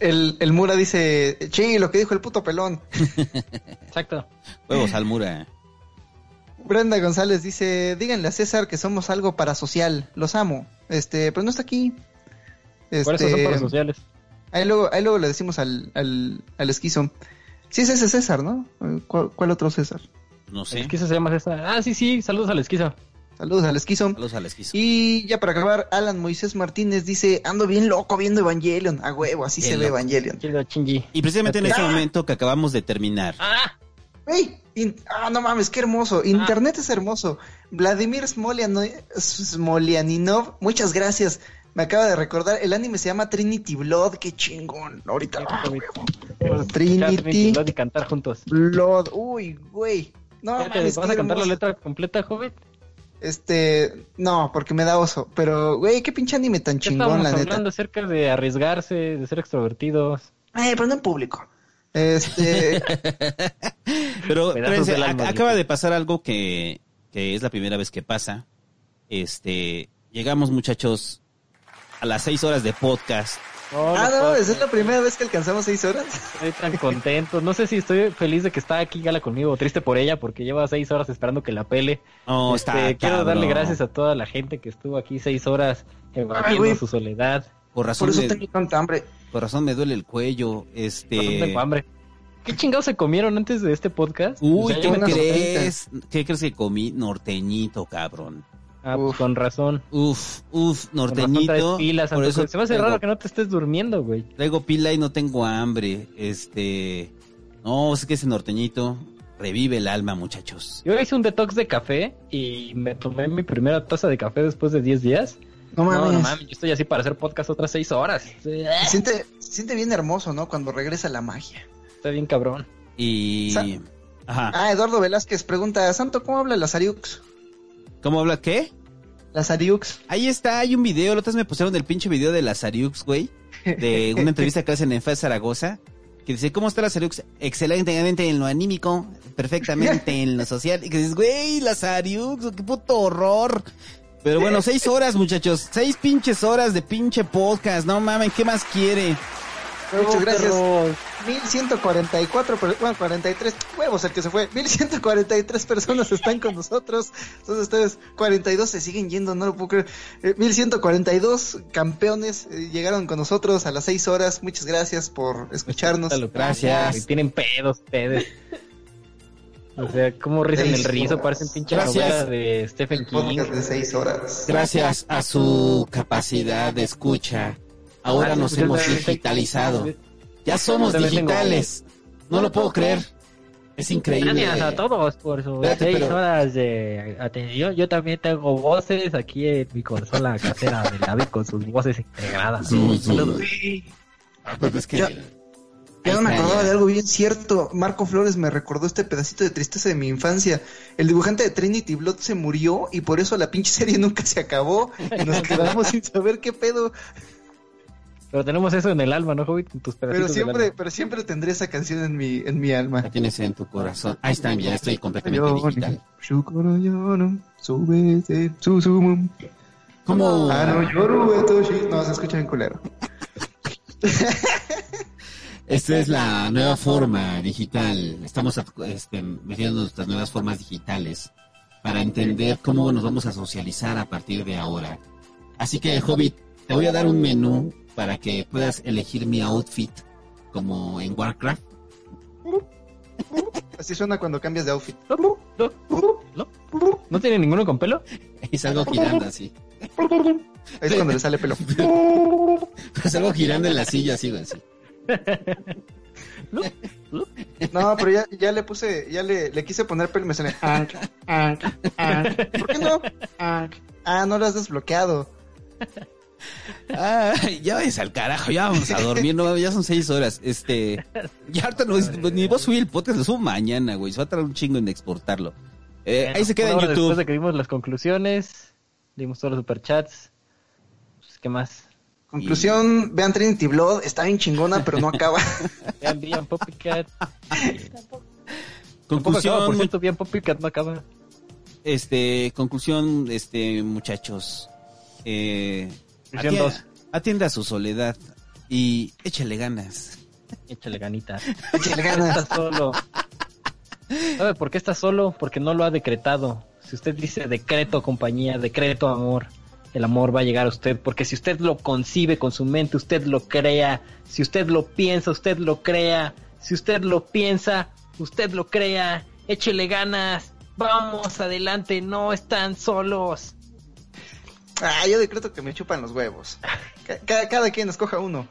El, el Mura dice: Sí, lo que dijo el puto pelón. Exacto. Huevos, Almura. Brenda González dice, díganle a César que somos algo parasocial, los amo. Este, pero no está aquí. Por eso son Este, para sociales. ahí luego, ahí luego le decimos al, al, al esquizo. Sí es ese César, ¿no? ¿Cuál, cuál otro César? No El sé. esquizo se llama César. Ah, sí, sí. Saludos al esquizo. Saludos al esquizo. Saludos al esquizo. Y ya para acabar, Alan Moisés Martínez dice, ando bien loco viendo Evangelion. A huevo, así Bien se ve. Evangelion. Y precisamente en este Ah. momento que acabamos de terminar. ¡Ah! ¡Ey! Ah, no mames, qué hermoso. Internet es hermoso. Vladimir Smoliano- Smolianinov, muchas gracias. Me acaba de recordar, el anime se llama Trinity Blood, qué chingón. Ahorita. ah, Escuchar Trinity Blood y cantar juntos. Blood. Uy, güey. No, mames, ¿Vas a cantar la letra completa, joven? Este, no, porque me da oso. Pero, güey, qué pinche anime tan chingón, la neta. hablando acerca de arriesgarse, de ser extrovertidos. Eh, pero no en público. Este, Pero espérense, ac- acaba de pasar algo que, que es la primera vez que pasa. Este, llegamos muchachos a las seis horas de podcast. No, ah, no esa es la primera vez que alcanzamos seis horas. Estoy tan contento. No sé si estoy feliz de que está aquí Gala conmigo o triste por ella porque lleva seis horas esperando que la pele. No, Este, está quiero cabrón. darle gracias a toda la gente que estuvo aquí seis horas evadiendo su soledad. Por razón, Por eso me, tengo tanta hambre. por razón me duele el cuello. Este. tengo hambre. ¿Qué chingados se comieron antes de este podcast? Uy, O sea, ¿qué crees? ¿Qué crees que comí? Norteñito, cabrón. Ah, pues con razón. Uf, uf, norteñito. pilas, por Santo eso. Se me hace traigo- raro que no te estés durmiendo, güey. Traigo pila y no tengo hambre. Este. No, es que ese norteñito revive el alma, muchachos. Yo hice un detox de café y me tomé mi primera taza de café después de 10 días. No mames. No, no mames, yo estoy así para hacer podcast otras 6 horas. Se siente, se siente bien hermoso, ¿no? Cuando regresa la magia. Está bien cabrón. Y. Sa- Ajá. Ah, Eduardo Velázquez pregunta, Santo, ¿cómo habla las Ariux? ¿Cómo habla? ¿Qué? Las Ariux. Ahí está, hay un video. Los me pusieron el pinche video de las Ariux, güey. De una entrevista que hacen en FES Zaragoza. Que dice, ¿cómo está las Ariux? Excelentemente en lo anímico, perfectamente en lo social. Y que dices, güey, las Ariux, qué puto horror. Pero bueno, seis horas, muchachos. Seis pinches horas de pinche podcast. No mames, ¿qué más quiere? Muchas gracias. Perros. 1144, per- bueno, 43 huevos el que se fue. 1143 personas están con nosotros. Entonces ustedes 42 se siguen yendo, no lo puedo creer. Eh, 1142 campeones eh, llegaron con nosotros a las 6 horas. Muchas gracias por escucharnos. Gracias. Tienen pedos ustedes. O sea, como rizan el Seis rizo, horas. parecen pinche Gracias. novela de Stephen El King. de 6 horas. Gracias a su capacidad de escucha, ahora nos hemos digitalizado. Ya somos digitales. No lo puedo creer. Es increíble. Gracias a todos por sus Espérate, seis pero- horas de atención. Yo también tengo voces aquí en mi consola casera de David con sus voces integradas. Su- Saludos. Ah, pues es que- Ya- Ya no me acordaba de algo bien cierto. Marco Flores me recordó este pedacito de tristeza de mi infancia. El dibujante de Trinity Blood se murió y por eso la pinche serie nunca se acabó. Y nos quedamos sin saber qué pedo. Pero tenemos eso en el alma, ¿no, Hobbit? Tus Pero siempre, pero siempre tendré esa canción en mi, en mi alma. La tienes en tu corazón. Ahí está, ya estoy completamente digital. Subete, susumu. ¿Cómo? Ah, no, yoru, etoshi. No, se escucha en culero. Esta es la nueva forma digital. Estamos este, metiendo nuestras nuevas formas digitales. para entender cómo nos vamos a socializar a partir de ahora. Así que, Hobbit, te voy a dar un menú para que puedas elegir mi outfit como en Warcraft. Así suena cuando cambias de outfit. ¿No? ¿No? ¿No tiene ninguno con pelo? Y salgo girando así. Ahí es cuando le sale pelo. salgo girando en la silla así, güey, así. No, pero ya, ya le puse, ya le, le quise poner pelo y me sale. ¿Por qué no? Ah, no lo has desbloqueado. Ay, ya ves al carajo, ya vamos a dormir, no, ya son seis horas. Este, ya ahorita no, ni vos subir el podcast, lo subo mañana, güey. Se va a tardar un chingo en exportarlo. Eh, ahí se queda en Ahora, Después YouTube. de que vimos las conclusiones, dimos todos los superchats. Pues, ¿Qué más? Conclusión, vean Trinity Blood, está bien chingona, pero no acaba. Vean bien Poppycat. Acaba, Conclusión, por cierto, bien Poppycat no acaba. este, conclusión, este, muchachos. Eh, atienda- dos. atienda su soledad y échale ganas. Échale ganita. Échale ganas. Está solo. ¿Sabe por qué está solo? Porque no lo ha decretado. Si usted dice decreto compañía, decreto amor, el amor va a llegar a usted. Porque si usted lo concibe con su mente, usted lo crea. Si usted lo piensa, usted lo crea. Si usted lo piensa, usted lo crea. Échele ganas. Vamos adelante, no están solos. Ah, yo decreto que me chupan los huevos. Ca- ca- cada quien escoja uno.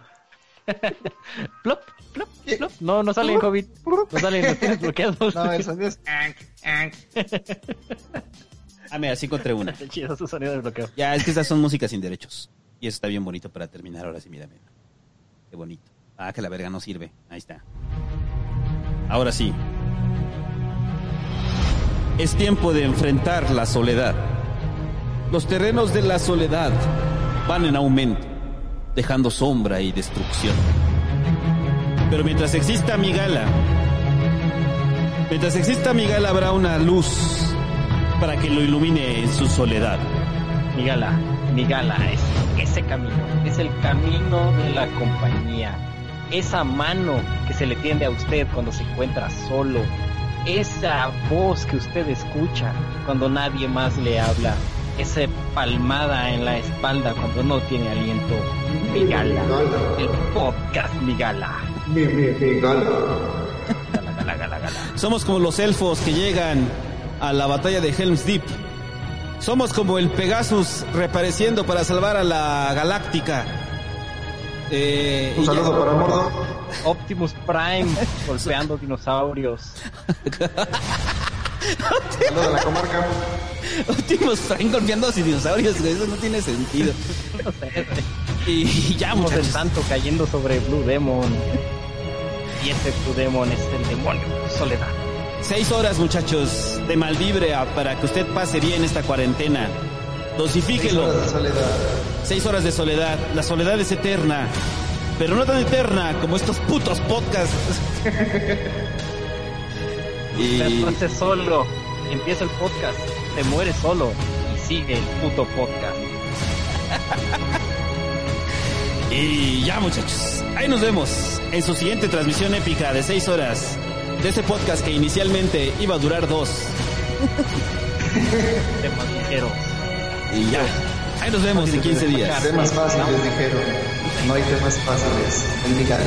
Plop, plop, plop. No, no salen COVID. No salen, los tienes bloqueados. No, el sonido es. Ah, mira, sí encontré una. Está chido su sonido de bloqueo. Ya, es que estas son músicas sin derechos. Y eso está bien bonito para terminar. Ahora sí, mírame. Qué bonito. Ah, que la verga no sirve. Ahí está. Ahora sí. Es tiempo de enfrentar la soledad. Los terrenos de la soledad van en aumento, dejando sombra y destrucción. Pero mientras exista mi gala, mientras exista mi gala habrá una luz para que lo ilumine en su soledad. Mi gala, mi gala es ese camino, es el camino de la compañía, esa mano que se le tiende a usted cuando se encuentra solo, esa voz que usted escucha cuando nadie más le habla, esa palmada en la espalda cuando no tiene aliento. Mi gala, el podcast Mi gala. Gala, gala, gala, gala. Somos como los elfos que llegan a la batalla de Helm's Deep. Somos como el Pegasus reapareciendo para salvar a la galáctica. Eh, Un ya- saludo para Mordo. Optimus Prime golpeando dinosaurios. A la comarca. Optimus Prime golpeando a los dinosaurios, güey, eso no tiene sentido. No sé, güey. Y ya, Vemos el muchachos. santo cayendo sobre Blue Demon. Y ese Blue Demon es el demonio, Soledad. Seis horas, muchachos, de malvibra para que usted pase bien esta cuarentena. Dosifíquelo. Horas de soledad. Seis horas de soledad. La soledad es eterna. Pero no tan eterna como estos putos podcasts. y Te solo, empieza el podcast, te mueres solo y sigue el puto podcast. Y ya muchachos, ahí nos vemos en su siguiente transmisión épica de 6 horas de este podcast que inicialmente iba a durar dos. Temas ligeros. Y ya, ahí nos vemos en 15 días. Temas fáciles, dijeron. No hay temas fáciles. En mi cara.